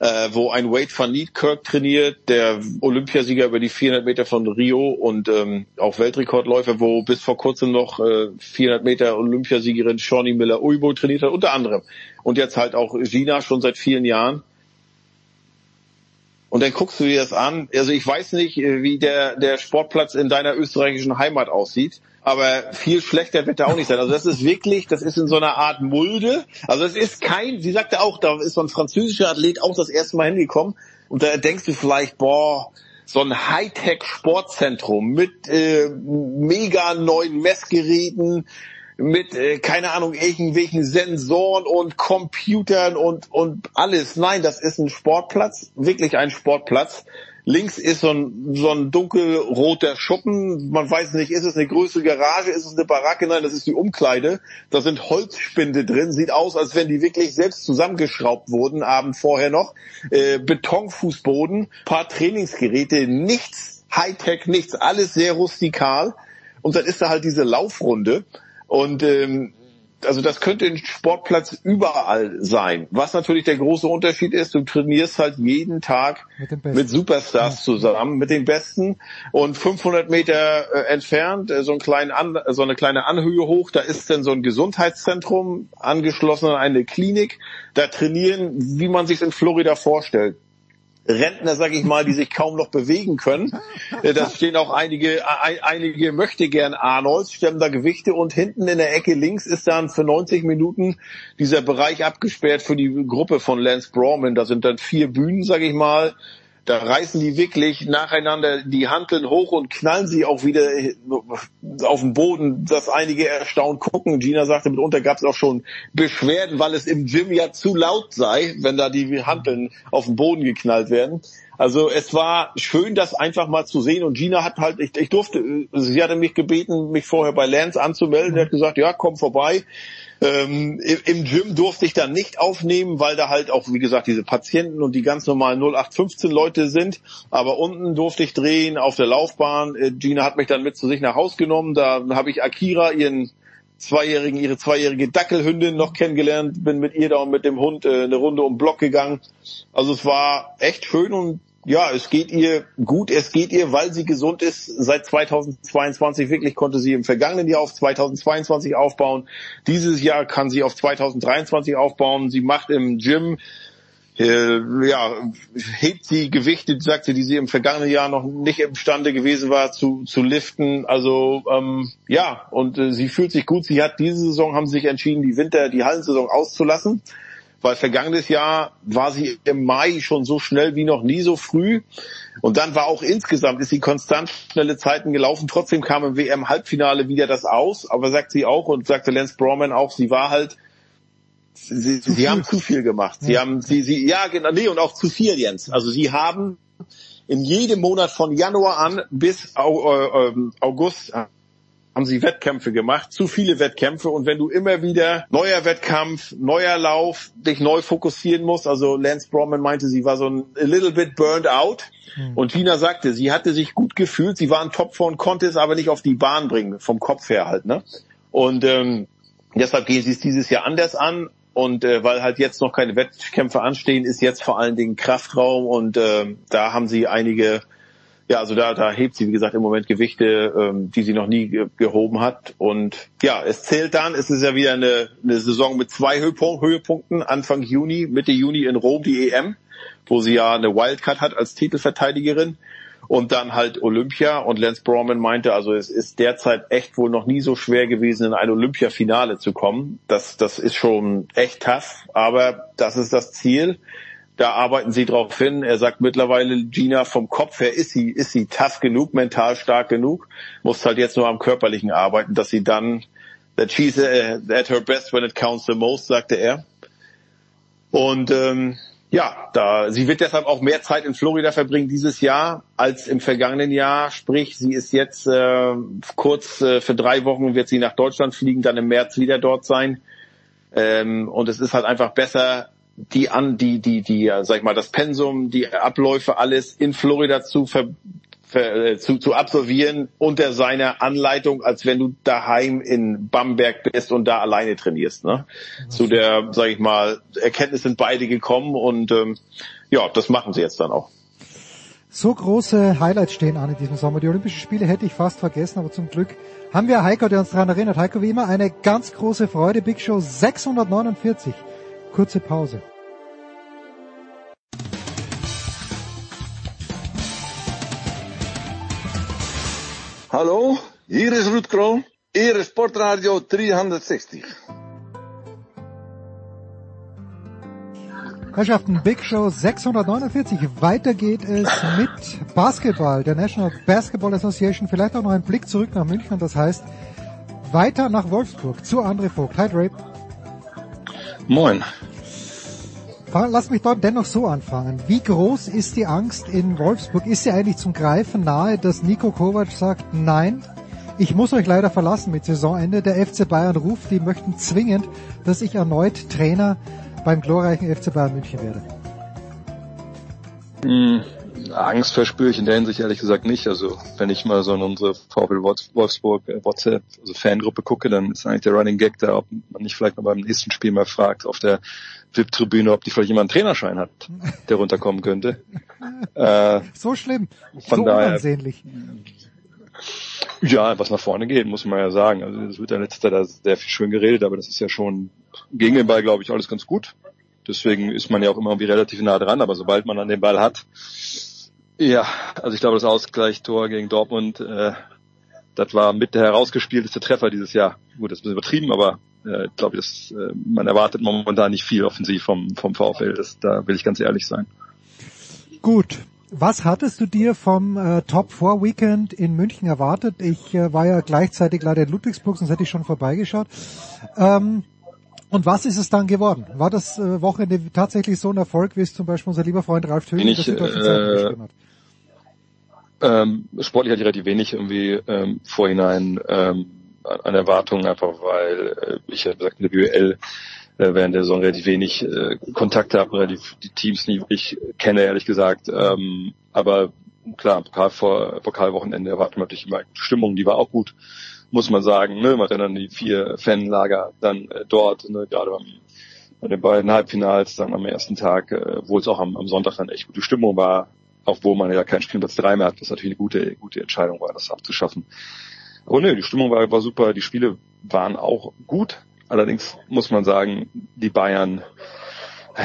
äh, wo ein Wade van Niekerk trainiert, der Olympiasieger über die 400 Meter von Rio und ähm, auch Weltrekordläufer, wo bis vor kurzem noch äh, 400 Meter Olympiasiegerin Shawnee Miller-Uibo trainiert hat, unter anderem. Und jetzt halt auch Gina schon seit vielen Jahren. Und dann guckst du dir das an. Also ich weiß nicht, äh, wie der, der Sportplatz in deiner österreichischen Heimat aussieht. Aber viel schlechter wird er auch nicht sein. Also das ist wirklich, das ist in so einer Art Mulde. Also es ist kein, sie sagte auch, da ist so ein französischer Athlet auch das erste Mal hingekommen. Und da denkst du vielleicht, boah, so ein Hightech-Sportzentrum mit äh, mega neuen Messgeräten, mit, äh, keine Ahnung, irgendwelchen Sensoren und Computern und, und alles. Nein, das ist ein Sportplatz, wirklich ein Sportplatz. Links ist so ein, so ein dunkelroter Schuppen. Man weiß nicht, ist es eine größere Garage, ist es eine Baracke? Nein, das ist die Umkleide. Da sind Holzspinde drin. Sieht aus, als wenn die wirklich selbst zusammengeschraubt wurden, Abend vorher noch. Äh, Betonfußboden, paar Trainingsgeräte, nichts Hightech, nichts, alles sehr rustikal. Und dann ist da halt diese Laufrunde. Und ähm, also das könnte ein Sportplatz überall sein. Was natürlich der große Unterschied ist, du trainierst halt jeden Tag
Mit,
mit Superstars zusammen, mit den Besten und 500 Meter äh, entfernt, äh, so, an, so eine kleine Anhöhe hoch, da ist dann so ein Gesundheitszentrum angeschlossen an eine Klinik. Da trainieren, wie man sich in Florida vorstellt. Rentner, sag ich mal, die sich kaum noch bewegen können. Äh, Da stehen auch einige, ein, einige möchte gern Arnolds, stemmen da Gewichte und hinten in der Ecke links ist dann für 90 Minuten dieser Bereich abgesperrt für die Gruppe von Lance Brawman. Da sind dann vier Bühnen, sag ich mal. Da reißen die wirklich nacheinander die Hanteln hoch und knallen sie auch wieder auf den Boden, dass einige erstaunt gucken. Gina sagte, mitunter gab es auch schon Beschwerden, weil es im Gym ja zu laut sei, wenn da die Hanteln auf den Boden geknallt werden. Also es war schön, das einfach mal zu sehen. Und Gina hat halt, ich, ich durfte, sie hatte mich gebeten, mich vorher bei Lance anzumelden. Er hat gesagt, ja, komm vorbei. Ähm, im, Gym durfte ich dann nicht aufnehmen, weil da halt auch, wie gesagt, diese Patienten und die ganz normalen 0815 Leute sind. Aber unten durfte ich drehen auf der Laufbahn. Äh, Gina hat mich dann mit zu sich nach Haus genommen. Da habe ich Akira, ihren zweijährigen, ihre zweijährige Dackelhündin noch kennengelernt, bin mit ihr da und mit dem Hund äh, eine Runde um Block gegangen. Also es war echt schön und ja, es geht ihr gut, es geht ihr, weil sie gesund ist. Seit 2022 wirklich konnte sie im vergangenen Jahr auf 2022 aufbauen. Dieses Jahr kann sie auf 2023 aufbauen. Sie macht im Gym äh, ja, hebt sie Gewichte, sagt sie, die sie im vergangenen Jahr noch nicht imstande gewesen war zu, zu liften. Also ähm, ja, und äh, sie fühlt sich gut. Sie hat diese Saison haben sie sich entschieden, die Winter, die Hallensaison auszulassen weil vergangenes Jahr war sie im Mai schon so schnell wie noch nie so früh. Und dann war auch insgesamt, ist sie konstant schnelle Zeiten gelaufen. Trotzdem kam im WM-Halbfinale wieder das aus. Aber sagt sie auch und sagte Lance Browman auch, sie war halt, sie, sie haben zu viel gemacht. Sie
Ja.
haben, sie, sie, ja, genau, nee, und auch zu viel, Jens. Also sie haben in jedem Monat von Januar an bis äh, ähm, August haben sie Wettkämpfe gemacht, zu viele Wettkämpfe. Und wenn du immer wieder neuer Wettkampf, neuer Lauf, dich neu fokussieren musst, also Lance Bromman meinte, sie war so ein a little bit burned out. Und Tina sagte, sie hatte sich gut gefühlt, sie war ein Top von, konnte es aber nicht auf die Bahn bringen, vom Kopf her halt, ne? Und ähm, deshalb gehen sie es dieses Jahr anders an. Und äh, weil halt jetzt noch keine Wettkämpfe anstehen, ist jetzt vor allen Dingen Kraftraum. Und äh, da haben sie einige ja, also da, da hebt sie, wie gesagt, im Moment Gewichte, ähm, die sie noch nie ge gehoben hat. Und ja, es zählt dann, es ist ja wieder eine, eine Saison mit zwei Höhepunk Höhepunkten, Anfang Juni, Mitte Juni in Rom die EM, wo sie ja eine Wildcard hat als Titelverteidigerin. Und dann halt Olympia und Lance Browman meinte, also es ist derzeit echt wohl noch nie so schwer gewesen, in ein Olympiafinale zu kommen. Das, das ist schon echt tough, aber das ist das Ziel da arbeiten sie drauf hin. Er sagt mittlerweile, Gina, vom Kopf her ist sie, ist sie tough genug, mental stark genug, muss halt jetzt nur am Körperlichen arbeiten, dass sie dann, that she's uh, at her best when it counts the most, sagte er. Und ähm, ja, da sie wird deshalb auch mehr Zeit in Florida verbringen dieses Jahr als im vergangenen Jahr. Sprich, sie ist jetzt äh, kurz äh, für drei Wochen wird sie nach Deutschland fliegen, dann im März wieder dort sein. Ähm, und es ist halt einfach besser, die an die die die sag ich mal das Pensum, die Abläufe alles in Florida zu ver, ver, äh, zu, zu absolvieren unter seiner Anleitung, als wenn du daheim in Bamberg bist und da alleine trainierst. Ne? Zu der, sag ich mal, Erkenntnis sind beide gekommen und ähm, ja, das machen sie jetzt dann auch.
So große Highlights stehen an in diesem Sommer. Die Olympischen Spiele hätte ich fast vergessen, aber zum Glück haben wir Heiko, der uns daran erinnert. Heiko, wie immer, eine ganz große Freude. Big Show 649. Kurze Pause.
Hallo, hier is Ruud Kroon, Ere Sportradio 360.
Herrschaften, Big Show 649. Weiter geht es mit Basketball, der National Basketball Association. Vielleicht auch noch ein Blick zurück nach München. Das heißt, weiter nach Wolfsburg zu André Vogt. Hi, Dre.
Moin.
Lass mich dort dennoch so anfangen. Wie groß ist die Angst in Wolfsburg? Ist sie eigentlich zum Greifen nahe, dass Nico Kovac sagt, nein, ich muss euch leider verlassen mit Saisonende. Der FC Bayern ruft, die möchten zwingend, dass ich erneut Trainer beim glorreichen FC Bayern München werde.
Hm, Angst verspüre ich in der Hinsicht ehrlich gesagt nicht. Also wenn ich mal so in unsere VfL Wolfsburg äh, WhatsApp, also Fangruppe gucke, dann ist eigentlich der Running Gag da, ob man nicht vielleicht mal beim nächsten Spiel mal fragt auf der VIP-Tribüne, ob die vielleicht jemand einen Trainerschein hat, der runterkommen könnte. Äh,
so schlimm,
von
so
daher,
unansehnlich.
Ja, was nach vorne geht, muss man ja sagen. Also es wird ja letzter da sehr viel schön geredet, aber das ist ja schon gegen den Ball, glaube ich, alles ganz gut. Deswegen ist man ja auch immer irgendwie relativ nah dran, aber sobald man dann den Ball hat, ja, also ich glaube, das Ausgleichstor gegen Dortmund, äh, das war mit der herausgespielteste Treffer dieses Jahr. Gut, das ist ein bisschen übertrieben, aber äh, ich glaube, das, äh, man erwartet momentan nicht viel offensiv vom, vom VfL. Das, da will ich ganz ehrlich sein.
Gut. Was hattest du dir vom äh, Top 4 Weekend in München erwartet? Ich äh, war ja gleichzeitig leider in Ludwigsburg, sonst hätte ich schon vorbeigeschaut. Ähm, und was ist es dann geworden? War das äh, Wochenende tatsächlich so ein Erfolg, wie es zum Beispiel unser lieber Freund Ralf Tönig
in der geschrieben hat? Ähm, sportlich hatte ich relativ wenig irgendwie ähm, vorhinein ähm, an Erwartungen, einfach weil äh, ich ja gesagt mit der BWL äh, während der Saison relativ wenig äh, Kontakt habe, relativ die Teams nicht wirklich kenne, ehrlich gesagt. Ähm, aber klar, Pokal vor Pokalwochenende erwartet man natürlich immer die Stimmung, die war auch gut, muss man sagen. Ne? Man hat dann die vier Fanlager dann äh, dort, ne? gerade beim bei den beiden Halbfinals dann am ersten Tag, äh, wo es auch am, am Sonntag dann echt gute Stimmung war, obwohl man ja keinen Spielplatz 3 mehr hat, was natürlich eine gute, gute Entscheidung war, das abzuschaffen. Aber nö, die Stimmung war, war super, die Spiele waren auch gut. Allerdings muss man sagen, die Bayern,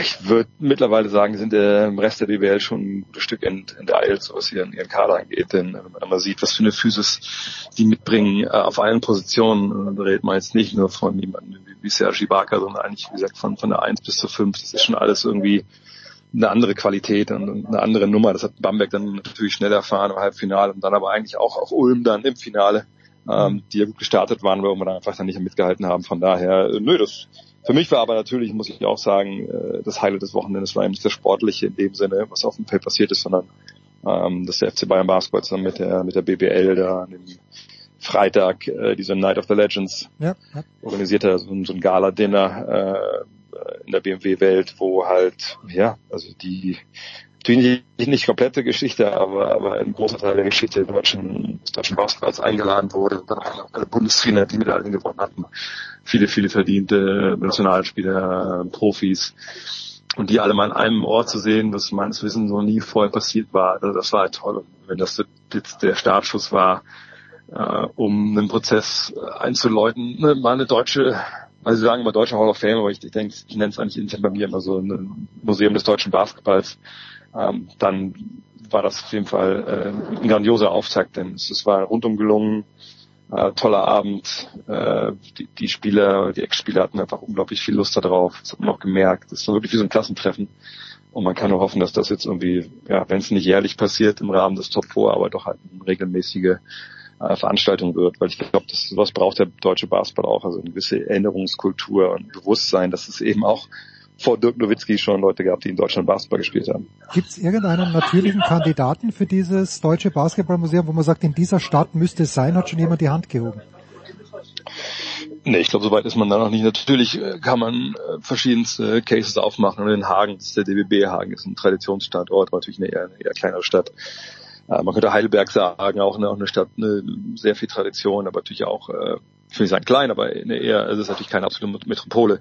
ich würde mittlerweile sagen, sind äh, im Rest der BWL schon ein gutes Stück ent, enteilt, so was ihren, ihren Kader angeht. Denn wenn man mal sieht, was für eine Physis die mitbringen äh, auf allen Positionen, da redet man jetzt nicht nur von jemandem wie, wie Sergi Barker, sondern eigentlich, wie gesagt, von, von der 1 bis zur 5. Das ist schon alles irgendwie eine andere Qualität und eine andere Nummer. Das hat Bamberg dann natürlich schnell erfahren im Halbfinale und dann aber eigentlich auch auf Ulm dann im Finale, ähm, die ja gut gestartet waren, wo wir dann einfach dann nicht mitgehalten haben. Von daher, äh, nö, das für mich war aber natürlich, muss ich auch sagen, äh, das Highlight des Wochenendes war eben nicht das Sportliche in dem Sinne, was auf dem Feld passiert ist, sondern ähm, dass der FC Bayern Basketball zusammen mit der mit der BBL da an dem Freitag äh, diese Night of the Legends
ja, ja.
organisiert hat, so, so ein Gala-Dinner äh, in der BMW-Welt, wo halt, ja, also die, natürlich nicht, komplette Geschichte, aber, aber ein großer Teil der Geschichte des deutschen, deutschen Basketballs eingeladen wurde dann auch alle Bundestrainer, die Medaillen gewonnen hatten. Viele, viele verdiente Nationalspieler, Profis. Und die alle mal an einem Ort zu sehen, was meines Wissens noch nie vorher passiert war, also das war halt toll. Und wenn das jetzt der Startschuss war, äh, um einen Prozess einzuläuten, ne, mal eine deutsche also sie sagen immer Deutscher Hall of Fame, aber ich, ich denke, ich nenne es eigentlich bei mir immer so ein Museum des deutschen Basketballs. Ähm, dann war das auf jeden Fall äh, ein grandioser Auftakt, denn es, war rundum gelungen, äh, toller Abend. Äh, die, die Spieler, die Ex-Spieler hatten einfach unglaublich viel Lust darauf. Das hat man auch gemerkt. Das war wirklich wie so ein Klassentreffen. Und man kann nur hoffen, dass das jetzt irgendwie, ja, wenn es nicht jährlich passiert im Rahmen des Top 4, aber doch halt eine regelmäßige äh, Veranstaltung wird, weil ich glaube, das was braucht der deutsche Basketball auch, also eine gewisse Erinnerungskultur und Bewusstsein, dass es eben auch vor Dirk Nowitzki schon Leute gab, die in Deutschland Basketball gespielt haben.
Gibt es irgendeinen natürlichen Kandidaten für dieses deutsche Basketballmuseum, wo man sagt, in dieser Stadt müsste es sein, hat schon jemand die Hand gehoben?
Nee, ich glaube, soweit ist man da noch nicht. Natürlich äh, kann man äh, verschiedenste Cases aufmachen. Und in Hagen, das ist der DBB Hagen, ist ein Traditionsstandort, natürlich eine eher, eine eher kleinere Stadt. Äh, man könnte Heidelberg sagen, auch eine, auch eine Stadt, eine sehr viel Tradition, aber natürlich auch, äh, ich will nicht sagen klein, aber eher, es ist natürlich keine absolute Metropole.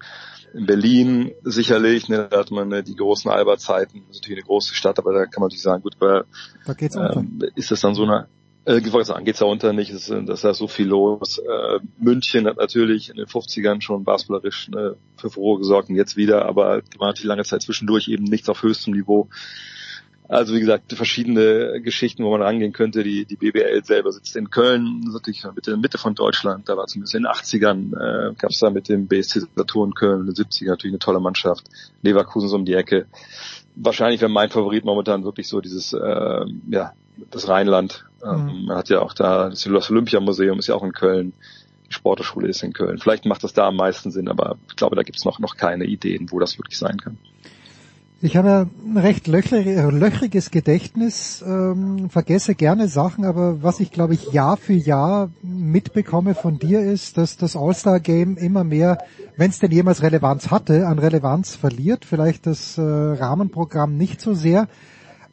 In Berlin sicherlich, ne, da hat man ne, die großen Albertzeiten, das ist natürlich eine große Stadt, aber da kann man natürlich sagen, gut, aber
da geht's unter.
ähm, ist das dann so eine äh, ich wollte sagen, geht's da unter nicht, ist, das ist da so viel los. Äh, München hat natürlich in den 50ern schon basketballerisch ne, für Furore gesorgt und jetzt wieder, aber war natürlich lange Zeit zwischendurch eben nichts auf höchstem Niveau. Also wie gesagt, verschiedene Geschichten, wo man rangehen könnte. Die, die BBL selber sitzt in Köln, das ist natürlich in der Mitte von Deutschland. Da war zumindest in den 80ern, äh, gab es da mit dem BSC Saturn Köln, in den 70ern natürlich eine tolle Mannschaft. Leverkusen so um die Ecke. Wahrscheinlich wäre mein Favorit momentan wirklich so dieses, äh, ja, das Rheinland. Ähm,
Mhm.
Man hat ja auch da, das Olympiamuseum ist ja auch in Köln. Die Sporthochschule ist in Köln. Vielleicht macht das da am meisten Sinn, aber ich glaube, da gibt es noch, noch keine Ideen, wo das wirklich sein kann.
Ich habe ja ein recht löchrig, löchriges Gedächtnis, ähm, vergesse gerne Sachen, aber was ich glaube ich Jahr für Jahr mitbekomme von dir ist, dass das All-Star-Game immer mehr, wenn es denn jemals Relevanz hatte, an Relevanz verliert. Vielleicht das äh, Rahmenprogramm nicht so sehr.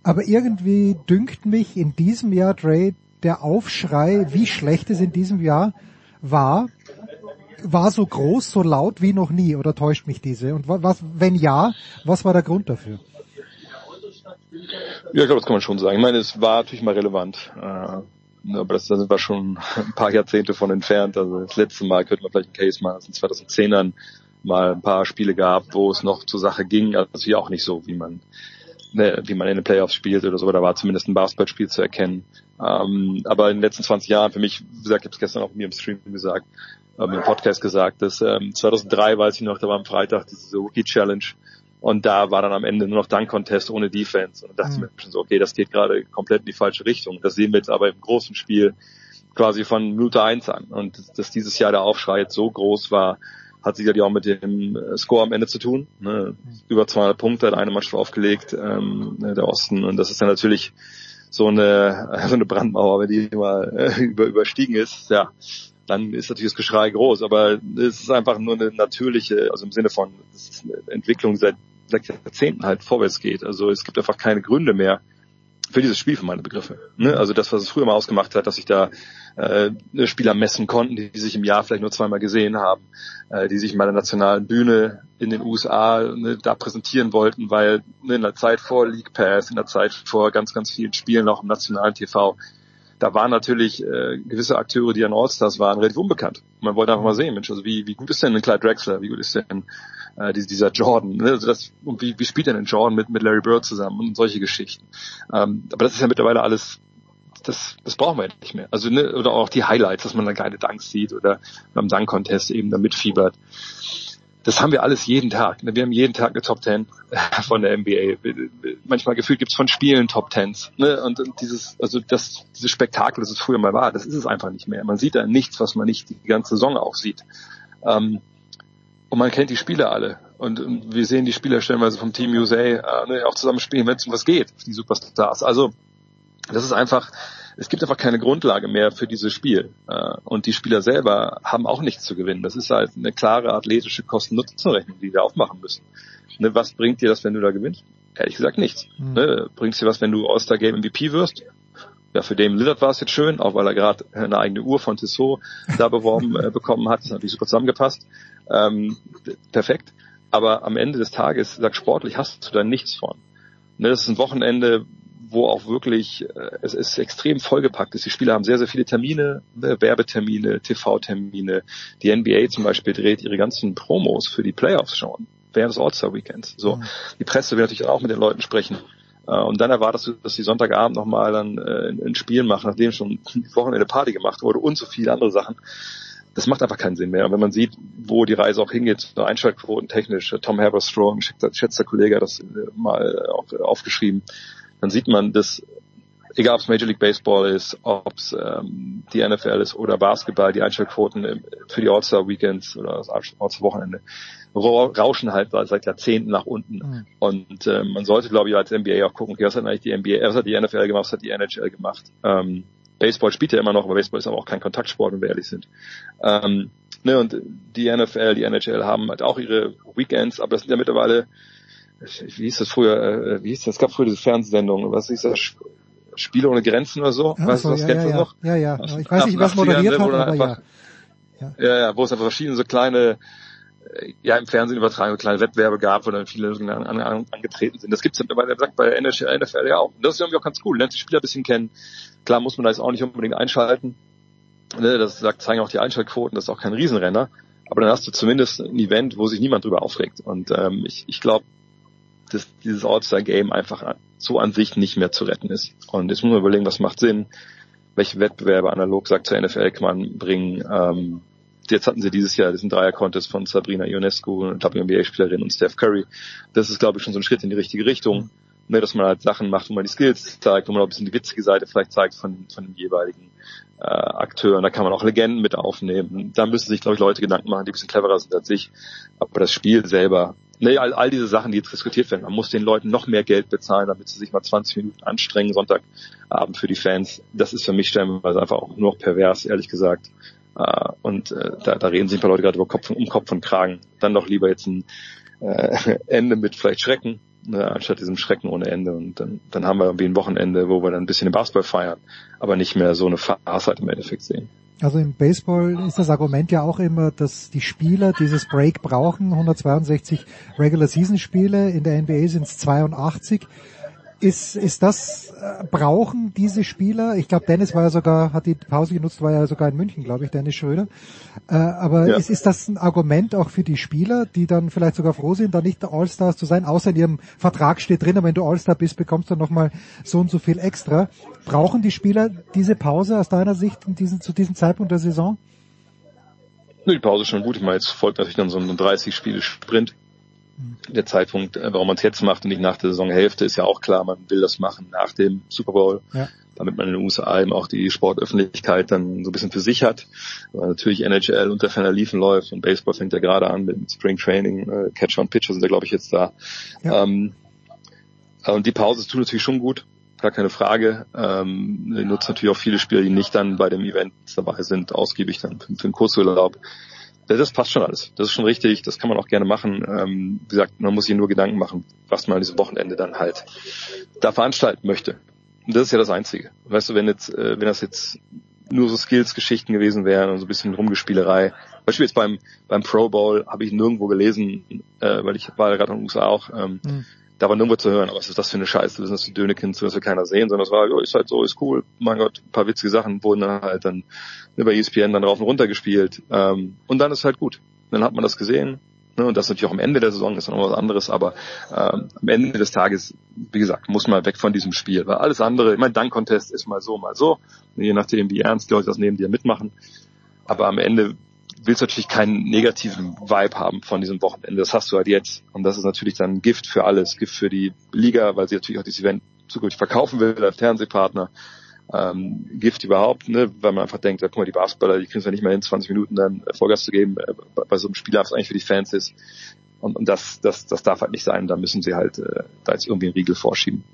Aber irgendwie dünkt mich in diesem Jahr, Dre, der Aufschrei, wie schlecht es in diesem Jahr war, war so groß, so laut wie noch nie, oder täuscht mich diese? Und was, wenn ja, was war der Grund dafür?
Ja, ich glaube, das kann man schon sagen. Ich meine, es war natürlich mal relevant. Äh, aber das, da sind wir schon ein paar Jahrzehnte von entfernt. Also das letzte Mal könnte man vielleicht einen Case machen, dass in 2010ern mal ein paar Spiele gab, wo es noch zur Sache ging. Also hier auch nicht so, wie man ne, wie man in den Playoffs spielt oder so. Da war zumindest ein Basketballspiel zu erkennen. Ähm, aber in den letzten 20 Jahren, für mich, wie gesagt, ich habe es gestern auch mir im Stream gesagt, ähm, im Podcast gesagt, dass ähm, 2003 weiß ich noch, da war am Freitag diese Rookie Challenge und da war dann am Ende nur noch Dunk Contest ohne Defense und da dachte mhm. ich mir schon so, okay, das geht gerade komplett in die falsche Richtung. Das sehen wir jetzt aber im großen Spiel quasi von Minute eins an und dass dieses Jahr der Aufschrei jetzt so groß war, hat sicherlich auch mit dem äh, Score am Ende zu tun. Ne? Über 200 Punkte hat eine Mannschaft aufgelegt, ähm, der Osten. Und das ist dann natürlich so eine, so eine Brandmauer, wenn die mal äh, über, überstiegen ist, ja, dann ist natürlich das Geschrei groß. Aber es ist einfach nur eine natürliche, also im Sinne von, es ist eine Entwicklung seit, seit Jahrzehnten halt vorwärts geht. Also es gibt einfach keine Gründe mehr, für dieses Spiel für meine Begriffe. Ne? Also das, was es früher mal ausgemacht hat, dass sich da äh, Spieler messen konnten, die, sich im Jahr vielleicht nur zweimal gesehen haben, äh, die sich in meiner nationalen Bühne in den USA ne, da präsentieren wollten, weil ne, in der Zeit vor League Pass, in der Zeit vor ganz, ganz vielen Spielen auch im nationalen TV, da waren natürlich äh, gewisse Akteure, die an All-Stars waren, relativ unbekannt. Man wollte einfach mal sehen, Mensch, also wie, wie gut ist denn ein Clyde Drexler, wie gut ist denn äh, dieser Jordan, ne? also das, und wie, wie spielt denn ein Jordan mit, mit Larry Bird zusammen und solche Geschichten. Ähm, aber das ist ja mittlerweile alles das, das brauchen wir nicht mehr. Also ne, oder auch die Highlights, dass man dann geile Dunks sieht oder beim Dunk-Contest eben da mitfiebert. Das haben wir alles jeden Tag. Wir haben jeden Tag eine Top Ten von der NBA. Manchmal gefühlt gibt's von Spielen Top Tens. Ne? Und, und dieses, also das, dieses Spektakel, das es früher mal war, das ist es einfach nicht mehr. Man sieht da nichts, was man nicht die ganze Saison auch sieht. Ähm, und man kennt die Spieler alle. Und, und wir sehen die Spieler stellenweise vom Team USA äh, ne, auch zusammen spielen, wenn es um was geht, die Superstars. Also das ist einfach, es gibt einfach keine Grundlage mehr für dieses Spiel. Äh, und die Spieler selber haben auch nichts zu gewinnen. Das ist halt eine klare athletische Kosten-Nutzen-Rechnung, die wir aufmachen müssen. Ne, was bringt dir das, wenn du da gewinnst? Ehrlich gesagt nichts. Mhm. Ne, bringt dir was, wenn du All-Star Game MVP wirst? Ja, für Dame Lillard war es jetzt schön, auch weil er gerade eine eigene Uhr von Tissot da beworben äh, bekommen hat. Das ist natürlich super zusammengepasst ähm, perfekt. Aber am Ende des Tages, sag sportlich, hast du da nichts von. Ne, das ist ein Wochenende, wo auch wirklich äh, es ist extrem vollgepackt ist. Die Spieler haben sehr, sehr viele Termine, ne, Werbetermine, TV-Termine. Die NBA zum Beispiel dreht ihre ganzen Promos für die Playoffs schon während des All-Star-Weekends. So, mhm. die Presse will natürlich auch mit den Leuten sprechen. Äh, und dann erwartest du, dass die Sonntagabend nochmal dann äh, ein Spiel machen, nachdem schon Wochenende Party gemacht wurde und so viele andere Sachen das macht einfach keinen Sinn mehr. Und wenn man sieht, wo die Reise auch hingeht, Einschaltquoten technisch, Tom Haberstrom, schätzter Kollege hat das äh, mal auch aufgeschrieben, dann sieht man, dass egal ob es Major League Baseball ist, ob es ähm, die NFL ist oder Basketball, die Einschaltquoten für die All-Star Weekends oder das All-Star Wochenende rauschen halt seit Jahrzehnten nach unten. Mhm. Und ähm, man sollte, glaube ich, als NBA auch gucken, okay, was hat eigentlich die NBA, was hat die NFL gemacht, was hat die NHL gemacht. Ähm, Baseball spielt ja immer noch, aber Baseball ist aber auch kein Kontaktsport, wenn wir ehrlich sind. Ähm, ne, und die NFL, die NHL haben halt auch ihre Weekends, aber das sind ja mittlerweile, wie hieß das früher, äh, wie hieß das, es gab früher diese Fernsehsendung, was hieß das, Spiele ohne Grenzen oder so?
Ja, weißt du, was ja, kennst ja, du noch? Ja, ja. Ich weiß nicht, was moderiert hat, aber
einfach, ja. ja. Ja, wo es einfach verschiedene so kleine, äh, ja, im Fernsehen übertragen, so kleine Wettbewerbe gab, wo dann viele an, an, an, angetreten sind. Das gibt's ja mittlerweile, sagt bei NHL, NFL ja auch. Und das ist irgendwie auch ganz cool, lernt die Spieler ein bisschen kennen, Klar muss man da jetzt auch nicht unbedingt einschalten. Ne, das sagt, zeigen auch die Einschaltquoten, das ist auch kein Riesenrenner. Aber dann hast du zumindest ein Event, wo sich niemand drüber aufregt. Und ähm, ich, ich glaube, dass dieses All-Star-Game einfach so an sich nicht mehr zu retten ist. Und jetzt muss man überlegen, was macht Sinn, welche Wettbewerbe analog sagt zur NFL kann man bringen. Ähm, jetzt hatten sie dieses Jahr diesen Dreier-Contest von Sabrina Ionescu, WNBA-Spielerin und Steph Curry. Das ist, glaube ich, schon so ein Schritt in die richtige Richtung ne, dass man halt Sachen macht, wo man die Skills zeigt, wo man auch ein bisschen die witzige Seite vielleicht zeigt von, von dem jeweiligen äh, Akteur. Und da kann man auch Legenden mit aufnehmen. Da müssen sich, glaube ich, Leute Gedanken machen, die ein bisschen cleverer sind als ich. Aber das Spiel selber, ne, all, all diese Sachen, die jetzt diskutiert werden, man muss den Leuten noch mehr Geld bezahlen, damit sie sich mal 20 Minuten anstrengen, Sonntagabend für die Fans. Das ist für mich stellenweise einfach auch nur noch pervers, ehrlich gesagt. Uh, und uh, da, da reden sich ein paar Leute gerade über Kopf, um Kopf und Kragen. Dann doch lieber jetzt ein äh, Ende mit vielleicht Schrecken, ne, anstatt diesem Schrecken ohne Ende. Und dann, dann haben wir irgendwie ein Wochenende, wo wir dann ein bisschen den Basketball feiern, aber nicht mehr so eine Farce halt im Endeffekt sehen.
Also im Baseball ist das Argument ja auch immer, dass die Spieler dieses Break brauchen. 162 Regular Season Spiele, in der NBA sind es 82. Ist, ist das, äh, brauchen diese Spieler, ich glaube Dennis war ja sogar, hat die Pause genutzt, war ja sogar in München, glaube ich, Dennis Schröder. Äh, aber
Ja.
ist, ist das ein Argument auch für die Spieler, die dann vielleicht sogar froh sind, da nicht All-Stars zu sein, außer in ihrem Vertrag steht drin, aber wenn du All-Star bist, bekommst du nochmal so und so viel extra. Brauchen die Spieler diese Pause aus deiner Sicht in diesen, zu diesem Zeitpunkt der Saison?
Nö, Die Pause ist schon gut. Ich meine, jetzt folgt natürlich dann so ein 30-Spiele-Sprint. Der Zeitpunkt, äh, warum man es jetzt macht und nicht nach der Saisonhälfte, ist ja auch klar. Man will das machen nach dem Super Bowl,
Ja.
damit man in den USA eben auch die Sportöffentlichkeit dann so ein bisschen für sich hat. Weil natürlich NHL unter ferner Liefen läuft und Baseball fängt ja gerade an mit Spring Training. Äh, Catcher und Pitcher sind ja, glaube ich, jetzt da. Ähm, und die Pause tut natürlich schon gut, gar keine Frage. Ähm, nutzen natürlich auch viele Spieler, die nicht dann bei dem Event dabei sind, ausgiebig dann für, für den Kursurlaub. Das, passt schon alles. Das ist schon richtig. Das kann man auch gerne machen. Ähm, wie gesagt, man muss sich nur Gedanken machen, was man an diesem Wochenende dann halt da veranstalten möchte. Und das ist ja das Einzige. Weißt du, wenn jetzt, äh, wenn das jetzt nur so Skills-Geschichten gewesen wären und so ein bisschen Rumgespielerei. Beispiel jetzt beim beim Pro Bowl habe ich nirgendwo gelesen, äh, weil ich war gerade in den USA auch. Ähm,
Hm.
Da war nirgendwo zu hören, was ist das für eine Scheiße, das ist für Dönekind, das will keiner sehen, sondern es war, jo, ist halt so, ist cool, mein Gott, ein paar witzige Sachen wurden dann halt dann über ESPN dann rauf und runter gespielt, ähm, und dann ist halt gut. Dann hat man das gesehen, ne, und das natürlich auch am Ende der Saison ist dann noch was anderes, aber ähm, am Ende des Tages, wie gesagt, muss man weg von diesem Spiel, weil alles andere, ich meine, Dank-Contest ist mal so, mal so, je nachdem, wie ernst die Leute das nehmen, die ja mitmachen, aber am Ende willst natürlich keinen negativen Vibe haben von diesem Wochenende. Das hast du halt jetzt. Und das ist natürlich dann Gift für alles. Gift für die Liga, weil sie natürlich auch dieses Event zukünftig verkaufen will als Fernsehpartner. Ähm, Gift überhaupt, ne, weil man einfach denkt, ja, guck mal, die Basketballer, die kriegen es ja nicht mehr hin, 20 Minuten dann äh, Vollgas zu geben, äh, bei, so einem Spiel, was eigentlich für die Fans ist. Und, und das, das, das darf halt nicht sein. Da müssen sie halt äh, da jetzt irgendwie einen Riegel vorschieben.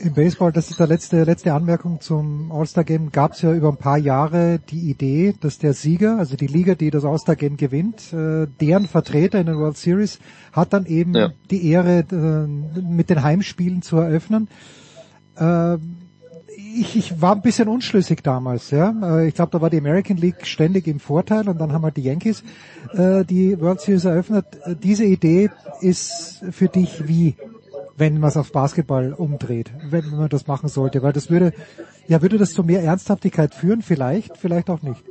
Im Baseball, das ist der letzte, letzte Anmerkung zum All-Star-Game, gab es ja über ein paar Jahre die Idee, dass der Sieger, also die Liga, die das All-Star-Game gewinnt, äh, deren Vertreter in der World Series hat dann eben
Ja.
die Ehre, äh, mit den Heimspielen zu eröffnen. Äh, ich, ich war ein bisschen unschlüssig damals, ja. Äh, Ich glaube, da war die American League ständig im Vorteil und dann haben halt die Yankees äh, die World Series eröffnet. Äh, Diese Idee ist für dich wie, wenn man es auf Basketball umdreht, wenn man das machen sollte, weil das würde, ja, würde das zu mehr Ernsthaftigkeit führen? Vielleicht, vielleicht auch nicht.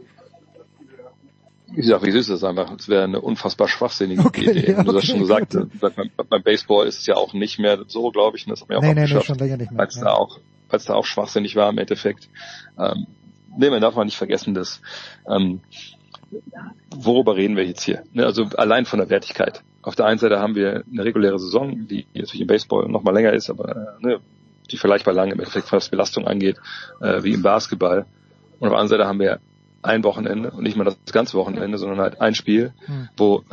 Ich sag, wie ist es einfach? Es wäre eine unfassbar schwachsinnige
Okay,
Idee.
ja,
du hast
okay,
schon gesagt, beim, beim Baseball ist es ja auch nicht mehr so, glaube ich. und Das haben wir auch
Nee, nee, nee, schon länger nicht mehr,
Weil es
ja.
da auch, weil es da auch schwachsinnig war im Endeffekt. Ähm, nee, man darf mal nicht vergessen, dass ähm, worüber reden wir jetzt hier? Ne, also allein von der Wertigkeit. Auf der einen Seite haben wir eine reguläre Saison, die natürlich im Baseball noch mal länger ist, aber äh, ne, die vergleichbar lang im Endeffekt, was Belastung angeht, äh, wie im Basketball. Und auf der anderen Seite haben wir ein Wochenende und nicht mal das ganze Wochenende, sondern halt ein Spiel,
Hm.
wo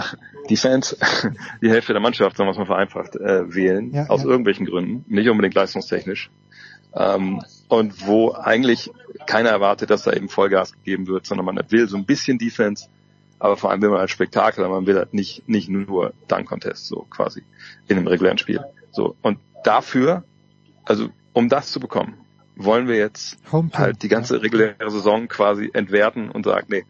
die Fans die Hälfte der Mannschaft, sagen wir es mal vereinfacht, äh, wählen,
Ja,
aus
ja.
irgendwelchen Gründen, nicht unbedingt leistungstechnisch. Ähm, und wo eigentlich keiner erwartet, dass da eben Vollgas gegeben wird, sondern man will so ein bisschen Defense, aber vor allem will man halt Spektakel, aber man will halt nicht, nicht nur Dunk Contest, so quasi, in einem regulären Spiel. So. Und dafür, also, um das zu bekommen, wollen wir jetzt
Home Team,
halt die ganze reguläre Saison quasi entwerten und sagen, nee,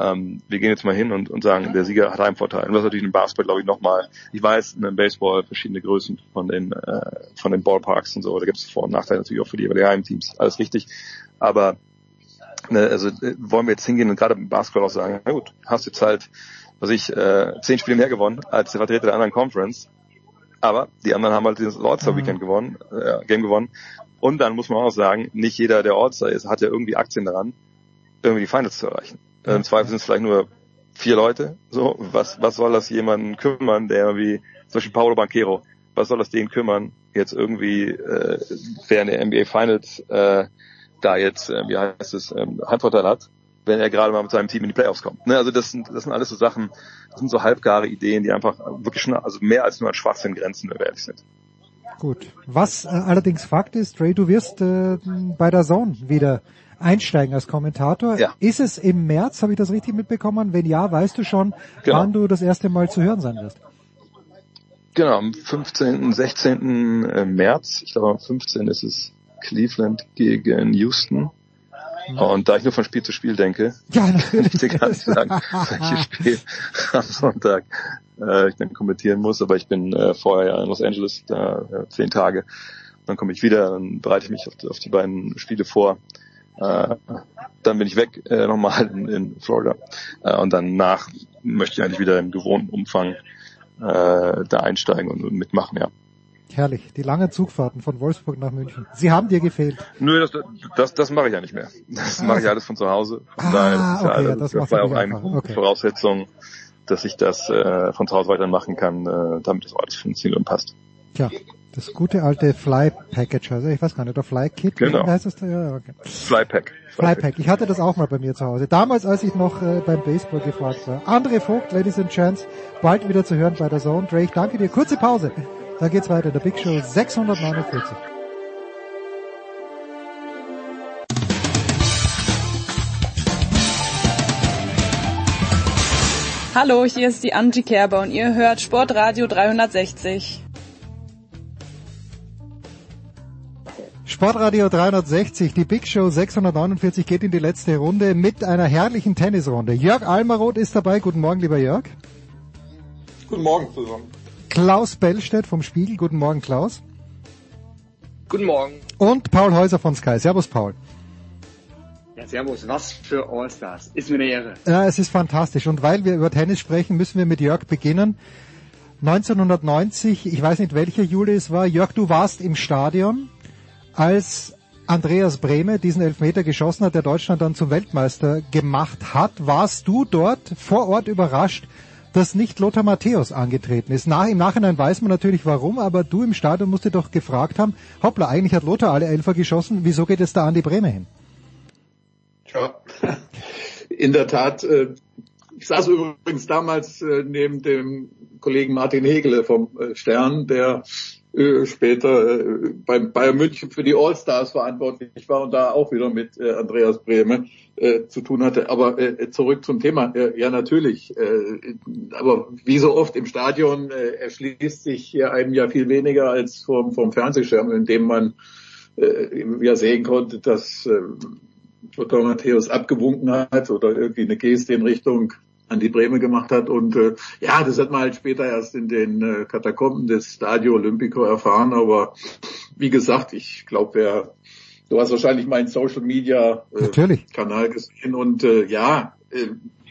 ähm, wir gehen jetzt mal hin und, und sagen, der Sieger hat einen Vorteil. Und das ist natürlich im Basketball, glaube ich, nochmal, ich weiß, im Baseball verschiedene Größen von den, äh, von den Ballparks und so, da gibt es Vor- und Nachteile natürlich auch für die jeweiligen Heimteams, alles richtig. Aber ne, also äh, wollen wir jetzt hingehen und gerade im Basketball auch sagen, na gut, hast jetzt halt, was ich, äh, zehn Spiele mehr gewonnen als der Vertreter der anderen Conference, aber die anderen haben halt dieses All-Star Weekend gewonnen, äh, Game gewonnen. Und dann muss man auch sagen, nicht jeder, der All-Star ist, hat ja irgendwie Aktien daran, irgendwie die Finals zu erreichen. Äh, Im Zweifel sind es vielleicht nur vier Leute. So, was, was soll das jemanden kümmern, der irgendwie, zum Beispiel Paolo Banquero, was soll das den kümmern, jetzt irgendwie äh, während der NBA Finals äh, da jetzt, äh, wie heißt es, ähm, Heimvorteil hat, wenn er gerade mal mit seinem Team in die Playoffs kommt. Ne? Also das sind, das sind alles so Sachen, das sind so halbgare Ideen, die einfach wirklich schon, also mehr als nur an Schwachsinn grenzen, wenn wir ehrlich sind.
Gut. Was äh, allerdings Fakt ist, Ray, du wirst äh, bei der Zone wieder einsteigen als Kommentator.
Ja.
Ist es im März, habe ich das richtig mitbekommen? Wenn ja, weißt du schon,
Genau.
wann du das erste Mal zu hören sein wirst?
Genau, am 15., 16. äh, März, ich glaube am 15. ist es Cleveland gegen Houston. Und da ich nur von Spiel zu Spiel denke,
Ja,
kann ich dir gar nicht sagen, welches Spiel am Sonntag äh, ich dann kommentieren muss. Aber ich bin äh, vorher in Los Angeles, da äh, zehn Tage. Dann komme ich wieder, dann bereite ich mich auf, die- auf die beiden Spiele vor. Äh, dann bin ich weg äh, nochmal in, in Florida. Äh, und danach möchte ich eigentlich wieder im gewohnten Umfang äh, da einsteigen und, und mitmachen, ja.
Herrlich, die langen Zugfahrten von Wolfsburg nach München. Sie haben dir gefehlt.
Nö, das, das, das mache ich ja nicht mehr. Das mache ich alles von zu Hause. Von daher, das, ja,
okay,
das,
das
das war ja auch eine.
Okay.
Voraussetzung, dass ich das äh, von zu Hause weitermachen kann, äh, damit das alles funktioniert und passt.
Tja, das gute alte Fly Package, also ich weiß gar nicht, oder Fly Kit,
Genau.
heißt das? da? Ja, okay.
Flypack.
Fly Pack. Ich hatte das auch mal bei mir zu Hause. Damals, als ich noch äh, beim Baseball gefragt war. André Vogt, Ladies and Gents, bald wieder zu hören bei der Zone. Ich danke dir. Kurze Pause. Dann geht's weiter. Der Big Show 649.
Hallo, hier ist die Angie Kerber und ihr hört Sportradio 360.
Sportradio 360, die Big Show 649 geht in die letzte Runde mit einer herrlichen Tennisrunde. Jörg Almaroth ist dabei. Guten Morgen, lieber Jörg.
Guten Morgen zusammen.
Klaus Bellstedt vom Spiegel. Guten Morgen, Klaus.
Guten Morgen.
Und Paul Häuser von Sky. Servus, Paul.
Ja, servus. Was für Allstars. Ist mir eine Ehre.
Ja, es ist fantastisch. Und weil wir über Tennis sprechen, müssen wir mit Jörg beginnen. 1990, ich weiß nicht welcher Juli es war. Jörg, du warst im Stadion, als Andreas Brehme diesen Elfmeter geschossen hat, der Deutschland dann zum Weltmeister gemacht hat. Warst du dort vor Ort überrascht, dass nicht Lothar Matthäus angetreten ist? Nach, Im Nachhinein weiß man natürlich warum, aber du im Stadion musst dir doch gefragt haben, hoppla, eigentlich hat Lothar alle Elfer geschossen, wieso geht es da Andi Brehme hin?
Ja, in der Tat. Äh, ich saß übrigens damals äh, neben dem Kollegen Martin Hegele vom äh, Stern, der äh, später äh, beim Bayern München für die All-Stars verantwortlich war und da auch wieder mit äh, Andreas Brehme äh, zu tun hatte. Aber äh, zurück zum Thema. Äh, ja, natürlich. Äh, aber wie so oft im Stadion äh, erschließt sich hier einem ja viel weniger als vom, vom Fernsehschirm, in dem man äh, ja sehen konnte, dass äh, Lothar Matthäus abgewunken hat oder irgendwie eine Geste in Richtung an die Breme gemacht hat. Und äh, ja, das hat man halt später erst in den äh, Katakomben des Stadio Olimpico erfahren. Aber wie gesagt, ich glaube, wer du hast wahrscheinlich meinen Social Media äh,
Natürlich.
Kanal gesehen und äh, ja, äh,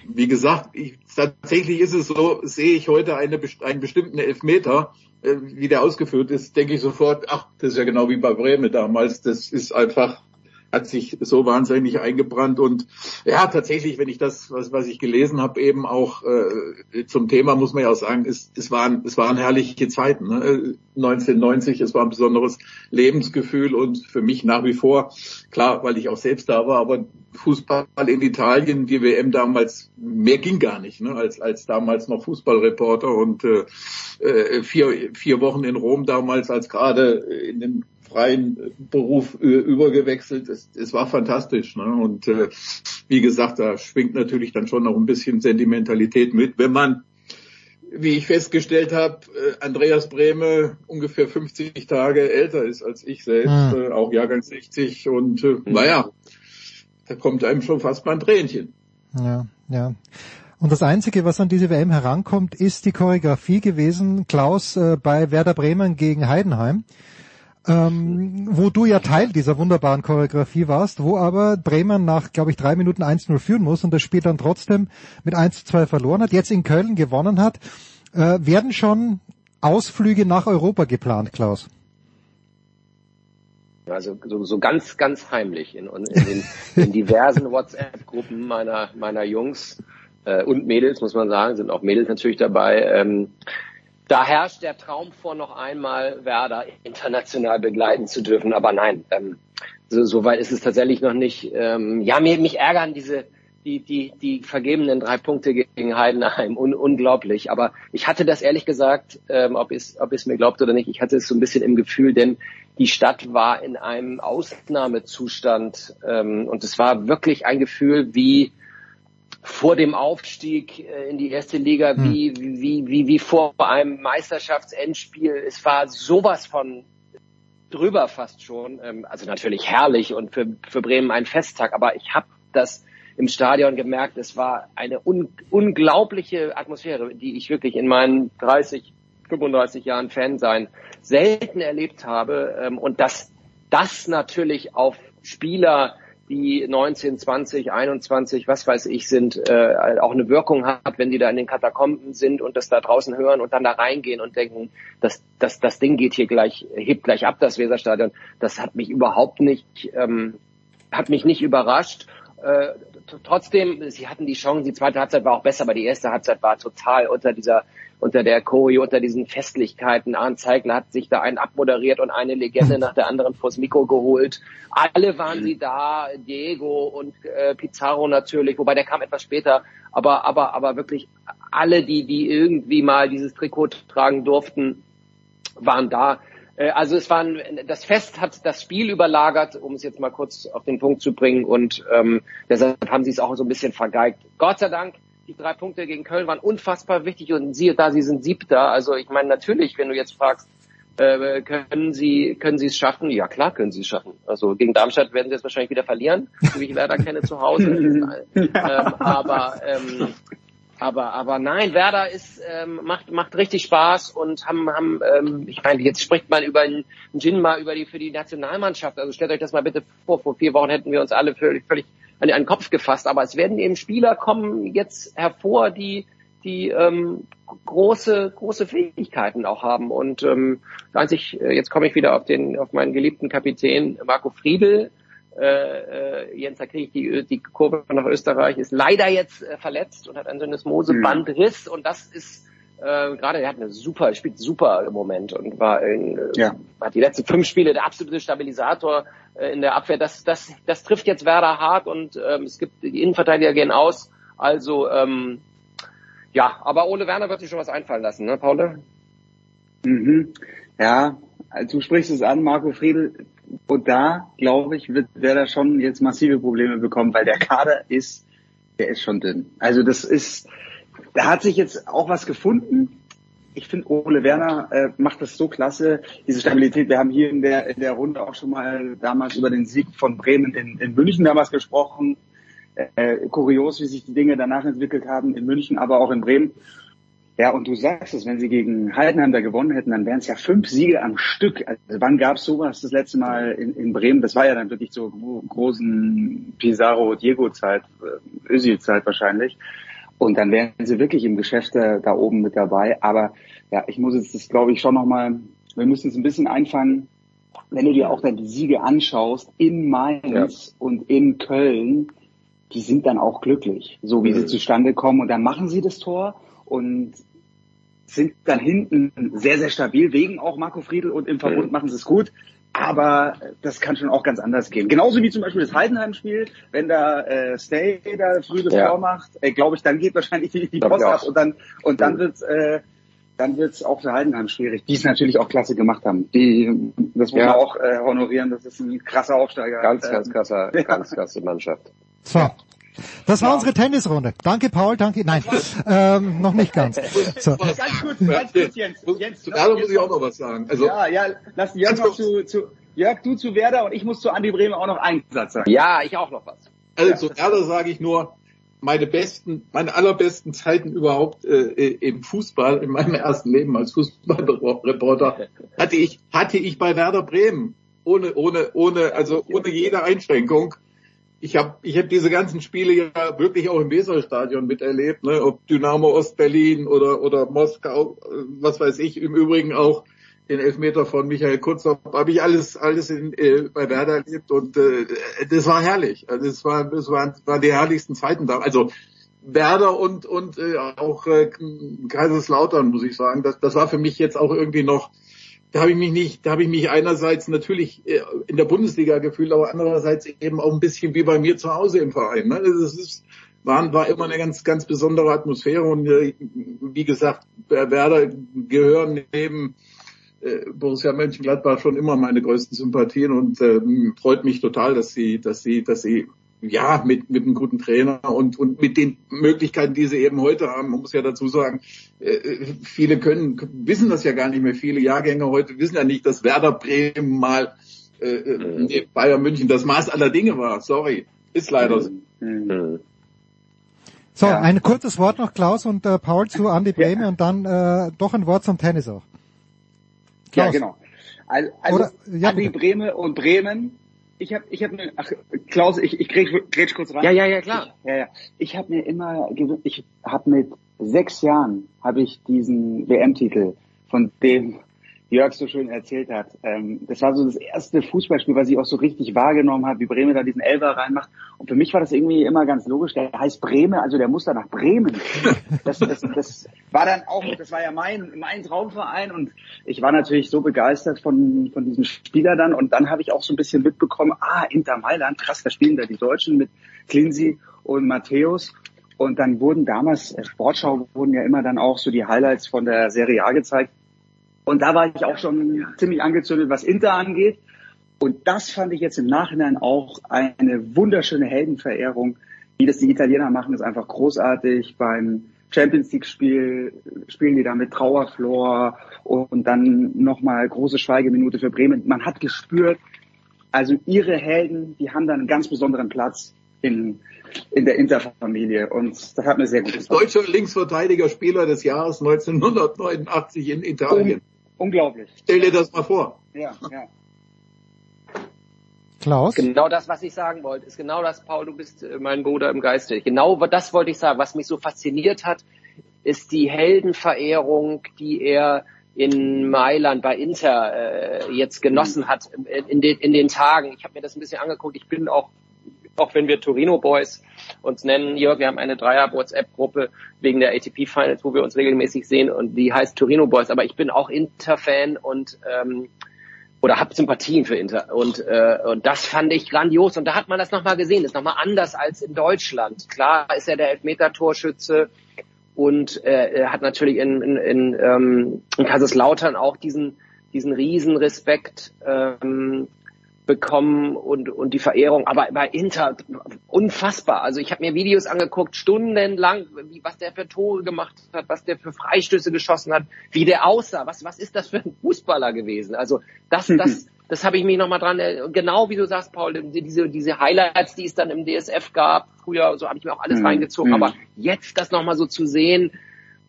wie gesagt, ich, tatsächlich ist es so, sehe ich heute eine, einen bestimmten Elfmeter, äh, wie der ausgeführt ist, denke ich sofort, ach, das ist ja genau wie bei Bremen damals, das ist einfach hat sich so wahnsinnig eingebrannt und ja tatsächlich wenn ich das was was ich gelesen habe eben auch äh, zum Thema muss man ja auch sagen es, es waren es waren herrliche Zeiten ne? Äh, 1990 es war ein besonderes Lebensgefühl und für mich nach wie vor klar weil ich auch selbst da war aber Fußball in Italien die WM damals mehr ging gar nicht ne? als als damals noch Fußballreporter und äh, äh, vier vier Wochen in Rom damals als gerade in den freien Beruf übergewechselt. Es, es war fantastisch. Ne? Und äh, wie gesagt, da schwingt natürlich dann schon noch ein bisschen Sentimentalität mit, wenn man, wie ich festgestellt habe, äh, Andreas Brehme ungefähr 50 Tage älter ist als ich selbst,
Hm.
äh, auch Jahrgang 60. Und äh, naja, da kommt einem schon fast mal ein Tränchen.
Ja, ja. Und das Einzige, was an diese WM herankommt, ist die Choreografie gewesen, Klaus, äh, bei Werder Bremen gegen Heidenheim, ähm, wo du ja Teil dieser wunderbaren Choreografie warst, wo aber Bremen nach, glaube ich, drei Minuten 1-0 führen muss und das Spiel dann trotzdem mit 1-2 verloren hat, jetzt in Köln gewonnen hat. Äh, werden schon Ausflüge nach Europa geplant, Klaus?
Also so, so ganz, ganz heimlich in, in, den, in diversen WhatsApp-Gruppen meiner, meiner Jungs äh, und Mädels, muss man sagen, sind auch Mädels natürlich dabei. Ähm, da herrscht der Traum vor, noch einmal Werder international begleiten zu dürfen. Aber nein, ähm, so, so weit ist es tatsächlich noch nicht. Ähm, ja, mir, mich ärgern diese die, die, die vergebenen drei Punkte gegen Heidenheim. Un, unglaublich. Aber ich hatte das ehrlich gesagt, ähm, ob es ob es mir glaubt oder nicht, ich hatte es so ein bisschen im Gefühl, denn die Stadt war in einem Ausnahmezustand ähm, und es war wirklich ein Gefühl wie vor dem Aufstieg äh, in die erste Liga
Hm.
wie, wie, wie, wie vor einem Meisterschaftsendspiel. Es war sowas von drüber fast schon. Ähm, Also natürlich herrlich und für, für Bremen ein Festtag, aber ich habe das im Stadion gemerkt, es war eine un unglaubliche Atmosphäre, die ich wirklich in meinen 30, 35 Jahren Fan sein selten erlebt habe. Ähm, Und dass das natürlich auf Spieler, die 19, 20, 21, was weiß ich sind, äh, auch eine Wirkung hat, wenn die da in den Katakomben sind und das da draußen hören und dann da reingehen und denken, das, das, das Ding geht hier gleich, hebt gleich ab, das Weserstadion. Das hat mich überhaupt nicht, ähm, hat mich nicht überrascht. Äh, trotzdem, sie hatten die Chance, die zweite Halbzeit war auch besser, aber die erste Halbzeit war total unter dieser, unter der Choreo, unter diesen Festlichkeiten. Arndt Zeigler hat sich da einen abmoderiert und eine Legende nach der anderen vors Mikro geholt. Alle waren sie da, Diego und äh, Pizarro natürlich, wobei der kam etwas später, aber, aber, aber wirklich alle, die, die irgendwie mal dieses Trikot tragen durften, waren da. Äh, Also es waren, das Fest hat das Spiel überlagert, um es jetzt mal kurz auf den Punkt zu bringen und ähm, deshalb haben sie es auch so ein bisschen vergeigt. Gott sei Dank, die drei Punkte gegen Köln waren unfassbar wichtig und siehe da, sie sind siebter. Also ich meine natürlich, wenn du jetzt fragst, äh, können sie können sie es schaffen? Ja klar können sie es schaffen. Also gegen Darmstadt werden sie jetzt wahrscheinlich wieder verlieren, wie ich leider kenne zu Hause. ähm, aber ähm, aber aber nein, Werder ist ähm, macht macht richtig Spaß und haben haben ähm, ich meine jetzt spricht man über einen Jinma über die für die Nationalmannschaft. Also stellt euch das mal bitte vor. Vor vier Wochen hätten wir uns alle völlig völlig an den Kopf gefasst. Aber es werden eben Spieler kommen jetzt hervor, die die ähm, große große Fähigkeiten auch haben. Und ähm, einzig äh, jetzt komme ich wieder auf den auf meinen geliebten Kapitän Marco Friedel äh, äh, Jens, da kriege ich die, die Kurve nach Österreich, ist leider jetzt äh, verletzt und hat einen Syndesmosebandriss. Und das ist äh, gerade, er hat eine super, spielt super im Moment und war in, äh,
Ja.
hat die letzten fünf Spiele der absolute Stabilisator äh, in der Abwehr. Das, das, das trifft jetzt Werder hart und ähm, es gibt die Innenverteidiger gehen aus. Also ähm, ja, aber Ole Werner wird sich schon was einfallen lassen, ne, Paul?
Mhm. Ja, also du sprichst es an, Marco Friedl. Und da, glaube ich, wird Werder schon jetzt massive Probleme bekommen, weil der Kader ist, der ist schon dünn. Also das ist, da hat sich jetzt auch was gefunden. Ich finde, Ole Werner äh, macht das so klasse, diese Stabilität. Wir haben hier in der, in der Runde auch schon mal damals über den Sieg von Bremen in, in München damals gesprochen. Äh, kurios, wie sich die Dinge danach entwickelt haben in München, aber auch in Bremen. Ja, und du sagst es, wenn sie gegen Heidenheim da gewonnen hätten, dann wären es ja fünf Siege am Stück. Also wann gab es sowas das letzte Mal in, in Bremen? Das war ja dann wirklich zur gro- großen Pizarro-Diego-Zeit, äh, Özil-Zeit wahrscheinlich. Und dann wären sie wirklich im Geschäft da, da oben mit dabei. Aber ja, ich muss jetzt das, glaube ich, schon nochmal, wir müssen es ein bisschen einfangen. Wenn du dir auch dann die Siege anschaust in Mainz und in Köln, die sind dann auch glücklich, so wie sie zustande kommen. Und dann machen sie das Tor und sind dann hinten sehr, sehr stabil, wegen auch Marco Friedl und im Verbund machen sie es gut. Aber das kann schon auch ganz anders gehen. Genauso wie zum Beispiel das Heidenheim-Spiel, wenn da äh, Stay da früh das
Ja.
Tor macht, äh, glaube ich, dann geht wahrscheinlich die, die Post ab und dann und dann wird's äh, dann wird's auch für Heidenheim schwierig, die es natürlich auch klasse gemacht haben. Die, das muss
Ja.
man auch äh, honorieren, das ist ein krasser Aufsteiger.
Ganz, ganz
Ähm,
krasser, ganz krasse Mannschaft.
So. Das war unsere Tennisrunde. Danke, Paul, danke. Nein, ähm, noch nicht ganz. So.
Ganz kurz, ganz kurz, Jens. Jens
Zu Werder muss ich auch noch was sagen. Also,
ja, ja, lass Jörg noch zu, zu, Jörg, du zu Werder und ich muss zu Andi Bremer auch noch einen Satz sagen.
Ja, ich auch noch was.
Also zu Werder sage ich nur, meine besten, meine allerbesten Zeiten überhaupt äh, im Fußball, in meinem ersten Leben als Fußballreporter, hatte ich, hatte ich bei Werder Bremen. Ohne, ohne, ohne, also ohne jede Einschränkung. Ich habe ich hab diese ganzen Spiele ja wirklich auch im Weserstadion miterlebt, ne? ob Dynamo Ostberlin oder, oder Moskau, was weiß ich, im Übrigen auch den Elfmeter von Michael Kutzhoff, habe ich alles alles in, äh, bei Werder erlebt und äh, das war herrlich. Also es war das waren, waren die herrlichsten Zeiten da. Also Werder und und äh, auch äh, Kaiserslautern muss ich sagen, das das war für mich jetzt auch irgendwie noch da habe ich mich nicht, da habe ich mich einerseits natürlich äh, in der Bundesliga gefühlt, aber andererseits eben auch ein bisschen wie bei mir zu Hause im Verein. Ne? Das ist, war, war immer eine ganz, ganz besondere Atmosphäre und äh, wie gesagt, Werder gehören neben äh, Borussia Mönchengladbach schon immer meine größten Sympathien und ähm, freut mich total, dass sie, dass sie, dass sie ja, mit, mit einem guten Trainer und, und mit den Möglichkeiten, die sie eben heute haben. Man muss ja dazu sagen, äh, viele können, wissen das ja gar nicht mehr. Viele Jahrgänge heute wissen ja nicht, dass Werder Bremen mal äh, äh Bayern München das Maß aller Dinge war. Sorry. Ist leider so.
Mhm.
So, ja. ein kurzes Wort noch, Klaus und äh, Paul zu Andi Breme ja. und dann äh, doch ein Wort zum Tennis auch.
Klaus. Ja, genau. Also, Oder, ja, Andi Breme und Bremen. Ich habe, ich habe, ach Klaus, ich, ich grätsch, kurz rein.
Ja, ja, ja, klar.
Ich, ja, ja. Ich habe mir immer, ich habe mit sechs Jahren habe ich diesen WM-Titel, von dem Jörg so schön erzählt hat. Ähm, das war so das erste Fußballspiel, was ich auch so richtig wahrgenommen habe, wie Bremen da diesen Elfer reinmacht. Und für mich war das irgendwie immer ganz logisch. Der heißt Bremen, also der muss da nach Bremen. Das, das, das war dann auch, das war ja mein, mein Traumverein und ich war natürlich so begeistert von, von diesem Spieler dann und dann habe ich auch so ein bisschen mitbekommen, ah, Inter Mailand, krass, da spielen da die Deutschen mit Clincy und Matthäus. Und dann wurden damals, äh, Sportschau wurden ja immer dann auch so die Highlights von der Serie A gezeigt. Und da war ich auch schon ziemlich angezündet, was Inter angeht. Und das fand ich jetzt im Nachhinein auch eine wunderschöne Heldenverehrung. Wie das die Italiener machen, ist einfach großartig. Beim Champions League Spiel spielen die da mit Trauerflor und dann nochmal große Schweigeminute für Bremen. Man hat gespürt, also ihre Helden, die haben da einen ganz besonderen Platz in, in der Interfamilie und das hat mir sehr gut
gefallen. Deutscher Linksverteidiger Spieler des Jahres 1989 in Italien.
Um, Unglaublich.
Stell dir das mal vor.
Ja, ja.
Klaus?
Genau das, was ich sagen wollte, ist genau das, Paul, du bist äh, mein Bruder im Geiste. Genau das wollte ich sagen. Was mich so fasziniert hat, ist die Heldenverehrung, die er in Mailand bei Inter äh, jetzt genossen hat in den, in den Tagen. Ich habe mir das ein bisschen angeguckt. Ich bin auch auch wenn wir Torino Boys uns nennen, Jörg, wir haben eine Dreier-WhatsApp-Gruppe wegen der ATP Finals, wo wir uns regelmäßig sehen und die heißt Torino Boys. Aber ich bin auch Inter-Fan und ähm, oder habe Sympathien für Inter und äh, und das fand ich grandios und da hat man das nochmal gesehen, das ist nochmal anders als in Deutschland. Klar ist er der Elfmeter-Torschütze und äh, er hat natürlich in, in, in, ähm, in Kaiserslautern auch diesen diesen Riesenrespekt ähm, bekommen und, und die Verehrung. Aber bei Inter unfassbar. Also ich habe mir Videos angeguckt, stundenlang, wie, was der für Tore gemacht hat, was der für Freistöße geschossen hat, wie der aussah. Was, was ist das für ein Fußballer gewesen? Also das, das, das habe ich mich nochmal dran, genau wie du sagst, Paul, diese, diese Highlights, die es dann im DSF gab, früher, so habe ich mir auch alles mhm. reingezogen. Aber jetzt das nochmal so zu sehen,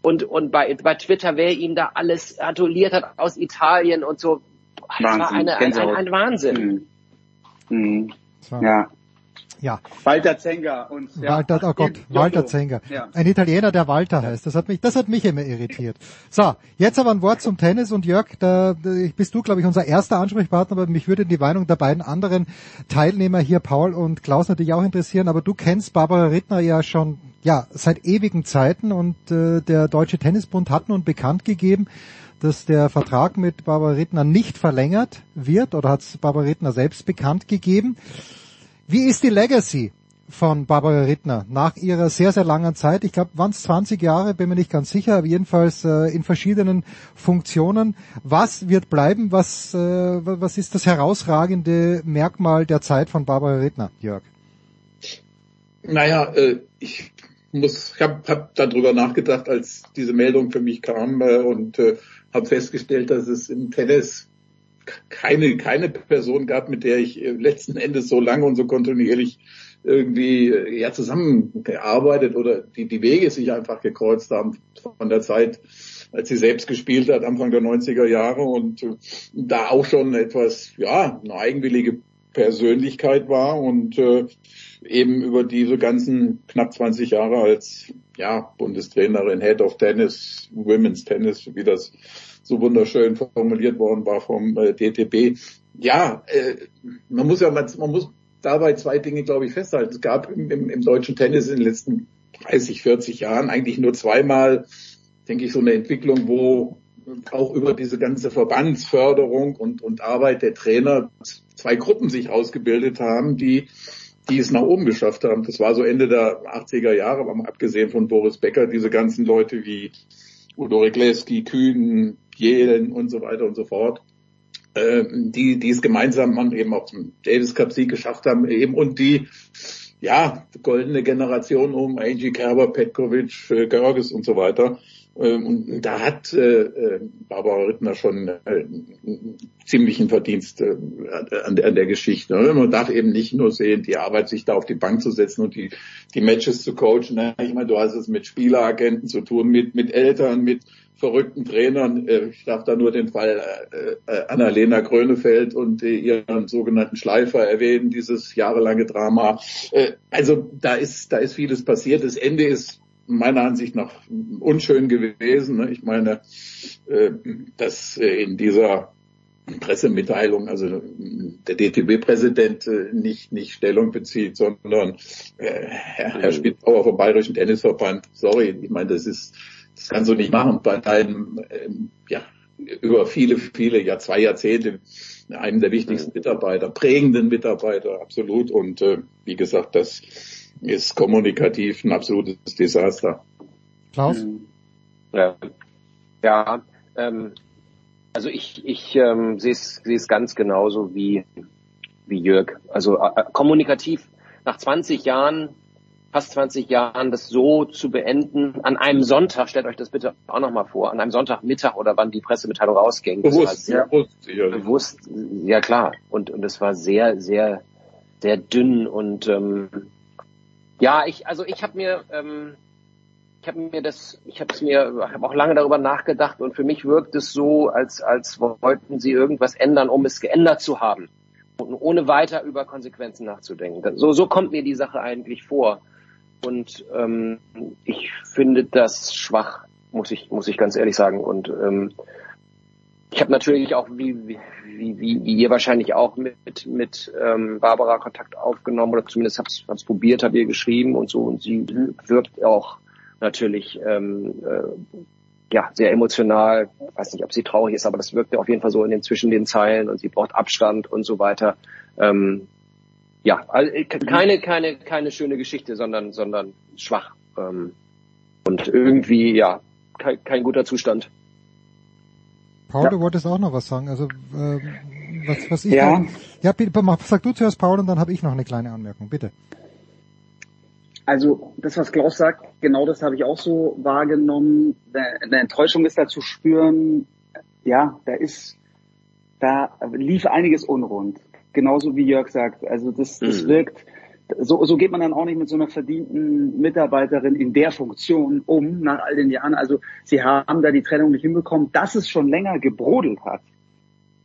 und, und bei, bei Twitter, wer ihm da alles gratuliert hat aus Italien und so, das Wahnsinn. war eine, ein, ein, ein Wahnsinn.
Mhm. Mhm. Ja.
Ja.
Walter Zenga und
ja. Walter, oh Gott, Walter Zenga. Ja. Ein Italiener, der Walter heißt. Das hat mich, das hat mich immer irritiert. So, jetzt aber ein Wort zum Tennis und Jörg, da, da bist du, glaube ich, unser erster Ansprechpartner, aber mich würde die Meinung der beiden anderen Teilnehmer hier, Paul und Klaus, natürlich auch interessieren. Aber du kennst Barbara Rittner ja schon, ja, seit ewigen Zeiten und äh, der Deutsche Tennisbund hat nun bekannt gegeben, dass der Vertrag mit Barbara Rittner nicht verlängert wird oder hat es Barbara Rittner selbst bekannt gegeben. Wie ist die Legacy von Barbara Rittner nach ihrer sehr, sehr langen Zeit? Ich glaube, waren es 20 Jahre, bin mir nicht ganz sicher, aber jedenfalls äh, in verschiedenen Funktionen. Was wird bleiben? Was, äh, was ist das herausragende Merkmal der Zeit von Barbara Rittner, Jörg?
Naja, äh, ich muss, ich habe hab darüber nachgedacht, als diese Meldung für mich kam äh, und äh, habe festgestellt, dass es im Tennis keine, keine Person gab, mit der ich äh, letzten Endes so lange und so kontinuierlich irgendwie äh, ja zusammengearbeitet oder die, die Wege sich einfach gekreuzt haben von der Zeit, als sie selbst gespielt hat, Anfang der 90er Jahre und äh, da auch schon etwas, ja, eine eigenwillige Persönlichkeit war und äh, eben über diese ganzen knapp 20 Jahre als ja, Bundestrainerin, Head of Tennis, Women's Tennis, wie das so wunderschön formuliert worden war vom äh, DTB. Ja, äh, man muss ja, man, man muss dabei zwei Dinge, glaube ich, festhalten. Es gab im, im, im deutschen Tennis in den letzten 30, 40 Jahren eigentlich nur zweimal, denke ich, so eine Entwicklung, wo auch über diese ganze Verbandsförderung und, und Arbeit der Trainer zwei Gruppen sich ausgebildet haben, die, die es nach oben geschafft haben. Das war so Ende der 80er Jahre, aber abgesehen von Boris Becker, diese ganzen Leute wie Udo Regleski, Kühn, Jelen und so weiter und so fort, äh, die, die es gemeinsam eben auch zum Davis Cup Sieg geschafft haben eben und die ja, goldene Generation um Angie Kerber, Petkovic, äh, Görges und so weiter. Ähm, und da hat äh, äh, Barbara Rittner schon äh, ziemlichen Verdienst äh, an, der, an der Geschichte. Man darf eben nicht nur sehen, die Arbeit, sich da auf die Bank zu setzen und die, die Matches zu coachen. Ich meine, du hast es mit Spieleragenten zu tun, mit, mit Eltern, mit verrückten Trainern. Äh, Ich darf da nur den Fall äh, äh, Annalena Grönefeld und ihren sogenannten Schleifer erwähnen, dieses jahrelange Drama. Also da ist, da ist vieles passiert. Das Ende ist meiner Ansicht nach unschön gewesen. ne? Ich meine, dass in dieser Pressemitteilung, also der DTB-Präsident nicht, nicht Stellung bezieht, sondern Herr, Herr Spitzauer vom Bayerischen Tennisverband, sorry, ich meine, das ist, das kannst du nicht machen bei einem, ähm, ja, über viele, viele, ja, zwei Jahrzehnte einem der wichtigsten Mitarbeiter, prägenden Mitarbeiter, absolut. Und äh, wie gesagt, das ist kommunikativ ein absolutes Desaster.
Klaus?
Ja, ja ähm, also ich, ich ähm, sehe es sehe es ganz genauso wie, wie Jörg. Also äh, kommunikativ nach 20 Jahren, fast 20 Jahren, das so zu beenden, an einem Sonntag, stellt euch das bitte auch nochmal vor, an einem Sonntagmittag oder wann die Pressemitteilung rausging.
Bewusst,
sehr,
bewusst, sicherlich.
bewusst, ja klar. Und, und es war sehr, sehr, sehr dünn und ähm, ja, ich, also ich habe mir, ähm, ich habe mir das, ich habe es mir, habe auch lange darüber nachgedacht und für mich wirkt es so, als als wollten sie irgendwas ändern, um es geändert zu haben, und ohne weiter über Konsequenzen nachzudenken. So so kommt mir die Sache eigentlich vor und ähm, ich finde das schwach, muss ich muss ich ganz ehrlich sagen und ähm, ich habe natürlich auch, wie, wie, wie, wie ihr wahrscheinlich auch mit, mit ähm, Barbara Kontakt aufgenommen oder zumindest hab's, hab's probiert, habe ihr geschrieben und so und sie wirkt auch natürlich ähm, äh, ja sehr emotional. Ich weiß nicht, ob sie traurig ist, aber das wirkt ja auf jeden Fall so in den zwischen den Zeilen und sie braucht Abstand und so weiter. Ähm, ja, also äh, keine keine keine schöne Geschichte, sondern sondern schwach ähm, und irgendwie ja kein, kein guter Zustand.
Paul,
Ja.
du wolltest auch noch was sagen. Also ähm, was, was ich
Ja.
ja, bitte, mach- sag du zuerst Paul und dann habe ich noch eine kleine Anmerkung. Bitte.
Also das, was Klaus sagt, genau das habe ich auch so wahrgenommen. Eine Enttäuschung ist da zu spüren. Ja, da ist, da lief einiges unrund. Genauso wie Jörg sagt. Also das, das
Mhm.
wirkt, so, so geht man dann auch nicht mit so einer verdienten Mitarbeiterin in der Funktion um nach all den Jahren. Also sie haben da die Trennung nicht hinbekommen, dass es schon länger gebrodelt hat.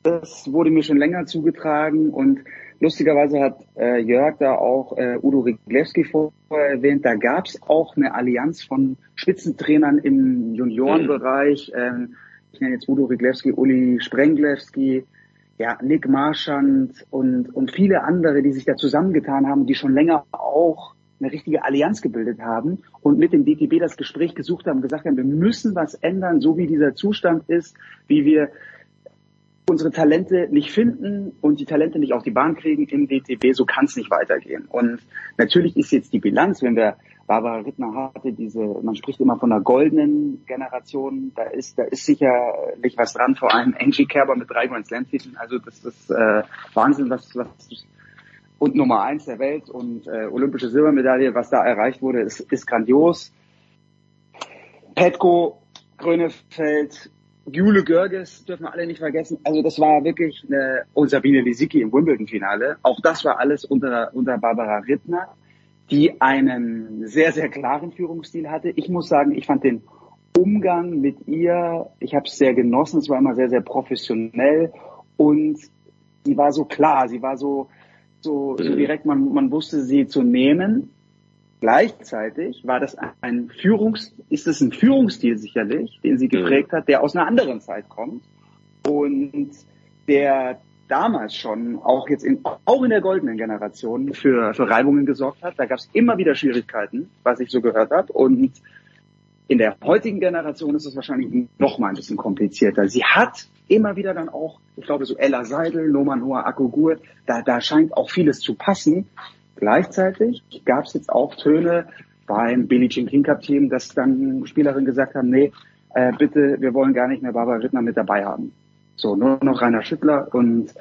Das wurde mir schon länger zugetragen und lustigerweise hat äh, Jörg da auch äh, Udo Riglewski vorher erwähnt, da gab es auch eine Allianz von Spitzentrainern im Juniorenbereich. Ähm, ich nenne jetzt Udo Riglewski, Uli Sprenglewski, ja, Nick Marschand und, und viele andere, die sich da zusammengetan haben, die schon länger auch eine richtige Allianz gebildet haben und mit dem DTB das Gespräch gesucht haben, gesagt haben, wir müssen was ändern, so wie dieser Zustand ist, wie wir unsere Talente nicht finden und die Talente nicht auf die Bahn kriegen im DTB, so kann es nicht weitergehen. Und natürlich ist jetzt die Bilanz, wenn wir Barbara Rittner hatte, diese, man spricht immer von einer goldenen Generation, da ist, da ist sicherlich was dran, vor allem Angie Kerber mit drei Grand Slam Titeln, also das ist äh, Wahnsinn, was, was und Nummer eins der Welt und äh, olympische Silbermedaille, was da erreicht wurde, ist, ist grandios. Petko, Grönefeld, Jule Görges dürfen wir alle nicht vergessen. Also das war wirklich eine, und Sabine Lisicki im Wimbledon-Finale. Auch das war alles unter, unter Barbara Rittner, die einen sehr, sehr klaren Führungsstil hatte. Ich muss sagen, ich fand den Umgang mit ihr, ich habe es sehr genossen. Es war immer sehr, sehr professionell und sie war so klar, sie war so, so, so direkt, man, man wusste sie zu nehmen. Gleichzeitig war das ein Führungs, ist es ein Führungsstil sicherlich, den sie geprägt hat, der aus einer anderen Zeit kommt und der damals schon auch jetzt in, auch in der goldenen Generation für, für Reibungen gesorgt hat. Da gab es immer wieder Schwierigkeiten, was ich so gehört habe und in der heutigen Generation ist es wahrscheinlich noch mal ein bisschen komplizierter. Sie hat immer wieder dann auch, ich glaube so Ella Seidel, Noman Hoa Akogur, da, da scheint auch vieles zu passen. Gleichzeitig gab es jetzt auch Töne beim Billie Jean King Cup Team, dass dann Spielerinnen gesagt haben, nee, äh, bitte, wir wollen gar nicht mehr Barbara Rittner mit dabei haben. So, nur noch Rainer Schüttler und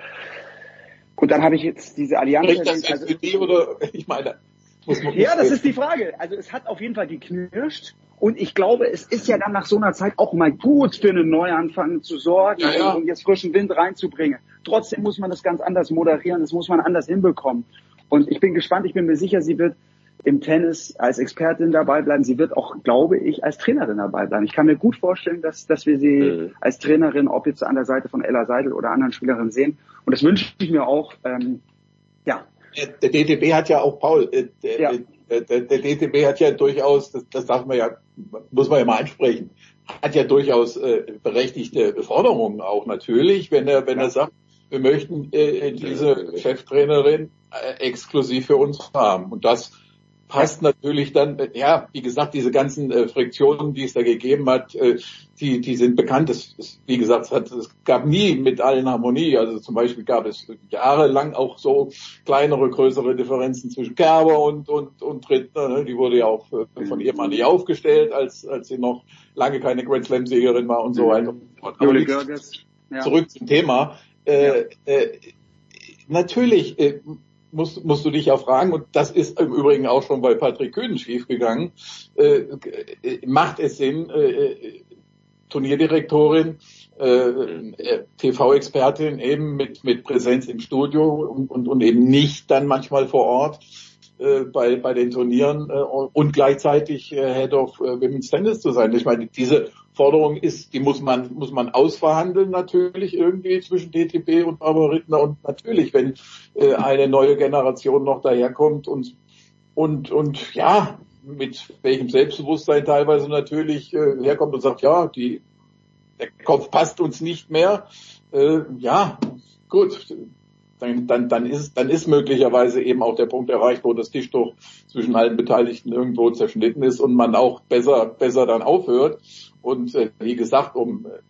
und dann habe ich jetzt diese Allianz.
Spricht das für die oder, ich meine,
Muss man
ja, das ist die Frage. Also es hat auf jeden Fall geknirscht. Und ich glaube, es ist ja dann nach so einer Zeit auch mal gut für einen Neuanfang zu sorgen
Ja, ja.
und jetzt frischen Wind reinzubringen. Trotzdem muss man das ganz anders moderieren, das muss man anders hinbekommen. Und ich bin gespannt, ich bin mir sicher, sie wird im Tennis als Expertin dabei bleiben. Sie wird auch, glaube ich, als Trainerin dabei bleiben. Ich kann mir gut vorstellen, dass, dass wir sie als Trainerin, ob jetzt an der Seite von Ella Seidel oder anderen Spielerinnen sehen. Und das wünsche ich mir auch. Ähm, ja,
Der DTB hat ja auch, Paul, äh, der, der, der, der DTB hat ja durchaus, das, das darf man ja, muss man ja mal ansprechen, hat ja durchaus äh, berechtigte Forderungen auch natürlich, wenn er, wenn er sagt, wir möchten äh, diese Cheftrainerin äh, exklusiv für uns haben. Und das passt natürlich dann, ja, wie gesagt, diese ganzen äh, Friktionen, die es da gegeben hat, äh, die, die sind bekannt. Es, es, wie gesagt, es, hat, es gab nie mit allen Harmonie. Also zum Beispiel gab es jahrelang auch so kleinere, größere Differenzen zwischen Kerber und, und, und Trittner. Ne? Die wurde ja auch äh, von ihr mal nicht aufgestellt, als, als sie noch lange keine Grand Slam-Siegerin war und so weiter. Aber
Jule
wie-
Görges. Ja.
zurück zum Thema. Äh, äh, natürlich äh, musst, musst du dich ja fragen, und das ist im Übrigen auch schon bei Patrick Kühn schiefgegangen, äh, macht es Sinn, äh, äh, Turnierdirektorin, äh, äh, TV-Expertin eben mit, mit Präsenz im Studio und, und, und eben nicht dann manchmal vor Ort äh, bei, bei den Turnieren äh, und gleichzeitig äh, Head of äh, Women's Tennis zu sein. Ich meine, diese Forderung ist, die muss man, muss man ausverhandeln natürlich irgendwie zwischen DTB und Barbara Rittner und natürlich, wenn äh, eine neue Generation noch daherkommt und, und, und ja, mit welchem Selbstbewusstsein teilweise natürlich äh, herkommt und sagt, ja, die, der Kopf passt uns nicht mehr. Äh, ja, gut, dann, dann, dann, ist, dann ist möglicherweise eben auch der Punkt erreicht, wo das Tischtuch zwischen allen Beteiligten irgendwo zerschnitten ist und man auch besser, besser dann aufhört. Und äh, wie gesagt, um äh,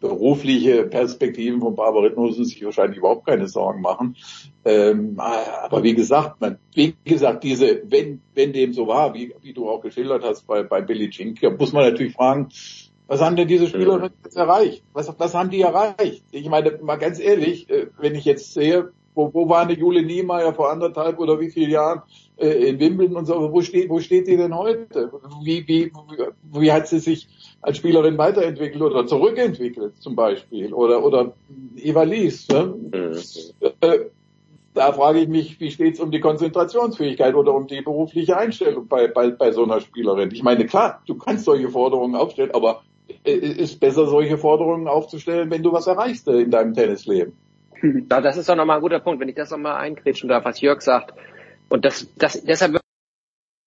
berufliche Perspektiven von Barbara müssen sich wahrscheinlich überhaupt keine Sorgen machen. Ähm, aber wie gesagt, man, wie gesagt, diese, wenn, wenn dem so war, wie, wie du auch geschildert hast bei, bei Billie Jean, King, muss man natürlich fragen, was haben denn diese Spielerinnen jetzt erreicht? Was, was haben die erreicht? Ich meine, mal ganz ehrlich, äh, wenn ich jetzt sehe, wo, wo war eine Jule Niemeyer vor anderthalb oder wie vielen Jahren äh, in Wimbledon und so, wo steht, wo steht die denn heute? Wie, wie, wie, wie hat sie sich als Spielerin weiterentwickelt oder zurückentwickelt zum Beispiel? Oder, oder Eva Lies, ne? Äh, da frage ich mich, wie steht's um die Konzentrationsfähigkeit oder um die berufliche Einstellung bei, bei, bei so einer Spielerin? Ich meine, klar, du kannst solche Forderungen aufstellen, aber ist besser, solche Forderungen aufzustellen, wenn du was erreichst äh, in deinem Tennisleben.
Ja, das ist doch nochmal ein guter Punkt, wenn ich das nochmal einkretschen darf, was Jörg sagt. Und das, das, deshalb,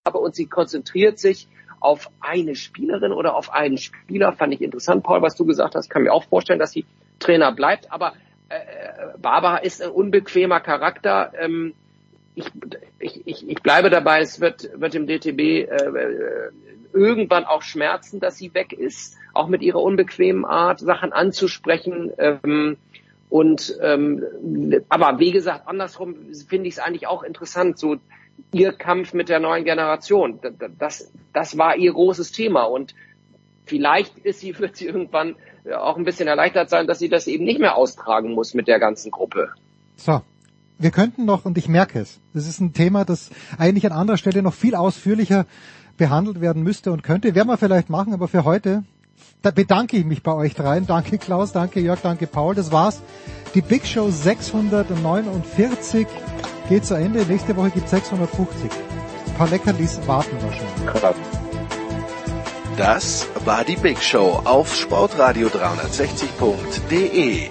aber und sie konzentriert sich auf eine Spielerin oder auf einen Spieler, fand ich interessant, Paul, was du gesagt hast, kann mir auch vorstellen, dass sie Trainer bleibt, aber äh, Barbara ist ein unbequemer Charakter. Ähm, ich, ich, ich, ich bleibe dabei, es wird, wird im DTB äh, irgendwann auch schmerzen, dass sie weg ist, auch mit ihrer unbequemen Art, Sachen anzusprechen. Ähm, und ähm, aber wie gesagt, andersrum finde ich es eigentlich auch interessant, so ihr Kampf mit der neuen Generation. Das, das war ihr großes Thema und vielleicht ist sie, wird sie irgendwann auch ein bisschen erleichtert sein, dass sie das eben nicht mehr austragen muss mit der ganzen Gruppe.
So. Wir könnten noch, und ich merke es, das ist ein Thema, das eigentlich an anderer Stelle noch viel ausführlicher behandelt werden müsste und könnte. Werden wir vielleicht machen, aber für heute da bedanke ich mich bei euch dreien. Danke Klaus, danke Jörg, danke Paul. Das war's. Die Big Show 649 geht zu Ende. Nächste Woche gibt 650. Ein paar Leckerlis warten wahrscheinlich.
Das war die Big Show auf sportradio360.de.